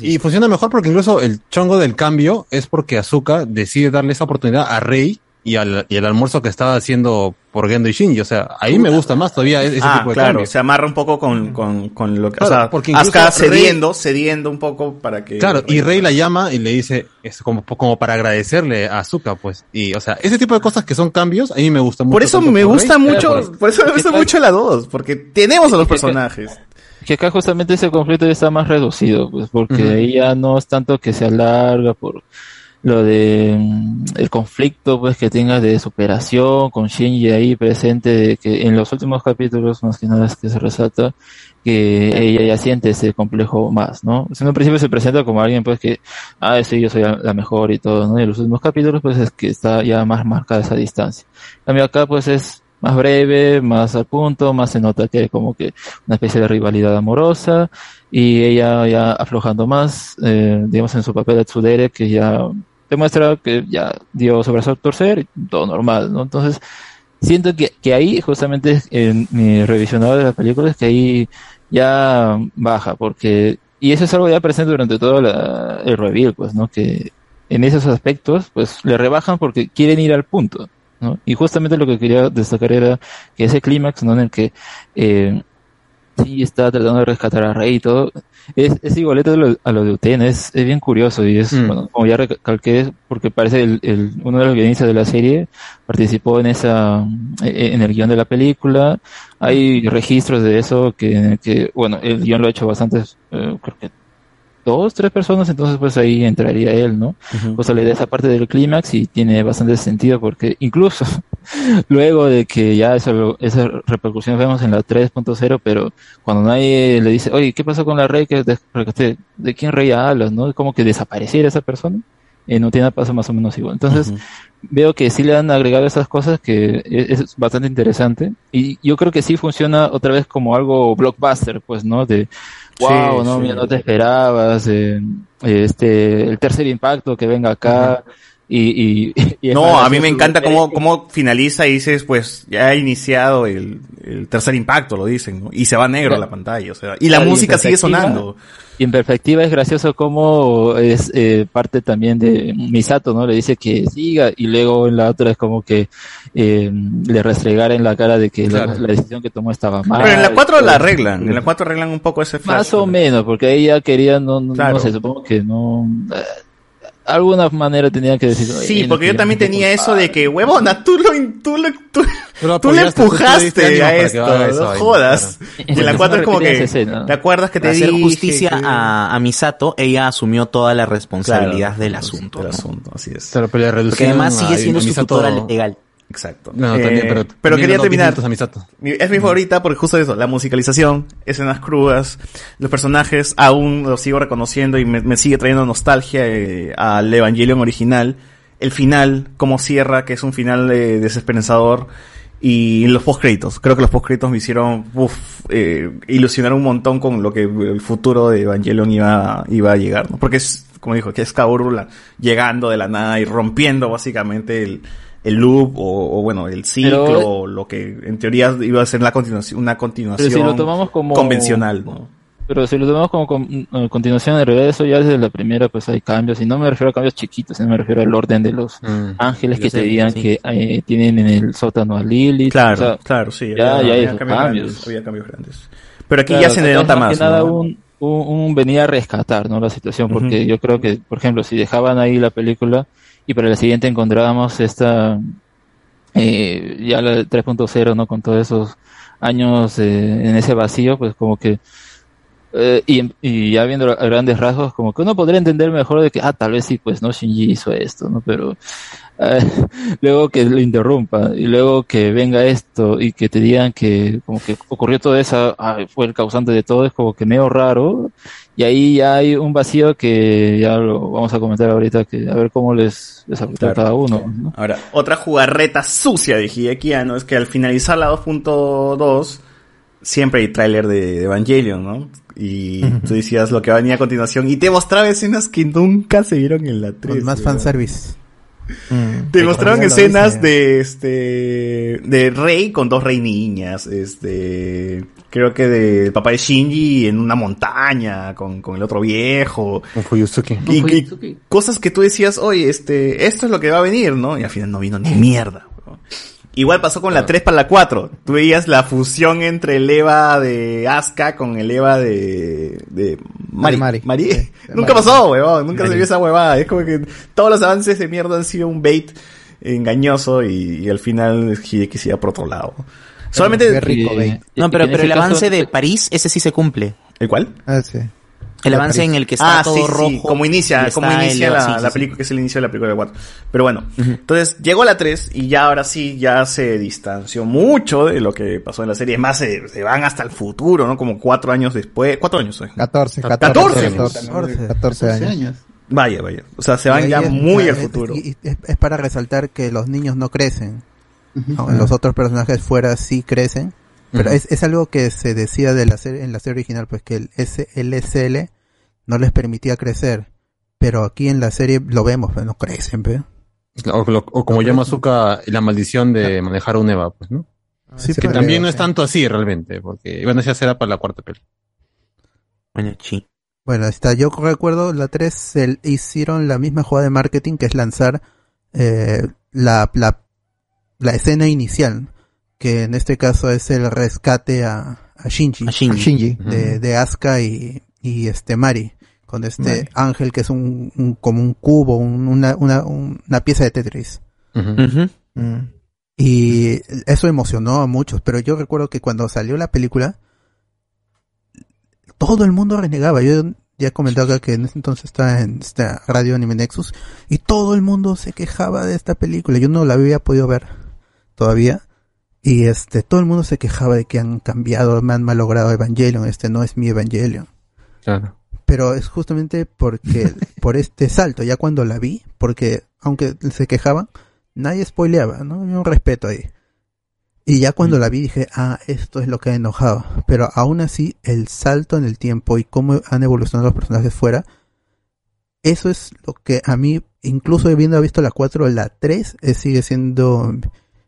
Y funciona mejor porque incluso el chongo del cambio es porque Azuka decide darle esa oportunidad a Rey y al, y al almuerzo que estaba haciendo por Gendo y Shinji. O sea, ahí me gusta más todavía ese ah, tipo de claro, cambio. se amarra un poco con, con, con lo que, Claro, o sea, porque incluso Asuka Rey- cediendo, cediendo un poco para que... Claro, y Rey la llama y le dice, es como, como para agradecerle a Azuka, pues. Y, o sea, ese tipo de cosas que son cambios, a mí me gusta mucho. Por eso me por gusta Rey- mucho, por eso me gusta mucho la 2, porque tenemos a los personajes. Que acá justamente ese conflicto ya está más reducido, pues, porque Ujú. ahí ya no es tanto que se alarga por lo de mm, el conflicto pues que tenga de superación con Shinji ahí presente de que en los últimos capítulos más que nada es que se resalta que ella ya siente ese complejo más, ¿no? En un principio se presenta como alguien pues que, ah, sí, yo soy la la mejor y todo, ¿no? Y en los últimos capítulos pues es que está ya más marcada esa distancia. En cambio acá pues es más breve, más al punto, más se nota que hay como que una especie de rivalidad amorosa y ella ya aflojando más, eh, digamos en su papel de Tsudere que ya demuestra que ya dio su brazo a torcer todo normal, ¿no? Entonces, siento que, que ahí justamente en mi revisionado de la película es que ahí ya baja, porque, y eso es algo ya presente durante todo la- el reveal, pues, ¿no? Que en esos aspectos, pues, le rebajan porque quieren ir al punto, ¿no? Y justamente lo que quería destacar era que ese clímax, ¿no? En el que, eh, sí está tratando de rescatar a Rey y todo, es, es igualito a lo, a lo de Uten, es, es bien curioso y es, bueno, como ya recalqué, porque parece el, el, uno de los guionistas de la serie participó en esa, eh, en el guion de la película, hay registros de eso que, que bueno, el guion lo ha hecho bastantes, eh, creo que dos, tres personas, entonces pues ahí entraría él, ¿no? Pues le da esa parte del clímax y tiene bastante sentido porque incluso [LAUGHS] luego de que ya eso, esa repercusión vemos en la 3.0, pero cuando nadie le dice, oye, ¿qué pasó con la rey que de, quién rey hablas, no? Como que desapareciera esa persona, eh, no tiene paso más o menos igual. Entonces, veo que sí le han agregado esas cosas que es, es bastante interesante y yo creo que sí funciona otra vez como algo blockbuster, pues, ¿no? De, wow, no, sí. mira, no te esperabas, eh, este, el tercer impacto que venga acá. Y, y, [LAUGHS] No, a mí me encanta cómo, cómo finaliza y dices, pues, ya ha iniciado el, el tercer impacto, lo dicen, ¿no? Y se va negro Claro. la pantalla, o sea, y la Claro, y en música sigue sonando. Y en perspectiva es gracioso como es eh, parte también de Misato, ¿no? Le dice que siga y luego en la otra es como que eh, le restregara en la cara de que la- Claro. la, decisión que tomó estaba mal. Pero en la 4 la arreglan, en la 4 arreglan un poco ese flash. Más o menos, porque ella quería, no, no, Claro. no sé, supongo que no... eh, alguna manera tenía que decir. Sí, "Oye, porque yo también tenía eso de que, huevona, tú lo, tú lo, tú, Tú le empujaste a esto, eso no jodas. claro. Y en la Porque 4 es como que. ¿te acuerdas que te Para hacer dije justicia que- a, a Misato, ella asumió toda la responsabilidad Claro, del asunto. del ¿no? asunto, así es. Claro, pero le Porque además sigue siendo a su tutora legal. Exacto. No, también, Eh, pero, pero también quería terminar. Es mi favorita porque justo eso, la musicalización, escenas crudas, los personajes aún los sigo reconociendo y me, me sigue trayendo nostalgia eh, al Evangelion original. El final, como cierra, que es un final eh, desesperanzador. Y los postcréditos. Creo que los postcréditos me hicieron uf, eh, ilusionar un montón con lo que el futuro de Evangelion iba, iba a llegar. ¿no? Porque es, como dijo, que es Kaoru la- llegando de la nada y rompiendo básicamente el, el loop o, o, bueno, el ciclo, Pero- o lo que en teoría iba a ser la continuación, una continuación Pero si lo tomamos como convencional, ¿no? Pero si lo tomamos como con- eh, continuación de regreso, ya desde la primera pues hay cambios, y no me refiero a cambios chiquitos, sino me refiero al orden de los ángeles yo que sé, te digan sí. que eh, tienen en el sótano a Lilith. Claro, o sea, claro, sí. Ya, había- ya hay había cambios cambios. grandes, había cambios grandes. Pero aquí Claro, ya se o le sea, nota es más, que nada ¿no? un, un, un venir a rescatar, ¿no? La situación, porque Ujú. yo creo que, por ejemplo, si dejaban ahí la película y para la siguiente encontrábamos esta, eh, ya la 3.0, ¿no? Con todos esos años eh, en ese vacío, pues como que eh, y, y ya viendo a grandes rasgos, como que uno podría entender mejor de que, ah, tal vez sí, pues no, Shinji hizo esto, ¿no? Pero eh, [LAUGHS] luego que lo interrumpa y luego que venga esto y que te digan que como que ocurrió todo eso, ah, fue el causante de todo, es como que medio raro. Y ahí ya hay un vacío que ya lo vamos a comentar ahorita, que a ver cómo les, les afecta a cada uno. ¿no? Ahora, otra jugarreta sucia de Hideki Anno es que al finalizar la 2.2 siempre hay tráiler de, de Evangelion, ¿no? Y tú decías lo que venía a continuación y te mostraba escenas que nunca se vieron en la 3. Con más weón. fanservice. Te mostraron escenas de este de Rey con dos rey niñas, este creo que de papá de Shinji en una montaña con, con el otro viejo. Con Fuyusuki. Y, y cosas que tú decías, oye, este, esto es lo que va a venir, ¿no? Y al final no vino ni mierda. weón. Igual pasó con la 3 para la 4. Tú veías la fusión entre el Eva de Asuka con el Eva de, de Mari. Mari. Mari. Sí, [LAUGHS] Nunca Mari. pasó, weón. Nunca se Mari. vio esa huevada. Es como que todos los avances de mierda han sido un bait engañoso y, y al final Hideki se iba por otro lado. Solamente... Qué rico, bait. No, pero, pero el avance de París, ese sí se cumple. ¿El cuál? Ah, sí. El avance en el que está ah, todo sí, sí, sí, rojo. como inicia, como inicia el- la, sí, sí, la sí. película, que es el inicio de la película de 4. Pero bueno, entonces llegó la 3 y ya ahora sí, ya se distanció mucho de lo que pasó en la serie. Es más, se, se van hasta el futuro, ¿no? Como cuatro años después, cuatro años. ¿eh? 14, 14. 14, 14. 14, 14 años. Vaya, vaya. O sea, se van ahí ya es- muy sea, al es- futuro. y- y es, es para resaltar que los niños no crecen. ¿no? Los otros personajes fuera sí crecen. Pero Ujú. es, es algo que se decía de la serie, en la serie original, pues que el SLSL no les permitía crecer. Pero aquí en la serie lo vemos, pues no crecen, pues. O, lo- o como llama Azuka, la maldición de manejar un Eva, pues, ¿no? Sí, que pero- también no es tanto así realmente, porque bueno, ya será para la cuarta peli. Bueno, sí. Bueno, está. Yo recuerdo la 3 el- hicieron la misma jugada de marketing que es lanzar eh, la, la, la escena inicial, que en este caso es el rescate a, a Shinji, A Shinji. A Shinji. de, de Asuka y, y este Mari, con este ángel que es un, un- como un cubo, un- una, una, una pieza de Tetris. Mm. Y eso emocionó a muchos, pero yo recuerdo que cuando salió la película, todo el mundo renegaba. Yo ya he comentado acá que en ese entonces estaba en esta radio Anime Nexus y todo el mundo se quejaba de esta película. Yo no la había podido ver todavía. Y este, todo el mundo se quejaba de que han cambiado, me han malogrado Evangelion, este no es mi Evangelion. Claro. Pero es justamente porque, [LAUGHS] por este salto, ya cuando la vi, porque aunque se quejaban, nadie spoileaba, ¿no? Había un respeto ahí. Y ya cuando la vi dije, ah, esto es lo que ha enojado. Pero aún así, el salto en el tiempo y cómo han evolucionado los personajes fuera, eso es lo que a mí, incluso habiendo visto la 4, la 3 eh, sigue siendo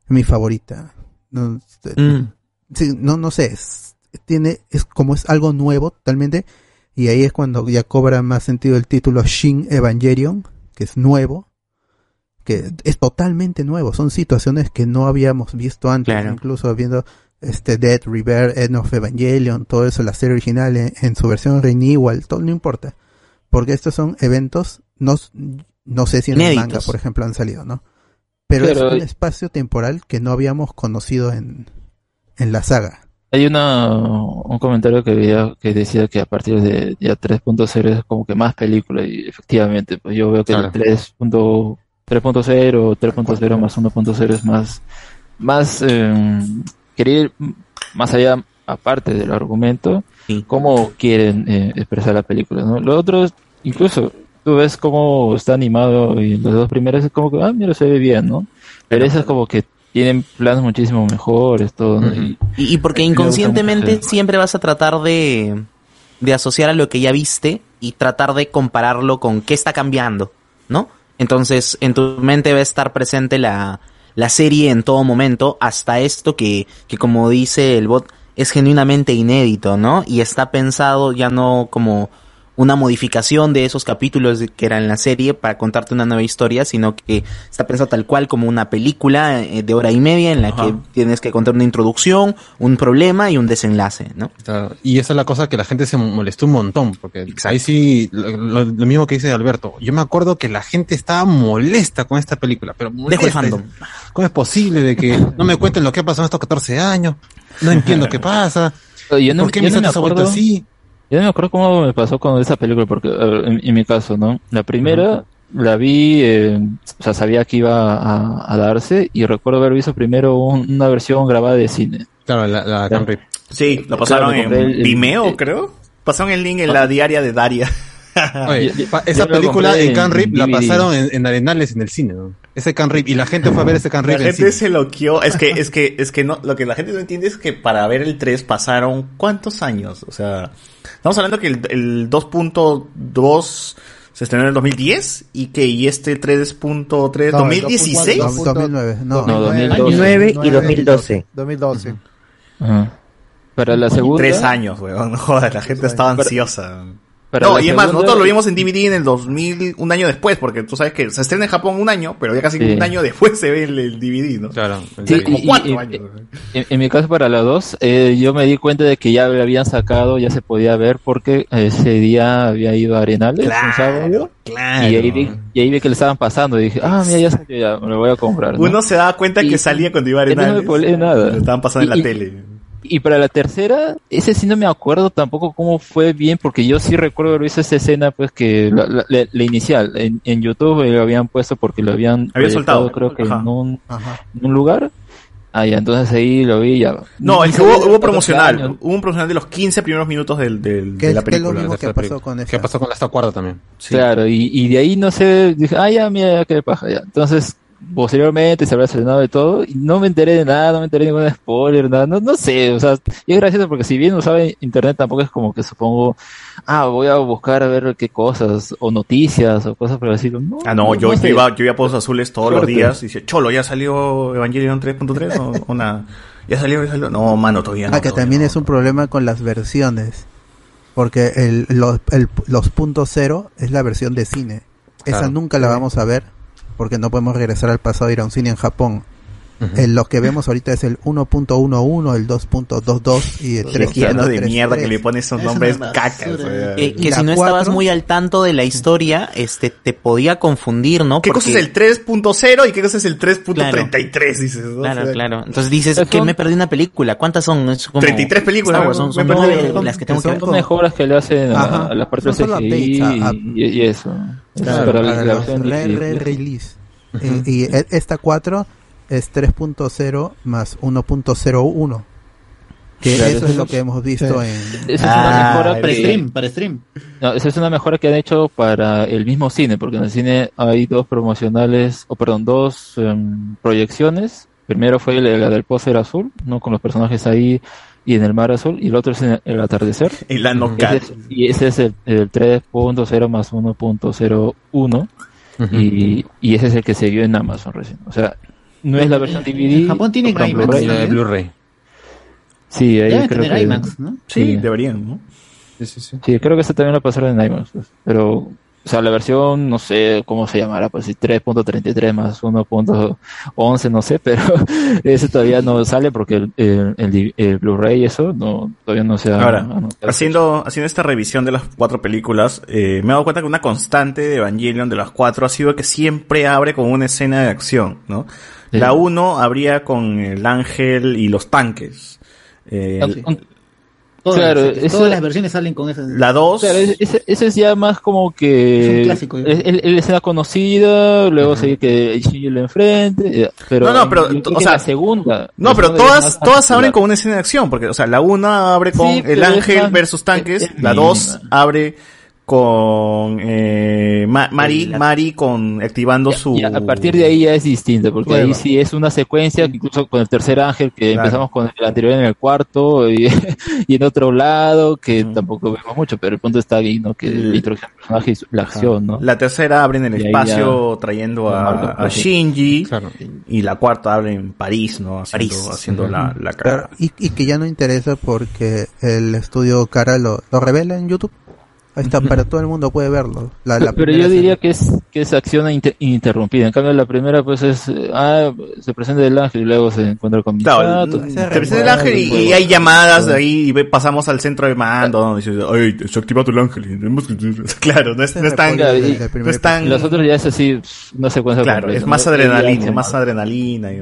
mi favorita. No, este, Mm. sí, no, no sé, es, tiene, es como es algo nuevo totalmente, y ahí es cuando ya cobra más sentido el título Shin Evangelion, que es nuevo, que es totalmente nuevo, son situaciones que no habíamos visto antes, Claro. incluso viendo este Dead River, End of Evangelion, todo eso, la serie original en, en su versión renewal, todo no importa, porque estos son eventos, no, No sé si en el manga, por ejemplo, han salido, ¿no? Pero, Pero- es un espacio temporal que no habíamos conocido en, en la saga. Hay una, un comentario que veía que decía que a partir de ya 3.0 es como que más película y efectivamente, pues yo veo que Claro. el 3.0, 3.0, 3.0 más 1.0 es más, más, eh, querer ir más allá aparte del argumento, cómo quieren eh, expresar la película, ¿no? Lo otro es, incluso, tú ves cómo está animado y los dos primeros es como que, ah, mira, se ve bien, ¿no? Pero eso es como que tienen planos muchísimo mejores, todo, ¿no? Y- Y, y porque inconscientemente siempre vas a tratar de, de asociar a lo que ya viste y tratar de compararlo con qué está cambiando, ¿no? Entonces, en tu mente va a estar presente la, la serie en todo momento, hasta esto que, que como dice el bot, es genuinamente inédito, ¿no? Y está pensado ya no como una modificación de esos capítulos que eran en la serie para contarte una nueva historia, sino que está pensado tal cual como una película eh, de hora y media en la Ajá. que tienes que contar una introducción, un problema y un desenlace, ¿no? Claro, Y esa es la cosa que la gente se molestó un montón, porque ahí sí, lo, mismo que dice Alberto, yo me acuerdo que la gente estaba molesta con esta película, pero Dejo el molesta. fandom. ¿Cómo es posible de que no me cuenten lo que ha pasado en estos 14 años? No entiendo qué pasa. Yo no, ¿Por qué yo mi no me acuerdo, así? Yo no me acuerdo cómo me pasó con esa película, porque en, en mi caso, ¿no? La primera la vi, eh, o sea, sabía que iba a, a darse y recuerdo haber visto primero un- una versión grabada de cine. Claro, la, la Cam Rip. Sí, lo pasaron Claro, en el- Vimeo, el- creo. Pasaron el link en la diaria de Daria. Oye, esa la película en Can en Rip la pasaron en, en Arenales en el cine, ¿no? Ese Can Rip, y la gente fue a ver ese Can La Rip en gente se loqueó. Es que, es que, es que no, lo que la gente no entiende es que para ver el 3 pasaron ¿cuántos años? O sea, estamos hablando que el, el 2.2 se estrenó en el 2010 y que, y este 3.3, No, 2016. 2009, no. No, 2012. 2009 y 2012. 2012. Ajá. Para la segunda. Tres años, weón. [LAUGHS] No jodas, la gente estaba ansiosa. Para no, y es más, nosotros lo vimos en DVD en el 2000, un año después, porque tú sabes que se estrena en Japón un año, pero ya casi Sí. un año después se ve el, el DVD, ¿no? Claro. Sí, como y- cuatro y- años. En, en mi caso para la 2, eh, yo me di cuenta de que ya lo habían sacado, ya se podía ver porque ese día había ido a Arenales un sábado claro. y ahí vi, y ahí vi que le estaban pasando y dije, ah, mira, ya salió, ya me lo voy a comprar. ¿no? Uno se daba cuenta que salía cuando iba a y no me Arenales. colé nada. Lo estaban pasando en la Y- y- tele. Y para la tercera, ese sí no me acuerdo tampoco cómo fue bien, porque yo sí recuerdo haber visto esa escena, pues que la, la- la- la inicial en, en YouTube lo habían puesto porque lo habían Había soltado. creo que Ajá. en un, en un lugar. Ah, ya, entonces ahí lo vi ya. No, es que hubo, hubo promocional. años. Hubo un promocional de los 15 primeros minutos del, del- Que de la que es lo película. mismo que esta pasó película. con esa. ¿Qué pasó con esta cuarta también? Claro, y, y de ahí no sé, dije, ah, ya, mira, ya, qué paja, ya. Entonces, posteriormente se habrá estrenado de todo, y no me enteré de nada, no me enteré de ningún spoiler, nada, no, no sé, o sea, y es gracioso porque si bien usaba internet tampoco es como que supongo, ah, voy a buscar a ver qué cosas, o noticias, o cosas por decirlo, no. Ah, no, yo, iba, yo iba a Pozos Azules todos los días y decía, Cholo, ¿ya salió Evangelion 3.3 o, o nada? ¿Ya salió, ya salió? No, mano, todavía no. Ah, que todavía también no. es un problema con las versiones. Porque el, los, el- los punto cero es la versión de cine. Esa nunca la vamos a ver porque no podemos regresar al pasado ir a un cine en Japón. El- lo que vemos ahorita es el 1.11, el 2.22 y el Cristiano de 3.33. mierda que le pone esos Es nombres cacas. sea. Que, La si no cuatro- estabas muy al tanto de la historia, este, te podía confundir, ¿no? ¿Qué cosa es el 3.0 y qué cosa es el 3.33? Dices, ¿no? Claro, O sea, claro. Entonces dices Son- que me perdí una película. ¿Cuántas son? Es como 33 películas, Wars, son, me son perdí nueve de- películas que tengo que ver. Son mejoras que le hacen a, Ajá. a la parte Son del solo CGI updates a- a- y, y eso. Claro, Para la- para la los versión re- de- re- release. Eh, y e- esta 4 es 3.0 más 1.01. Que Claro, eso eso es lo que hemos visto en... Esa es Ah, una mejora Para stream, para stream. No, esa es una mejora que han hecho para el mismo cine, porque en el cine hay dos promocionales, o perdón, dos em, proyecciones. Primero fue la, la del póster azul, ¿no? Con los personajes ahí y en el mar azul, y el otro es en el, el atardecer. Y la Ese knockout. es- y ese es el, el 3.0 más 1.01, y, y ese es el que se vio en Amazon recién. O sea, no es la versión DVD. En Japón perdón, IMAX, Blu-ray. Blu-ray. Sí, ahí Deben creo tener que... IMAX, ¿no? Sí, Sí. deberían, ¿no? Sí, sí, sí. Sí, creo que ese también lo pasaron en IMAX, pues. pero O sea, la versión, no sé cómo se llamará, pues si 3.33 más 1.11, no sé, pero [LAUGHS] ese todavía no sale porque el, el, el- el Blu-ray y eso no, todavía no se ha Ahora, haciendo, haciendo esta revisión de las cuatro películas, eh, me he dado cuenta que una constante de Evangelion de las cuatro ha sido que siempre abre con una escena de acción, ¿no? Sí. La uno abría con el ángel y los tanques. Eh. Todas, Claro, las, todas las versiones salen con esa. La 2. Claro, ese, es ya más como que Es un clásico, ya. es, es- es la escena conocida, luego sigue que Shinji lo enfrente, eh, pero No, no, pero, o sea, la segunda. No, pero todas, todas abren con una escena de acción, porque, o sea, la una abre con Sí, el ángel versus tanques, es la mínima. dos abre con eh, Ma- Mari, Mari con activando su Ya, a partir de ahí ya es distinto, porque ahí sí es una secuencia, que incluso con el tercer ángel, que Claro. empezamos con el anterior en el cuarto y, [LAUGHS] y en otro lado, que tampoco vemos mucho, pero el punto está ahí, ¿no? Que la introducción personaje y la acción, ¿no? La tercera abre en el Y espacio ya- trayendo a, pues. Shinji y la cuarta abre en París, ¿no? Haciendo, París. haciendo la, la cagada. y, y que ya no interesa porque el estudio Cara lo, lo revela en YouTube. Ahí está, para todo el mundo puede verlo. La, la pero yo diría escena. que es que es acción inter- ininterrumpida. En cambio, la primera, pues es. eh, Ah, se presenta el ángel y luego se encuentra con Claro, Misato. el- se presenta el ángel y, y hay llamadas de ahí y ve- pasamos al centro de mando donde dice, ay, se ha activado el ángel. y tenemos que-". [LAUGHS] Claro, no es, no es tan, Claro, y- no es tan, los otros ya es así, una secuencia Claro, completa, es más ¿no? adrenalina, Ya, más adrenalina. y-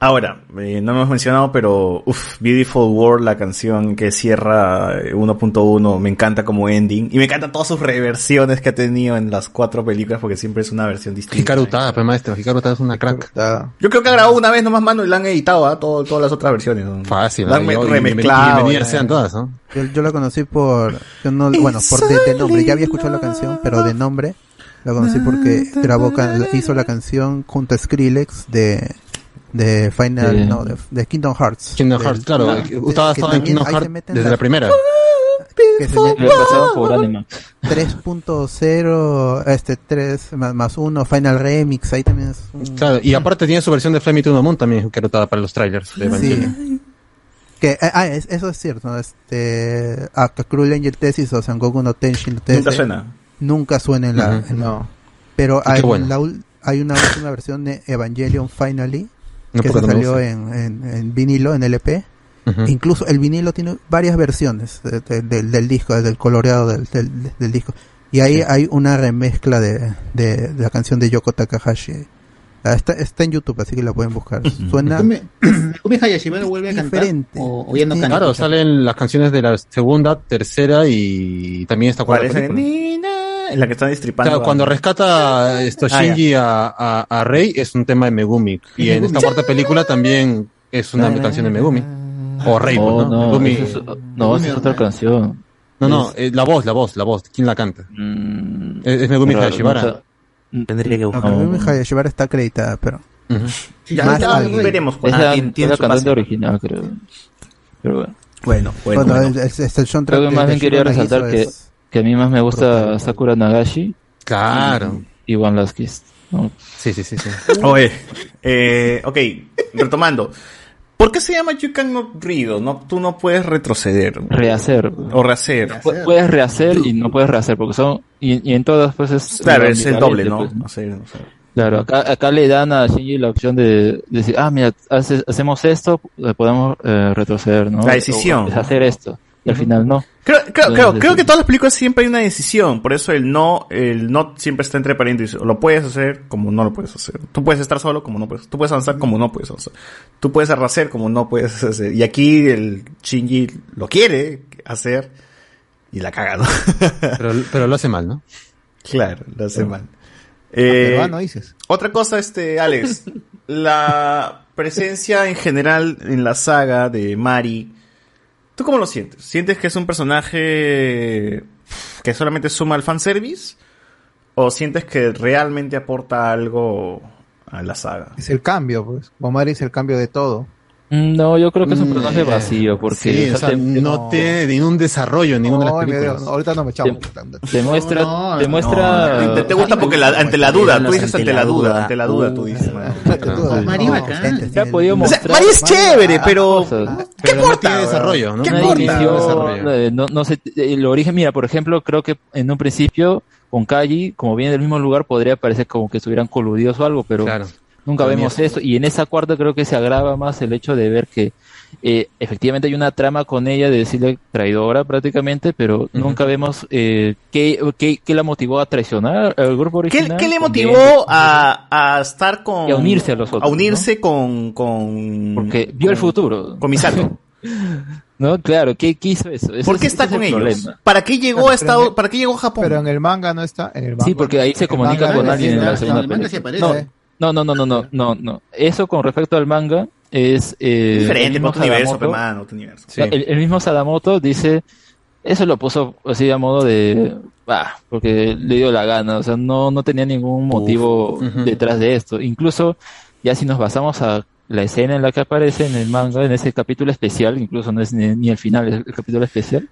Ahora, eh, no hemos mencionado, pero uff, Beautiful World, la canción que cierra eh, 1.1, me encanta como ending. Y me encantan todas sus reversiones que ha tenido en las cuatro películas, porque siempre es una versión distinta. Hikaru Tada, pues maestro, Hikaru Tada es una crack. Yo creo que ha grabado una vez nomás, mano, y la han editado, ¿ah? Todo- todas las otras versiones. ¿no? Fácil, La han me- Y- y remezclado. bienvenidas ya. sean todas, ¿no? Yo, yo la conocí por, yo no, bueno, por de, de nombre, ya había escuchado la canción, pero de nombre la conocí porque grabó, hizo la canción junto a Skrillex de, de Final, De- no, de, de Kingdom Hearts. Kingdom Hearts, claro, de- ha que estado en Kingdom Hearts desde las- la primera. Que se por Animax. 3.0, este 3 más, más 1, Final Remix, ahí también es un- Claro, y aparte tiene su versión de Flame to the Moon también, Hikaru Tada para los trailers de Evangelion. Sí. Que, eh, ah, es- eso es cierto, este, a Cruel Angel Tesis o Sangoku no Tenshin no Nunca suena. Nunca suena en la, Ujú. en- No. pero Y hay, bueno. la hay una última versión de Evangelion Finally No, que se salió en, en, en vinilo, en LP. Ujú. Incluso el vinilo tiene varias versiones de- de- del- del disco, del coloreado del, del, del disco. Y ahí hay una remezcla de, de, de la canción de Yoko Takahashi. Ah, Está, está en YouTube, así que la pueden buscar. Suena [COUGHS] Hayashibara vuelve a cantar. diferente. O, o ya no canta. Claro, salen las canciones de la segunda, tercera y también esta cuarta Parece película. Nina, en la que están destripando. Claro, a- cuando rescata esto Ah, Shinji a, a, a Rey es un tema de Megumi. Y en esta cuarta película también es una canción de Megumi. O Rey, pues, Oh, ¿no? no, es, no, esa es otra canción. No, no, Es- eh, la voz, la voz, la voz. ¿Quién la canta? Mm, Es, es Megumi Hayashibara. no, o sea, Tendría que No, buscar. pero Megumi Hayashibara está acreditada, pero Ujú. Ya, más ya veremos. pues. Esa Ah, es la su cantante original, creo. Pero bueno. Bueno, bueno. bueno, bueno. el, el- el soundtrack Creo que más bien quería resaltar que, es- que a mí más me gusta. Sakura Nagashi Claro. y One Last Kiss. ¿no? Sí, sí, sí, sí. [LAUGHS] Oye, eh, ok, retomando. ¿Por qué se llama You Cannot Read? No, tú no puedes retroceder. Rehacer. O rehacer. Pu- Puedes rehacer y no puedes rehacer porque son y, y en todas pues es Claro, es el doble, pues, No sé, no sé. Claro, acá, acá le dan a Shinji la opción de, decir, ah, mira, hace- hacemos esto, eh, podemos eh, retroceder, ¿no? La decisión. O, es hacer esto. Y al final no. Creo, creo, creo, Entonces, creo que en todas las películas siempre hay una decisión. Por eso el no, el no siempre está entre paréntesis. Lo puedes hacer como no lo puedes hacer. Tú puedes estar solo como no puedes. Tú puedes avanzar como no puedes avanzar. Tú puedes arrasar como no puedes hacer. Y aquí el Shinji lo quiere hacer y la caga, ¿no? [LAUGHS] Pero, pero lo hace mal, ¿no? Claro, lo hace mal. Ah, Eh, peruano dices. otra cosa, este, Alex, la presencia en general en la saga de Mari, ¿tú cómo lo sientes? ¿Sientes que es un personaje que solamente suma al fanservice? ¿O sientes que realmente aporta algo a la saga? Es el cambio, pues. Omar es el cambio de todo. Mm, no, yo creo que es un mm, personaje eh, vacío porque sí, o sea, te, no tiene ningún desarrollo en ninguna de las películas. Ahorita no me echamos. Te, te muestra, te muestra. Te, gusta porque la, ante la duda, tú dices ante la duda, ante la duda, tú dices. María es chévere, pero ah, ¿qué corta? Tiene desarrollo, ¿no? ¿Qué? No, eh, no sé, eh, el origen, mira, por ejemplo, creo que en un principio con Kaji, como viene del mismo lugar, podría parecer como que estuvieran coludidos o algo, pero claro. Nunca vemos eso. Y en esa cuarta creo que se agrava más el hecho de ver que eh, efectivamente hay una trama con ella de decirle traidora prácticamente, pero nunca vemos eh, qué, qué, qué, la motivó a traicionar al grupo original. ¿Qué, le motivó a, a, estar con... Y a unirse a los otros. A unirse ¿no? con, con... Porque vio el futuro. Con [LAUGHS] No, claro, ¿qué, qué hizo eso? ¿Por qué está con ellos? ¿Para qué llegó a Estado, para qué llegó a Japón? Pero en el manga no está, en el manga. Sí, porque ahí se comunica con alguien en la segunda no, película. No, no, no, no, no, no, no, no. Eso con respecto al manga es... Eh, Diferente, otro universo, pero man, universo. El, mismo Sadamoto dice... Eso lo puso así a modo de... Bah, porque le dio la gana. O sea, no, no tenía ningún motivo detrás de esto. Incluso, ya si nos basamos a la escena en la que aparece en el manga, en ese capítulo especial, incluso no es ni, el final, es el capítulo especial,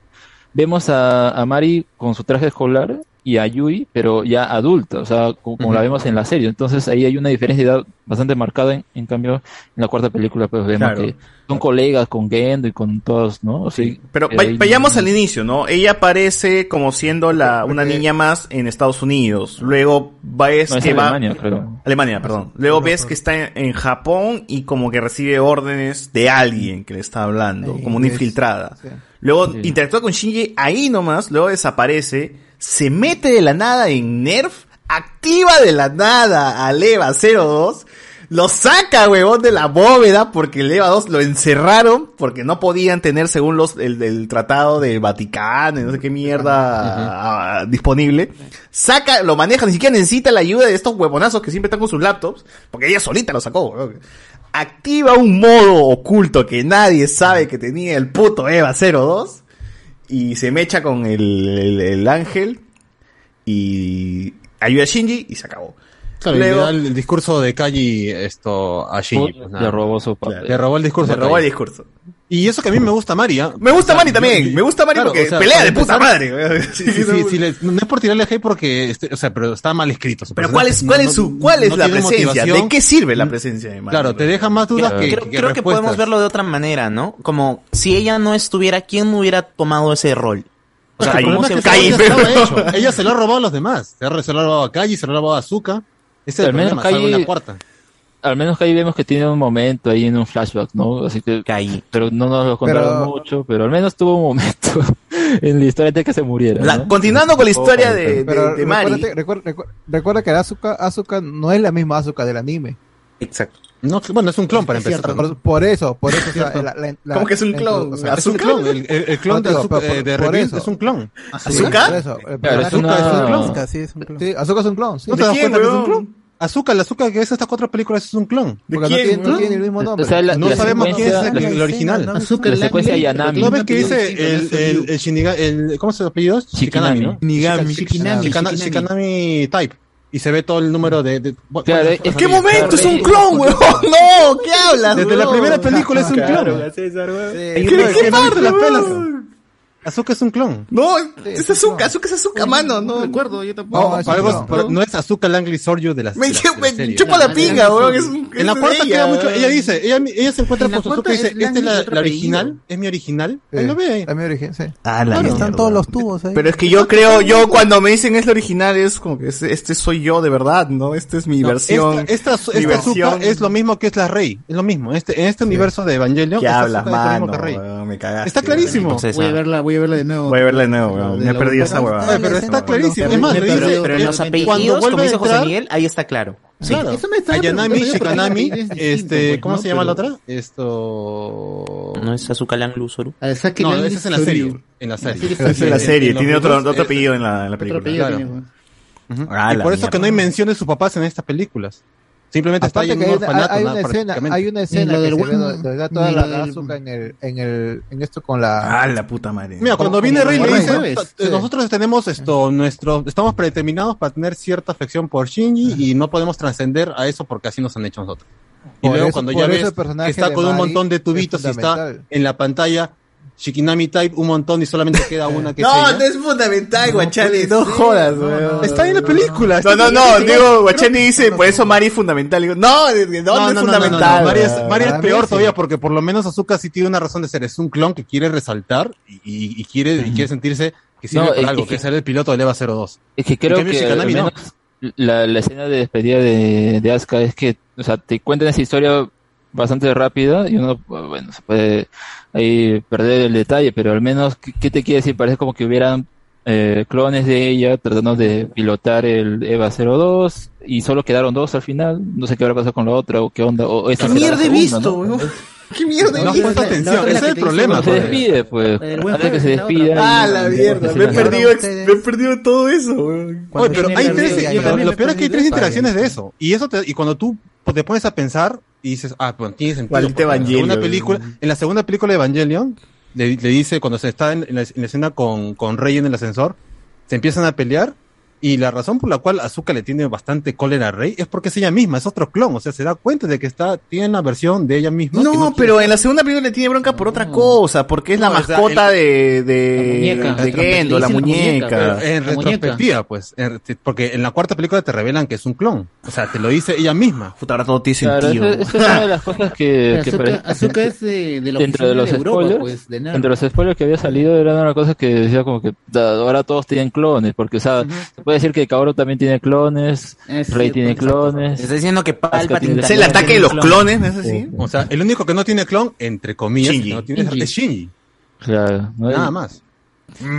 vemos a, a Mari con su traje escolar y a Yui, pero ya adulta, o sea, como, la vemos en la serie. Entonces ahí hay una diferencia de edad bastante marcada, en, cambio, en la cuarta película pues vemos que son colegas con Gendo y con todos, ¿no? Sí. Pero vayamos al inicio, ¿no? Ella aparece como siendo la [LAUGHS] una niña más en Estados Unidos, luego ves no, es que Alemania, va... Alemania, perdón. Luego ves que está en, Japón y como que recibe órdenes de alguien que le está hablando, como una infiltrada. Luego interactúa con Shinji ahí nomás, luego desaparece se mete de la nada en Nerf, activa de la nada al EVA 02, lo saca, huevón, de la bóveda porque el EVA 2 lo encerraron porque no podían tener, según los, el, el tratado del Vaticano y no sé qué mierda ah, disponible. Saca, lo maneja, ni siquiera necesita la ayuda de estos huevonazos que siempre están con sus laptops, porque ella solita lo sacó. Activa un modo oculto que nadie sabe que tenía el puto EVA 02 y se mecha con el, el, el ángel y ayuda a Shinji y se acabó. Claro, da el discurso de Calle esto a Shinji. Pues, le robó su papel. Le robó el discurso. Le robó el discurso. Y eso que a mí me gusta Mari. ¿ah? Me gusta o Mari también, me gusta Mari porque pelea de puta madre. No es por tirarle hate porque, este, o sea, pero está mal escrito. Pero ¿cuál es, cuál es, su, cuál es la presencia? ¿De qué sirve la mm, presencia de Mari? Claro, te deja más dudas creo, que, creo, que podemos verlo de otra manera, ¿no? Como si ella no estuviera, ¿quién hubiera tomado ese rol? O se... [LAUGHS] ella, se lo ha se lo ha robado a los demás. Se lo ha robado a Calle, se lo ha robado a Azuka. Este es el al menos problema, que hay. Al menos que ahí vemos que tiene un momento ahí en un flashback, ¿no? Así que, Caí. pero no nos lo contaron mucho, pero al menos tuvo un momento [LAUGHS] en la historia de que se muriera. Continuando con la historia de, de, de Mari. Recuerda, recuerda, que Azuka, Azuka no es la misma Azuka del anime. Exacto. No, bueno, es un clon para empezar. Cierto, por, por, eso, por eso. o sea, la, la, la, ¿Cómo que es un clon? O sea, es un clon. El, el, el clon no, de, Azuka, eh, de por eso. es un clon. ¿Azúcar? Eso. Eh, es, un clon. Azuka, sí, es un clon. Sí, Azúcar es un clon. ¿No te das cuenta que es un clon? Azúcar, el azúcar que ves estas cuatro películas es un clon. Porque no tiene, no tiene, el mismo nombre. O sea, la, no la sabemos quién es el, el original. No, azúcar, la secuencia Yanami. ¿No ves que dice el, el, el Shinigami? El, ¿Cómo se apellida? Shikanami, ¿no? Shikanami. Shikanami Type y se ve todo el número de. de pues, qué momento? ¡Es un clon, huevón! [LAUGHS] ¡No! ¿Qué hablas? Desde la primera película es un clon. César, weón. Azuka es un clon. No, es Azuka, Azuka es Azuka, mano. No recuerdo, yo tampoco. No, no es Azuka Langley Soryu de las. Me, chupa la pinga, weón. En la puerta queda mucho. Ella dice, ella, se encuentra con Azuka y dice, esta es la, original, es mi original. Ahí lo ve ahí. Es mi original, sí. Ah, la están todos los tubos ahí. Pero es que yo creo, yo cuando me dicen es la original, es como que este, este soy yo de verdad, ¿no? Esta es mi versión. Esta, Azuka es lo mismo que es la Rey. Es lo mismo. Este, en este universo de Evangelio. ¿Qué hablas, mano? Me cagaste. Está clarísimo. Voy a ah. verla, voy a verla de nuevo. Voy a verla de nuevo, weón. Me he perdido esa huevada. Pero está clarísimo. Es más, pero, pero en los apellidos, como dice José Miguel, ahí está claro. Sí, claro. eso me está Ayanami, Shikanami, este, ¿cómo se llama la otra? Esto... ¿No es Azucalan Luzoru? No, esa es en la serie. En la serie. Es en la serie, tiene otro, otro eh, apellido en la, en la película. Otro apellido por eso que no hay menciones de sus papás en estas películas. Simplemente Aparte está que hay, una, hay, una escena, hay una escena que del se ve, de toda la, azúcar en el, en el, en esto con la. Ah, la puta madre. Mira, cuando viene Rey le dice, eh, nosotros tenemos esto, nuestro, estamos predeterminados para tener cierta afección por Shinji y no podemos trascender a eso porque así nos han hecho nosotros. Y luego cuando ya ves que está con un montón de tubitos y está en la pantalla, Shikinami Type un montón y solamente queda [LAUGHS] una que es No, no es fundamental, Guachani, no jodas, no, weón. no. Está en la película, No, no, no, digo, Guachani dice, por eso Mari es fundamental. Digo, no, no, no, es fundamental. Mari es. Mari peor sí. todavía porque por lo menos Azuka sí tiene una razón de ser. Es un clon que quiere resaltar y, y- y quiere, y quiere sentirse que sirve No, para es- algo, que que- es ser el piloto del EVA 02. Es que creo cambio, que al Shikanami no. menos la, la escena de despedida de, de Asuka es que, o sea, te cuentan esa historia bastante rápida y uno, bueno, se puede ahí perder el detalle, pero al menos, ¿qué, qué te quiere decir? Parece como que hubieran eh, clones de ella tratando de pilotar el EVA 02 y solo quedaron dos al final. No sé qué habrá pasado con la otra o qué onda. O esta ¿Qué mierda he segunda, visto, ¿no? [LAUGHS] ¿Qué mierda he No visto? puesto atención, ese es el problema. Se pues. despide, pues. Antes que se despida. Ah, la mierda, me he perdido, me he perdido todo eso, weón. Oye, pero hay tres, lo, peor es que hay tres interacciones de eso. Y eso te- y cuando tú te pones a pensar y dices, ah, pues tiene sentido. En la Evangelion. segunda película, en la segunda película de Evangelion, le, le dice, cuando se está en, en la, en la escena con, con Rey en el ascensor, se empiezan a pelear. Y la razón por la cual Azuka le tiene bastante cólera a Rey es porque es ella misma, es otro clon. O sea, se da cuenta de que está, tiene una versión de ella misma. No, quiere pero en la segunda película le tiene bronca por otra cosa, porque es la No, sea, mascota el- de, de, La muñeca. de Gendo, la Pero muñeca. en retrospectiva, pues, en- porque en la cuarta película te revelan que es un clon. O sea, te lo dice ella misma. Puta, ahora todo tiene Claro, sentido. esa, esa es una de las cosas que, [LAUGHS] que Azuka, parece- Azuka es de, de la dentro de los de Europa, spoilers, pues, de entre los spoilers que había salido era una cosa que decía como que ahora todos tienen clones, porque o sea, se puede decir que Kaoru también tiene clones, Es Rey tiene clones. Está diciendo que Palpatine tiene- también tiene clon. ¿es así? O sea, el único que no tiene clon, entre comillas, Shinji. que no tiene Shinji. es Shinji. Claro, ¿no? Nada más.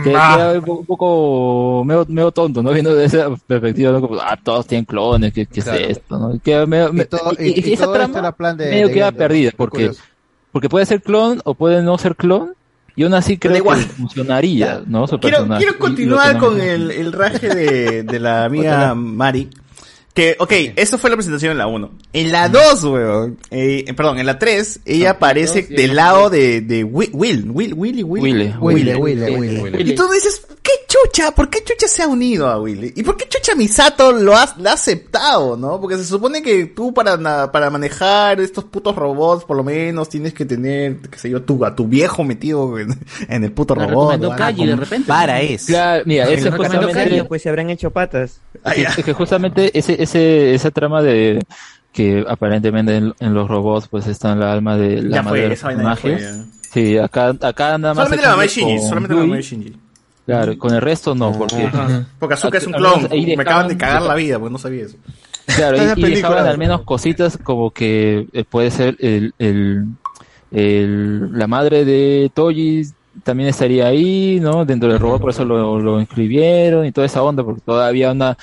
Que Ah. queda un poco, medio, medio tonto, ¿no? Viendo desde esa perspectiva, ¿no? Como, ah, todos tienen clones, ¿qué, qué Claro. es esto? ¿no? Queda medio- me- todo- y- y- y y esa todo trama plan de- medio de queda Gendo. perdida, porque, curioso. porque puede ser clon o puede no ser clon, y aún así creo que funcionaría, ¿no? Su Quiero, quiero continuar no- con el, el raje de, de la amiga Mari. Que, ok, esto fue la presentación en la 1. En la 2, weón, eh, perdón, en la 3, ella aparece del lado de, de Wi- Will, Will, Willy, Willy. Willy. Willy, Willy. Y tú dices, ¿qué chucha? ¿Por qué chucha se ha unido a Willy? ¿Y por qué chucha Misato lo ha, lo ha aceptado, no? Porque se supone que tú para, na- para manejar estos putos robots, por lo menos, tienes que tener, qué sé yo, tu, a tu viejo metido en, en el puto robot. ¿no? Kaji de repente. Para eso. Claro, mira, ese Recomendó justamente, Caño, pues se habrán hecho patas. Ah, es, que- es que justamente ese, ese, esa trama de que aparentemente en, en los robots pues está la alma de la Ya madre fue, de esa vaina fue. Sí, acá, acá nada más. Solamente la mamá de Shinji, solamente la mamá de. Shinji. Claro, con el resto no, porque. Ajá. Porque Azuka es un clon. ahí Me dejaban- acaban de cagar la vida, porque no sabía eso. Claro, y, y dejaban al menos cositas como que eh, puede ser el, el, el- la madre de Toji también estaría ahí, ¿no? Dentro del robot, por eso lo, lo inscribieron y toda esa onda, porque todavía una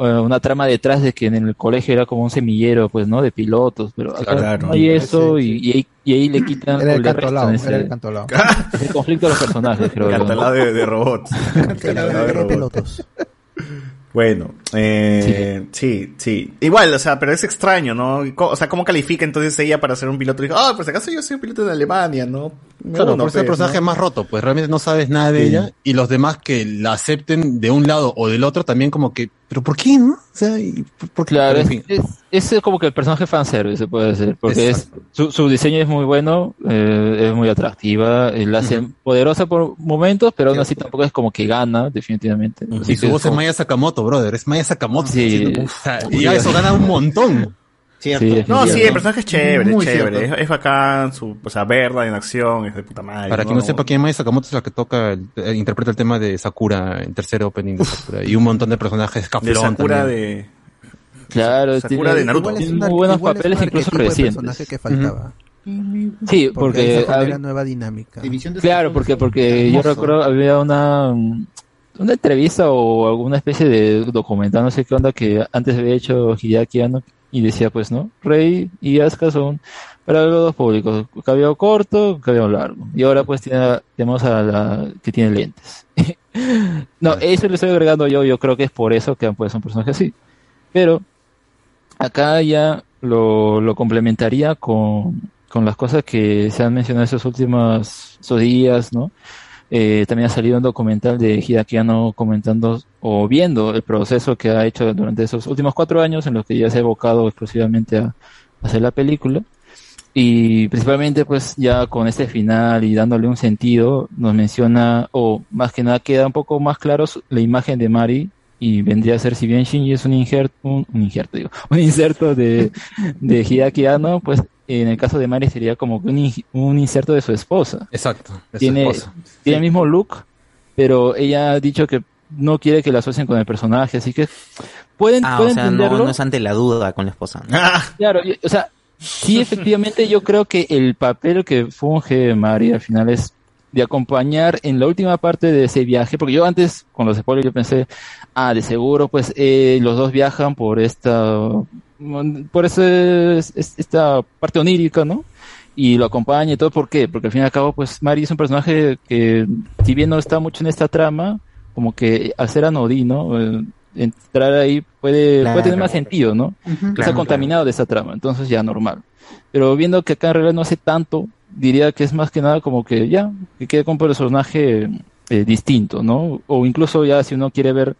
una trama detrás de que en el colegio era como un semillero, pues, ¿no? De pilotos, pero acá Claro. no hay eso sí, y, y ahí, y ahí le quitan Era el cantolao, restan era el ese, cantolao. [LAUGHS] ese conflicto de los personajes, creo yo. ¿no? Cantalado de, de robots. [LAUGHS] Cantalado de robots. Bueno, eh, sí. sí, Igual, o sea, pero es extraño, ¿no? O sea, ¿cómo califica entonces ella para ser un piloto? Dijo, ah, por si acaso yo soy un piloto de Alemania, ¿no? Claro, Uno, por ser el pues, personaje ¿no? más roto, pues realmente no sabes nada de Sí. ella y los demás que la acepten de un lado o del otro también como que, pero ¿por qué, no? O sea, por- qué? Claro, es, en fin. es, es como que el personaje fanservice, se puede decir, porque es, su, su diseño es muy bueno, eh, es muy atractiva, eh, la hace poderosa por momentos, pero aún así tampoco es como que gana, definitivamente. Así Y su que voz es como- Maya Sakamoto, brother, es Maya Sakamoto. Sí. haciendo- o sea, y ya eso gana un montón. Cierto. Sí, no, sí, el personaje es chévere, Muy es chévere. Es, es bacán, su, o sea, verla en acción, es de puta madre. Para quien no sepa quién es Maya Sakamoto es la que toca, el- eh, interpreta el tema de Sakura, en tercer opening de Sakura, y un montón de personajes De Sakura también. de... Claro, Sakura tiene, de Naruto. tiene muy buenos papeles, incluso recientes. personaje que faltaba. Sí, Porque, porque, ahí se genera hab- nueva dinámica. Claro, porque, porque yo recuerdo había una, una entrevista o alguna especie de documental, no sé qué onda, que antes había hecho Hideaki Anno y decía pues, ¿no? Rey y Asuka son para los dos públicos, cabello corto, cabello largo. Y ahora pues tiene, tenemos a la que tiene lentes. [LAUGHS] no, eso le estoy agregando yo, yo creo que es por eso que han puesto un personaje así. Pero acá ya lo, lo complementaría con, con las cosas que se han mencionado estos últimos esos días, ¿no? Eh, también ha salido un documental de Hideaki Anno comentando o viendo el proceso que ha hecho durante esos últimos cuatro años en los que ya se ha evocado exclusivamente a, hacer la película. Y principalmente pues ya con este final y dándole un sentido, nos menciona, o más que nada queda un poco más claro la imagen de Mari y vendría a ser, si bien Shinji es un injerto, un, un injerto digo, [LAUGHS] un inserto de, de Hideaki Anno, pues en el caso de Mari sería como que un, un inserto de su esposa. Exacto. de su Tiene, esposa. tiene el mismo look, pero ella ha dicho que no quiere que la asocien con el personaje, así que pueden, Ah, o pueden sea, no, entenderlo. no es ante la duda con la esposa. ¿no? [LAUGHS] Claro, o sea, sí, [LAUGHS] efectivamente, yo creo que el papel que funge Mari al final es de acompañar en la última parte de ese viaje, porque yo antes, con los spoilers, yo pensé, ah, de seguro, pues eh, los dos viajan por esta, por ese, es- esta parte onírica, ¿no? Y lo acompaña y todo, ¿por qué? Porque al fin y al cabo, pues Mari es un personaje que, si bien no está mucho en esta trama, como que al ser anodino, eh, entrar ahí puede, Claro. puede tener más sentido, ¿no? Está Claro, contaminado de esa trama, entonces ya normal. Pero viendo que acá en realidad no hace tanto, diría que es más que nada como que ya, que quede con un personaje eh, distinto, ¿no? O incluso ya si uno quiere ver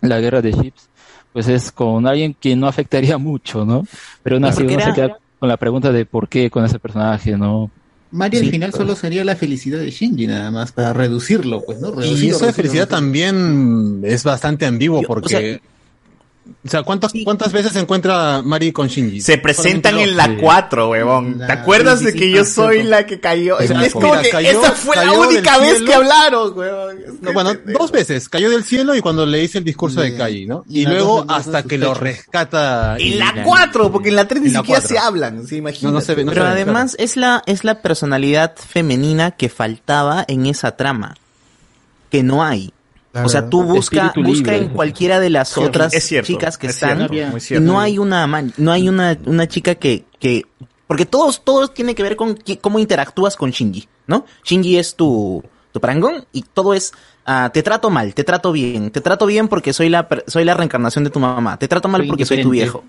la guerra de ships, pues es con alguien que no afectaría [LAUGHS] mucho, ¿no? Pero aún así Porque uno se queda con la pregunta de por qué con ese personaje, ¿no? Mario al final pues. solo sería la felicidad de Shinji nada más, para reducirlo, pues, ¿no? Y Reducirlo, eso de felicidad reducirlo. también es bastante ambiguo porque... O sea, ¿cuántas, ¿cuántas veces se encuentra Mari con Shinji? Se presentan en la 4, huevón. ¿Te acuerdas de que yo soy la que cayó? Es, como que cayó- esa fue la única vez cielo. que hablaron, huevón. No, bueno, dos veces. Cayó del cielo y cuando le hice el discurso de Kai, ¿no? Y, luego hasta que lo rescata. En la 4, porque en la 3 ni siquiera se hablan, ¿sí? Imagínate. No, no se ve, no Pero se ve, además es la es la personalidad femenina que faltaba en esa trama, que no hay. Claro. O sea, tú busca busca libre. en cualquiera de las [LAUGHS] Cierto, otras es cierto, chicas que es están cierto, muy y cierto. no hay una man- no hay una una chica que que porque todos todos tiene que ver con cómo interactúas con Shinji, ¿no? Shinji es tu tu parangón y todo es ah, te trato mal, te trato bien, te trato bien porque soy la per- soy la reencarnación de tu mamá, te trato mal Soy porque soy tu viejo,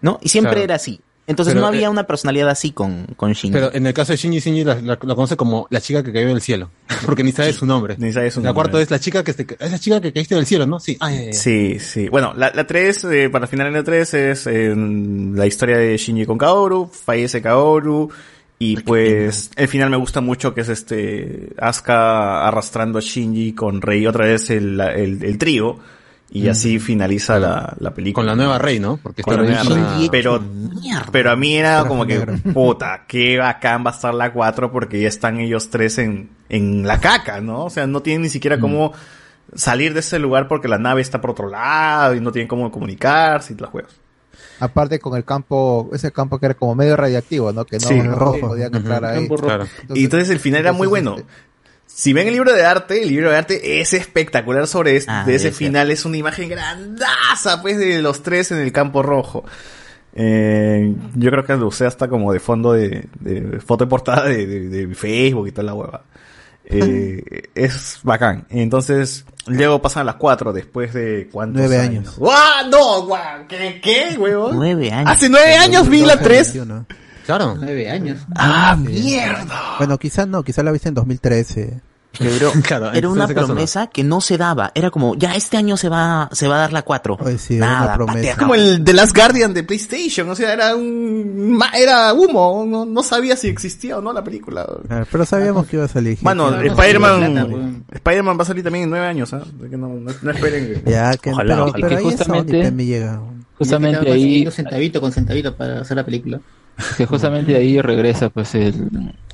¿no? Y siempre Claro. era así. Entonces Pero, no había eh, una personalidad así con con Shinji. Pero en el caso de Shinji, Shinji la, la- la conoce como la chica que cayó del cielo. Porque ni sabe su nombre. Ni sabe su la nombre. cuarta es la chica que, es la chica que caíste del cielo, ¿no? Sí. Ya, ya. Sí, sí. Bueno, la, la 3, eh, para final de la 3 es eh, la historia de Shinji con Kaoru, fallece Kaoru, y pues el final me gusta mucho que es este Asuka arrastrando a Shinji con Rei otra vez el, el, el trío, y Mm. así finaliza la, la película. Con la nueva Rey, ¿no? Porque está la nueva Rey. Pero, pero a mí era como que, [LAUGHS] puta, qué bacán va a estar la 4 porque ya están ellos tres en, en la caca, ¿no? O sea, no tienen ni siquiera Mm. cómo salir de ese lugar porque la nave está por otro lado y no tienen cómo comunicarse y los juegos. Aparte con el campo, ese campo que era como medio radiactivo, ¿no? Que no, Sí. no Rojo. podían entrar ahí. Claro. y entonces el final era muy bueno. Si ven el libro de arte, el libro de arte es espectacular sobre este, Ah, de ese final. Es una imagen grandaza, pues, de los tres en el campo rojo. Eh, yo creo que lo usé hasta como de fondo de, de foto de portada de, de- de Facebook y toda la hueva. Eh, es bacán. Entonces, luego pasan las cuatro después de cuántos Nueve años. años. ¡Guau! ¡No! guau, ¿Qué, qué, huevón? Nueve años. Hace nueve años vi la 3. Claro. Nueve años. ¡Ah, mierda! Bueno, quizás no, quizás la viste en 2013. Pero [LAUGHS] Claro, era una no. promesa que no se daba. Era como, ya este año se va, se va a dar la 4. sí, era una Nada, promesa. patea, Como el The Last Guardian de PlayStation, o sea, era un era humo, no, no sabía si existía o no la película. Pero sabíamos que iba a salir. Mano, Claro, Spider-Man plata, weón. Spider-Man va a salir también en nueve años, ¿ah? Así que no, no, no esperen. Ya, que, Ojalá, pero, ojalá. pero Que ahí es justamente- Sony, pe, me llega. Justamente Ya ahí- centavito con centavito para hacer la película. que justamente ahí regresa pues el,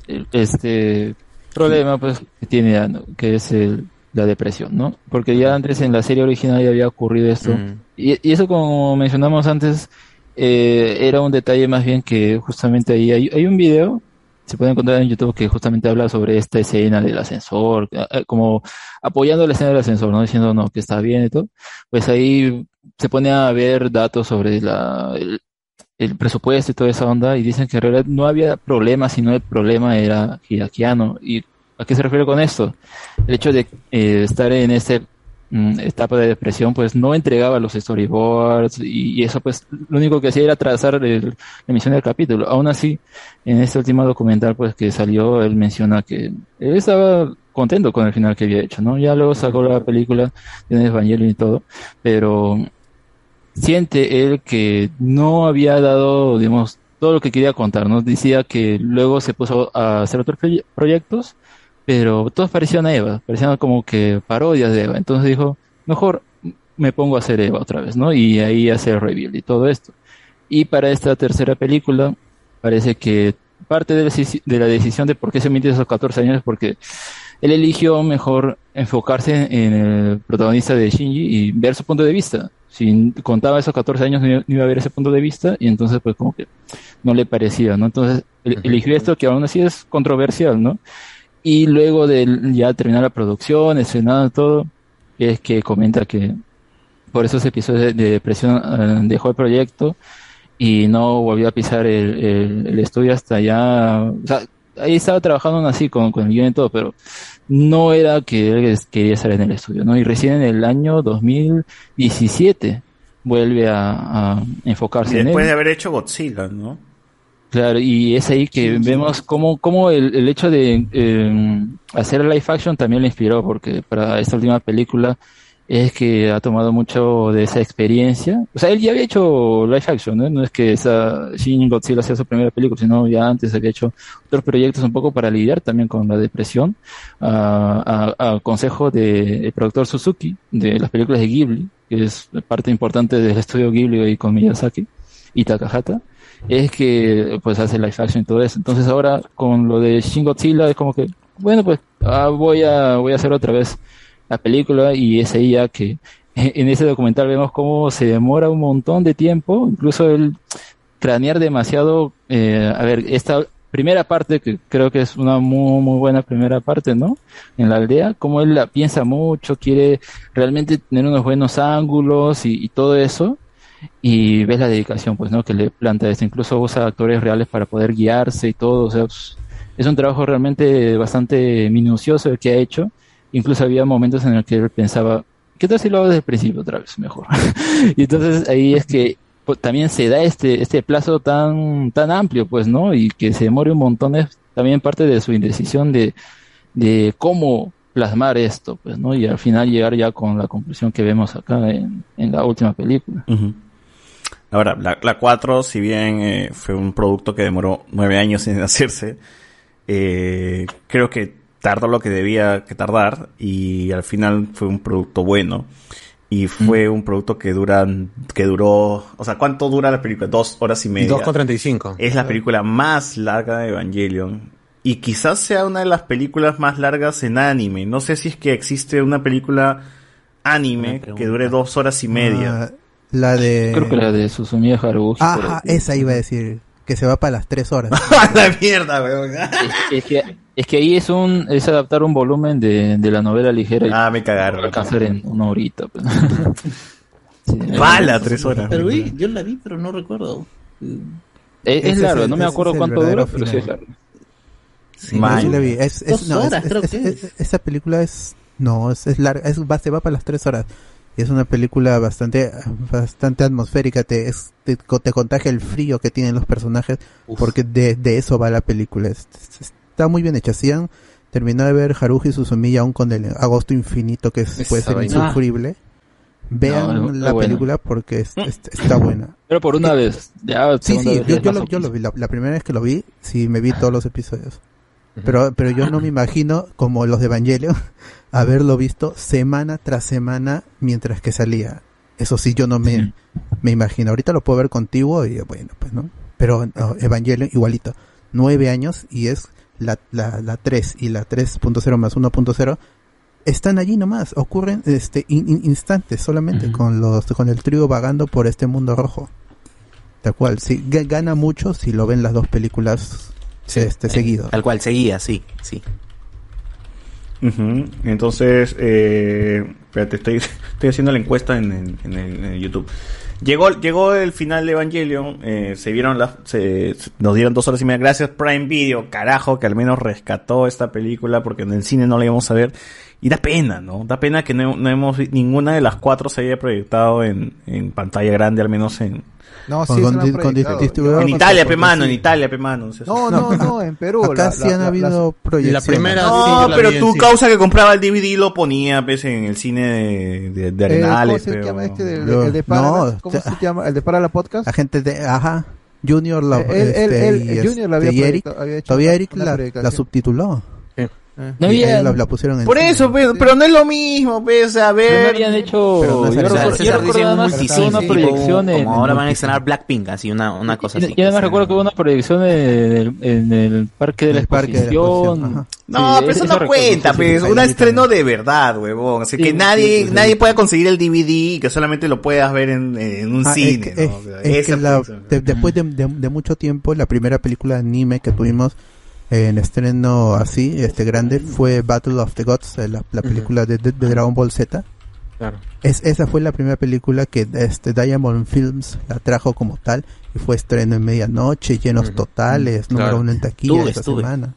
el- este problema pues que tiene que es el, la depresión, ¿no? Porque ya antes en la serie original ya había ocurrido esto Mm. y, y eso como mencionamos antes eh, era un detalle más bien que justamente ahí hay, hay un video se puede encontrar en YouTube que justamente habla sobre esta escena del ascensor, eh, eh, como apoyando la escena del ascensor, ¿no? Diciendo, no, que está bien y todo. Pues ahí se pone a ver datos sobre la, el, el presupuesto y toda esa onda y dicen que en realidad no había problema, sino el problema era Hideakiano. ¿Y a qué se refiere con esto? El hecho de eh, estar en esta etapa de depresión, pues no entregaba los storyboards y, y eso pues lo único que hacía era trazar el- la emisión del capítulo. Aún así, en este último documental pues que salió, él menciona que él estaba contento con el final que había hecho, ¿no? Ya luego sacó la película de Evangelion y todo, pero siente él que no había dado, digamos, todo lo que quería contar, ¿no? Decía que luego se puso a hacer otros proye- proyectos, pero todos parecían a Eva, parecían como que parodias de Eva. Entonces dijo, mejor me pongo a hacer Eva otra vez, ¿no? Y ahí hace el reveal y todo esto. Y para esta tercera película, parece que parte de la, deci- de la decisión de por qué se emite esos 14 años es porque él eligió mejor enfocarse en el protagonista de Shinji y ver su punto de vista. Si contaba esos 14 años no iba- a ver ese punto de vista y entonces pues como que no le parecía, ¿no? Entonces el- eligió esto que aún así es controversial, ¿no? Y luego de ya terminar la producción, estrenado todo, es que comenta que por esos episodios de, de depresión eh, dejó el proyecto y no volvió a pisar el, el- el estudio hasta ya, o sea, ahí estaba trabajando así con, con el guion y todo, pero no era que él quería estar en el estudio, ¿no? Y recién en el año 2017 vuelve a, a enfocarse en Después él. de haber hecho Godzilla, ¿no? Claro, y es ahí que vemos cómo, cómo el, el hecho de eh, hacer live action también le inspiró, porque para esta última película es que ha tomado mucho de esa experiencia. O sea, él ya había hecho live action, ¿no? No es que esa Shin Godzilla sea su primera película, sino ya antes había hecho otros proyectos un poco para lidiar también con la depresión, a, a- consejo del de, productor Suzuki de las películas de Ghibli, que es parte importante del estudio Ghibli ahí con Miyazaki y Takahata es que pues hace live action y todo eso. Entonces ahora con lo de Shin Godzilla es como que, bueno pues ah, voy a voy a hacer otra vez la película y es ya que [LAUGHS] en ese documental vemos cómo se demora un montón de tiempo, incluso el cranear demasiado, eh, a ver, esta primera parte que creo que es una muy muy buena primera parte, ¿no? En la aldea, como él la piensa mucho, quiere realmente tener unos buenos ángulos y, y todo eso y ves la dedicación pues no que le planta esto incluso usa actores reales para poder guiarse y todo o sea es un trabajo realmente bastante minucioso el que ha hecho incluso había momentos en el que pensaba qué tal si lo hago desde el principio otra vez mejor [LAUGHS] y entonces ahí es que pues, también se da este este plazo tan tan amplio pues no y que se demore un montón es también parte de su indecisión de de cómo plasmar esto pues no y al final llegar ya con la conclusión que vemos acá en, en la última película. Ahora, la, la 4, si bien eh, fue un producto que demoró nueve años en [LAUGHS] hacerse, eh, creo que tardó lo que debía que tardar y al final fue un producto bueno. Y fue un producto que dura, que duró, o sea, ¿cuánto dura la película? Dos horas y media. 2,35. Es la película más larga de Evangelion. Y quizás sea una de las películas más largas en anime. No sé si es que existe una película anime que dure dos horas y media. Ah, la de... Creo que la de Susumiya Haruhi. Ajá, esa iba a decir. Que se va para las tres horas. [LAUGHS] la mierda, weón. Es que, es que ahí es un es adaptar un volumen de, de la novela ligera. Ah, me cagaron. Alcanzar en una horita. pues. [LAUGHS] Sí, Bala, horas. Pero vi, yo la vi, pero no recuerdo. Es, Ese es es largo, el- no me acuerdo cuánto dura, pero sí es largo. Sí, yo la vi. Es, es- Dos no, es- horas, es- creo es- que es- es. esa película es no es, es larga es, va, se va para las tres horas es una película bastante bastante atmosférica te es, te, te contagia el frío que tienen los personajes porque de, de eso va la película Es- es- está muy bien hecha si han terminado de ver Haruhi Suzumiya aún con el agosto infinito que puede ser vaina. insufrible vean No, la buena. película porque es- está buena Pero por una vez. Ya, Sí, sí, vez yo, yo lo, yo lo vi. La, la primera vez que lo vi, sí, me vi todos los episodios. Pero, pero yo no me imagino, como los de Evangelion, [LAUGHS] haberlo visto semana tras semana mientras que salía. Eso sí, yo no me, me imagino. Ahorita lo puedo ver contigo y bueno, pues no. Pero no, Evangelion igualito. Nueve años y es la, la, la 3 y la 3.0 más 1.0 están allí nomás. Ocurren este in- in- instantes solamente con los con el trío vagando por este mundo rojo. Tal cual, sí, ga- gana mucho si lo ven las dos películas este, seguido. Tal cual, seguía, sí, sí. Entonces, eh, espérate, estoy, [LAUGHS] estoy haciendo la encuesta en, en- en el, en el YouTube. Llegó, llegó el final de Evangelion, eh, se vieron las, se, se- nos dieron dos horas y media. Gracias Prime Video, carajo, que al menos rescató esta película porque en el cine no la íbamos a ver. Y da pena, ¿no? Da pena que no, no hemos, ninguna de las cuatro se haya proyectado en, en pantalla grande, al menos en, No, Con- sí, con la di- con distribuidor- en Italia, porque pe mano, sí. en Italia, pe mano. No, no, no, en Perú. Acá la- sí la- han la- habido las- proyecciones. primera- No, sí, la pero tu causa que compraba el DVD lo ponía pues, en el cine de, de, de Eh, Arenales. ¿Cómo se pero- llama este? el de Parala, no, ¿Cómo ya- se llama? ¿El de Parala Podcast? La gente de, ajá, Junior la, Él- él- este, él- y, Junior la este, había y Eric, proyectado- había hecho todavía Eric una la, la subtituló. No había- la, la pusieron en Por cine. eso, pero, pero no es lo mismo, pues, a ver. Pero no habían hecho. Pero no es yo el- recuerdo, César yo recuerdo nada más que multicine, hubo una proyección en. como ahora van a en estrenar Blackpink, así una, una cosa así. Yo nada más recuerdo que hubo una proyección en el, en el Parque de la Exposición. No, Sí, pero eso no recuerdo, cuenta, sí, pues, un estreno de verdad, huevón. Así Sí, que sí, nadie, sí, sí. nadie pueda conseguir el DVD y que solamente lo puedas ver en, en un Ah, cine, que- ¿no? O es- sea, es esa que la- fue- de- después de, de- de mucho tiempo, la primera película de anime que tuvimos en estreno así, este grande, fue Battle of the Gods, eh, la, la película de, de- de Dragon Ball Z. Claro. Es, esa fue la primera película que este Diamond Films la trajo como tal y fue estreno en medianoche, llenos totales, número uno en taquilla estuve. semana.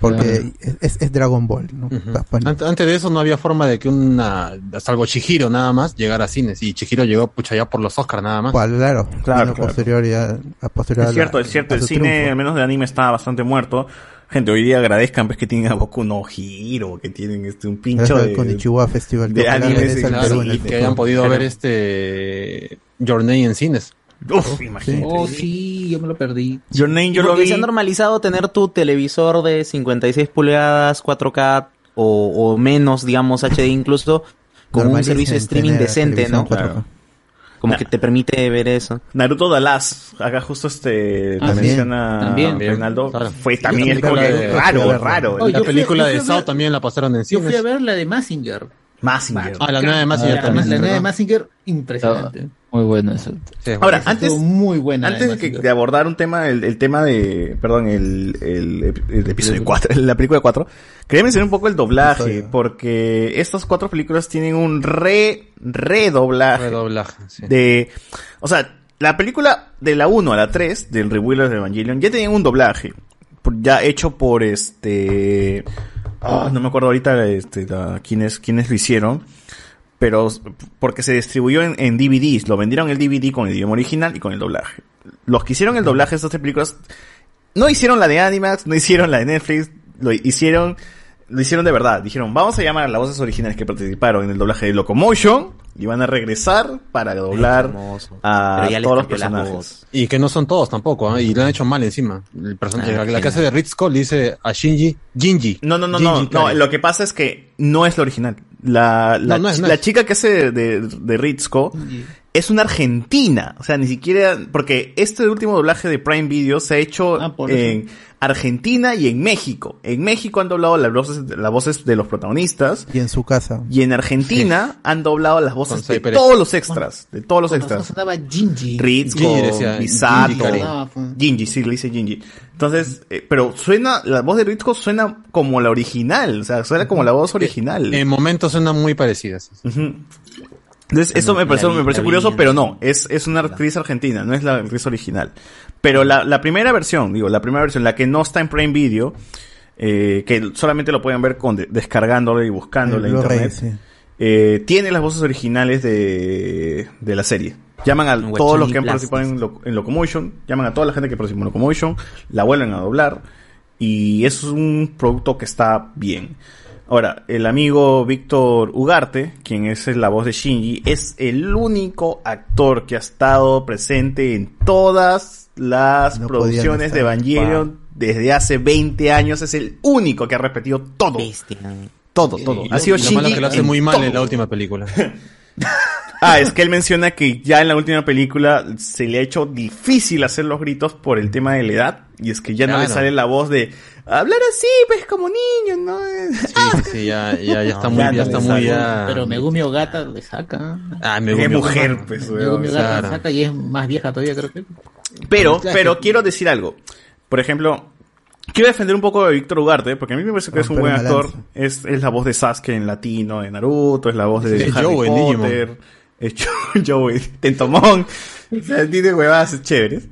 Porque es, es- es Dragon Ball, ¿no? Pa- pa- Ant- Antes de eso no había forma de que una, salvo Chihiro nada más, llegara a cines. Y Chihiro llegó pucha ya por los Oscars nada más. Cual, claro, Claro, claro. posterior ya- a posterior a Es la- cierto, es cierto. El cine, triunfo. al menos de anime, está bastante muerto. Gente, hoy día agradezcan pues, que tienen a Boku no Hiro, que tienen este un pincho Gracias de, Konichiwa Festival de que anime. en y el que hayan podido ver este Your Name en cines. Uf, imagínate. Oh, sí, yo me lo perdí. Your Name yo lo vi. se ha normalizado tener tu televisor de 56 pulgadas, 4K o, o menos, digamos, HD incluso, con un servicio de streaming decente, ¿no? 4K. Como que te permite ver eso. Naruto Dallas, acá justo este Ah, te sí. menciona También. Reinaldo, Claro. fue también la como que de- raro, raro. Oh, la fui- película de fui a Sao ver- también la pasaron en Yo fui a cines. ver la de Massinger. Massinger. Ah, la nueva de Massinger La, también. la nueva de. Massinger, impresionante. Muy bueno eso. Ahora, antes, muy buena. antes de, que- de abordar un tema, el, el tema de, perdón, el, el, ep- el episodio 4, [LAUGHS] la película 4, quería mencionar un poco el doblaje, porque estas cuatro películas tienen un re, redoblaje. Redoblaje, sí. De, o sea, la película de la 1 a la 3 del Rebuilers de Evangelion ya tenían un doblaje, ya hecho por este, ah, no me acuerdo ahorita este, la- quiénes, quiénes lo hicieron, pero porque se distribuyó en, en DVDs, lo vendieron el DVD con el idioma original y con el doblaje. Los que hicieron el doblaje de estas tres películas no hicieron la de Animax, no hicieron la de Netflix, lo hicieron, lo hicieron de verdad. Dijeron, vamos a llamar a las voces originales que participaron en el doblaje de Locomotion y van a regresar para doblar a todos los personajes. Y que no son todos tampoco, ¿eh? y lo han hecho mal encima. El personaje, Ah, la, hace de Ritsuko le dice a Shinji, Jinji. No, no, no, Jinji no, no, lo que pasa es que no es la original. La, la, No, no es, chi- no la chica que hace de, de, Ritsuko es una argentina. O sea, ni siquiera, porque este último doblaje de Prime Video se ha hecho Ah, en Argentina y en México. En México han doblado las voces, las voces de los protagonistas. Y en su casa. Y en Argentina han doblado las voces de todos los extras. De todos los extras. Gingy decía, Misato, Gingy. Ah, Gingy, sí, le dice Gingy. Entonces, eh, pero suena, la voz de Ritsuko suena como la original, o sea, suena como la voz original. En momentos suenan muy parecidas. Entonces, eso me pareció, me pareció curioso, pero no, es, es una actriz argentina, no es la actriz original. Pero la, la primera versión, digo, la primera versión, la que no está en Prime Video, eh, que solamente lo pueden ver con de- descargándolo y buscándolo El en internet, sí. eh, tiene las voces originales de, de la serie. Llaman a todos los que han participado en, Lo- en Locomotion, llaman a toda la gente que participó en Locomotion, la vuelven a doblar y es un producto que está bien. Ahora, el amigo Víctor Ugarte, quien es la voz de Shinji, es el único actor que ha estado presente en todas las No producciones de. Evangelion desde hace 20 años. Es el único que ha repetido todo. Todo, todo. Ha sido Y lo malo Shinji que lo hace muy mal en la última película. [LAUGHS] Ah, es que él menciona que ya en la última película se le ha hecho difícil hacer los gritos por el tema de la edad. Y es que ya no le sale la voz de hablar así, pues como niño, ¿no? Sí, sí, ya, ya, ya está muy, ya está muy ya. Pero Megumi Ogata le saca. Ah, me Es gumió. mujer, pues, weón, Megumi Ogata claro. le saca y es más vieja todavía, creo que. Pero, pero quiero decir algo. Por ejemplo, quiero defender un poco de Víctor Ugarte, porque a mí me parece que es un Romper buen actor. Es, es la voz de Sasuke en latino, de Naruto, es la voz de Sí, Harry Joe. Potter, es [LAUGHS] Jo- Joey, Tentomon. O sea, tiene huevadas chéveres.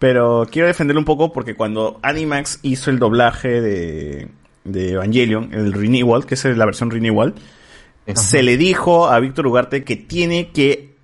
Pero quiero defenderlo un poco porque cuando Animax hizo el doblaje de, de Evangelion, el Renewal, que es la versión Renewal, se le dijo a Víctor Ugarte que tiene que,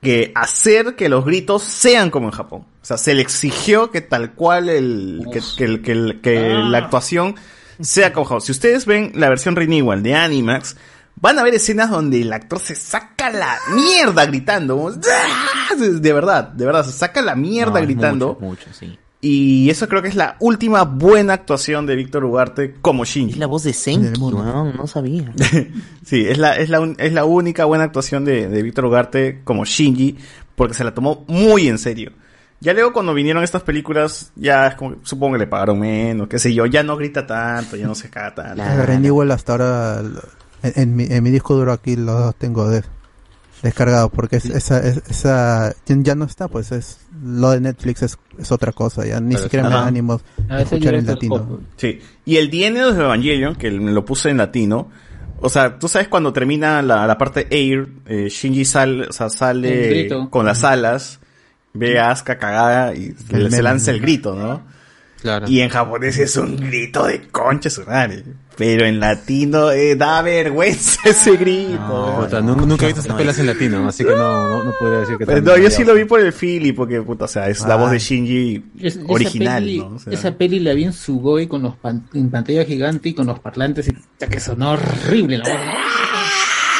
que hacer que los gritos sean como en Japón. O sea, se le exigió que tal cual el, que, que que la actuación sea como Japón. Si ustedes ven la versión Renewal de Animax, van a ver escenas donde el actor se saca la mierda gritando. ¡Ah! De verdad, de verdad, se saca la mierda No, gritando. mucho, mucho, sí. Y eso creo que es la última buena actuación de Víctor Ugarte como Shinji. Es la voz de Senki, weón, no sabía. [LAUGHS] Sí, es la, es la, un- es la única buena actuación de, de Víctor Ugarte como Shinji, porque se la tomó muy en serio. Ya luego cuando vinieron estas películas, ya es como, supongo que le pagaron menos, qué sé yo, ya no grita tanto, ya no se caga tanto. El Renewal hasta ahora, en, en mi, en mi disco duro aquí los tengo de- descargados porque es- esa, es- esa ya no está, pues es lo de Netflix es, es otra cosa, ya ni Pero siquiera me da ánimo A de veces escuchar en latino. Sí. Y el DNA de Evangelion, que me lo puse en latino, o sea, tú sabes cuando termina la, la parte Air, eh, Shinji sale, o sea, sale con las alas, ve a Asuka cagada y se meme. lanza el grito, ¿no? Claro. Y en japonés es un grito de concha su madre. Pero en latino eh, da vergüenza [LAUGHS] ese grito. Puta, nu- nunca he visto esas pelas en latino, así que no, no, no podría decir que Pero no, yo sí lo vi por el Philly, porque puta, o sea, es la Ah. voz de Shinji Es- esa original, peli- ¿no? O sea, Esa peli la vi en Sugoi con los pan- en pantalla gigante y con los parlantes y ya que sonó horrible la voz.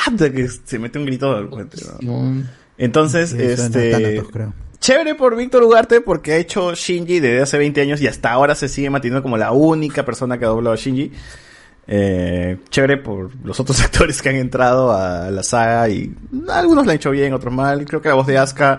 puta, que se mete un grito de repente, ¿no? Entonces, Sí, este. Creo. Chévere por Víctor Ugarte porque ha hecho Shinji desde hace 20 años y hasta ahora se sigue manteniendo como la única persona que ha doblado a Shinji. Eh, chévere por los otros [LAUGHS] actores que han entrado a la saga y algunos la han hecho bien, otros mal. Creo que la voz de Asuka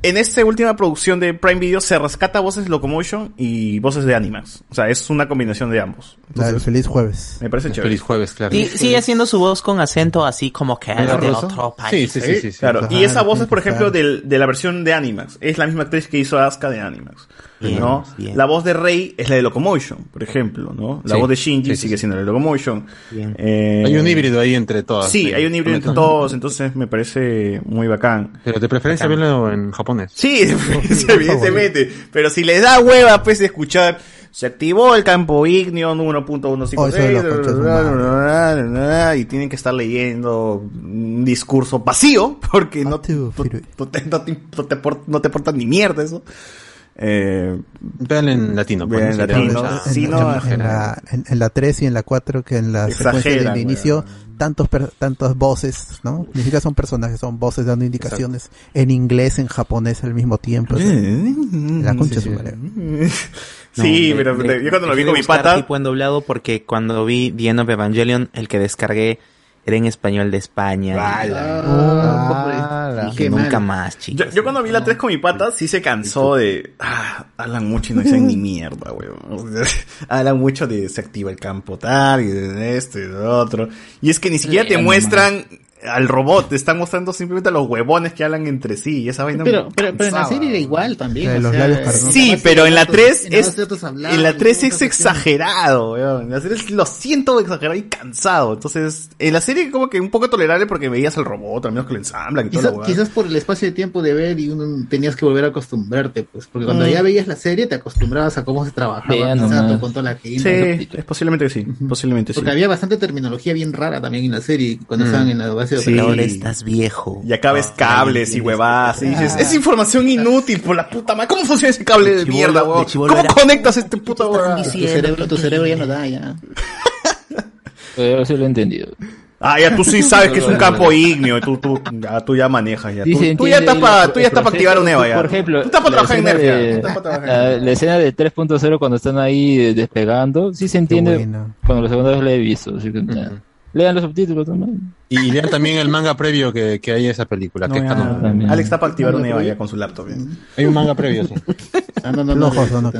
en esta última producción de Prime Video se rescata voces Locomotion y voces de Animax. O sea, es una combinación de ambos. Entonces, Feliz Jueves. me parece chévere. Feliz jueves, claro. Sí, sigue haciendo su voz con acento así como que ¿Era de otro país. Sí, sí, sí, sí, sí. Claro, y esa voz es, por claro. ejemplo, del- de la versión de Animax. Es la misma actriz que hizo Asuka de Animax. Bien, ¿no? bien. La voz de Rey es la de Locomotion, por ejemplo, ¿no? La Sí, voz de Shinji sí, sí, sigue siendo la de Locomotion. Eh, Hay un híbrido ahí entre todas. Sí, hay un híbrido entre todos, entonces me parece muy bacán. Pero de preferencia Bacán. verlo en japonés. Sí, [LAUGHS] evidentemente. Pero si les da hueva, pues, de escuchar, se activó el campo ignio Oh, eso de los conchas de 1.156 y tienen que estar leyendo un discurso vacío, [LAUGHS] porque no, no, no te, no te- no te no te ni mierda eso. Eh, Vean en latino. Vean en latino. Sí, en, en- en la, en, en la 3 y en la 4 que en la secuencia del inicio tantos per- tantas voces, ¿no? Ni siquiera son personajes, son voces dando indicaciones en inglés, en japonés al mismo tiempo. o sea, la concha Sí, de. Sí, No, pero de- de- yo cuando lo vi con de mi pata, tipo en doblado porque cuando vi The End of Evangelion, el que descargué era en español de España. Y- Ah, dije, nunca mal. más, chicos. Yo, yo cuando vi la 3 con mi pata, sí se cansó de. Ah, hablan mucho y no dicen ni [LAUGHS] mierda, weón. [LAUGHS] hablan mucho de se activa el campo tal, y de esto y de lo otro. Y es que ni siquiera te muestran al robot, te están mostrando simplemente a los huevones que hablan entre sí. Y esa vaina Pero, pero, pero en la serie era igual también. O los sea, labios. Sí, pero en la datos- 3 en la es. En la 3 todas es exagerado, weón. En la 3 lo siento exagerado y cansado. Entonces, en la serie como que un poco tolerable porque veías al robot, al menos que lo ensamblan y todo Quizás, por el espacio de tiempo de ver y uno tenías que volver a acostumbrarte, pues, porque cuando Mm. ya veías la serie te acostumbrabas a cómo se trabajaba con toda la gente. Sí, es posiblemente que sí. Posiblemente sí. Porque había bastante terminología bien rara también en la serie cuando Mm. estaban en la de Sí. Ahora estás viejo. Y acá ves cables y huevadas. Y dices, es información inútil, por la puta madre. ¿Cómo funciona ese cable de chibolo- mierda, weón? ¿Cómo era- conectas este puta huevada? Tu cerebro, tu cerebro ya no da, ya. [LAUGHS] Pero sí lo he entendido. Ah, ya tú sí sabes que es un campo ígneo. Tú, tú, ya, tú ya manejas. Ya. Tú, ya estás para tú ya el estás para activar un. EVA ya. Por ejemplo, tú estás para trabajar en de- La, la escena de 3.0 cuando están ahí despegando, sí se entiende buena. cuando la segunda vez la he visto. así que, eh, Lean los subtítulos también. Y lean también el manga previo que, que hay en esa película. No, que ya. Alex está para activar un EVA ya con su laptop. ya. Hay un manga previo, sí. [LAUGHS] Ah, no, no, no, no, no,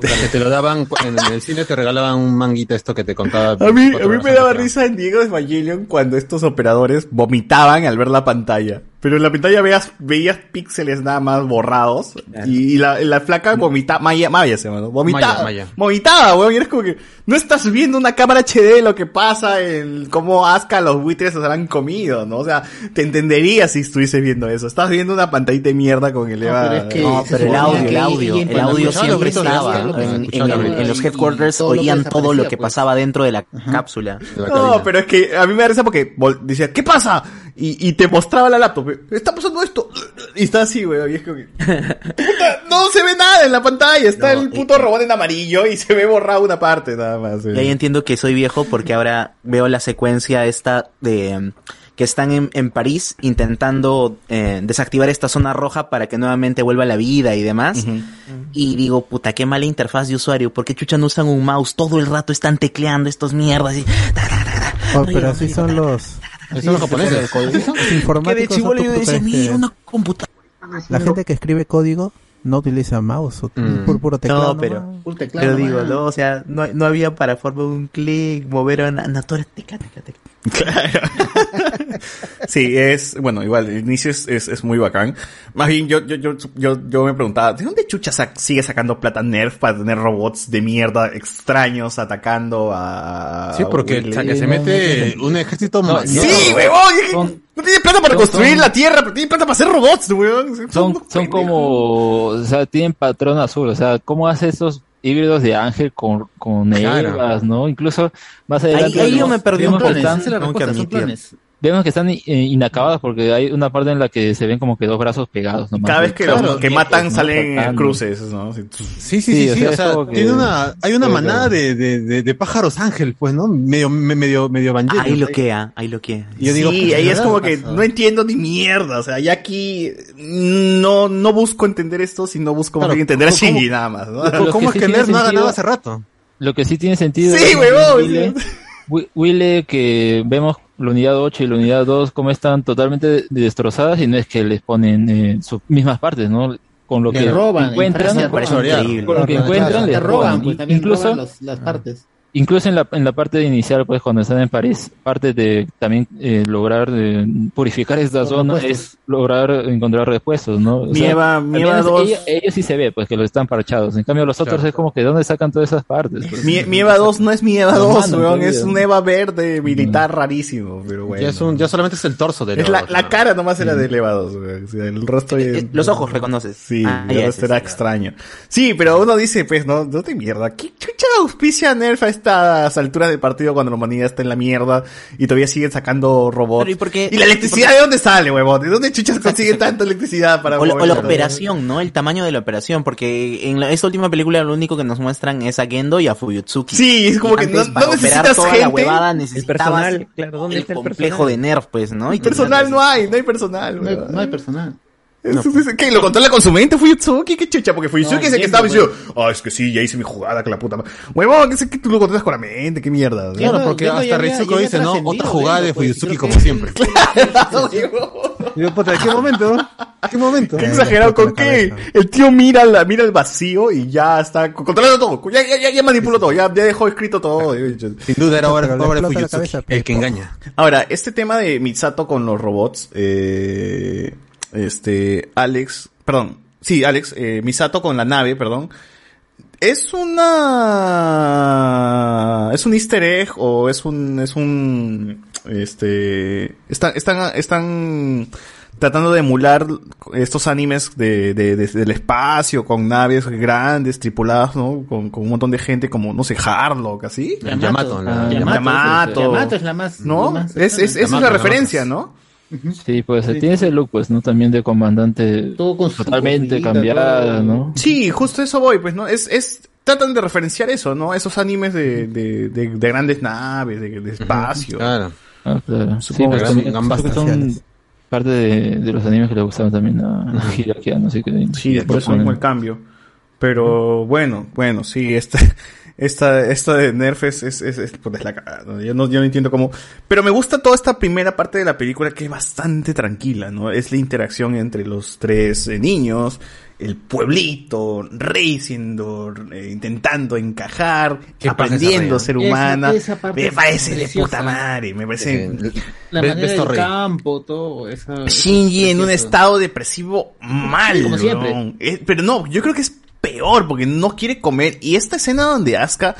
Que te lo daban en el cine, te regalaban un manguita esto que te contaba. A mí, a mí me daba risa en Diego de Evangelion cuando estos operadores vomitaban al ver la pantalla. Pero en la pantalla veías, veías píxeles nada más borrados. Y, y la, la flaca vomitaba, Maya, Maya se llama. Vomitaba. Vomitaba, weón. Y eres como que, no estás viendo una cámara HD lo que pasa en cómo Asuka los buitres han comido, ¿no? O sea, te entendería si estuvieses viendo eso. Estás viendo una pantallita de mierda con el Eva. pero es que No, pero el audio, el audio, el audio siempre estaba. lo En, en- escuchaba, en- los headquarters todo lo oían todo lo que pues. pasaba dentro de la cápsula. No, pero es que a mí me da risa porque decía, ¿qué pasa? Y, y te mostraba la laptop. Está pasando esto. Y está así, weón. Y es como que. Puta, no se ve nada en la pantalla. Está el puto robot en amarillo y se ve borrado una parte nada más. Y ahí entiendo que soy viejo porque ahora veo la secuencia esta de mm, que están en, en París intentando eh, desactivar esta zona roja para que nuevamente vuelva la vida y demás. Y digo, puta, qué mala interfaz de usuario. ¿Por qué chucha no usan un mouse? Todo el rato están tecleando estos mierdas. Y... Oh, pero así son los... Son los japoneses. Los informáticos Que de chibolo son- yo ¿tú decía, crees mira, que una computadora. La gente que escribe código no utiliza mouse, o puro, puro teclado. No, pero, nomás. Puro teclado pero digo, no, o sea, no, no había para formar un clic, mover a una, torre, teca, teca, teca. Sí, es, bueno, igual, el inicio es, es, es muy bacán. Más bien, yo, yo, yo, yo, yo me preguntaba, ¿de dónde chucha sac- sigue sacando plata Nerf para tener robots de mierda extraños atacando a... Sí, porque o sea, que se mete un ejército No. Sí, huevón, no tiene plata para son- construir son- la tierra, pero tiene plata para hacer robots, weón. Son, son como, o sea, tienen patrón azul, o sea, ¿cómo hace esos híbridos de ángel con, con Claro. No? Incluso más Ahí, adelante. ahí yo vemos- me perdí un vemos poco, que están- Esa es la tengo que respuesta, son admitir. planes. Vemos que están eh, inacabados porque hay una parte en la que se ven como que dos brazos pegados. nomás. Cada vez que, Claro, los que matan salen cruces, ¿no? Sí. Sí, sí, sí, Sí, o sí, sea, o es sea, como que- tiene una, hay una Sí, manada claro. de, de, de, de pájaros ángel, pues, ¿no? Medio, me- medio, medio. Ahí lo queda, ahí lo queda. Y yo digo, sí, ahí es como que no entiendo ni mierda. O sea, ya aquí no, no busco entender esto, sino busco Claro, entender a ¿cómo- Shinji nada más, ¿no? ¿Cómo, es que no ha ganado sentido- hace rato? Lo que sí tiene sentido. Sí, huevón, Wille, Wi- Wille, que vemos la unidad 8 y la unidad 2 como están totalmente de- destrozadas y no es que les ponen eh, sus mismas partes, ¿no? Con lo Le que roban, encuentran, con lo que encuentran les roban, roban. pues también incluso, roban los- las partes. Incluso en la, en la parte inicial, pues cuando están en París, parte de también eh, lograr eh, purificar esta Los zona repuestos. es lograr encontrar repuestos, ¿no? O Mi sea, Eva- al mi menos Eva dos- ellos, ellos sí se ve, pues que los están parchados. En cambio, los otros Claro. es como que ¿dónde sacan todas esas partes? Pues? Mi, mi Eva 2 no es mi Eva Lo 2, mandan weón. Es un Eva verde militar rarísimo, pero bueno. Ya, es un, ya solamente es el torso de Es la, la cara nomás era de Eva 2, weón. O sea, el rostro... Eh, eh, los ojos reconoces. Sí, Ah, el sí, era sí, extraño. Sí, pero uno dice, pues, no, no te mierda. ¿Qué chucha auspicia Nerf a estas alturas del partido cuando la humanidad está en la mierda y todavía siguen sacando robots? Pero ¿y por qué- ¿Y la electricidad de dónde sale, huevón? ¿De dónde chuchas consiguen [LAUGHS] tanta electricidad para O la, o la operación, ¿no? El tamaño de la operación, porque en la- esta última película lo único que nos muestran es a Gendo y a Fuyutsuki. Sí, es como Y que no- antes, no necesitas toda la gente. huevada El personal, claro, ¿dónde el está el complejo personal? de Nerf, pues, ¿no? Y Personal no hay, no hay personal, No hay, no hay personal. Es- es- ¿Qué? ¿Lo controla con su mente Fuyutsuki? ¿Qué chucha? Porque Fuyutsuki No, es el que estaba diciendo, ah, es que sí, ya hice mi jugada, que la puta madre. Huevón, que sé que tú lo controlas con la mente, qué mierda. ¿no? Claro, porque no, hasta ya Rizuko dice, ¿no? Otra jugada de pues, Fuyutsuki como siempre. [LAUGHS] Puta, ¿en qué momento? ¿En [LAUGHS] qué momento? Qué exagerado, ¿con qué? El tío mira, la, mira el vacío y ya está controlando todo. Ya, ya, ya, ya manipuló todo, ya, ya dejó escrito todo. Sin duda era explota la Fuyutsuki, el que engaña. Ahora, este tema de Mitsato con los robots, eh, este, Alex, perdón, sí, Alex, eh, Misato con la nave, perdón, es una, es un easter egg o es un, es un, este, están, están, están tratando de emular estos animes de, de- de- del espacio con naves grandes, tripuladas, ¿no? Con, con un montón de gente como, no sé, Harlock, así. Yamato, la- Yamato. Yamato es la más. ¿No? la más Es, es, esa es la referencia, ¿no? Sí, pues tiene ese look, pues, ¿no? También de comandante Todo con su totalmente cambiada, todo. ¿no? Sí, justo eso voy, pues, ¿no? Es, es, tratan de referenciar eso, ¿no? Esos animes de, de, de, de grandes naves, de, de espacio. Claro. Ah, claro. Sí, pues que son que parte de, de los animes que le gustaban también a Hideaki Anno, así que Sí, por eso mismo el cambio. Pero bueno, bueno, sí, esta, esta, esta de Nerf es, es, es, es- pues, es la. Yo no, yo no entiendo cómo. Pero me gusta toda esta primera parte de la película que es bastante tranquila, ¿no? Es la interacción entre los tres eh, niños, el pueblito, Rey siendo, eh, intentando encajar, aprendiendo a ser humana. esa me parece de puta madre, me parece. La Ves- manera del Torrey. campo, todo. Esa, Shinji en un estado depresivo mal. Como siempre. Eh, pero no, yo creo que es peor porque no quiere comer. Y esta escena donde Asuka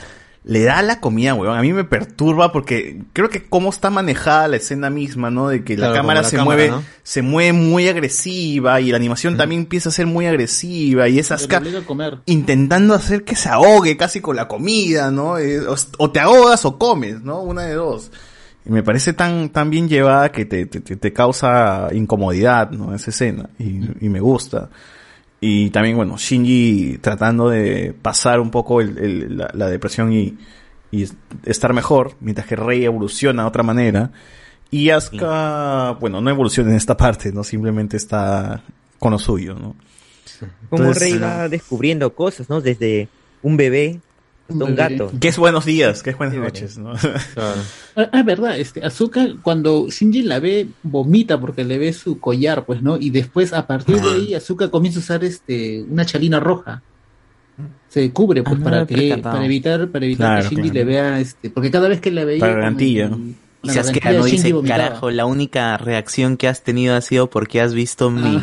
le da la comida, weón, a mí me perturba porque creo que cómo está manejada la escena misma, ¿no? De que Claro, la cámara la se cámara, mueve, ¿no? se mueve muy agresiva y la animación también empieza a ser muy agresiva y es Asuka intentando hacer que se ahogue casi con la comida, ¿no? Eh, o, o te ahogas o comes, ¿no? Una de dos. Y me parece tan, tan bien llevada que te, te, te- te causa incomodidad, ¿no? Esa escena. Y, y me gusta. Y también, bueno, Shinji tratando de pasar un poco el- el- la, la depresión y, y es- estar mejor, mientras que Rey evoluciona de otra manera. Y Asuka, bueno, no evoluciona en esta parte, ¿no? Simplemente está con lo suyo, ¿no? Como Rey va descubriendo cosas, ¿no? Desde un bebé un gato. Que es buenos días, que es buenas noches, ¿no? Ah, ah, verdad, este, Azuka cuando Shinji la ve vomita porque le ve su collar, pues, ¿no? Y después a partir de ahí Azuka comienza a usar este una chalina roja. Se cubre pues Ah, no para que para evitar para evitar Claro, que Shinji claro. le vea este, porque cada vez que la veía Para Y se asquea, garantía ¿no? Shinji Dice, vomitaba. carajo, la única reacción que has tenido ha sido porque has visto mi,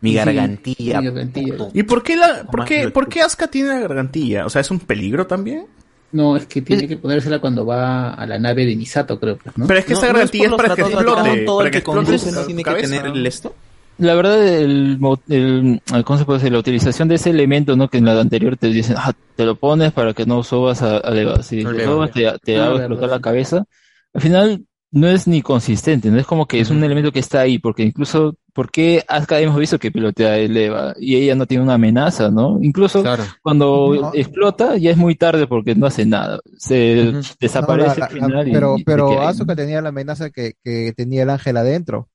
mi Sí, gargantilla. mi gargantilla. ¿Y por qué la, por qué, por qué Asuka tiene la gargantilla? O sea, ¿es un peligro también? No, es que tiene que ponérsela cuando va a la nave de Misato, creo. pues, ¿no? Pero es que esta garantía es, para que explote, todo para el que conduce no tiene que tener el esto. La verdad, el, el, el ¿cómo se puede decir? La utilización de ese elemento, ¿no? Que en la anterior te dicen, ah, te lo pones para que no subas a, a. Si No subas, te, te Ah, hago explotar la cabeza. Al final, no es ni consistente, ¿no? Es como que es un elemento que está ahí, porque incluso, ¿por qué Asuka hemos visto que pilotea el Eva? Y ella no tiene una amenaza, ¿no? Incluso cuando No. explota, ya es muy tarde porque no hace nada. Se desaparece No, la- al la- final y- pero y pero. Asuka tenía la amenaza que, que tenía el ángel adentro.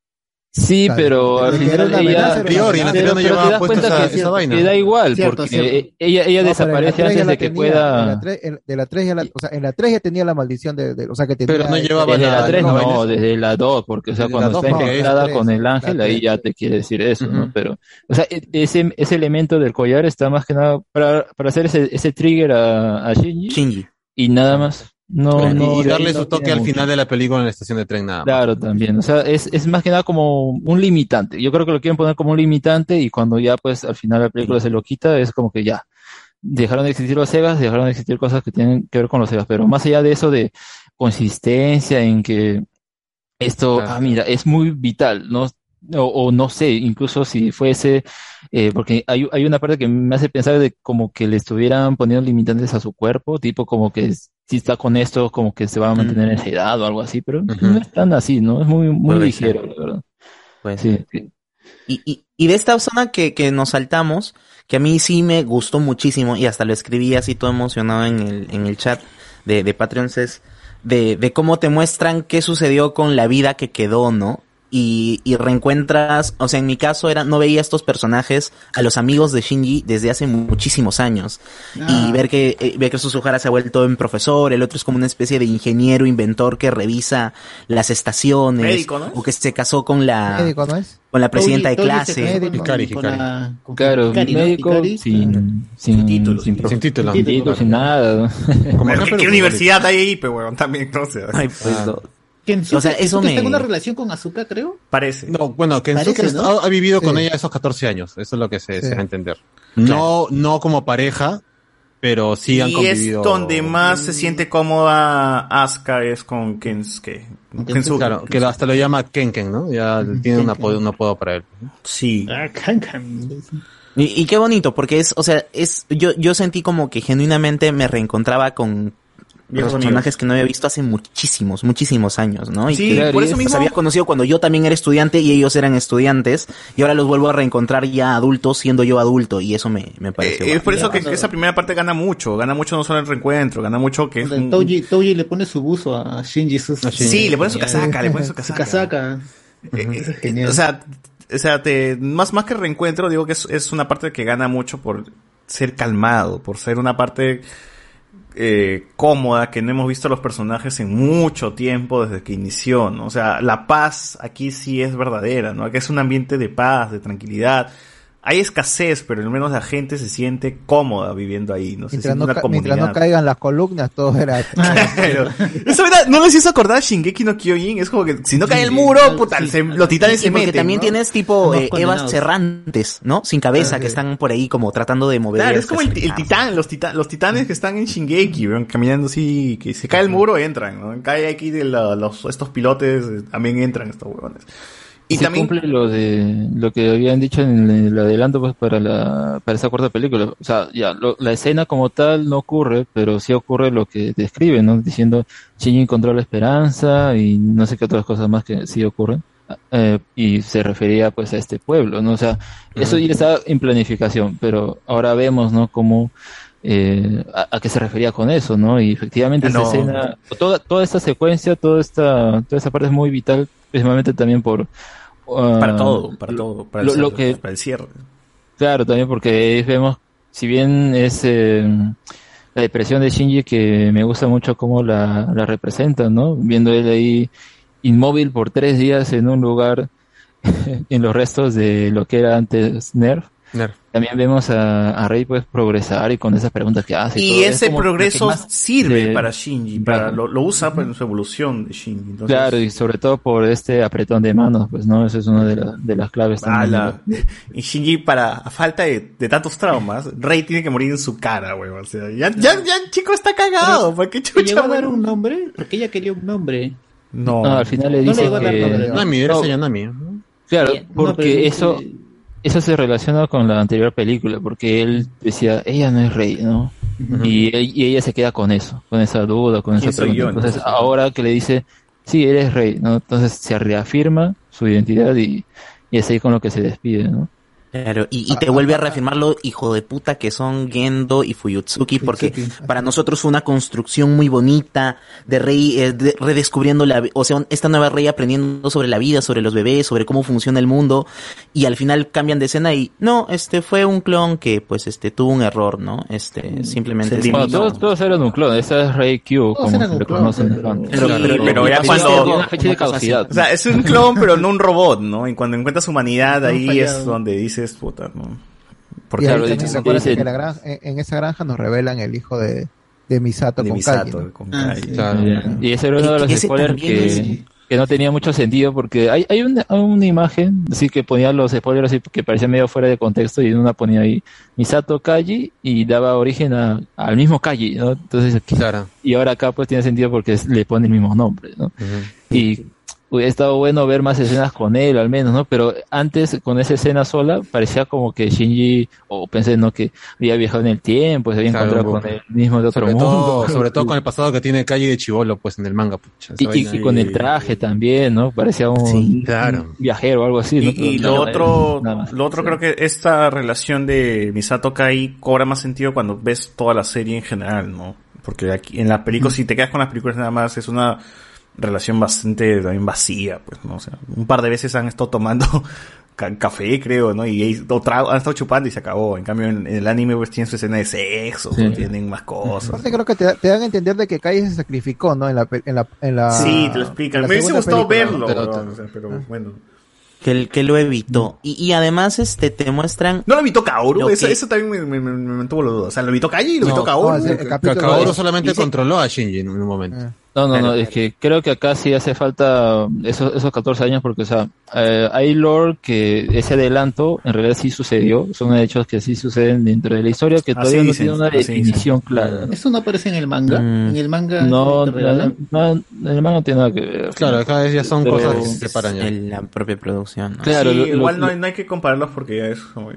Sí, pero al era final ella, amenaza, era Anterior, y en una anterior no pero te llevaba das puesta cuenta esa, que, esa vaina. que da igual, Cierto, porque cierto. ella, ella No, desaparece antes de que tenía, pueda... en la tres- en- de la 3 ya la, o sea, en la 3 ya tenía la maldición de, de- o sea, que tenía Pero no llevaba Desde la la- 3 no, desde la 2, porque o sea, Desde cuando está no, es con el ángel, ahí ya te quiere decir eso, ¿no? Pero, o sea, e- ese, ese elemento del collar está más que nada para, para hacer ese, ese trigger a, a Shinji, Shinji. y nada más. No, y, no, y darle no su toque al mucho. final de la película en la estación de tren nada más. Claro, también. O sea, es, es más que nada como un limitante. Yo creo que lo quieren poner como un limitante y cuando ya pues al final la película se lo quita, es como que ya. Dejaron de existir los Segas, dejaron de existir cosas que tienen que ver con los Segas. Pero más allá de eso de consistencia en que esto, Claro. ah, mira, es muy vital, ¿no? O, o no sé, incluso si fuese, eh, porque hay, hay una parte que me hace pensar de como que le estuvieran poniendo limitantes a su cuerpo, tipo como que si está con esto, como que se va a mantener en esa edad o algo así, pero no es tan así, ¿no? Es muy, muy Puede ligero, ser. la verdad. Pues, Sí, sí. Y, y, y de esta zona que, que nos saltamos, que a mí sí me gustó muchísimo, y hasta lo escribí así todo emocionado en el, en el chat de, de Patreons, es de, de cómo te muestran qué sucedió con la vida que quedó, ¿no? Y, y reencuentras, o sea, en mi caso era, no veía a estos personajes, a los amigos de Shinji desde hace muchísimos años. Ah. Y ver que, eh, ver que Suzuhara se ha vuelto en profesor, el otro es como una especie de ingeniero, inventor que revisa las estaciones. Médico, ¿no? O que se casó con la, Médico, ¿no es? con la presidenta de clase. casó con- Hikari, con Hikari. la- con Claro, médico sin, sin, título, sin, Sin título. sin título, sin nada. Como [LAUGHS] ¿qué, qué universidad hay ahí, pero weón? También, no sé. Ay, pues, no. Kensuke- O sea, eso Kensuke está en me- una relación con Azuka, creo. Parece. No, bueno, Kensuke Parece, ha- ¿no? ha vivido con ella esos 14 años, eso es lo que se, Sí. se da a entender. No, no como pareja, pero sí han y convivido. es donde más se siente cómoda Asuka es con Kensuke. Kensuke. Claro, que hasta lo llama Kenken, ¿no? Ya tiene un apodo, un apodo para él. Sí. Ah, Kankan. Y, y qué bonito, porque es, o sea, es, yo, yo sentí como que genuinamente me reencontraba con Viejos los personajes que no había visto hace muchísimos, muchísimos años, ¿no? Y Sí, que por eso los mismo- había conocido cuando yo también era estudiante y ellos eran estudiantes, y ahora los vuelvo a reencontrar ya adultos, siendo yo adulto, y eso me, me Eh, pareció. es por eso que, esa primera parte gana mucho, gana mucho no solo el reencuentro, gana mucho que es un- Toji, Toji le pone su buzo a Shinji. Su, Sí, le pone su casaca, le pone su Su casaca. casaca. Eh, eh, genial. O sea, o sea te, más, más que reencuentro, digo que es, es una parte que gana mucho por ser calmado, por ser una parte eh, cómoda que no hemos visto a los personajes en mucho tiempo desde que inició, ¿no? O sea, la paz aquí sí es verdadera, ¿no? Aquí es un ambiente de paz, de tranquilidad. Hay escasez, pero al menos la gente se siente cómoda viviendo ahí, no se Mientras siente no, una mientras comunidad. no caigan las columnas, todo era. Pero, eso era- no les hizo acordar a Shingeki no Kyojin, es como que si no cae el muro, puta, se- los titanes Sí, se porque meten. también ¿no? tienes tipo eh. Evas Cerrantes, ¿no? Sin cabeza, que están por ahí como tratando de mover. Claro, es como el, el titán, los, tita- los titanes que están en Shingeki, caminando así, que se cae el muro, entran, ¿no? Cae aquí de la- los, estos pilotes, eh, también entran estos huevones. Y sí también- cumple lo de lo que habían dicho en el adelanto pues para la para esa cuarta película. O sea, ya lo- la escena como tal no ocurre, pero sí ocurre lo que describe, ¿no? Diciendo Shinji encontró la esperanza y no sé qué otras cosas más que sí ocurren. Eh, y se refería pues a este pueblo, ¿no? O sea, eso ya está en planificación, pero ahora vemos, ¿no? Cómo eh, a, a qué se refería con eso, ¿no? Y efectivamente esa No. escena, toda, toda esta secuencia, toda esta, toda esta parte es muy vital, precisamente también por ah, Para todo, para todo, para el lo, que para el cierre. Claro, también porque vemos, si bien es eh, la depresión de Shinji que me gusta mucho cómo la, la representan, ¿no? Viendo él ahí inmóvil por tres días en un lugar [LAUGHS] en los restos de lo que era antes Nerf. Nerf. También vemos a, a Rey pues progresar y con esas preguntas que hace. Y todo. Ese que progreso sirve le- para Shinji, para, lo, lo usa para su evolución de Shinji. Entonces, Claro, y sobre todo por este apretón de manos, pues, ¿no? Eso es una de, la- de las claves también. ala. [LAUGHS] Y Shinji, para, a falta de, de tantos traumas, Rey tiene que morir en su cara, weón. O sea, ya, ya, ya el chico está cagado. ¿Por qué ¿Le chucha, a dar un nombre? Porque ella quería un nombre. No. No, al final le No dice llegó a dar que... ¿no? Nami, eres No, Nami. Claro, No, porque pero dice- eso, se relaciona con la anterior película, porque él decía, ella no es rey, ¿no? y, él- y ella se queda con eso, con esa duda, con esa ¿Quién soy pregunta. yo, Entonces, entonces? ahora que le dice, sí, eres rey, ¿no? Entonces se reafirma su identidad y, y es ahí con lo que se despide, ¿no? Claro, y, y te vuelve a reafirmar lo hijo de puta que son Gendo y Fuyutsuki, porque para nosotros fue una construcción muy bonita de Rey eh, de- redescubriendo la, o sea, esta nueva Rey aprendiendo sobre la vida, sobre los bebés, sobre cómo funciona el mundo, y al final cambian de escena y no, este fue un clon que pues este tuvo un error, ¿no? Este simplemente se Bueno, limitó. todos, todos eran un clon, esa es Rey Q, como se le conocen. pero- ¿no? Pero, Claro, pero, pero ya cuando... una fecha de caducidad. O sea, es un clon, pero no un robot, ¿no? Y cuando encuentras humanidad, ahí es donde dices, puta, ¿no? Porque recuerda que en, la granja- en- en esa granja nos revelan el hijo de, de Misato De con Misato, Kaji, ¿no? con Ah. Claro. Y ese era uno de los spoilers que, es- que no tenía mucho sentido porque hay, hay una, una imagen, así que ponía los spoilers así que parecía medio fuera de contexto y en una ponía ahí Misato Kaji y daba origen a- al mismo Kaji, ¿no? Entonces, y ahora acá pues tiene sentido porque es- le pone el mismo nombre, ¿no? Y hubiera estado bueno ver más escenas con él al menos, ¿no? Pero antes con esa escena sola parecía como que Shinji, o pensé, ¿no? Que había viajado en el tiempo, se había Claro, encontrado con el mismo de otro Sobre mundo. todo, [LAUGHS] sobre todo con el pasado que tiene Calle de Chivolo, pues en el manga. pucha, esa Y, y- vaina y con el traje también, ¿no? Parecía un, claro. un viajero o algo así, ¿no? Y, lo no, otro, más. lo otro creo que esta relación de Misato Kai cobra más sentido cuando ves toda la serie en general, ¿no? Porque aquí en la película, si te quedas con las películas nada más, es una relación bastante también vacía, pues, ¿no? O sea, un par de veces han estado tomando [LAUGHS] ca- café, creo, ¿no? Y o han estado chupando y se acabó. En cambio, en, en el anime, pues, tienen su escena de sexo, Sí. tienen más cosas. Aparte creo que te, te dan a entender de que Kai se sacrificó, ¿no? En la, en la, en la Sí, te lo explican. Me hubiese gustado película, verlo, ¿no? weón, o sea, pero bueno. Que, el- que lo evitó. Y, y además este te muestran... ¿No lo evitó Kaoru? Lo Eso, que- eso también me, me, me, me mantuvo la duda. O sea, lo evitó Kai y lo evitó No, Kaoru. no, Kaoru solamente controló a Shinji en un momento. No, no, no, Claro. es que creo que acá sí hace falta esos, esos 14 años porque, o sea, eh, hay lore que ese adelanto en realidad sí sucedió, son hechos que sí suceden dentro de la historia que todavía no dicen, tiene una dicen. definición clara. Eso no aparece en el manga. Mm. En el manga. No, no, no, el manga no tiene nada que ver. Claro, acá ya son Pero- cosas que se separan ya. En la propia producción. ¿no? Claro, Sí, lo- lo- igual no, lo- hay- no hay que compararlos porque ya es Pero,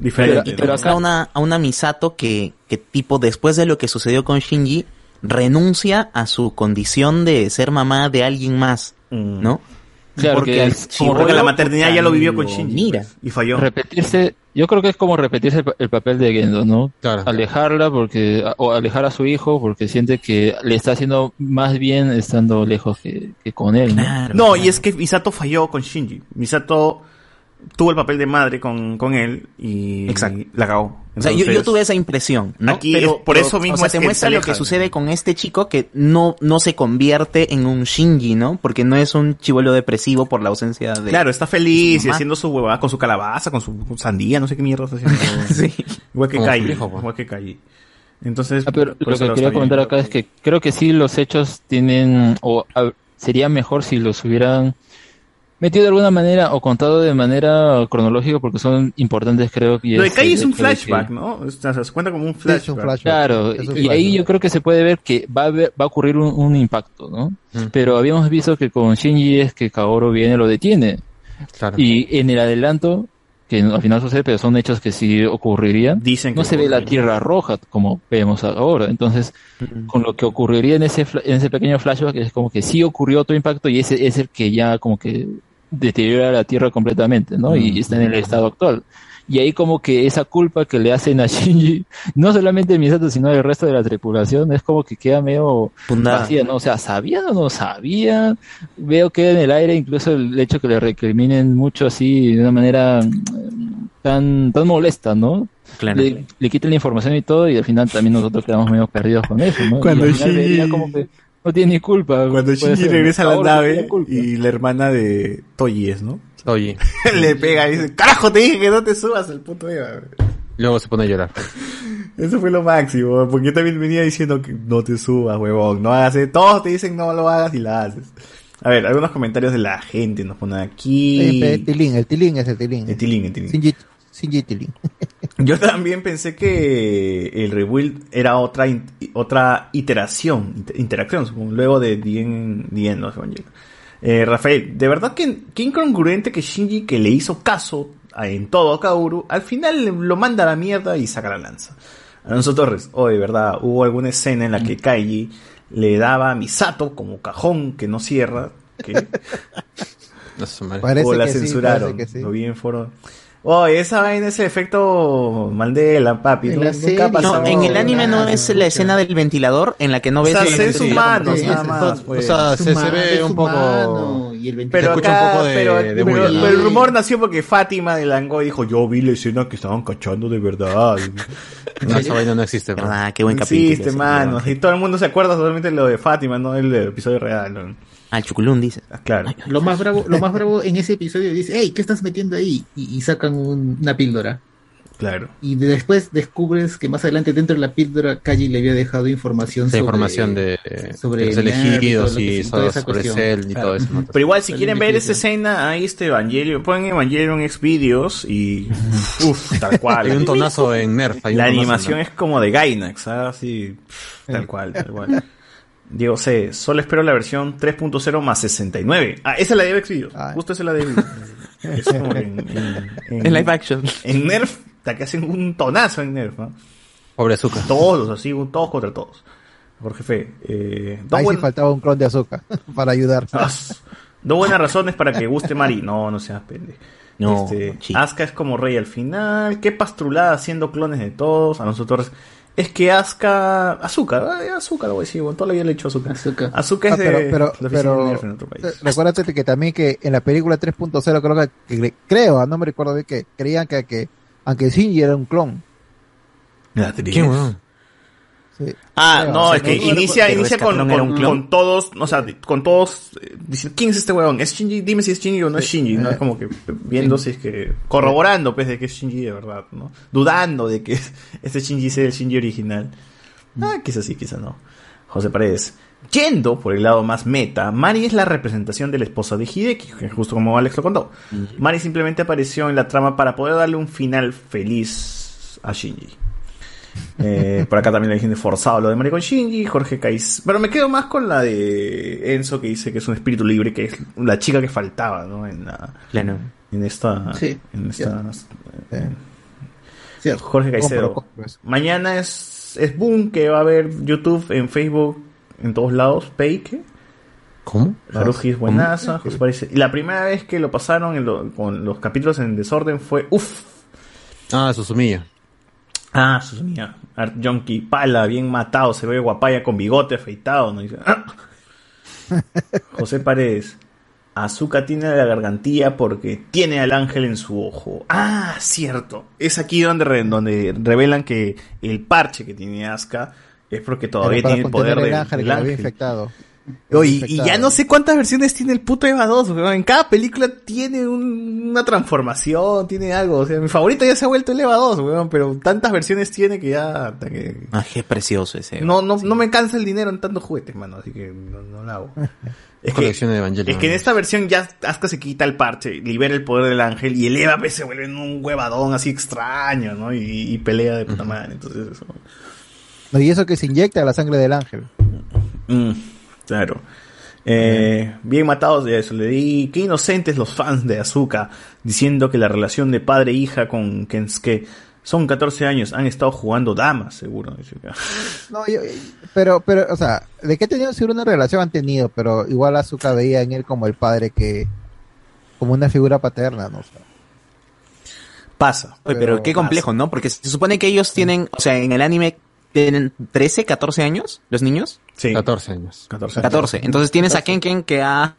diferente. y te muestra a una, a una Misato que, que tipo después de lo que sucedió con Shinji, renuncia a su condición de ser mamá de alguien más, ¿no? Claro, porque que al es chibolo, como porque la maternidad ya lo vivió con Shinji. Mira. pues, y falló. repetirse, yo creo que es como repetirse el, pa- el papel de Gendo, ¿no? Alejarla porque, o alejar a su hijo porque siente que le está haciendo más bien estando lejos que, que con él, ¿no? No, y es que Misato falló con Shinji. Misato tuvo el papel de madre con, con él y la cagó. O sea, yo, yo tuve esa impresión, ¿no? Aquí es por eso mismo o sea, es te que muestra lo que sucede con este chico que no, no se convierte en un Shinji, ¿no? Porque no es un chivolo depresivo por la ausencia de... Claro, está feliz su y haciendo su huevada con su calabaza, con su sandía, no sé qué mierda está haciendo. [LAUGHS] Igual que hijo, pues. igual que Kai. Entonces, Ah, pero lo que quería comentar bien. acá es que creo que sí los hechos tienen, o a- sería mejor si los hubieran metido de alguna manera o contado de manera cronológica porque son importantes creo que Lo de es Kai es un flashback, ¿no? O sea, se cuenta como un flashback. Claro, Es un y ahí yo creo que se puede ver que va a, haber- va a ocurrir un, un impacto, ¿no? Pero habíamos visto que con Shinji es que Kaoru viene y lo detiene. Y en el adelanto, que al final sucede, pero son hechos que sí ocurrirían, Dicen no que se ve la. Tierra roja como vemos ahora. Entonces, con lo que ocurriría en ese, fla- en ese pequeño flashback, es como que sí ocurrió otro impacto y ese es el que ya como que deteriora la Tierra completamente, ¿no? Y está en el estado actual. Y ahí como que esa culpa que le hacen a [LAUGHS] Shinji, no solamente Misato, sino el resto de la tripulación, es como que queda medio Fundada. vacía, ¿no? O sea, ¿sabía o no sabía? Veo que en el aire incluso el hecho que le recriminen mucho así de una manera mm, tan, tan molesta, ¿no? Claro. Le, le quitan la información y todo y al final también nosotros quedamos medio perdidos con eso, ¿no? Cuando y al final Shinji- veía como que no tiene ni culpa. Cuando Shinji ser, regresa a la nave y la hermana de Toji es, ¿no? Toji. [LAUGHS] Le pega y dice, carajo, te dije que no te subas al puto Eva. Luego se pone a llorar. Eso fue lo máximo, porque yo también venía diciendo que no te subas, huevón, no hagas eso. Todos te dicen no lo hagas y la haces. A ver, algunos comentarios de la gente nos ponen aquí. Eh, Tilín, el Tilín es el Tilín. El Tilín, el Tilín. Shinji, Shinji Tilín. [LAUGHS] Yo también pensé que el rebuild era otra otra iteración, inter- interacción, supongo, luego de Dien, Dien no. Eh, Rafael, de verdad que qué incongruente que Shinji, que le hizo caso a- en todo a Kaoru, al final lo manda a la mierda y saca la lanza. Alonso Torres, oh, de verdad, hubo alguna escena en la que Kaiji le daba a Misato como cajón que no cierra, que [LAUGHS] o la que censuraron, parece que sí. lo vi en foro. Oh, esa vaina es el efecto Mandela, papi. En nunca. No, en el anime no es la escena del ventilador en la que no O ves sea, el nada más. pues. O sea, se, ve un poco... humano, y el Pero, Se escucha acá, un poco de- pero, de pero- burla. pero el rumor nació porque Fátima de Langoy dijo, yo vi la escena que estaban cachando de verdad. No, esa vaina no existe. Ah, qué buen capítulo. existe, mano. Y todo el mundo se acuerda solamente de lo de Fátima, no el episodio real. ¿no? Al chuculún dice. Ah, Claro. Lo más bravo, lo más bravo [LAUGHS] en ese episodio dice, hey, ¿qué estás metiendo ahí? Y, y sacan un- una píldora. Claro. Y de- después descubres que más adelante dentro de la píldora Kaji le había dejado información sobre información de, sobre los todo elegidos y, toda todo esa sobre. Cell y Claro. todo eso. ¿no? Pero igual, si quieren en ver esa escena, ahí este Evangelion, ponen Evangelion X videos y. Uff, tal [LAUGHS] cual. Hay un tonazo en Nerf. hay un La en animación Nerf. es como de Gainax, ¿ah? así, pff, tal cual, tal cual. [LAUGHS] Diego C, solo espero la versión 3.0 más 69. Ah, esa es la de X Videos. Justo esa es la de [LAUGHS] Es como en, en- En live action. En Nerf, hasta que hacen un tonazo en Nerf, ¿no? Pobre azúcar. Todos, así, todos contra todos. Jorge Fe, eh, Ahí sí buen- faltaba un clon de azúcar [LAUGHS] para ayudar. Ah, dos buenas razones para que guste Mari. No, no seas pendejo. No, Este, sí. Asuka es como rey al final. Qué pastrulada haciendo clones de todos. Alonso Torres. Es que Asuka. Azúcar, eh, azúcar, lo voy a decir. Bueno, toda la vida le he hecho azúcar. Azúcar, es Ah, pero, de. pero, la pero de en otro país. eh, recuérdate que también que en la película 3.0 creo que, que- creo, ah, no me recuerdo de que creían que, que aunque Shinji era un clon. La ¿Qué, weón? Sí. Ah, no, o sea, es que no- inicia, inicia con, todos, o sea, con todos, eh, dicen, ¿quién es este huevón? ¿Es Shinji? Dime si es Shinji o no es Shinji, ¿no? Es como que viendo si es que, corroborando, pues, de que es Shinji de verdad, ¿no? Dudando de que [LAUGHS] este Shinji sea el Shinji original. Ah, quizás sí, quizás no. José Paredes. Yendo por el lado más meta, Mari es la representación de la esposa de Hideki, que justo como Alex lo contó. Mari simplemente apareció en la trama para poder darle un final feliz a Shinji. Eh, por acá también hay gente forzado lo de Mari con Shinji, Jorge Kais. Pero me quedo más con la de Enzo que dice que es un espíritu libre, que es la chica que faltaba, ¿no? En, la, Claro. en esta. Sí, en esta eh. Jorge Caicedo. Compro, compro eso. Mañana es, es boom que va a haber YouTube, en Facebook, en todos lados. Peike. ¿Cómo? Haruji es buenaza. José parece. Y la primera vez que lo pasaron en lo- con los capítulos en desorden fue. Uff. Ah, Susumiya. Ah, Susumiya. Art Junkie. Pala, bien matado. Se ve guapaya con bigote afeitado. ¿no? Dice, "Ah". [LAUGHS] José Paredes. Azuka tiene la gargantilla porque tiene al ángel en su ojo. Ah, cierto. Es aquí donde, re- donde revelan que el parche que tiene Asuka es porque todavía tiene el poder del, el ángel había ángel. infectado. Oye, y ya no sé cuántas versiones tiene el puto Eva 2, weón. En cada película tiene un- una transformación, tiene algo. O sea, mi favorito ya se ha vuelto el Eva 2, weón, pero tantas versiones tiene que ya... hasta que- Ah, qué precioso ese. no, no, no me cansa el dinero en tantos juguetes, mano, así que no, no lo hago. [LAUGHS] Es que, Colección de Evangelion. es que en esta versión ya Asuka se quita el parche, libera el poder del ángel y el Eva pues, se vuelve en un huevadón así extraño, ¿no? Y, y pelea de puta madre, entonces eso... No, y eso que se inyecta la sangre del ángel. Mm, claro. Eh, bien matados de eso, le di. Qué inocentes los fans de Azuka, diciendo que la relación de padre e hija con Kensuke son 14 años, han estado jugando damas, seguro. [LAUGHS] No, yo- pero, pero, o sea, de que ha tenido seguro una relación han tenido, pero igual Azuka veía en él como el padre que, como una figura paterna, ¿no? O sea, Pasa. Oye, pero, Pero qué pasa. complejo, ¿no? Porque se supone que ellos tienen, o sea, en el anime tienen 13, 14 años, los niños. Sí. 14 años. 14. 14. Entonces tienes a Ken Ken que ha...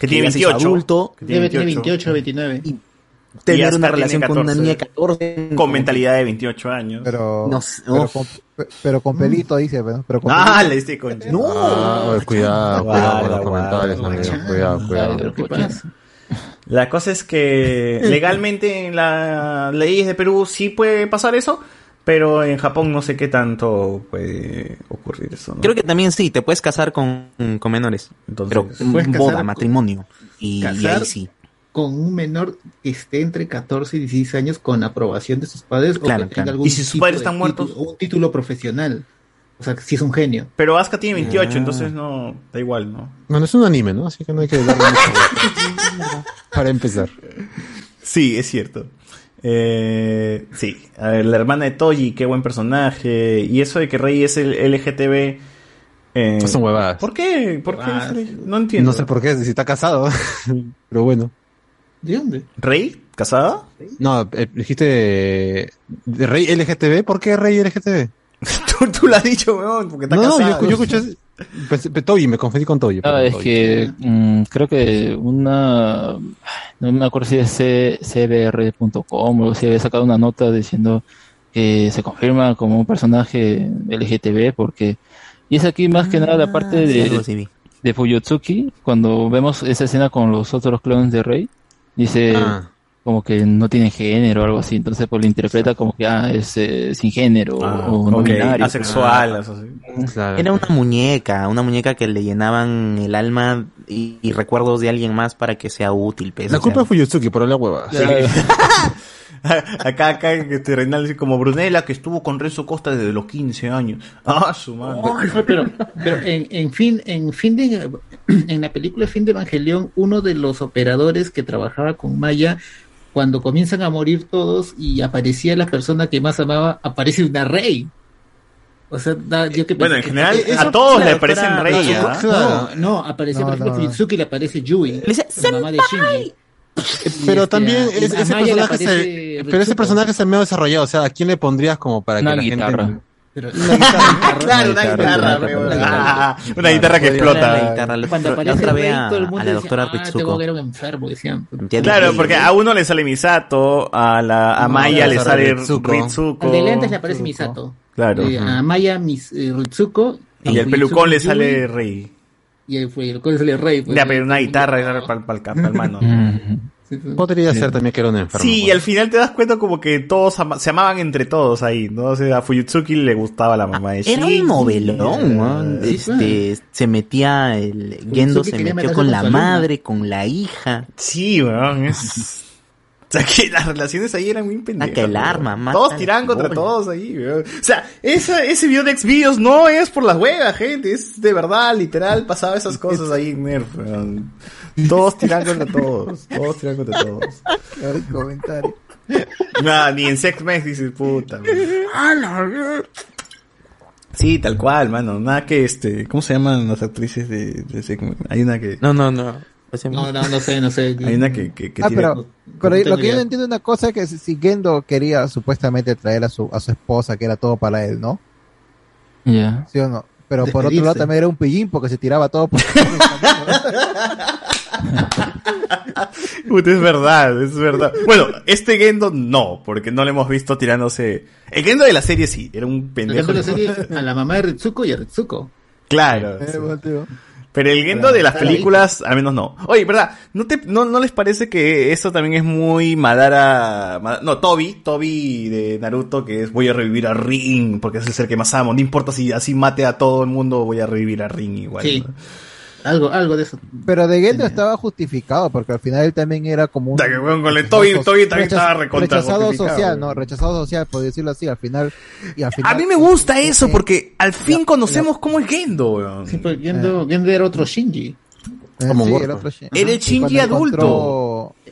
Que tiene ya se hizo 28. adulto. Que tiene Debe tener 28. 28, 29. Y Tener una relación con una 14, niña de 14. Con mentalidad de 28 años. pero, No sé, pero, con, pero con pelito dice, ¿no? pero con Ah, pelito. le diste con... Ah, oye, cuidado, cuidado con los comentarios, guarda, amigo. Cuidado, cuidado. ¿Qué pasa? La cosa es que legalmente en las leyes de Perú sí puede pasar eso, pero en Japón no sé qué tanto puede ocurrir eso. ¿no? Creo que también sí, te puedes casar con, con menores. Entonces, pero boda, con- matrimonio. Y, y casar ahí sí. con un menor que esté entre 14 y 16 años con aprobación de sus padres Claro, o que claro. tenga algún ¿Y si sus padres están muertos? título- un título profesional. O sea, si es un genio. Pero Asuka tiene 28, Ah. entonces no, da igual, ¿no? No, no es un anime, ¿no? Así que no hay que darle mucho [LAUGHS] Para empezar. Sí, es cierto. Eh, sí, a ver, la hermana de Toji, qué buen personaje. Y eso de que Rey es el LGTB. Eh, Son huevadas. ¿Por qué? ¿Por qué? No entiendo. No sé por qué, si está casado. [LAUGHS] Pero bueno. ¿De dónde? ¿Rey? ¿Casada? No, eh, dijiste de rey LGTB. ¿Por qué rey LGTB? [LAUGHS] tú, tú lo has dicho, weón, porque está No, no, casada. yo, yo escuché. Pensé, Toby, me confundí con Toby. No, perdón, es Toby. que mm, creo que una, no me acuerdo si es cbr.com o si había sacado una nota diciendo que se confirma como un personaje LGTB porque, y es aquí más que nada la parte Ah, sí, algo de, vi. de Fuyutsuki, cuando vemos esa escena con los otros clones de Rey, dice Ah. Como que no tiene género o algo así, entonces pues lo interpreta como que ah, es eh, sin género Ah, o no ok, binario. asexual, eso sí. Claro. Era una muñeca, una muñeca que le llenaban el alma y, y recuerdos de alguien más para que sea útil. pues, La culpa sea. es Fuyutsuki, por la hueva. [LAUGHS] [LAUGHS] acá, acá, este Reinaldo dice como Brunella que estuvo con Renzo Costa desde los 15 años. Ah, su madre. Pero, pero en, en fin, en fin de, [CLEARS THROAT] en la película Fin de Evangelión, uno de los operadores que trabajaba con Maya, cuando comienzan a morir todos y aparecía la persona que más amaba, aparece una rey. O sea, da- yo que Bueno, en que- general, eso- a todos le claro, aparecen para- rey, no, ¿ah? No, no, aparece, No, por ejemplo. Fuyutsuki le aparece Yui, la mamá de Shinji. Pero este, también a- es- a ese personaje se, pero ese personaje se me ha desarrollado, o sea, ¿a quién le pondrías como para Una que la guitarra. gente Pero- Claro, una guitarra, una weón. guitarra. Ah, una guitarra que explota. guitarra, Cuando aparece otra el vez rey, a, todo el mundo a la decía, doctora ah, tengo Ritsuko. que era un enfermo, decían. Entiendo. Claro, porque a uno le sale Misato, a la a Maya le le sale Ritsuko. Ritsuko. Al de lentes le aparece Misato. Claro. Eh, a Maya mis, eh, Ritsuko. Y el a pelucón le sale Rey. Y el pelucón le sale Rey. pues. Ya, pero una guitarra [LAUGHS] para el mano. Podría ser también que era un enfermo. Sí, y al final te das cuenta como que todos ama- se amaban entre todos ahí, ¿no? O sea, a Fuyutsuki le gustaba la mamá de Era Shinji. un novelón, ¿no? Sí, Este, se metía el Gendo se metió con la madre, con la hija. Sí, weón, es... [LAUGHS] O sea, que las relaciones ahí eran muy pendejas. Saca el arma, mata Todos tiran contra bola. todos ahí, weón. O sea, esa, ese video de Xvideos no es por las huevas, gente. Es de verdad, literal, pasaba esas cosas ahí en Nerf, weón. [LAUGHS] Todos tiran contra todos. Todos tiran contra todos. El comentario. Nada, ni en Sex Mex dices, puta. Sí, tal cual, mano. Nada que este. ¿Cómo se llaman las actrices de, de Sex Mex? Hay una que. No, no, no. No, no, no sé, no sé. Hay una que, que, que Ah, tiene- pero, pero no lo que yo no entiendo es una cosa que si Gendo quería supuestamente traer a su, a su esposa, que era todo para él, ¿no? Ya. ¿Sí o no? Pero por otro lado también era un pillín porque se tiraba todo por [LAUGHS] [LAUGHS] Puta, es verdad, es verdad. Bueno, este Gendo no, porque no lo hemos visto tirándose. El Gendo de la serie sí, era un pendejo. Dejando la serie a la mamá de Ritsuko y a Ritsuko. Claro. Eh, sí. Pero el Gendo de las películas, al menos no. Oye, ¿verdad? ¿No, te, no, ¿No les parece que eso también es muy Madara... Ma- No, Toby, Toby de Naruto, que es voy a revivir a Rin, porque es el ser que más amo. No importa si así mate a todo el mundo, voy a revivir a Rin igual. Sí. ¿no? Algo, algo de eso. Pero de Gendo estaba justificado porque al final él también era como un que, weón, con el Toby- rechazo- Toby también rechazo- estaba recontra rechazado social, no, rechazado social, por decirlo así, al final y al final A mí me gusta eso, porque al fin conocemos cómo es Gendo, weón. Sí, pues Gendo, Gendo era otro Shinji. Como sí, el otro Shinji. Era el Shinji adulto.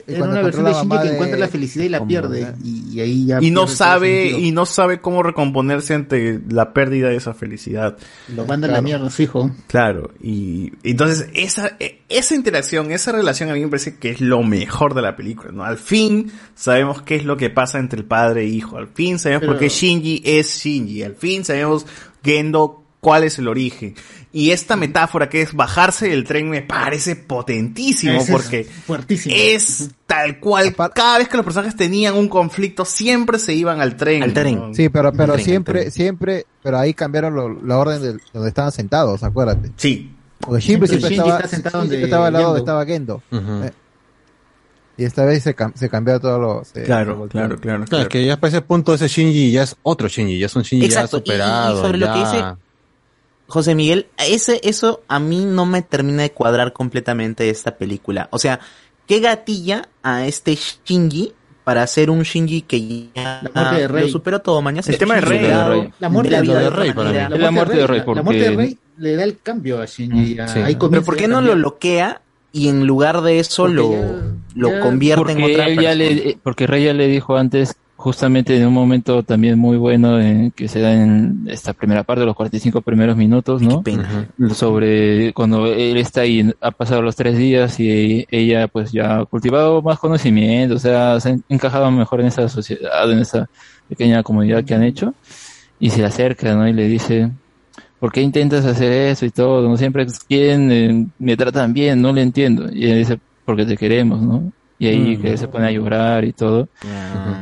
Encontró- y Era cuando una versión de Shinji que de- encuentra la felicidad y la pierde. Y, y ahí ya Y no sabe, y no sabe cómo recomponerse ante la pérdida de esa felicidad. Lo manda a la mierda su hijo. Claro, y entonces esa, e- esa interacción, esa relación a mí me parece que es lo mejor de la película, ¿no? Al fin sabemos qué es lo que pasa entre el padre e hijo, al fin sabemos Pero- por qué Shinji es Shinji, al fin sabemos Gendo cuál es el origen. Y esta metáfora que es bajarse del tren me parece potentísimo Ese es porque fuertísimo. es tal cual, cada vez que los personajes tenían un conflicto siempre se iban al tren. ¿no? Sí, pero, pero Al tren, siempre, al tren. siempre, pero ahí cambiaron lo- la orden de donde estaban sentados, acuérdate. Sí. Porque siempre, Siempre estaba, está sentado siempre donde estaba al lado donde estaba Gendo. Eh, Y esta vez se, cam- se cambió todo lo... se- Claro, claro, claro. Claro, es que ya para ese punto ese Shinji ya es otro Shinji, ya es un Shinji Exacto, ya superado. y sobre lo que ya- dice José Miguel, ese, eso a mí no me termina de cuadrar completamente esta película. O sea, ¿qué gatilla a este Shinji para hacer un Shinji que ya La muerte de Rey. lo superó todo mañana? El tema de Rey. La muerte de la de vida de Rey otra manera. La muerte de Rey, la muerte de Rey le da el cambio a Shinji. ya. Sí. Ahí Pero ¿por qué a no lo bloquea y en lugar de eso Porque lo, ya- lo ya- convierte en porque otra persona? le, porque Rey ya le dijo antes, justamente en un momento también muy bueno en, que se da en esta primera parte, los 45 primeros minutos, ¿no? Sobre cuando él está ahí, ha pasado los tres días y ella pues ya ha cultivado más conocimiento, o sea, se ha encajado mejor en esa sociedad, en esa pequeña comunidad que han hecho, y se le acerca, ¿no? Y le dice, ¿por qué intentas hacer eso y todo? No siempre quieren, eh, me tratan bien, no le entiendo. Y ella dice, porque te queremos, ¿no? Y ahí Mm. que se pone a llorar y todo.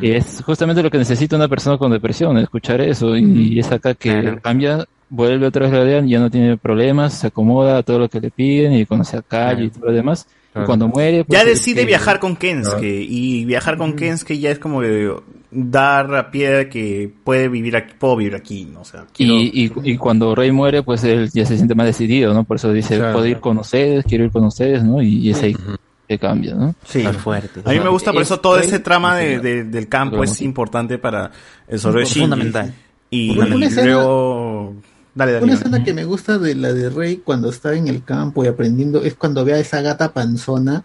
Y es justamente lo que necesita una persona con depresión, escuchar eso. Y, es acá que cambia, vuelve otra vez a la realidad, ya no tiene problemas, se acomoda a todo lo que le piden y conoce a calle y todo lo demás. Y cuando muere, pues, ya decide que- viajar con Kensuke y viajar con Kensuke ya es como de dar a pie de que puede vivir aquí, puedo vivir aquí, ¿no? O sea, quiero- Y, y, y cuando Rey muere, pues él ya se siente más decidido, ¿no? Por eso dice, Claro. puedo ir con ustedes, quiero ir con ustedes, ¿no? Y, y es ahí que cambia, ¿no? Sí. A mí me gusta por eso todo ese trama de, de- del campo es importante para el Shinji. fundamental. Y, luego... Dale, dale. Una dale. escena que me gusta de la de Rey cuando está en el campo y aprendiendo es cuando ve a esa gata panzona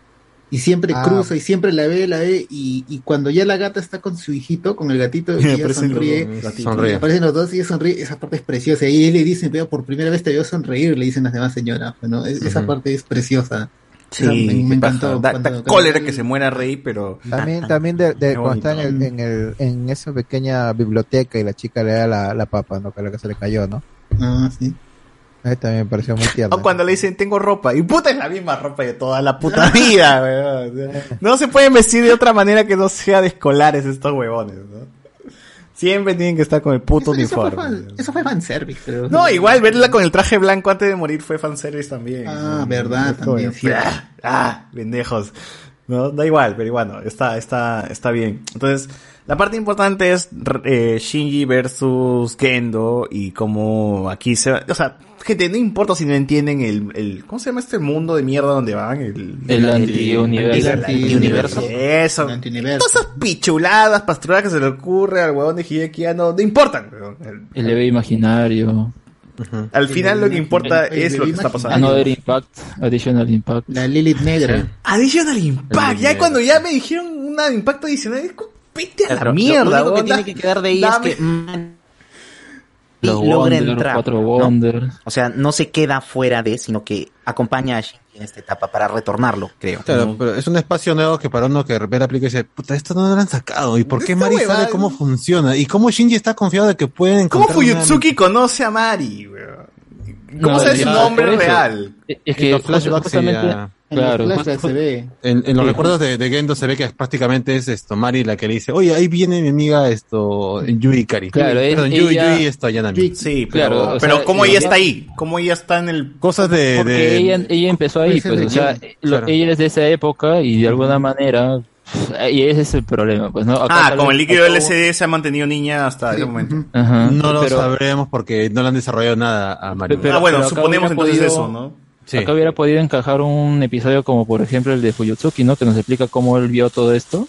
y siempre Ah. cruza y siempre la ve, la ve y, y cuando ya la gata está con su hijito, con el gatito, [LAUGHS] y ella los sonríe, Sonríe. aparecen los dos y ella sonríe, esa parte es preciosa y él le dice, veo por primera vez te veo sonreír, le dicen las demás señoras, bueno, es- esa parte es preciosa. Sí, me, encantó. Da, cuando- da cuando- cólera que se muera Rey, pero... También, también de, de [LAUGHS] cuando está en, el, en, el, en esa pequeña biblioteca y la chica le da la, la papa, ¿no? Que la que se le cayó, ¿no? Ah, sí. Ahí también me pareció muy tierno. O cuando le dicen tengo ropa. Y puta es la misma ropa de toda la puta [LAUGHS] vida, weón. No se pueden vestir de otra manera que no sea de escolares estos huevones, ¿no? Siempre tienen que estar con el puto Eso fue, uniforme. fan, eso fue fanservice, pero... No, igual verla con el traje blanco antes de morir fue fanservice también. Ah, ¿no? verdad, Es como, también, cierto. Ah, ah, pendejos. No, da igual, pero bueno, está, está, está bien. Entonces, la parte importante es eh, Shinji versus Kendo y cómo aquí se va, o sea, gente, no importa si no entienden el, el ¿cómo se llama este mundo de mierda donde van? El, El anti-universo. el anti-universo. Eso. Todas esas pichuladas, pastoradas que se le ocurre al huevón de Hideki Anno, no importan. El- bebé imaginario. Al final lo que importa es lo que está pasando. Another Impact, Additional Impact. La Lilith negra. Additional Impact. Ya cuando ya me dijeron una de impacto adicional, es como, vete a la Claro, mierda. Lo único que tiene que quedar de ahí dame- es que mm, Los logra Wonder, entrar. cuatro ¿no? O sea, no se queda fuera de, sino que acompaña a Shinji en esta etapa para retornarlo, creo. Claro, pero es un espacio nuevo que para uno que ve la película dice, puta, esto no lo han sacado. ¿Y por qué Esta Mari huevada, sabe cómo funciona? ¿Y cómo Shinji está confiado de que pueden ¿Cómo encontrar una- Fuyutsuki conoce a Mari, weón? ¿Cómo No, sabe su nombre real? Es que los flashbacks, justamente, sí, ya. claro, En los flashbacks justo- se ve. En, en los Sí. recuerdos de, de Gendo se ve que prácticamente es esto, Mari la que le dice, oye, ahí viene mi amiga esto, Yui Kari. Claro, es- Perdón, Yui, ella- Yui Yanami. Sí, pero, Claro, o pero sea, ¿cómo ella está ahí? ¿Cómo ella está en el... Cosas de... porque de- ella, ella empezó ahí, pues, o sea, lo- ella es de esa época y de alguna manera, y ese es el problema, pues, ¿no? Acá Ah, vez el líquido LSD se ha mantenido niña hasta ese momento. Ajá, no lo pero- sabremos porque no le han desarrollado nada a Mari. Pero- ah, bueno, suponemos entonces podido- eso, ¿no? Sí. Acá hubiera podido encajar un episodio como por ejemplo el de Fuyutsuki, ¿no? Que nos explica cómo él vio todo esto,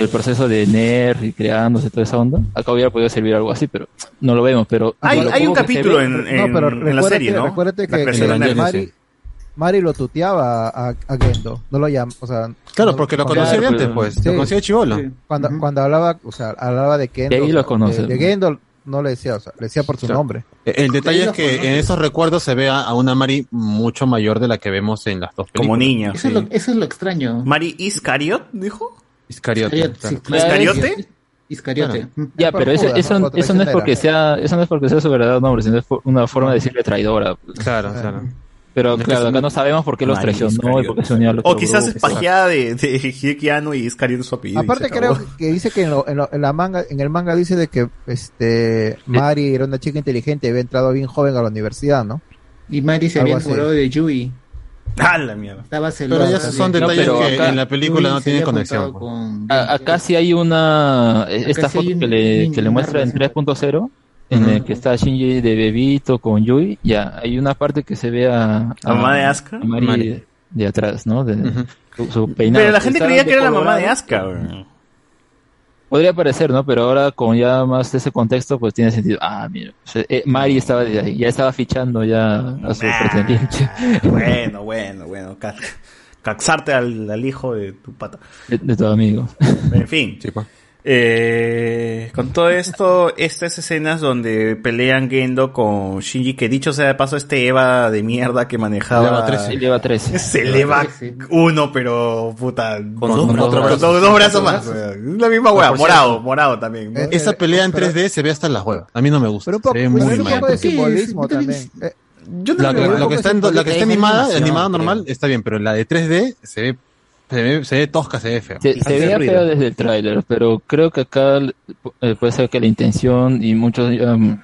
el proceso de NER y creándose toda esa onda. Acá hubiera podido servir algo así, pero no lo vemos. Pero Hay, un capítulo ve- en, en, No, pero en la serie, ¿no? recuérdate que- que. Mari, sí. Mari lo tuteaba a, a Gendo, no lo llama, o sea... Claro, no- porque lo conocía antes, pues, lo conocía chivolo. Cuando, cuando hablaba, o sea, hablaba de Gendo, De ahí o lo sea, conoce. de, de Gendo no le decía, o sea, le decía por su Claro. nombre. El detalle es que en esos recuerdos se ve a, una Mari mucho mayor de la que vemos en las dos películas. Como niña. Eso, es lo, eso es lo extraño. Mari Iscariot, dijo. Iscariote. Iscariote, sí, claro. claro. ¿Iscariote? Iscariote. Ya, pero eso, Judas, eso, ¿no? eso no es porque sea, eso no es porque sea su verdadero nombre, sino es una forma de decirle traidora. pues. Claro, claro. Pero que claro, acá un- no sabemos por qué los traicionó y por qué se unió a los O quizás es pajeada de, de Hideki Anno y Iscariote su apellido. Aparte creo que dice que en, lo- en lo- en la manga, en el manga dice de que este Mari era una chica inteligente y había entrado bien joven a la universidad, ¿no? Y Mari se Algo había enamorado de Yui. ¡Ah, la mierda! Estaba celosa. Pero ya esos son también. detalles No, que acá- en la película no Yui tienen conexión. pues. con- A- acá sí hay una, esta sí foto hay que un- le, un- que le muestra en 3.0, en el que está Shinji de bebito con Yui, ya, hay una parte que se ve a... ¿La mamá de Asuka? a Mari Mari. de, de atrás, ¿no? De, su, su peinado. Pero la gente creía que era la mamá de Asuka, güey. Podría parecer, ¿no? Pero ahora con ya más ese contexto, pues tiene sentido. Ah, mira, eh, Mari estaba de ahí, ya estaba fichando ya a su Ah, pretendiente. [LAUGHS] Bueno, bueno, bueno. ca- Caxarte al, al hijo de tu pata. De, de tu amigo. En fin. Eh, con todo esto, estas escenas donde pelean Gendo con Shinji, que dicho sea de paso, este Eva de mierda que manejaba. El Eva 13. El Eva 13. Es el Eva 1, pero puta. Con, dos brazos. dos, dos brazos más. La misma hueá, Ah, por morado, cierto. morado también. ¿no? Esa pelea en 3D se ve hasta en las huevas. A mí no me gusta. Pero un poco, se ve pero muy un mal. poco de simbolismo también. Eh, Yo La, creo la- que lo que está, en, la que está es animada, animada normal, está bien, pero la de 3D se ve, se ve, se ve tosca, se ve feo. Se, se veía feo desde el tráiler, pero creo que acá eh, puede ser que la intención y muchos um,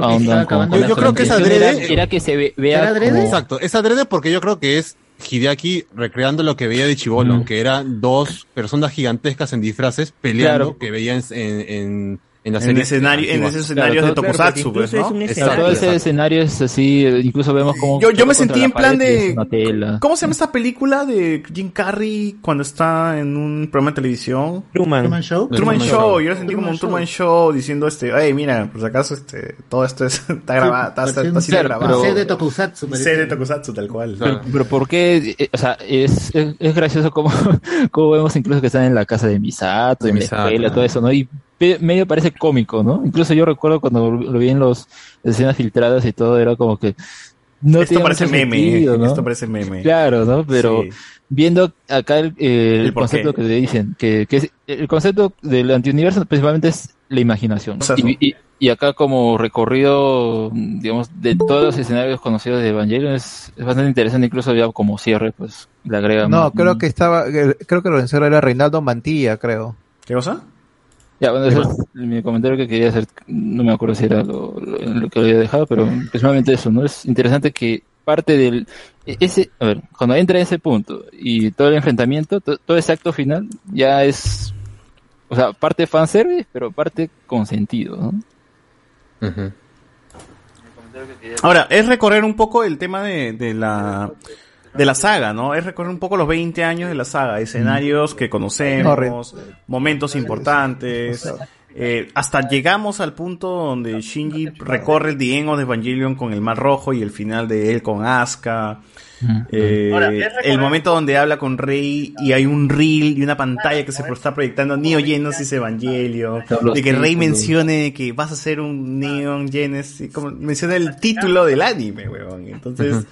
ahondan con- con Yo, yo creo que es era- adrede. Era, que se ve- vea como- Exacto, es adrede porque yo creo que es Hideaki recreando lo que veía de Chibolo, que eran dos personas gigantescas en disfraces peleando Claro. que veía en, en, en, en la escenario- en antigua. ese escenario de Tokusatsu, pues, ¿no? Claro, todo ese escenario es así, incluso vemos como... Yo, yo me sentí la en plan es de. ¿Cómo se llama esta película de Jim Carrey cuando está en un programa de televisión? Truman. Truman Show. Truman, Truman Show. Show. Yo lo sentí como un Truman Truman Show diciendo este, hey, mira, por si acaso este, todo esto es, [LAUGHS] está grabado, está, está, está Claro, grabado. Sede de Tokusatsu. Sede de Tokusatsu, tal cual. Pero, pero ¿por qué? Eh, O sea, es, es, es gracioso como, [LAUGHS] como vemos incluso que están en la casa de Misato, De en la Misato, escuela, ¿no? todo eso, ¿no? Y medio parece cómico, ¿no? Incluso yo recuerdo cuando lo vi en los escenas filtradas y todo, era como que no esto tiene parece meme, sentido, ¿no? esto parece meme. Claro, ¿no? Pero Sí. viendo acá el, eh, el ¿El por concepto qué? que te dicen, que, que es- el concepto del antiuniverso principalmente es la imaginación. O sea, y, y- y acá como recorrido, digamos, de todos los escenarios conocidos de Evangelion es, es bastante interesante, incluso ya como cierre, pues le agrega No, más- creo que estaba, eh, creo que el vencedor era Reinaldo Mantilla, creo. ¿Qué cosa? Ya, bueno, ese es mi comentario que quería hacer, no me acuerdo si era lo, lo- lo que había dejado, pero principalmente eso, ¿no? Es interesante que parte del, e- ese, a ver, cuando entra en ese punto y todo el enfrentamiento, to- todo ese acto final ya es, o sea, parte fanservice, pero parte con sentido, ¿no? Ahora, es recorrer un poco el tema de, de la de la saga, ¿no? Es recorrer un poco los 20 años de la saga, escenarios que conocemos, momentos importantes. Eh, hasta llegamos al punto donde Shinji recorre el of the Evangelion con el Mar Rojo y el final de él con Asuka. Eh, Ahora, el momento donde habla con Rey y hay un reel y una pantalla que se está proyectando Neo Genesis Evangelion, de que Rey mencione que vas a hacer un Neon Genesis, como menciona el título del anime, weón. Entonces,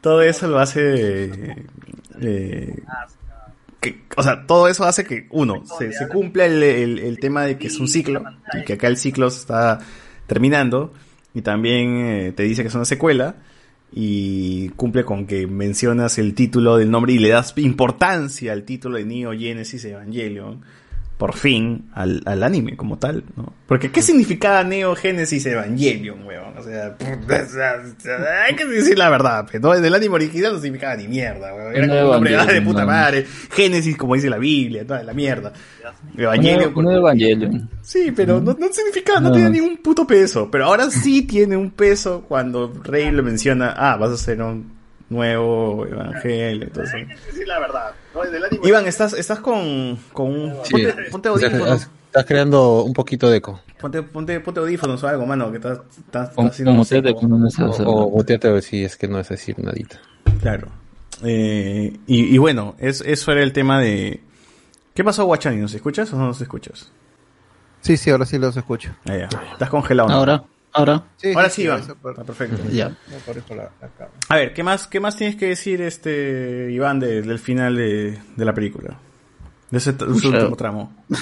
todo eso lo hace eh, eh, que, o sea, todo eso hace que, uno, se, se cumpla el, el- el tema de que es un ciclo, y que acá el ciclo se está terminando, y también eh, te dice que es una secuela, y cumple con que mencionas el título del nombre y le das importancia al título de Neo Genesis Evangelion, por fin, al, al anime como tal, ¿no? Porque, ¿qué significaba Neo Genesis Evangelion, weón? O sea, [LAUGHS] hay que decir la verdad, pero del anime original no significaba ni mierda, weón. Era como un nombre ah, de puta no. madre. Génesis, como dice la Biblia, toda la mierda. Evangelion. Evangelion. Sí, pero no, no significaba, no, No. tenía ningún puto peso. Pero ahora sí tiene un peso cuando Rey le menciona, ah, vas a hacer un nuevo evangelio. Entonces, decir la verdad. ¿no? Del anime- Iván, estás, estás con, con un... Sí. Ponte, ponte audífonos. Estás, creando un poquito de eco. Ponte, ponte, ponte audífonos o algo, mano, que estás, estás, estás haciendo seco. te- como no. O, o muteate a ver si es que no es decir nadita. Claro. Eh, y, y bueno, es, eso era el tema de... ¿Qué pasó, Guachani? ¿Nos escuchas o no nos escuchas? Sí, sí, ahora sí los escucho. Ah, ya. Estás congelado. ¿no? Ahora, ahora. Ahora sí, Iván. Está perfecto. Ya. A ver, ¿qué más, qué más tienes que decir, este Iván, de- del final de, de la película? De ese, de último tramo. [LAUGHS]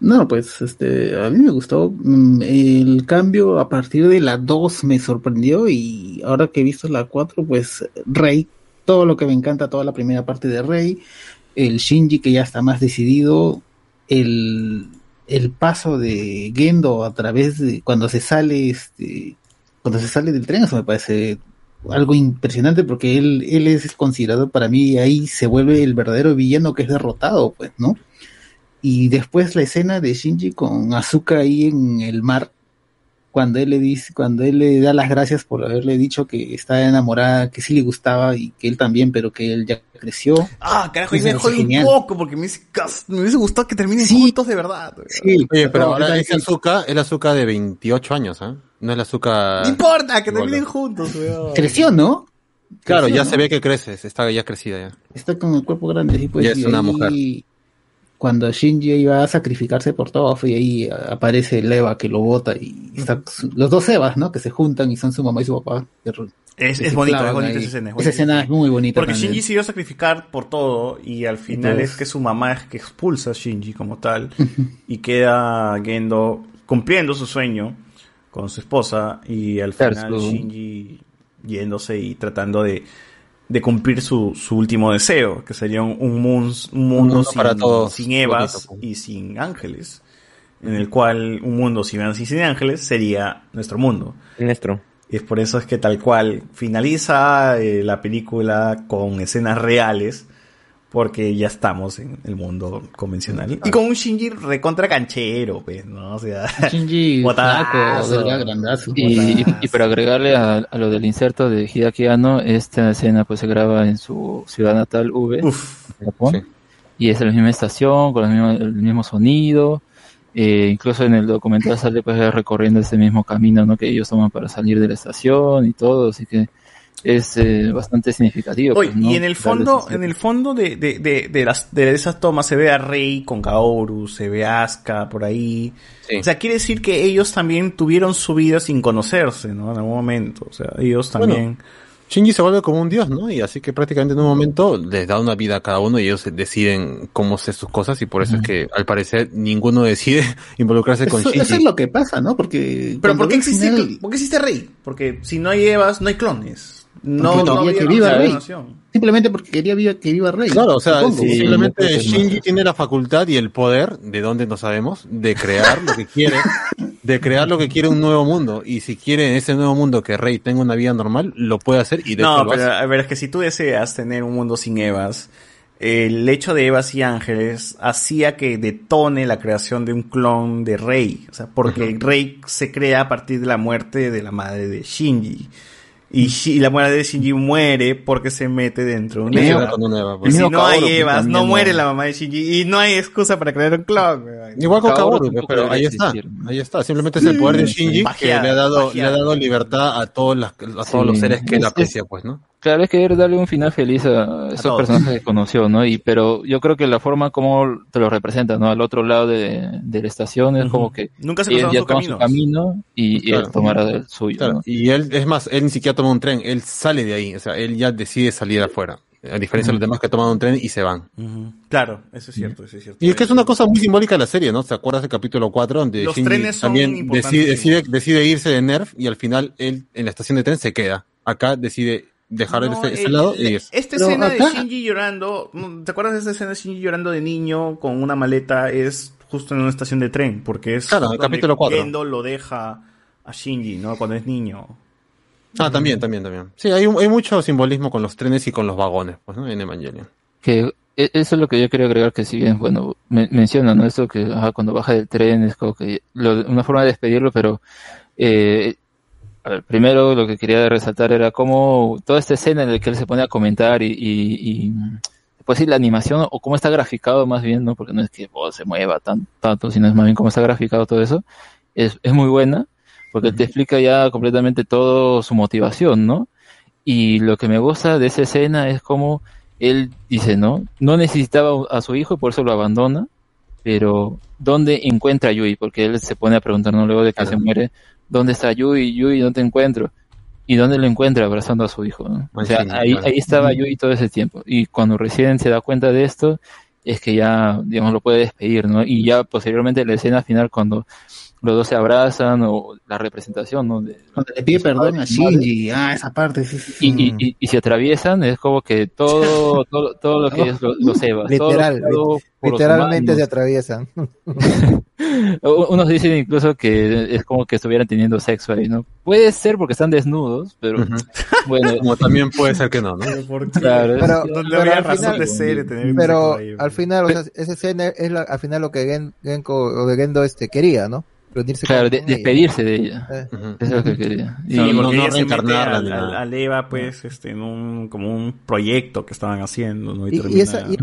No, pues este, a mí me gustó mm, el cambio a partir de la 2 me sorprendió y ahora que he visto la 4, pues Rey, todo lo que me encanta, toda la primera parte de Rey, el Shinji que ya está más decidido, el, el paso de Gendo a través de cuando se sale este cuando se sale del tren, eso me parece algo impresionante porque él, él es considerado para mí ahí se vuelve el verdadero villano que es derrotado, pues, ¿no? Y después la escena de Shinji con Asuka ahí en el mar, cuando él le dice, cuando él le da las gracias por haberle dicho que está enamorada, que sí le gustaba y que él también, pero que él ya creció. Ah, carajo, y me jode un poco porque me hubiese, cas- me hubiese gustado que terminen juntos de verdad. Sí, Oye, pero no, ahora es azúcar, es la azúcar de 28 años, ¿ah? No es la azúcar. No importa, que Bola. terminen juntos, weón. Creció, ¿no? Claro, Creció, ya ¿no? se ve que creces, está ya crecida ya. Está con el cuerpo grande, sí, pues. Ya es una ahí, mujer. Cuando Shinji iba a sacrificarse por todo, y ahí aparece el Eva que lo bota y está los dos Evas, ¿no? Que se juntan y son su mamá y su papá. que- Es, que es se bonito, es ahí. esa escena. es Esa escena es muy bonita. Porque también. Shinji se iba a sacrificar por todo y al final Entonces- es que su mamá es que expulsa a Shinji como tal [LAUGHS] y queda Gendo cumpliendo su sueño con su esposa y al final Shinji yéndose y tratando de, de cumplir su, su último deseo, que sería un, un, mun- un mundo mundo sin, para todos, sin Evas bonito. y sin ángeles, en el cual un mundo sin Evas y sin ángeles sería nuestro mundo. Nuestro. Y es por eso es que tal cual finaliza eh, la película con escenas reales, porque ya estamos en el mundo convencional. Y con un Shinji recontra canchero, pues, ¿no? O sea, Shinji [LAUGHS] botazo. flaco, grandazo. Y, y, y para agregarle a, a lo del inserto de Hideaki Anno, esta escena pues se graba en su ciudad natal, V, Japón, y es la misma estación, con el mismo, el mismo sonido, eh, incluso en el documental sale pues recorriendo ese mismo camino ¿no? que ellos toman para salir de la estación y todo, así que es eh, bastante significativo. Oye, pues, ¿no? y en el fondo, en el fondo de, de, de, de las, de esas tomas se ve a Rey con Kaoru, se ve a Asuka por ahí. O sea, quiere decir que ellos también tuvieron su vida sin conocerse, ¿no? En algún momento. O sea, ellos Bueno, también. Shinji se vuelve como un dios, ¿no? Y así que prácticamente en un momento les da una vida a cada uno y ellos deciden cómo hacer sus cosas y por eso es que al parecer ninguno decide [LAUGHS] involucrarse con Eso, Shinji. eso es lo que pasa, ¿no? Porque. Pero ¿por qué, existe, final- ¿por qué existe Rey? Porque si no hay Evas, no hay clones. No, porque no quería que viva Rey. Simplemente porque quería viva- que viva Rey. Claro, o sea, simplemente Shinji tiene la facultad y el poder, de donde no sabemos, de crear lo que quiere, de crear lo que quiere un nuevo mundo. Y si quiere en ese nuevo mundo que Rey tenga una vida normal, lo puede hacer y de hecho No, lo pero hace. a ver, es que si tú deseas tener un mundo sin Evas, el hecho de Evas y Ángeles hacía que detone la creación de un clon de Rey. O sea, porque Rey se crea a partir de la muerte de la madre de Shinji. Y, Shi- la madre de Shinji muere porque se mete dentro de un Y Eva. Y pues. si mismo no hay Evas, no muere la mamá de Shinji. Y no hay excusa para crear un clon. Igual con Kaoru pero ahí está, ahí está. Simplemente es el poder de Shinji Magia, que le ha dado, magia. le ha dado libertad a todos, las, a todos Sí. los seres que Es- aprecia, pues, ¿no? Claro, es querer darle un final feliz a esos todos. personajes que conoció, ¿no? Y pero yo creo que la forma como te lo representa, ¿no? Al otro lado de, de la estación es como que Nunca se cruzaron ya sus toman su camino y, y Claro. él tomará el suyo, Claro, ¿no? y él, es más, él ni siquiera toma un tren, él sale de ahí, o sea, él ya decide salir afuera, a diferencia de los demás que toman un tren y se van. Claro, eso es cierto, eso es cierto. Y es que es una cosa muy simbólica de la serie, ¿no? ¿Te acuerdas del capítulo 4 donde Los Shinji trenes son también decide, decide, decide irse de Nerf y al final él en la estación de tren se queda. Acá decide dejar No, ese, ese eh, lado le- y es. Esta Pero escena acá- de Shinji llorando, ¿te acuerdas de esa escena de Shinji llorando de niño con una maleta? Es justo en una estación de tren, porque es Claro, el donde capítulo cuatro. Gendo lo deja a Shinji, ¿no? Cuando es niño. Ah, también, también, también. Sí, hay, hay mucho simbolismo con los trenes y con los vagones, pues, ¿no? En Evangelion. Que e- eso es lo que yo quería agregar, que si bien, bueno, me- menciona, ¿no? Esto que ajá, cuando baja del tren es como que lo- una forma de despedirlo, pero eh, a ver, primero lo que quería resaltar era cómo toda esta escena en la que él se pone a comentar y, y, y pues sí, la animación o cómo está graficado más bien, ¿no? Porque no es que oh, se mueva tan, tanto, sino es más bien cómo está graficado todo eso, es, es muy buena, porque te explica ya completamente todo su motivación, ¿no? Y lo que me gusta de esa escena es como él dice, ¿no? No necesitaba a su hijo y por eso lo abandona, pero ¿dónde encuentra a Yui? Porque él se pone a preguntar, ¿no? Luego de que se muere, ¿dónde está Yui? Yui, ¿dónde te encuentro? ¿Y dónde lo encuentra? Abrazando a su hijo, ¿no? O sea, Sí, ahí, claro. ahí estaba Yui todo ese tiempo. Y cuando recién se da cuenta de esto, es que ya, digamos, lo puede despedir, ¿no? Y ya posteriormente la escena final cuando los dos se abrazan o la representación, ¿no? De- Cuando le pide perdón a Shinji, ah, esa parte. sí, sí, y, y, y, y se atraviesan, es como que todo, [LAUGHS] todo, todo lo que es los, los Evas. lo Literal, literalmente se atraviesan. [LAUGHS] Unos dicen incluso que es como que estuvieran teniendo sexo ahí, ¿no? Puede ser porque están desnudos, pero [LAUGHS] bueno. Como también puede ser que no, ¿no? Claro, es- pero, No pero había al razón final, de ser y tener un pero sexo ahí. al final, o sea, esa escena es la- al final lo que Gen- Genko o de Gendo este quería, ¿no? Reunirse Claro, de- ella. despedirse de ella. Eh. Eso es lo que quería. Sí, Y- porque no ella se mete reencarnarla al, ni al- nada. al Eva, pues, este, en un, como un proyecto que estaban haciendo, ¿no? Y, Y, y esa, y,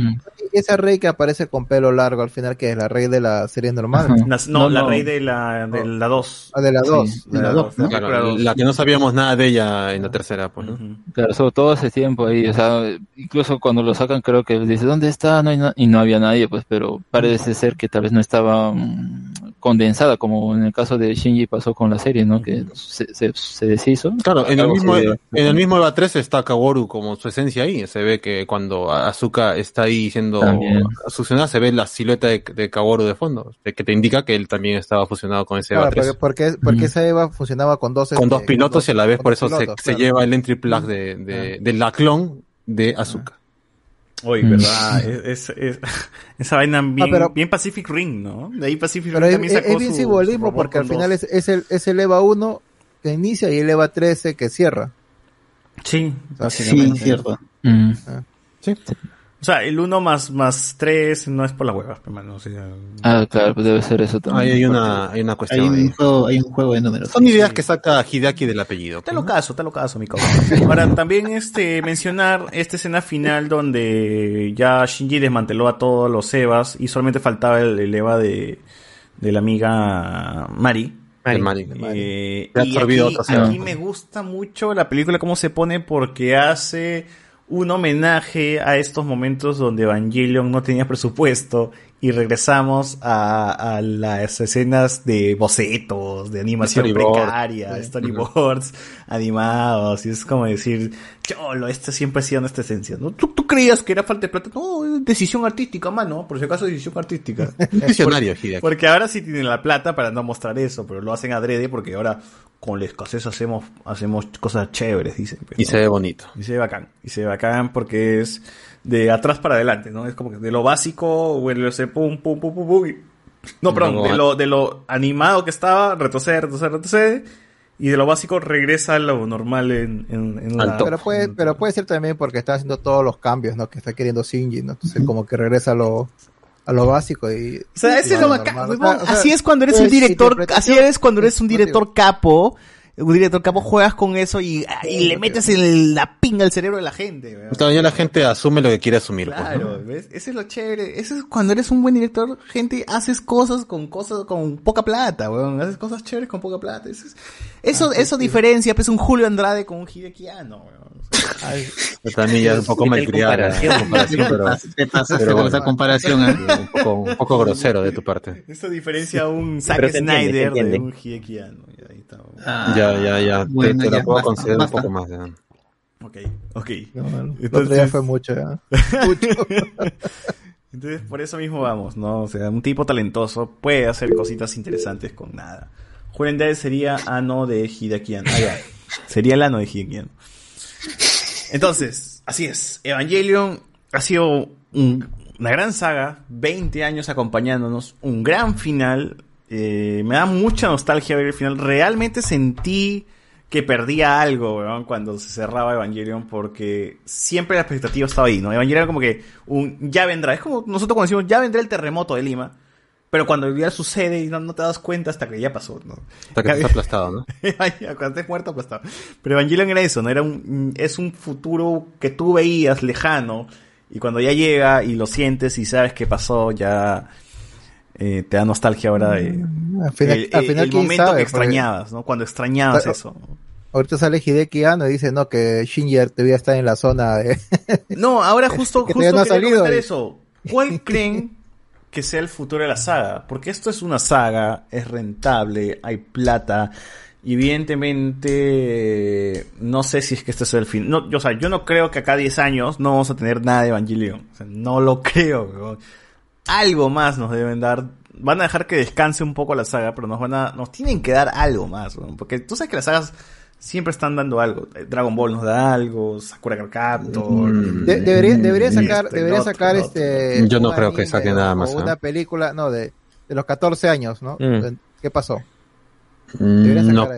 y esa rey que aparece con pelo largo al final, que es la rey de la serie normal. La- no, la rey de la, de la 2. Ah, de la 2. de la 2, ¿no? Claro, Claro, la dos. la que no sabíamos nada de ella en la tercera, pues, ¿no? Claro, sobre todo ese tiempo ahí, o sea, incluso cuando lo sacan creo que él dice, ¿dónde está? No hay na-", y no había nadie, pues, pero parece ser que tal vez no estaba mm, condensada, como en el caso de Shinji pasó con la serie, ¿no? Que se, se, se deshizo. Claro, en el mismo, en el mismo Eva 3 está Kaworu como su esencia ahí. Se ve que cuando Azuka está ahí siendo También. fusionada, se ve la silueta de, de Kaworu de fondo, que te indica que él también estaba fusionado con ese Eva Claro, 3. porque, porque, porque esa Eva funcionaba con dos, con este, dos pilotos y a la vez por dos eso se, pilotos, se claro. lleva el entry plug de, de, de la clon de Azuka. Oye, Mm. ¿verdad? Es, es- es- [LAUGHS] esa vaina bien, Ah, pero- bien Pacific Ring, ¿no? De ahí Pacific Pero Ring también es- sacó es bien su- simbolismo su porque al final es, es, el, es el EVA 1 que inicia y el EVA 13 que cierra. Sí, básicamente. sí, cierto. Mm. Sí. O sea, el 1 más, más 3 no es por la hueva, hermano. O sea, Ah, claro, pues debe ser eso también. Ahí hay una, hay una Hay cuestión. un, ahí. juego, hay un juego de números. Son ideas que saca Hideaki del apellido. Te lo caso, te lo caso, mi. Ahora, también este, mencionar esta escena final donde ya Shinji desmanteló a todos los Evas y solamente faltaba el, el Eva de, de la amiga Mari. De Mari. Eh, ha y otro aquí me gusta mucho la película cómo se pone porque hace un homenaje a estos momentos donde Evangelion no tenía presupuesto y regresamos a, a las escenas de bocetos, de animación Storyboard. precaria, Sí. storyboards [LAUGHS] animados, y es como decir, cholo, esta siempre ha sido nuestra esencia, ¿no? ¿Tú, tú creías que era falta de plata? No, es decisión artística, mano, por si acaso decisión artística. [LAUGHS] Visionario, Porque- ahora sí tienen la plata para no mostrar eso, pero lo hacen adrede porque ahora con la escasez hacemos, hacemos cosas chéveres, dicen. Y se ve bonito. Y se ve bacán. Y se ve bacán porque es de atrás para adelante, ¿no? Es como que de lo básico, vuelve ese pum, pum, pum, pum, pum. y- No, perdón, Luego- de lo, de lo animado que estaba, retrocede, retrocede, retrocede. Y de lo básico regresa a lo normal en, en, en la- Pero puede, pero puede ser también porque está haciendo todos los cambios, ¿no? Que está queriendo Shinji, ¿no? Entonces como que regresa a lo, a lo básico y... O sea, ese es lo normal. O sea, así es cuando eres un director, así eres cuando eres un director capo, un director capo juegas con eso y, y le metes en la pinga al cerebro de la gente. Claro, ya la gente asume lo que quiere asumir. pues, ¿no? Claro, ¿ves? Ese es lo chévere. Eso es cuando eres un buen director, gente, haces cosas con cosas con poca plata, weón. Haces cosas chéveres con poca plata. Eso, es- eso, eso diferencia, pues, un Julio Andrade con un Hidekiano, weón. Pero [LAUGHS] También ya es un poco ¿Qué tal malcriada comparación? comparación, pero, Te pasaste pero con esa comparación, ¿eh? sí, un, poco, un poco grosero de tu parte. Eso diferencia a un Zack se entiende, Snyder de un Hidekiano. Está. Ah, ya, ya, ya. Te- bueno, te, la ya, puedo basta, conceder basta. un poco más. ya. Ok, ok. No, no, el otro Entonces- día fue mucho, ¿ya? [LAUGHS] Mucho. Entonces, por eso mismo vamos, ¿no? O sea, un tipo talentoso puede hacer cositas interesantes con nada. Julen Dead sería ano de Hidekian. Ah, ya. Sería el ano de Hidekian. Entonces, así es. Evangelion ha sido un- una gran saga, 20 años acompañándonos, un gran final. Eh, me da mucha nostalgia ver el final. Realmente sentí que perdía algo, weón, cuando se cerraba Evangelion, porque siempre la expectativa estaba ahí, ¿no? Evangelion era como que un ya vendrá. Es como nosotros cuando decimos ya vendrá el terremoto de Lima. Pero cuando ya sucede y no, no te das cuenta hasta que ya pasó, ¿no? Hasta que estás aplastado, ¿no? [LAUGHS] Ya, cuando estés muerto, aplastado. Pero Evangelion era eso, ¿no? Era un, es un futuro que tú veías lejano y cuando ya llega y lo sientes y sabes qué pasó, ya eh, te da nostalgia ahora de Al final, el, al final el momento sabe, que porque- extrañabas, ¿no? Cuando extrañabas eso. Ahorita sale Hideki Anno y dice, no, que Shinji debía estar en la zona de... [LAUGHS] No, ahora justo, Que justo no salido. eso. ¿Cuál [LAUGHS] creen que sea el futuro de la saga? Porque esto es una saga, es rentable, hay plata. Y evidentemente, no sé si es que este es el fin. No, yo, o sea, yo no creo que acá 10 años no vamos a tener nada de Evangelion. O sea, no lo [LAUGHS] creo. Algo más nos deben dar. Van a dejar que descanse un poco la saga, pero nos van a, nos tienen que dar algo más, porque tú sabes que las sagas siempre están dando algo. Eh, Dragon Ball nos da algo, Sakura Captor. De- debería, debería sacar, Este, debería sacar otro. este. Yo no creo que saque nada más, Una ¿ah? película, no, de, de los 14 años, ¿no? Mm. ¿Qué pasó? Mm, No,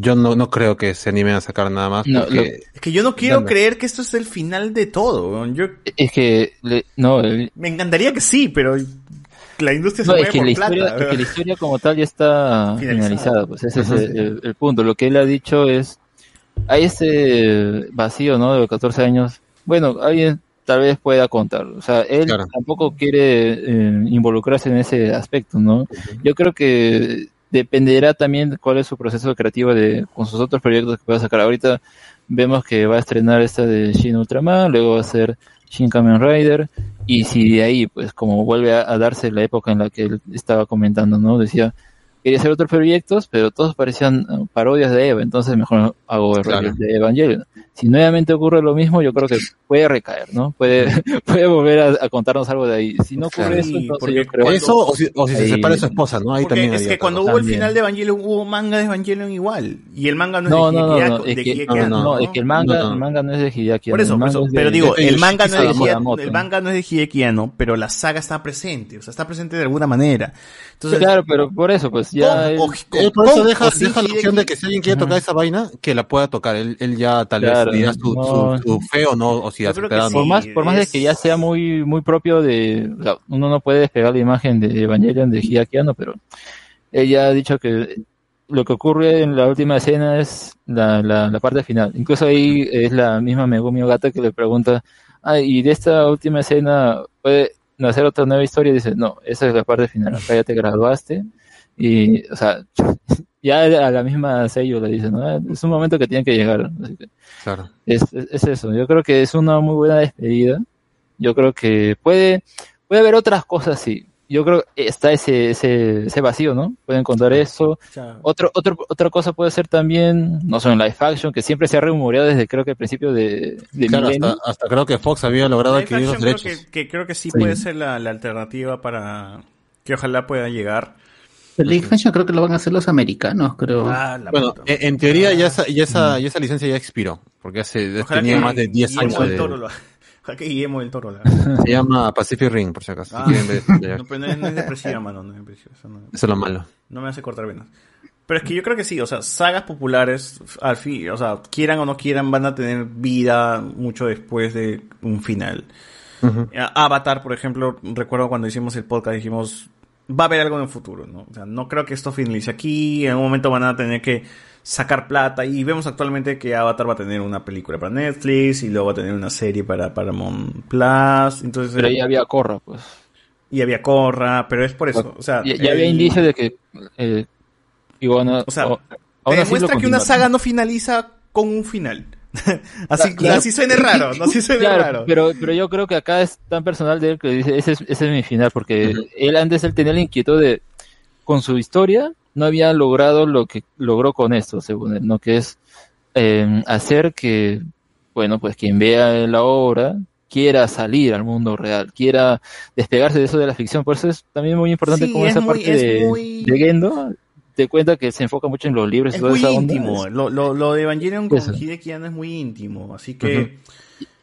yo no, no creo que se animen a sacar nada más. No, porque- Es que yo no quiero creer que esto es el final de todo. Yo Es que, le- no, el- me encantaría que sí, pero la industria se mueve es que, por la plata. historia, es que la historia como tal ya está Finalizada. finalizada, pues ese es el- el punto. Lo que él ha dicho es, hay ese vacío, ¿no? De los 14 años. Bueno, alguien tal vez pueda contar. O sea, él Claro. tampoco quiere eh, involucrarse en ese aspecto, ¿no? Yo creo que dependerá también cuál es su proceso creativo de, con sus otros proyectos que pueda sacar. Ahorita vemos que va a estrenar esta de Shin Ultraman, luego va a ser Shin Kamen Rider, y si de ahí, pues como vuelve a, a darse la época en la que él estaba comentando, ¿no? Decía, quería hacer otros proyectos, pero todos parecían eh, parodias de Eva, entonces mejor hago el Claro. de Evangelion. Si nuevamente ocurre lo mismo, yo creo que puede recaer, ¿no? Puede, [LAUGHS] puede volver a, a contarnos algo de ahí. Si no ocurre Claro. eso, entonces yo creo Eso, o si, o si se separa de su esposa, ¿no? Ahí también es que cuando hubo el final de Evangelion, hubo manga de Evangelion igual. Y el manga no es No, de no, no, Hideaki no, Anno, es de que, Hideaki no, no, es que el manga, No, no. el manga no es de Hideaki. Por eso, el por manga eso. es de- Pero digo, el manga no es de Hideaki- el manga no es de Hideaki Anno, pero la saga está presente, o sea, está presente de alguna manera. Entonces, claro, pero por eso, pues ya. Él por eso deja, la opción de que si alguien quiere tocar esa vaina, que la pueda tocar. Él, él ya tal Claro, vez dirá su, no. su, su fe o no, o si por más, por más de que ya sea muy, muy propio de, o sea, uno no puede despegar la imagen de Evangelion de Hideaki Anno, pero ella ha dicho que lo que ocurre en la última escena es la, la, la parte final. Incluso ahí es la misma Megumi Ogata que le pregunta, ah, y de esta última escena puede nacer otra nueva historia, y dice, no, esa es la parte final, acá ya te graduaste, y, o sea, [LAUGHS] ya a la misma sello le dice, ¿no? "Ah, Es un momento que tiene que llegar. Así que Claro. es, es, es eso. Yo creo que es una muy buena despedida. Yo creo que puede, puede haber otras cosas, sí. Yo creo que está ese, ese, ese vacío, ¿no? Pueden contar eso. Otro, otro, otra cosa puede ser también, no sé, en live action, que siempre se ha rumoreado desde creo que el principio de, de Claro, hasta, hasta creo que Fox había logrado adquirir los action creo derechos. que, que creo que sí, Sí. puede ser la, la alternativa para que ojalá pueda llegar. El live action creo que lo van a hacer los americanos, creo. Ah, la Bueno, puta. en, en teoría ya esa, ya, esa, ya esa licencia ya expiró, porque hace Ojalá tenía que más de 10 Guillermo años del de... Toro lo haga. Ojalá que Guillermo del Toro. [LAUGHS] Se llama Pacific Ring, por si acaso. si Ah, quieren ver- no, pero no es, no es depresiva, mano, no es depresiva. Eso no, Eso es lo malo. no me hace cortar venas. Pero es que yo creo que sí, o sea, sagas populares, al fin, o sea, quieran o no quieran, van a tener vida mucho después de un final. Avatar, por ejemplo, recuerdo cuando hicimos el podcast, dijimos, va a haber algo en el futuro, ¿no? O sea, no creo que esto finalice aquí, en algún momento van a tener que sacar plata y vemos actualmente que Avatar va a tener una película para Netflix y luego va a tener una serie para Paramount Plus, entonces... Pero ahí había Corra, pues. Y había Corra, pero es por eso, o sea... Ya, ya había el- indicios de que eh, O sea, o- te demuestra que una saga no finaliza con un final. [LAUGHS] así, Claro. así suene raro, no así suene Claro, raro. Pero, pero yo creo que acá es tan personal de él que dice, ese es, ese es mi final, porque él antes él tenía la inquietud de, con su historia, no había logrado lo que logró con esto, según él, ¿no? Que es eh, hacer que, bueno, pues quien vea la obra quiera salir al mundo real, quiera despegarse de eso de la ficción. Por eso es también muy importante Sí, como es esa muy- parte es de, muy- de Gendo, te cuenta que se enfoca mucho en los libros y Es muy esa onda. íntimo, lo, lo, lo de Evangelion con Eso. Hideki es muy íntimo, así que...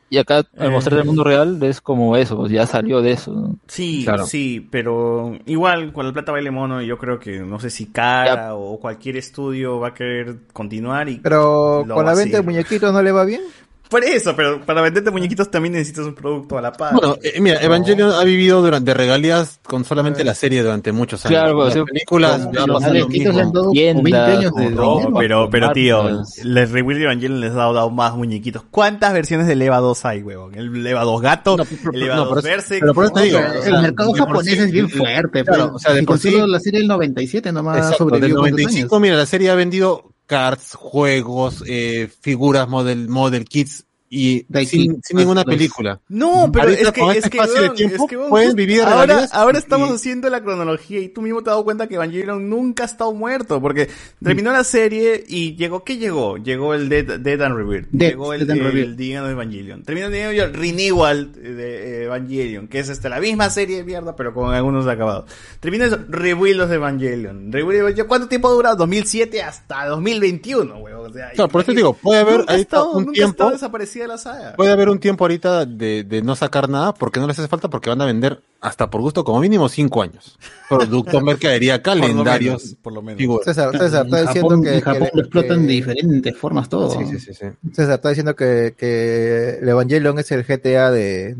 Y acá, al Eh. mostrar el mundo real, es como eso, ya salió de eso. ¿no? Sí, Claro. sí, pero igual con la plata baile mono, yo creo que no sé si Cara o cualquier estudio va a querer continuar y Pero con la venta de muñequitos no le va bien. Por eso, pero para venderte muñequitos también necesitas un producto a la par. Bueno, eh, mira, No. Evangelion ha vivido durante regalías con solamente la serie durante muchos años. Claro, Las sí, películas con- ya ha con pasado lo muñequitos le han dado como 20 años de- No, dinero. pero, pero tío, les Rebuild de Evangelion les ha dado más muñequitos. ¿Cuántas versiones del EVA 2 hay, huevón? El EVA 2 gato, el EVA no, 2 por eso- Berserk. pero por eso te digo, No, o pero sea, el mercado de japonés sí- es bien fuerte, Claro, pero o sea, de si por sí- la serie del 97 nomás Exacto, del sobrevivió cuántos 95, años. mira, la serie ha vendido cards, juegos, eh, figuras, model, model kits y sin, ninguna película. No, pero Ahorita es que, es este que, de tiempo es que, weón, pueden justo- vivir ahora, ahora y- estamos haciendo la cronología y tú mismo te has dado cuenta que Evangelion nunca ha estado muerto porque terminó la serie y llegó, ¿qué llegó? Llegó el Dead, Dead and Rebirth, Dead- llegó el, Dead and el. Día de Evangelion, terminó el, Renewal de Evangelion, que es este, la misma serie de mierda pero con algunos acabados. Terminó eso, Rebuild of Evangelion, Rebuild ¿cuánto tiempo ha durado? 2007 hasta 2021, weón. O sea, Claro, por eso te digo, puede haber ahorita estado- un nunca ha tiempo, estado desaparecida la saga. puede haber un tiempo ahorita de, de no sacar nada porque no les hace falta porque van a vender hasta por gusto como mínimo cinco años. Producto, [LAUGHS] mercadería, calendarios, menos, por lo menos. César, César está En diciendo Japón, que, en Japón que- lo explotan que- de diferentes formas todo. Sí, sí, sí, sí. César está diciendo que, que el Evangelion es el GTA de...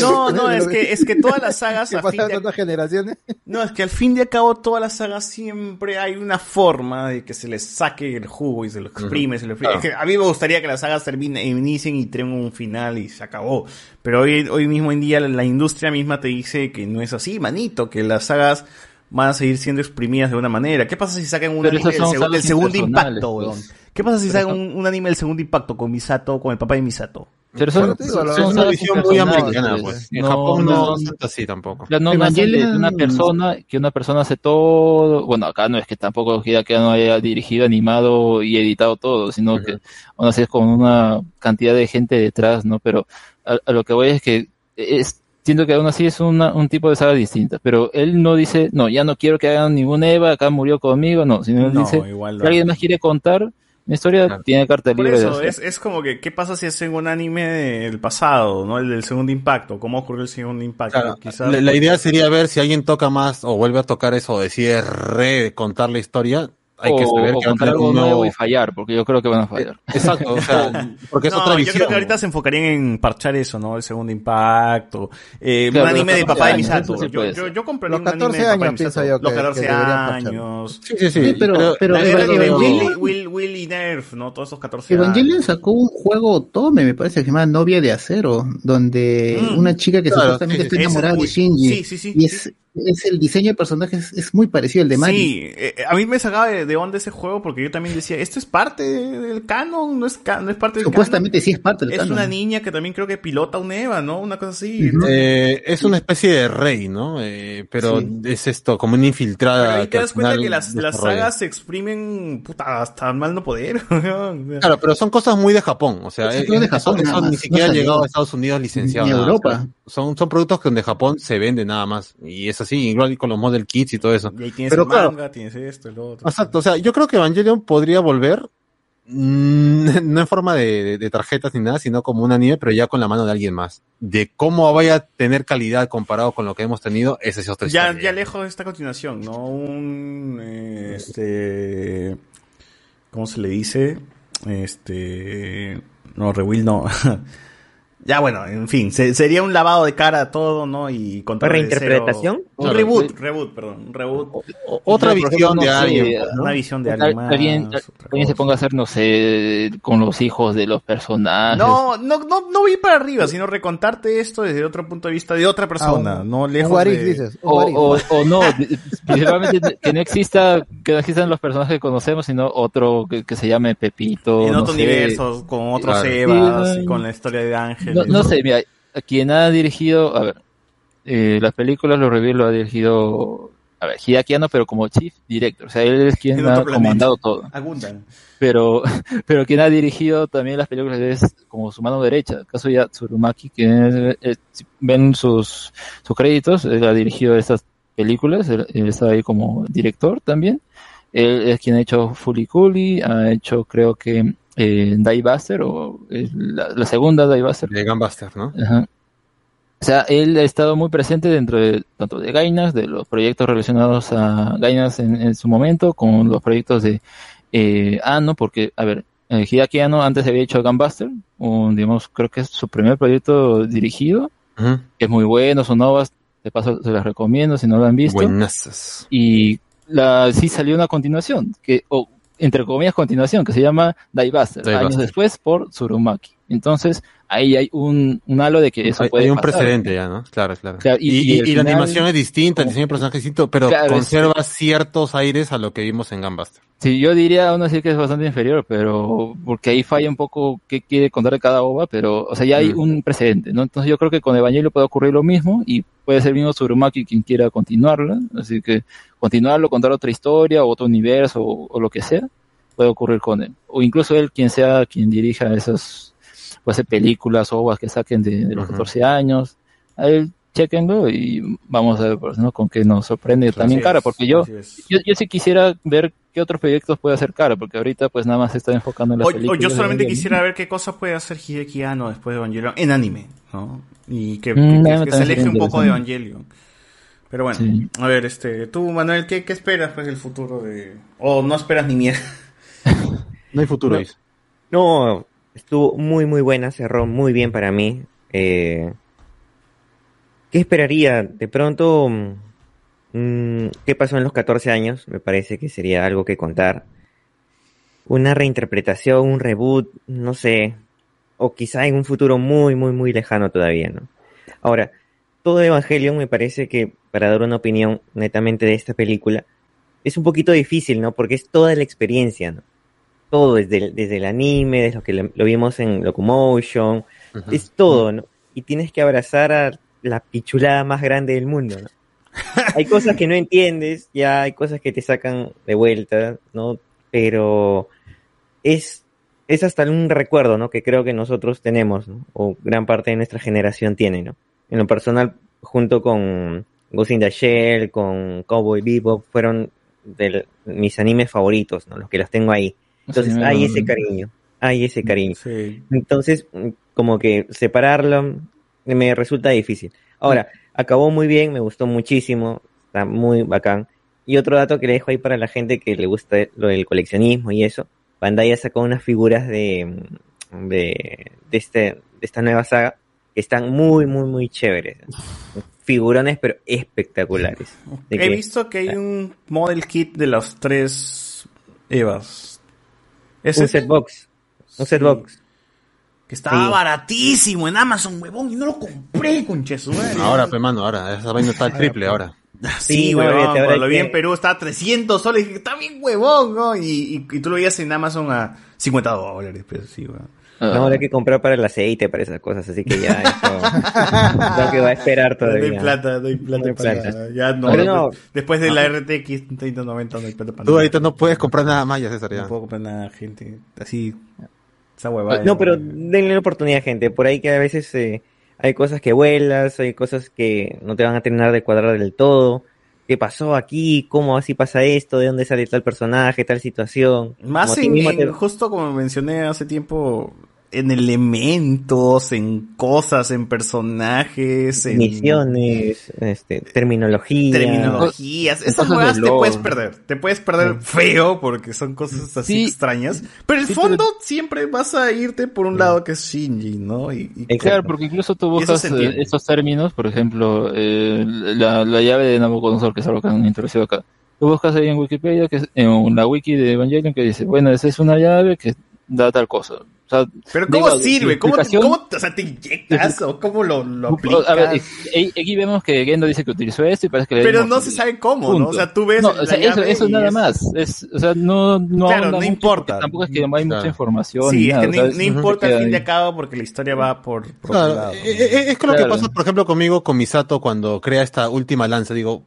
No, no, es que, es que todas las sagas [LAUGHS] a fin de- tantas generaciones. No, es que al fin y al cabo todas las sagas siempre hay una forma de que se les saque el jugo y se lo exprime, se lo exprime. Claro. Es que a mí me gustaría que las sagas terminen, inicien y tengan un final y se acabó. Pero hoy, hoy mismo en día la, la industria misma te dice que no es así, manito, que las sagas van a seguir siendo exprimidas de una manera. ¿Qué pasa si sacan un anime del, segundo impacto, pues. weón? ¿Qué pasa si sacan un, un anime del segundo impacto con Misato, con el papá de Misato? Pero son, digo, son, una visión muy americana, pues. En No, Japón no, no, es así tampoco. No Evangelion- una persona, que una persona hace todo, bueno, acá no es que tampoco que no haya dirigido, animado y editado todo, sino que aún así es con una cantidad de gente detrás, ¿no? Pero a, a lo que voy es que es, siento que aún así es una, un tipo de saga distinta, pero él no dice, no, ya no quiero que hagan ningún Eva, acá murió conmigo, no, sino él No, dice, igual alguien más quiere contar una historia, tiene carta Por libre de eso, es, es como que, ¿qué pasa si hacen un anime del pasado, no? El del segundo impacto, ¿cómo ocurrió el segundo impacto? Claro, Quizás- la, la idea sería ver si alguien toca más o vuelve a tocar eso o decide recontar la historia. Hay que o, saber o que contar tener algo un nuevo nuevo- y fallar, porque yo creo que van a fallar. Exacto, o sea, [LAUGHS] porque es no, otra yo visión. creo que ahorita se enfocarían en parchar eso, ¿no? El segundo impacto. Eh, Claro, un anime los de papá de 14 Misato. sí yo, yo, yo compraría Los un anime 14 de papá de años Misato. pienso yo Los que- 14 que deberían años. Sí, sí, sí. Sí, pero- Pero pero de Will, Will, Will y Nerf, ¿no? Todos esos 14 años. Evangelion sacó un juego Tome, me parece que se llama Novia de Acero, donde Mm. una chica que Claro, supuestamente sí, está enamorada de Shinji. sí, sí, sí, y es, es el diseño de personaje es, es muy parecido al de Mari. Sí, eh, a mí me sacaba de, de onda ese juego porque yo también decía, esto es parte del canon, no es, ca- no es parte del Supuestamente sí es parte del canon. Es canon. una niña que también creo que pilota un Eva, ¿no? Una cosa así. ¿no? Eh, es una especie de rey, ¿no? Eh, pero Sí. es esto, como una infiltrada. Pero ahí te das cuenta que las, sagas se exprimen puta, hasta mal no poder. [LAUGHS] Claro, pero son cosas muy de Japón, o sea, eh, todo de Japón, ni siquiera no ha salió. llegado a Estados Unidos licenciado. Ni Europa. o sea, son, son productos que donde Japón se vende nada más. Y es así, igual con los model kits y todo eso. Y ahí tienes Pero el claro, manga, tienes esto, el otro. Exacto, o sea, yo creo que Evangelion podría volver, mm, [LAUGHS] no en forma de, de- de tarjetas ni nada, sino como un anime, pero ya con la mano de alguien más. De cómo vaya a tener calidad comparado con lo que hemos tenido, esa es otra Ya, historia. ya lejos de esta continuación, ¿no? Un, eh, este, ¿cómo se le dice? Este, no, Rewill no. [LAUGHS] ya bueno, en fin, se- sería un lavado de cara a todo, ¿no? Y cero- ¿Reinterpretación? Un Claro, reboot, sí. reboot, perdón, un reboot. otra Yo, por visión ejemplo, de no sé, alguien, Una visión de Al- alguien más. Alguien, alguien se ponga a hacer, no sé, con los hijos de los personajes. No, no, no, no voy para arriba, sino recontarte esto desde otro punto de vista de otra persona, Ah, no lejos if, de... dices. O, o, o no, de- principalmente [LAUGHS] que no exista, que no existan los personajes que conocemos, sino otro que, que se llame Pepito. en no otro sé. universo, con otros Claro. Evas, Sí, con la historia de Ángel. No, no sé, mira, a quien ha dirigido, a ver, eh, las películas, los reviews lo ha dirigido, a ver, Hideaki Anno, pero como chief director, o sea, él es quien En ha comandado todo. Pero, [LAUGHS] pero quien ha dirigido también las películas es como su mano derecha, Kazuya Tsurumaki, que es- ven sus, sus créditos, él ha dirigido estas películas, él, él está ahí como director también. Él es quien ha hecho Fully Cooley, ha hecho creo que eh, Die Buster, o eh, la, la segunda Die Buster. De Gunbuster, ¿no? Ajá. O sea, él ha estado muy presente dentro de tanto de Gainas, de los proyectos relacionados a Gainas en, en su momento, con los proyectos de eh, Ano, porque, a ver, eh, Hideaki Anno antes había hecho Gunbuster, un, digamos, creo que es su primer proyecto dirigido, que es muy bueno, son novas, de paso se las recomiendo si no lo han visto. Buenasas. Y la, sí salió una continuación, que, o entre comillas continuación, que se llama Die Buster, Die años después por Tsurumaki. Entonces, ahí hay un, un halo de que eso Hay, puede hay un pasar. precedente ya, ¿no? Claro, claro. Claro, y, y- y y- al y la animación es distinta, el diseño de personaje es distinto, pero Claro, es- conserva ciertos aires a lo que vimos en Gunbuster. Sí, yo diría aún así que es bastante inferior, pero porque ahí falla un poco qué quiere contar de cada ova, pero, o sea, ya hay Mm. un precedente, ¿no? Entonces yo creo que con Evangelio puede ocurrir lo mismo y puede ser mismo Tsurumaki quien quiera continuarla, así que continuarlo, contar otra historia, o otro universo, o, o lo que sea, puede ocurrir con él. O incluso él quien sea quien dirija esas, pues, películas o ovas que saquen de, de los Ujú. 14 años, a él chequenlo y vamos a ver pues, ¿no? con qué nos sorprende también cara, porque yo, yo, yo sí quisiera ver qué otros proyectos puede hacer cara, porque ahorita pues nada más se está enfocando en las O, o películas. yo de solamente quisiera ver qué cosa puede hacer Hideki Anno después de Evangelion en anime, ¿no? Y que, Mm, que- que se aleje un poco de. Evangelion. Pero bueno, Sí. a ver, este, tú, Manuel, ¿qué, qué esperas pues del futuro de... O no esperas ni mierda? [LAUGHS] No hay futuro, No. No, estuvo muy, muy buena, cerró muy bien para mí. Eh, ¿Qué esperaría? De pronto, mm, ¿qué pasó en los 14 años? Me parece que sería algo que contar. Una reinterpretación, un reboot, no sé. O quizá en un futuro muy, muy, muy lejano todavía, ¿no? Ahora, todo Evangelion me parece que, para dar una opinión netamente de esta película, es un poquito difícil, ¿no? Porque es toda la experiencia, ¿no? Todo, desde el, desde el anime, desde lo que lo, lo vimos en Locomotion, es todo, ¿no? Y tienes que abrazar a la pichulada más grande del mundo, ¿no? [LAUGHS] hay cosas que no entiendes, ya hay cosas que te sacan de vuelta, ¿no? Pero es, es hasta un recuerdo, ¿no? Que creo que nosotros tenemos, ¿no? O gran parte de nuestra generación tiene, ¿no? En lo personal, junto con Ghost in the Shell, con Cowboy Bebop, fueron de mis animes favoritos, ¿no? Los que los tengo ahí. Entonces Sí, hay ese cariño, hay ese cariño. Sí. Entonces, mm, como que separarlo me resulta difícil. Ahora, acabó muy bien, me gustó muchísimo, está muy bacán. Y otro dato que le dejo ahí para la gente que le gusta lo del coleccionismo y eso, Bandai ha sacado unas figuras de, mm, de, de, este, de esta nueva saga que están muy, muy, muy chéveres. [LAUGHS] Figurones, pero espectaculares. [LAUGHS] De He que- visto que hay un model kit de los tres Evas. ¿Es un ese? set box. Un set box. Que estaba Sí. baratísimo en Amazon, huevón, y no lo compré, conchesu. Ahora, pe mano, ahora, esa vaina está al triple ahora. Sí, Sí, huevón, cuando lo vi que- en Perú estaba a 300 soles, dije, está bien huevón, ¿no? Y, y, y tú lo veías en Amazon a 50 dólares, pero sí, huevón. Ah. No, habrá que comprar para el aceite, para esas cosas, así que ya eso. lo que va a esperar No hay todavía. plata, no hay plata No hay para plata. Ya no, Pero no. después de la RTX 3090 no hay plata para Tú nada. ahorita no puedes comprar nada más, ya César, ya. No puedo comprar nada, gente. Así, esa huevada. No, pero denle la oportunidad, gente. Por ahí que a veces eh, hay cosas que vuelas, hay cosas que no te van a terminar de cuadrar del todo. ¿Qué pasó aquí? ¿Cómo así pasa esto? ¿De dónde sale tal personaje, tal situación? Más en, mismo en- te- justo como mencioné hace tiempo, en elementos, en cosas, en personajes, en misiones, este, terminología. terminologías. Esas Cosas te puedes perder. Te puedes perder feo porque son cosas así Sí. extrañas. Pero en el Sí, fondo siempre vas a irte por un lado que es Shinji, ¿no? Y, y- Claro, porque incluso tú buscas eh, estos términos, por ejemplo, eh, la, la llave de Nabucodonosor, que es algo que han introducido acá. Tú buscas ahí en Wikipedia, que es, en la wiki de Evangelion, que dice, bueno, esa es una llave que da tal cosa. Sea, Pero ¿cómo digo, sirve? ¿Cómo, cómo te- o sea, te inyectas o cómo lo, lo aplicas? A ver, eh, aquí vemos que Gendo dice que utilizó esto y parece que le Pero no se sabe cómo, ¿no? Punto. O sea, tú ves No, o sea, eso, eso nada es- más. Es, o sea, no, no Claro, no mucho importa. Tampoco es que no hay mucha información. Sí, ni es nada, que no, no importa al fin de cabo porque la historia va por, por Claro, otro lado. eh, eh, es que lo que Claro. pasa, por ejemplo, conmigo con Misato cuando crea esta última lanza. Digo,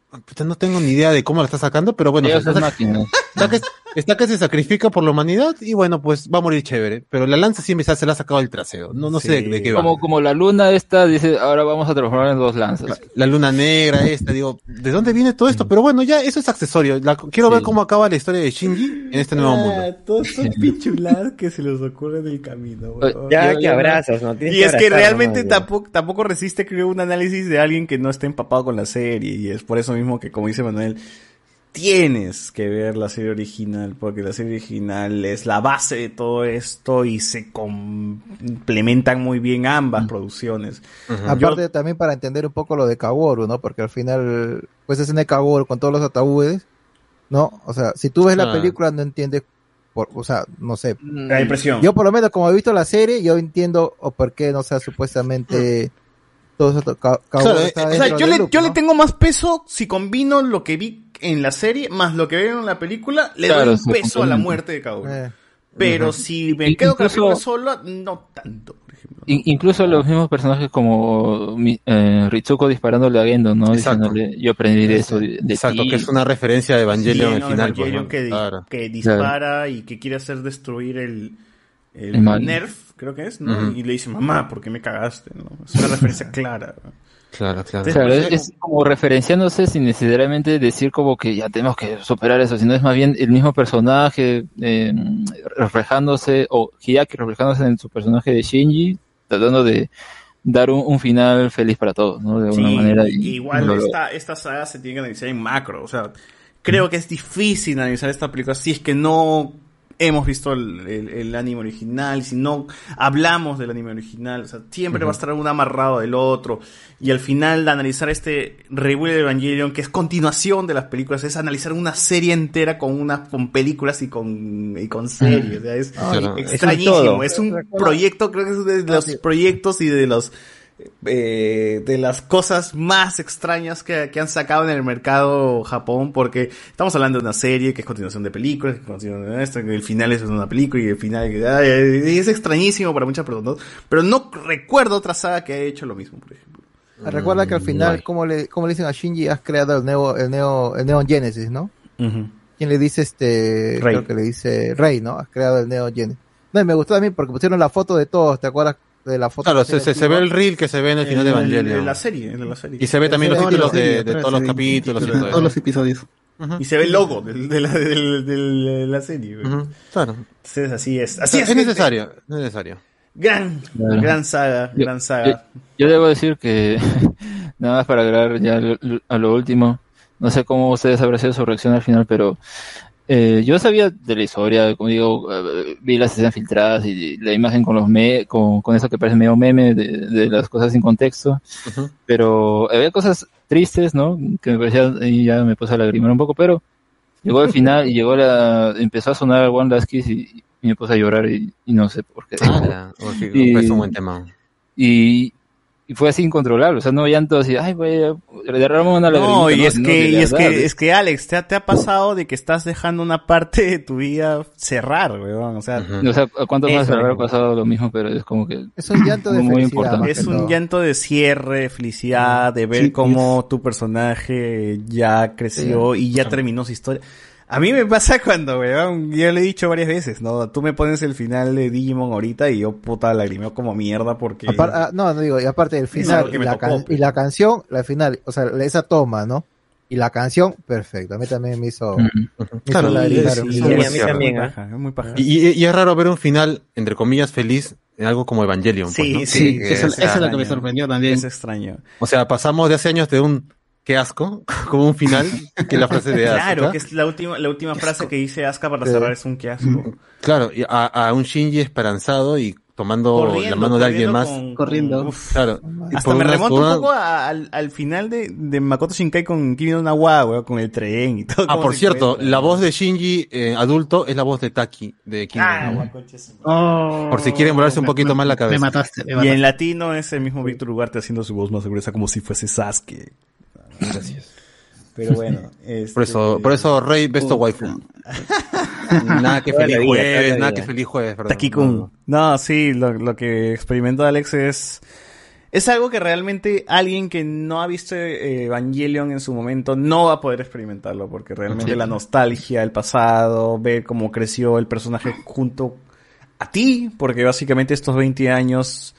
no tengo ni idea de cómo la está sacando, pero bueno, está que, está que se sacrifica por la humanidad y bueno, pues va a morir chévere. Pero la lanza siempre se la ha sacado del trasero. No, no sé de, de qué va. Como, como la luna esta dice, ahora vamos a transformar en dos lanzas. La luna negra esta, digo, ¿de dónde viene todo esto? Pero bueno, ya eso es accesorio. La- quiero ver cómo acaba la historia de Shinji en este nuevo mundo. Ah, todos son [LAUGHS] pichuladas que se les ocurre en el camino. Ya que abrazos, ¿no? Tienes Y que es que realmente tampoco, tampoco resiste, creo, un análisis de alguien que no esté empapado con la serie. Y es por eso mismo que, como dice Manuel, tienes que ver la serie original, porque la serie original es la base de todo esto y se complementan muy bien ambas producciones. Aparte también para entender un poco lo de Kaworu, ¿no? Porque al final, pues es en el Kaworu con todos los ataúdes, ¿no? O sea, si tú ves la Ah. película no entiendes por, o sea, no sé. La impresión. Yo por lo menos como he visto la serie, yo entiendo o por qué, no sea, supuestamente [CLEARS THROAT] todo eso Claro, eh, o sea, yo, le, loop, yo ¿no? le tengo más peso si combino lo que vi en la serie más lo que veo en la película, le Claro, doy un peso a la muerte de cada uno. Eh. Pero si me quedo con la incluso- película sola, no tanto. In- incluso los mismos personajes como eh, Ritsuko disparándole a Gendo, ¿no? Exacto. Diciéndole, yo aprendí de eso. de- de Exacto, ti". que es una referencia de Evangelion Sí, al no, final. pues, Evangelion ¿no? que, di- Claro. que dispara y que quiere hacer destruir el, el El mal. Nerf, creo que es, ¿no? Y le dice, mamá, ¿por qué me cagaste? ¿no? Es una referencia [LAUGHS] clara. Claro, claro. Entonces, Claro, es, es como referenciándose sin necesariamente decir como que ya tenemos que superar eso, sino es más bien el mismo personaje eh, reflejándose, o Hiaki reflejándose en su personaje de Shinji, tratando de dar un, un final feliz para todos, ¿no? De alguna Sí, manera. igual esta, esta saga se tiene que analizar en macro. O sea, creo que es difícil analizar esta película si es que no hemos visto el, el- el anime original, si no hablamos del anime original. O sea, siempre va a estar un amarrado del otro. Y al final, de analizar este reboot de Evangelion, que es continuación de las películas, es analizar una serie entera con una con películas y con, y con series. o sea, es. Es extrañísimo. todo. Es un proyecto, creo que es de los proyectos y de los eh, de las cosas más extrañas que, que han sacado en el mercado Japón, porque estamos hablando de una serie que es continuación de películas, que es continuación de esto, que el final es una película y el final que- ay, ay, es extrañísimo para muchas personas, pero no recuerdo otra saga que haya hecho lo mismo, por ejemplo. Recuerda que al final, como le, como le dicen a Shinji, has creado el Neo, el Neo, el Neon Genesis, ¿no? ¿Quién le dice este? Rey. Creo que le dice Rey, ¿no? Has creado el Neo Genesis. No, y me gustó también porque pusieron la foto de todos, ¿te acuerdas de la foto? Claro, se, se, se ve el reel que se ve en el final de El- el- Evangelion. la serie, de la serie. Y se ve también los títulos de, de todos los capítulos y todo Todos los episodios. Y se ve el logo del- de, la, de la serie. Claro. Entonces, así es. Así es. es necesario, es necesario. Gran, Claro. gran saga, Yo- gran saga. Yo, yo debo decir que, [LAUGHS] nada más para agregar ya lo- lo- a lo último, no sé cómo ustedes habrán sido su reacción al final, pero eh, yo sabía de la historia, como digo, eh, vi las escenas filtradas y la imagen con los me con, con eso que parece medio meme de, de las cosas sin contexto, pero había cosas tristes, ¿no? Que me parecían, y ya me puse a lagrimar un poco, pero llegó el final y llegó la, empezó a sonar One Last Kiss y, y me puse a llorar y, y no sé por qué. Ah, porque [LAUGHS] Y- es un buen tema. y, y fue así incontrolable, o sea, no llanto así, ay, voy a derramar una. No, y es que, y es que, es que Alex, te ha, te ha pasado de que estás dejando una parte de tu vida cerrar, weón. O sea, O sea, ¿a cuántos más habrá pasado lo mismo? Pero es como que... Es un llanto de muy felicidad, importante. es un llanto de cierre, de felicidad, de ver Sí, cómo tu personaje ya creció y ya terminó su historia. A mí me pasa [LAUGHS] cuando, weón, yo le he dicho varias veces, ¿no? Tú me pones el final de Digimon ahorita y yo puta lagrimeo como mierda porque... Apar- ah, no, no digo, y aparte del Es final algo que y me la, tocó, can- pues. y la canción, la final, o sea, esa toma, ¿no? Y la canción, perfecto. A mí también me hizo, me hizo Claro, sí, sí, es es muy paja. Y, es raro ver un final, entre comillas, feliz en algo como Evangelion. pues, Sí, ¿no? sí, eso, sea, eso es lo que me sorprendió también. Es extraño. O sea, pasamos de hace años de un qué asco, [LAUGHS] como un final, que la frase de [LAUGHS] Claro, Asuka. que es la última, la última frase que dice Asuka para cerrar es un que asco. Claro, y a, a un Shinji esperanzado y tomando Corriendo, la mano de alguien más. con- Corriendo. Uf. Claro. Hasta me remonto un poco a- al, al final de, de Makoto Shinkai con Kimi no Nawa, weón, con el tren y todo. Ah, por cierto, la voz de Shinji eh, adulto es la voz de Taki de Kingdom. Ah, su- Oh, Por si quieren volarse un poquito me- más la cabeza. Me mataste, me Y en latino es el mismo Víctor Ugarte haciendo su voz más gruesa como si fuese Sasuke. Gracias. Pero bueno, este... Por eso, por eso Rey besto waifu. [LAUGHS] nada que feliz vida, jueves, nada que feliz jueves, perdón. Taki-kun. No, sí, lo, lo que experimentó Alex es... Es algo que realmente alguien que no ha visto eh, Evangelion en su momento no va a poder experimentarlo, porque realmente Sí. la nostalgia, el pasado, ver cómo creció el personaje junto a ti, porque básicamente estos 20 años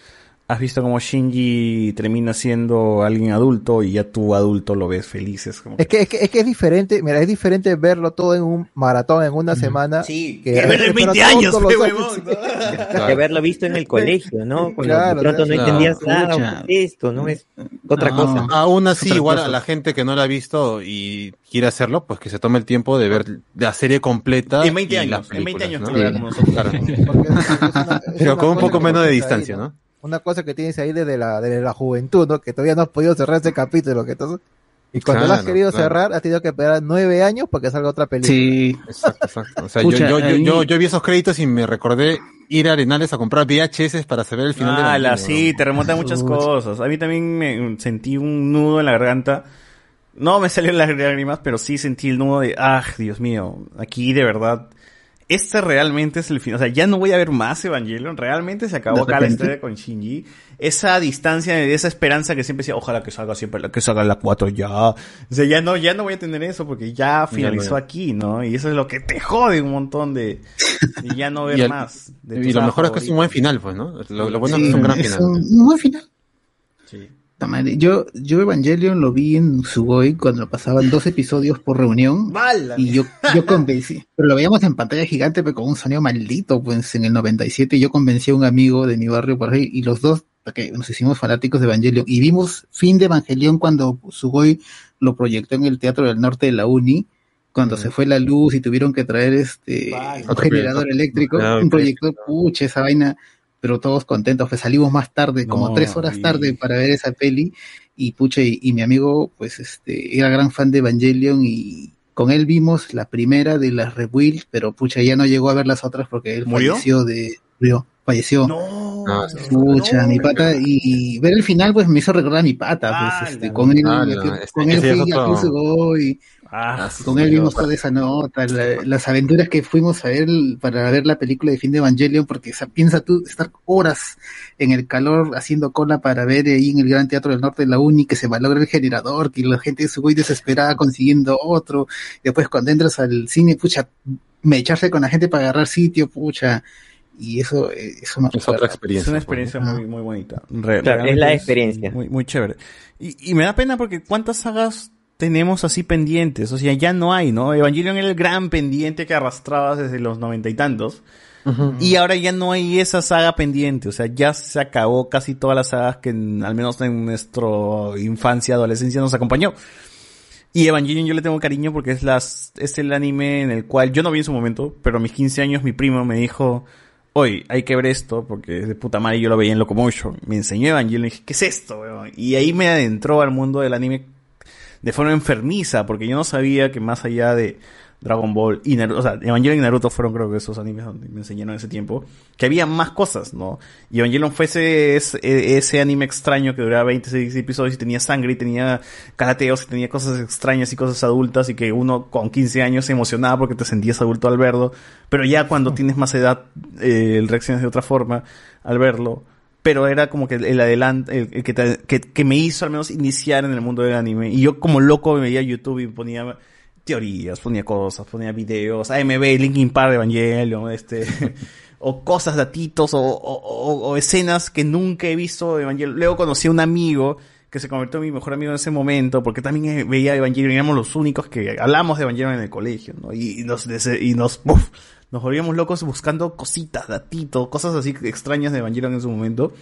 has visto como Shinji termina siendo alguien adulto y ya tú adulto lo ves feliz. Es como... Es que, es que es que es diferente, mira, es diferente verlo todo en un maratón en una semana. Sí, que que verlo en 20 años, los huevón, años. De haberlo visto en el colegio, ¿no? Cuando Claro, de pronto no claro. entendías nada, Escucha. esto, ¿no? Es otra No. cosa. Aún así, Otra igual cosa. a la gente que no la ha visto y quiere hacerlo, pues que se tome el tiempo de ver la serie completa. En 20 y años, en 20 años que ¿no? nosotros. Claro. Porque es- una- es Pero con un poco que menos de tienes ahí, distancia, ¿no? Una cosa que tienes ahí desde la, desde la juventud, ¿no? Que todavía no has podido cerrar ese capítulo, que entonces Y cuando lo has querido claro. cerrar, has tenido que esperar nueve años para que salga otra película. Sí. Exacto, exacto. O sea, Pucha, yo, yo, yo, ahí- yo, yo vi esos créditos y me recordé ir a Arenales a comprar VHS para saber el final de Ah, la, Evangelion, sí, te remonta a muchas cosas. A mí también me sentí un nudo en la garganta. No me salieron las [LAUGHS] lágrimas, pero sí sentí el nudo de, ah, Dios mío, aquí de verdad, este realmente es el fin. O sea, ya no voy a ver más Evangelion. Realmente se acabó ¿De acá la historia con Shinji. Esa distancia, esa esperanza que siempre decía, ojalá que salga siempre, la- que salga la 4 ya. O sea, ya no, ya no voy a tener eso porque ya finalizó no. aquí, ¿no? Y eso es lo que te jode un montón de, y ya no [LAUGHS] ver Y el- más. de Y lo mejor es que es un buen final, pues, ¿no? Lo, lo bueno es Sí, que es un gran es final. un buen final. Sí. Puta madre, Yo, yo Evangelion lo vi en Sugoi cuando pasaban dos episodios por reunión. Y yo, yo convencí. [LAUGHS] Pero lo veíamos en pantalla gigante, pero con un sonido maldito, pues en el 97. Yo convencí a un amigo de mi barrio por ahí y los dos, que nos hicimos fanáticos de Evangelion. Y vimos fin de Evangelion cuando Sugoi lo proyectó en el Teatro del Norte de la Uni. Cuando se fue la luz y tuvieron que traer este un generador eléctrico, Ah, un proyector, pucha, esa vaina, pero todos contentos, pues salimos más tarde, como No, tres horas y- tarde para ver esa peli, y pucha, y, y mi amigo, pues este, era gran fan de Evangelion y con él vimos la primera de las Rebuild, pero pucha, ya no llegó a ver las otras porque él ¿Murió? falleció de, murió, falleció. Ah, Pucha, mi pata, y ver el final pues me hizo recordar a mi pata, pues este, con él, Ah, este- con él fui es a otro- Kusugo y Ah, con él vimos toda esa nota, la- las aventuras que fuimos a ver para ver la película de fin de Evangelion, porque sa- piensa tú estar horas en el calor haciendo cola para ver ahí en el Gran Teatro del Norte de la Uni que se malogra el generador, que la gente se muy desesperada consiguiendo otro, después cuando entras al cine, pucha, me echarse con la gente para agarrar sitio, pucha, y eso, eh, eso me Es otra experiencia. Es una experiencia muy, muy bonita. Re- Claro, es la experiencia. Muy, muy chévere. Y, y me da pena porque cuántas sagas tenemos así pendientes. O sea, ya no hay, ¿no? Evangelion era el gran pendiente que arrastrabas desde los noventa y tantos. Y ahora ya no hay esa saga pendiente. O sea, ya se acabó casi todas las sagas que en- al menos en nuestra infancia, adolescencia nos acompañó. Y Evangelion yo le tengo cariño porque es las, es el anime en el cual yo no vi en su momento, pero a mis 15 años mi primo me dijo, hoy hay que ver esto porque es de puta madre y yo lo veía en Locomotion. Me enseñó Evangelion y dije, ¿qué es esto? weón? Y ahí me adentró al mundo del anime de forma enfermiza porque yo no sabía que más allá de Dragon Ball y Naruto, o sea, Evangelion y Naruto fueron creo que esos animes donde me enseñaron en ese tiempo, que había más cosas, ¿no? Y Evangelion fue ese, ese, ese anime extraño que duraba 26 episodios y tenía sangre y tenía karateos y tenía cosas extrañas y cosas adultas y que uno con 15 años se emocionaba porque te sentías adulto al verlo, pero ya cuando tienes más edad eh, reaccionas de otra forma al verlo. Pero era como que el adelante, el, el que, te- que, me hizo al menos iniciar en el mundo del anime. Y yo como loco me veía YouTube y ponía teorías, ponía cosas, ponía videos, AMB, Linkin Park, Evangelion, este, [LAUGHS] o cosas, datitos, o, o, o- o escenas que nunca he visto de Evangelion. Luego conocí a un amigo que se convirtió en mi mejor amigo en ese momento, porque también eh, veía Evangelion, éramos los únicos que hablamos de Evangelion en el colegio, ¿no? Y, y nos, y nos, [LAUGHS] ¡puf! Nos volvíamos locos buscando cositas, datitos, cosas así extrañas de Evangelion en su momento.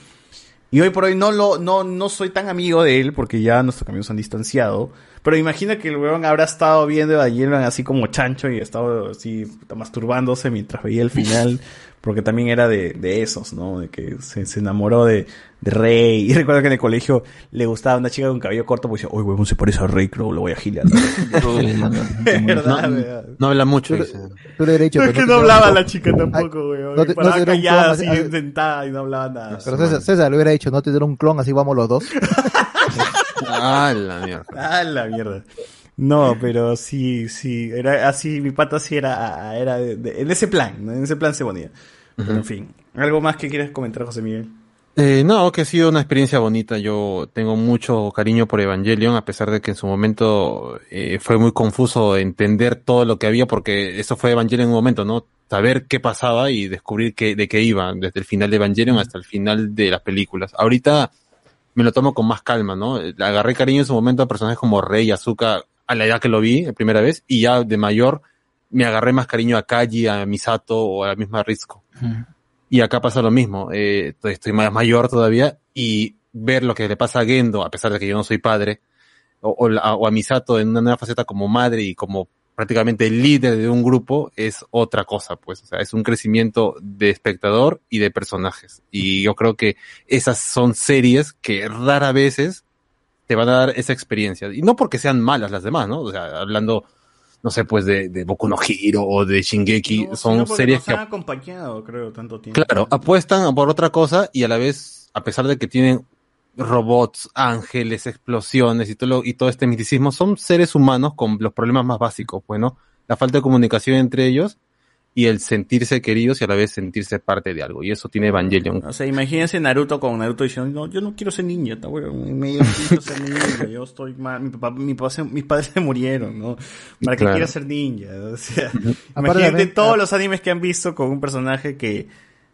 Y hoy por hoy no lo, no, no soy tan amigo de él porque ya nuestros caminos se han distanciado. Pero imagino que el weón habrá estado viendo Evangelion así como chancho y estado así masturbándose mientras veía el final. [LAUGHS] Porque también era de, de esos, ¿no? De que se, se enamoró de, de Rey. [LAUGHS] Y recuerdo que en el colegio le gustaba una chica con cabello corto, pues decía, uy, weón, se parece a Rey, creo, lo voy a gilear. No, habla mucho. Tú le hubieras dicho, No, es pero que no hablaba la chica tampoco, weón. no te- paraba no callada, así, así- sentada y no hablaba nada. Pero César, César le hubiera dicho, no te dieron un clon, así vamos los dos. [LAUGHS] Ah, la mierda. Ah, la mierda. No, pero sí, sí, era así, mi pata sí era, era de- de- en ese plan, ¿no? en ese plan se ponía. Pero en fin, ¿algo más que quieres comentar, José Miguel? Eh, no, que ha sido una experiencia bonita. Yo tengo mucho cariño por Evangelion, a pesar de que en su momento eh, fue muy confuso entender todo lo que había, porque eso fue Evangelion en un momento, ¿no? Saber qué pasaba y descubrir qué, de qué iba, desde el final de Evangelion hasta el final de las películas. Ahorita me lo tomo con más calma, ¿no? Agarré cariño en su momento a personajes como Rey y Azuka a la edad que lo vi, la primera vez, y ya de mayor me agarré más cariño a Kaji, a Misato o a la misma Y acá pasa lo mismo. Eh, estoy más mayor todavía y ver lo que le pasa a Gendo, a pesar de que yo no soy padre, o, o la- o a Misato en una nueva faceta como madre y como prácticamente líder de un grupo, es otra cosa, pues. O sea, es un crecimiento de espectador y de personajes. Y yo creo que esas son series que rara veces te van a dar esa experiencia. Y no porque sean malas las demás, ¿no? O sea, hablando, no sé, pues de, de Boku no Hero o de Shingeki, son series nos que han acompañado, creo, tanto tiempo. Claro, apuestan por otra cosa y a la vez, a pesar de que tienen robots, ángeles, explosiones y todo, lo- y todo este misticismo, son seres humanos con los problemas más básicos, pues, ¿no? La falta de comunicación entre ellos y el sentirse queridos y a la vez sentirse parte de algo. Y eso tiene Evangelion. O sea, imagínense Naruto con Naruto diciendo, no, yo no quiero ser ninja, ta weón, me yo quiero ser ninja, yo estoy mal, mi papá, mi papá se- mis padres se murieron, ¿no? ¿Para qué Claro. quiero ser ninja? O sea, imagínate todos los animes que han visto con un personaje que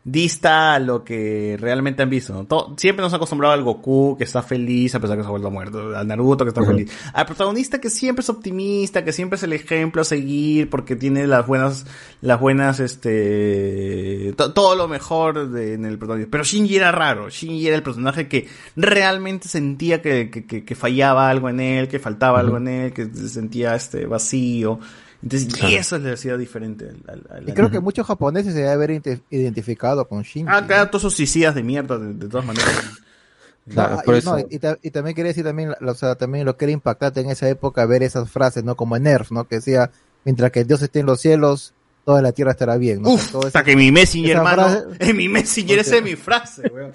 dista a lo que realmente han visto, ¿no? To- siempre nos ha acostumbrado al Goku que está feliz a pesar que se ha vuelto muerto, al Naruto que está feliz, al protagonista que siempre es optimista, que siempre es el ejemplo a seguir porque tiene las buenas, las buenas, este, to- todo lo mejor de- en el protagonista. Pero Shinji era raro, Shinji era el personaje que realmente sentía que, que, que- que fallaba algo en él, que faltaba algo en él, que se sentía este vacío. Entonces, y eso le hacía diferente al, al- al Y creo anime. que muchos japoneses se deben haber identificado con Shinji. Ah, claro, todos esos suicidas de mierda, de, de todas maneras. Y, no, y ta- y también quería decir también, o sea, también lo que era impactante en esa época ver esas frases, ¿no? Como en Nerf, ¿no? Que decía, mientras que Dios esté en los cielos, toda la tierra estará bien, ¿no? O sea, Uf, hasta que mi Messenger, hermano, frase- [LAUGHS] en mi Messenger, esa es mi frase, weón.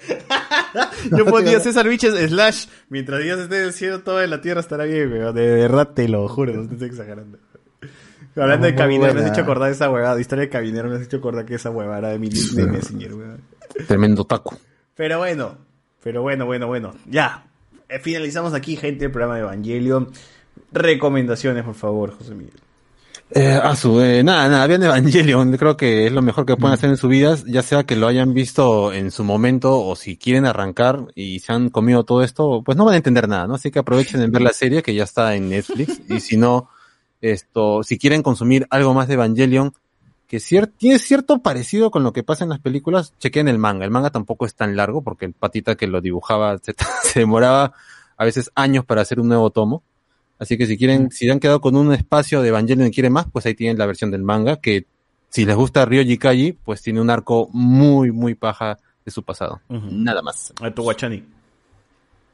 [LAUGHS] Yo ponía César Viches slash, mientras Dios esté en el cielo, toda la tierra estará bien, weón. De verdad te lo juro, no te estoy exagerando. Hablando de cabinero, me has hecho acordar de esa huevada, de historia de cabinero, me has hecho acordar que esa huevada era de mi de Messenger, weón. Tremendo taco. Pero bueno, pero bueno, bueno, bueno. Ya. Eh, Finalizamos aquí, gente, el programa de Evangelion. Recomendaciones, por favor, José Miguel. Eh, a su, eh, nada, nada, vean Evangelion, creo que es lo mejor que pueden hacer en su vida, ya sea que lo hayan visto en su momento o si quieren arrancar y se han comido todo esto, pues no van a entender nada, ¿no? Así que aprovechen en ver la serie que ya está en Netflix y si no, esto, si quieren consumir algo más de Evangelion, que cier- tiene cierto parecido con lo que pasa en las películas, chequen el manga. El manga tampoco es tan largo porque el patita que lo dibujaba se, [LAUGHS] se demoraba a veces años para hacer un nuevo tomo. Así que si quieren, si han quedado con un espacio de Evangelion y quieren más, pues ahí tienen la versión del manga, que si les gusta Ryoji Kaji, pues tiene un arco muy, muy paja de su pasado. Nada más. A tu Guachani.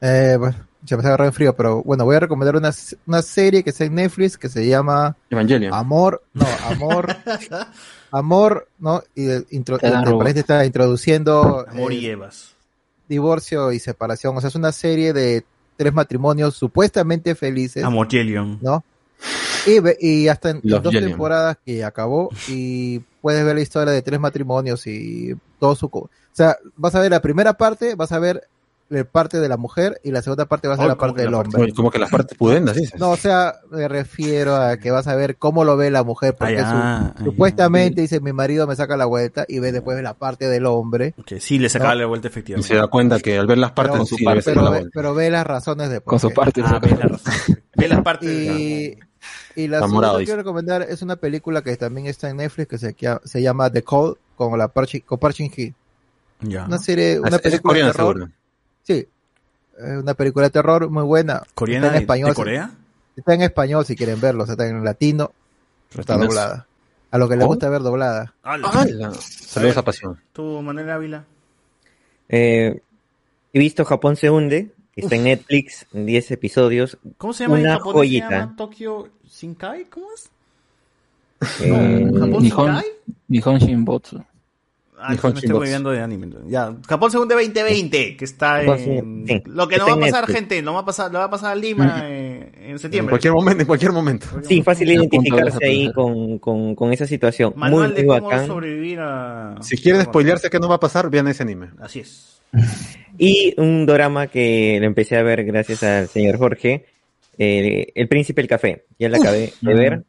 Eh, bueno, ya me está agarrando en frío, pero bueno, voy a recomendar una, una serie que está en Netflix que se llama Evangelion. Amor, no, Amor, [LAUGHS] Amor, ¿no? Y el intro, parece que está introduciendo Amor y eh, Evas. divorcio y separación. O sea, es una serie de tres matrimonios supuestamente felices. Amorgelion. ¿No? Y, y hasta en, Love dos Gelion. temporadas que acabó y puedes ver la historia de tres matrimonios y todo su... co- O sea, vas a ver la primera parte, vas a ver la parte de la mujer y la segunda parte vas a ver la parte del hombre. Como que las partes pudendas, dices. No, o sea, me refiero a que vas a ver cómo lo ve la mujer, porque Ah, su- supuestamente dice mi marido me saca la vuelta y ve después la parte del hombre. Que sí, le sacaba ¿no? la vuelta Y efectivamente. se da cuenta que al ver las partes, Pero, sí, debe ser pero la ve, pero ve las razones de por Con su parte, Ah, ve la razón. Ve las partes. Y, y la segunda que quiero recomendar es una película que también está en Netflix que se, que se llama The Call con la Parchi, con Park Shin-hee. Ya. Una serie, Ah, una es- es película coreana, de terror. seguro. Sí, Eh, una película de terror muy buena. ¿Coreana Está en español. de si- Corea? Está en español si quieren verlo, o sea, está en latino, pero está doblada. A lo que les ¿Oh? gusta ver doblada. ¡Hala! Saludos a Pasión. ¿Tú, Manuel Ávila? Eh, he visto Japón se hunde, está en Netflix, en 10 episodios. ¿Cómo se llama en Una japonés? joyita. ¿Se llama Tokyo Shinkai? ¿Cómo es? Eh, ¿Japón Nihon, Shinkai? Nihon Shinbotsu. Ah, me estoy moviendo de anime. Ya, Japón Segundo 2020, que está en... Sí. Lo que no va a en pasar, Netflix. gente, no va a pasar, lo va a pasar a Lima eh, en En septiembre. cualquier momento, en cualquier momento. Sí, fácil de identificarse ahí con, con, con esa situación. Manual muy, de cómo bacán. sobrevivir a... Si quieren spoilearse que no va a pasar, vean ese anime. Así es. [LAUGHS] Y un drama que lo empecé a ver gracias al señor Jorge, eh, El Príncipe del Café. Ya lo acabé de ver.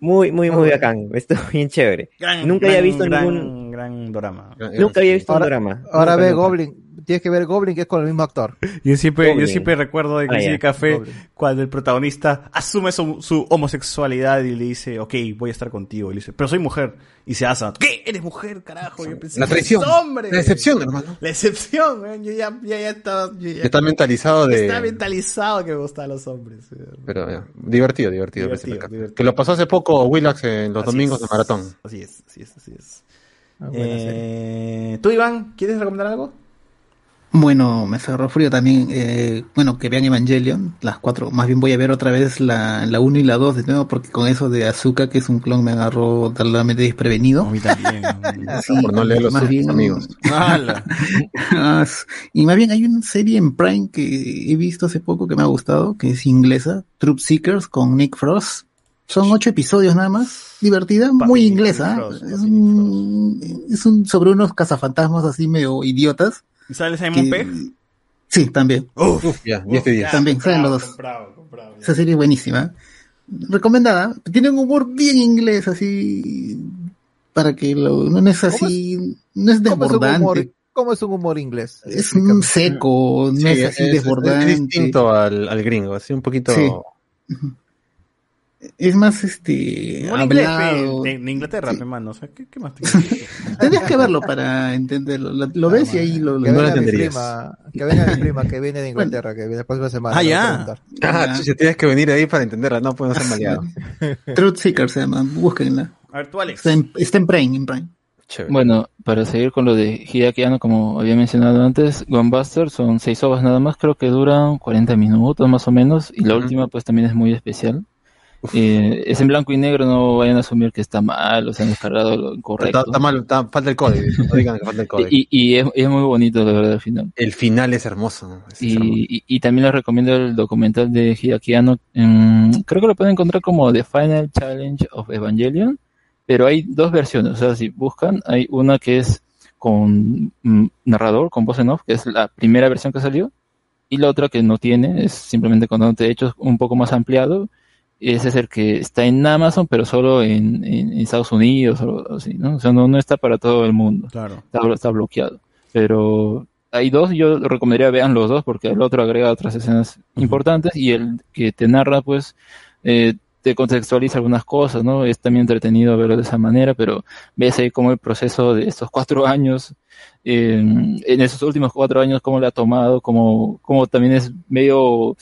Muy, muy, muy bacán. [LAUGHS] Estuvo bien chévere. Gran, Nunca gran, había visto gran, ningún... gran drama. Nunca había visto Ahora- un drama. Ahora Nunca, ve nunca. Goblin, tienes que ver Goblin que es con el mismo actor. Yo siempre, yo siempre recuerdo de Ah, Café Goblin. cuando el protagonista asume su, su homosexualidad y le dice, ok, voy a estar contigo. Y le dice, pero soy mujer. Y se asa. ¿Qué? ¿Eres mujer, carajo? Yo pensé, La traición. "Es hombre! La excepción, hermano. La excepción, man. Yo ya, ya, ya estaba... yo ya- Está mentalizado de... Está mentalizado que me gustan los hombres. Pero ya, divertido, divertido. Que lo pasó hace poco Willax en los Así domingos es. de maratón. Así es, así es, así es. Ah, Eh, ¿Tú, Iván, quieres recomendar algo? Bueno, me cerró frío también. eh, bueno, que vean Evangelion, las cuatro. Más bien voy a ver otra vez la, la 1 y la 2 de nuevo, porque con eso de Azuka, que es un clon, me agarró totalmente desprevenido. A mí también. [LAUGHS] Por no leer los más bien, amigos. [LAUGHS] Y más bien hay una serie en Prime que he visto hace poco que me ha gustado, que es inglesa, Troop Seekers con Nick Frost. Son ocho episodios nada más, divertida, muy inglesa. es, un, es un sobre unos cazafantasmas así medio idiotas. ¿Y sale Simon que- Pegg? Sí, también. Uf, ya, 10 de 10. También, salen los dos. Esa serie es buenísima. Recomendada. Tiene un humor bien inglés, así. Para que lo. No es así. No es ¿Cómo es un desbordante. humor, cómo es un humor inglés? Es un seco, no Sí, es así es- desbordante. Es distinto al, al gringo, así un poquito. Sí. Es más, este. Inglés hablado. de, de Inglaterra, pe, mano. O sea, ¿qué, qué más te [LAUGHS] Tendrías que verlo para entenderlo. Lo, lo ves y ahí lo, lo Que venga, mi entenderías. prima, que venga mi prima, que viene de [LAUGHS] Inglaterra, que viene la próxima semana. Ah, ya. [LAUGHS] Ah, chucha, tienes que venir ahí para entenderla, no puedo ser maleado. Truth Seeker se llama, búsquenla. A ver, tú, Alex. Está en, está en Prime, en Prime. Bueno, para seguir con lo de Hideaki Anno, como había mencionado antes, Gunbuster son seis ovas nada más, creo que duran 40 minutos más o menos, y la última pues también es muy especial. Eh, es en blanco y negro, no vayan a asumir que está mal o se han descargado lo incorrecto. Está, está mal, está- falta el código. No digan que falta el código. Y, y es, es muy bonito, la verdad, al final. El final es hermoso. es hermoso. Y, y- y también les recomiendo el documental de Hideaki Anno. mm, creo que lo pueden encontrar como The Final Challenge of Evangelion, pero hay dos versiones. O sea, si buscan, hay una que es con mm, narrador, con voz en off, que es la primera versión que salió, y la otra que no tiene, es simplemente contándote hechos un poco más ampliado. Ese es el que está en Amazon, pero solo en, en- en Estados Unidos o así, ¿no? O sea, no, no está para todo el mundo. Claro. Está, está bloqueado. Pero hay dos, yo recomendaría vean los dos porque el otro agrega otras escenas importantes y el que te narra, pues, eh, te contextualiza algunas cosas, ¿no? Es también entretenido verlo de esa manera, pero ves ahí como el proceso de estos cuatro [LAUGHS] años, eh, en esos últimos cuatro años, cómo le ha tomado, cómo, cómo también es medio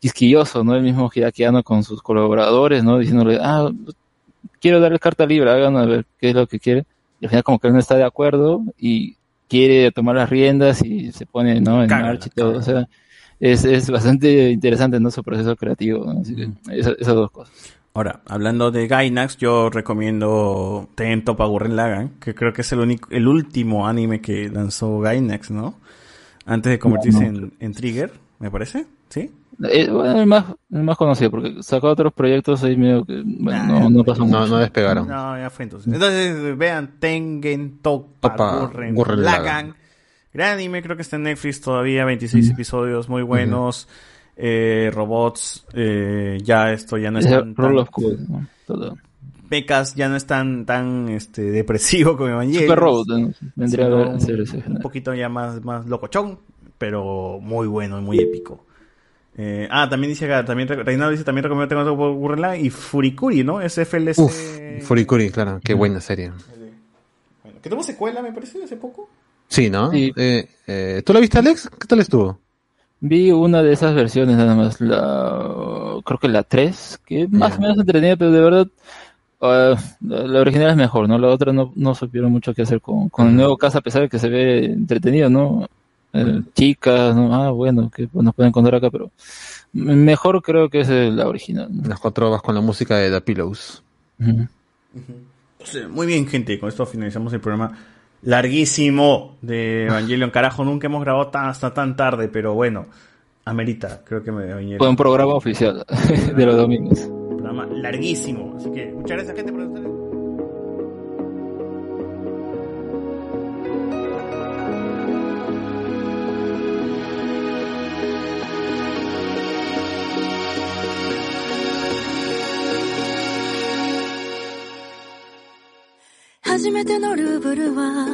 quisquilloso, ¿no? El mismo Hidakiano con sus colaboradores, ¿no? Diciéndole, ah, quiero darle carta libre, hagan a ver qué es lo que quiere. Y al final como que él no está de acuerdo y quiere tomar las riendas y se pone, ¿no? En marcha y todo. O sea, es, es bastante interesante, ¿no? Su proceso creativo, ¿no? Así que esa- esas dos cosas. Ahora, hablando de Gainax, yo recomiendo Tento para Gurren Lagann, que creo que es el único, el último anime que lanzó Gainax, ¿no? Antes de convertirse No, no. En, en Trigger, me parece, ¿sí? Eh, bueno, el más, el más conocido, porque sacó otros proyectos ahí medio que, bueno, no, no pasó No, mucho. no despegaron. No, ya fue entonces. Entonces, vean Tengen Topa Topa Gurren. Lagann. Gran anime, creo que está en Netflix todavía, 26 episodios muy buenos. Eh, robots, eh, ya esto ya no es tan, Roll tan- of Cool, ¿no? Todo. Mechas ya no es tan, tan este, depresivo como Evangelion. Super Robot, ¿no? Vendría a ver- a ser ese un, género. un poquito ya más, más locochón, pero muy bueno y muy épico. Eh, ah, también dice acá, también, Reinaldo dice, también recomiendo Tengo Todo por Gurren Lagann y Furikuri, ¿no? Es FLC. Uf, Furikuri, claro, qué buena serie. Que tuvo secuela, me parece, hace poco. Sí, ¿no? Sí. Eh, eh, ¿Tú la viste, Alex? ¿Qué tal estuvo? Vi una de esas versiones nada más, la creo que la 3, que es más o menos entretenida, pero de verdad ah, la, original es mejor, ¿no? La otra no, no supieron mucho qué hacer con, con el nuevo caso, a pesar de que se ve entretenido, ¿no? Eh, chicas, ¿no? Ah, bueno, que nos pueden encontrar acá, pero mejor creo que es eh, la original. ¿no? Las cuatro vas con la música de The Pillows. Ujú. Entonces, muy bien, gente, con esto finalizamos el programa larguísimo de Evangelion. Carajo, nunca hemos grabado tan, hasta tan tarde, pero bueno, amerita, creo que me. Fue un programa oficial [LAUGHS] de los domingos. Un programa larguísimo. Así que muchas gracias, gente, por estar. 初めてのルーブルは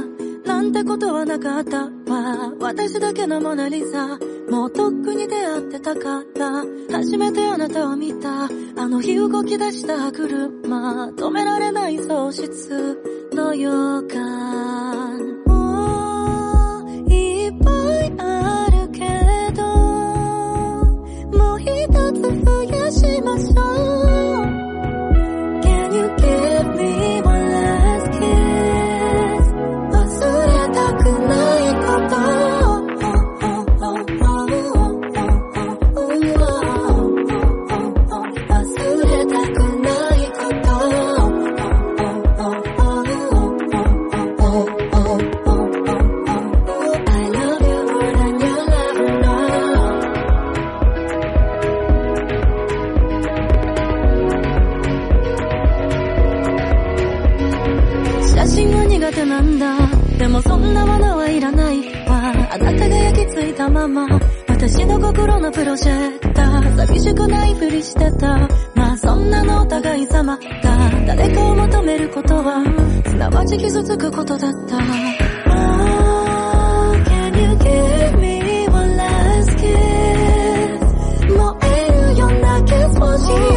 なんてことはなかった。わ私だけのモナリザもうとっくに出会ってたから初めてあなたを見た。あの日動き出した車。止められない喪失の予感。のプロジェクター寂しくないふりしてた。まあそんなのお互い様が誰かを求めることはすなわち傷つくことだった。Oh, can you give me one last kiss? 燃えるようなキスをしよ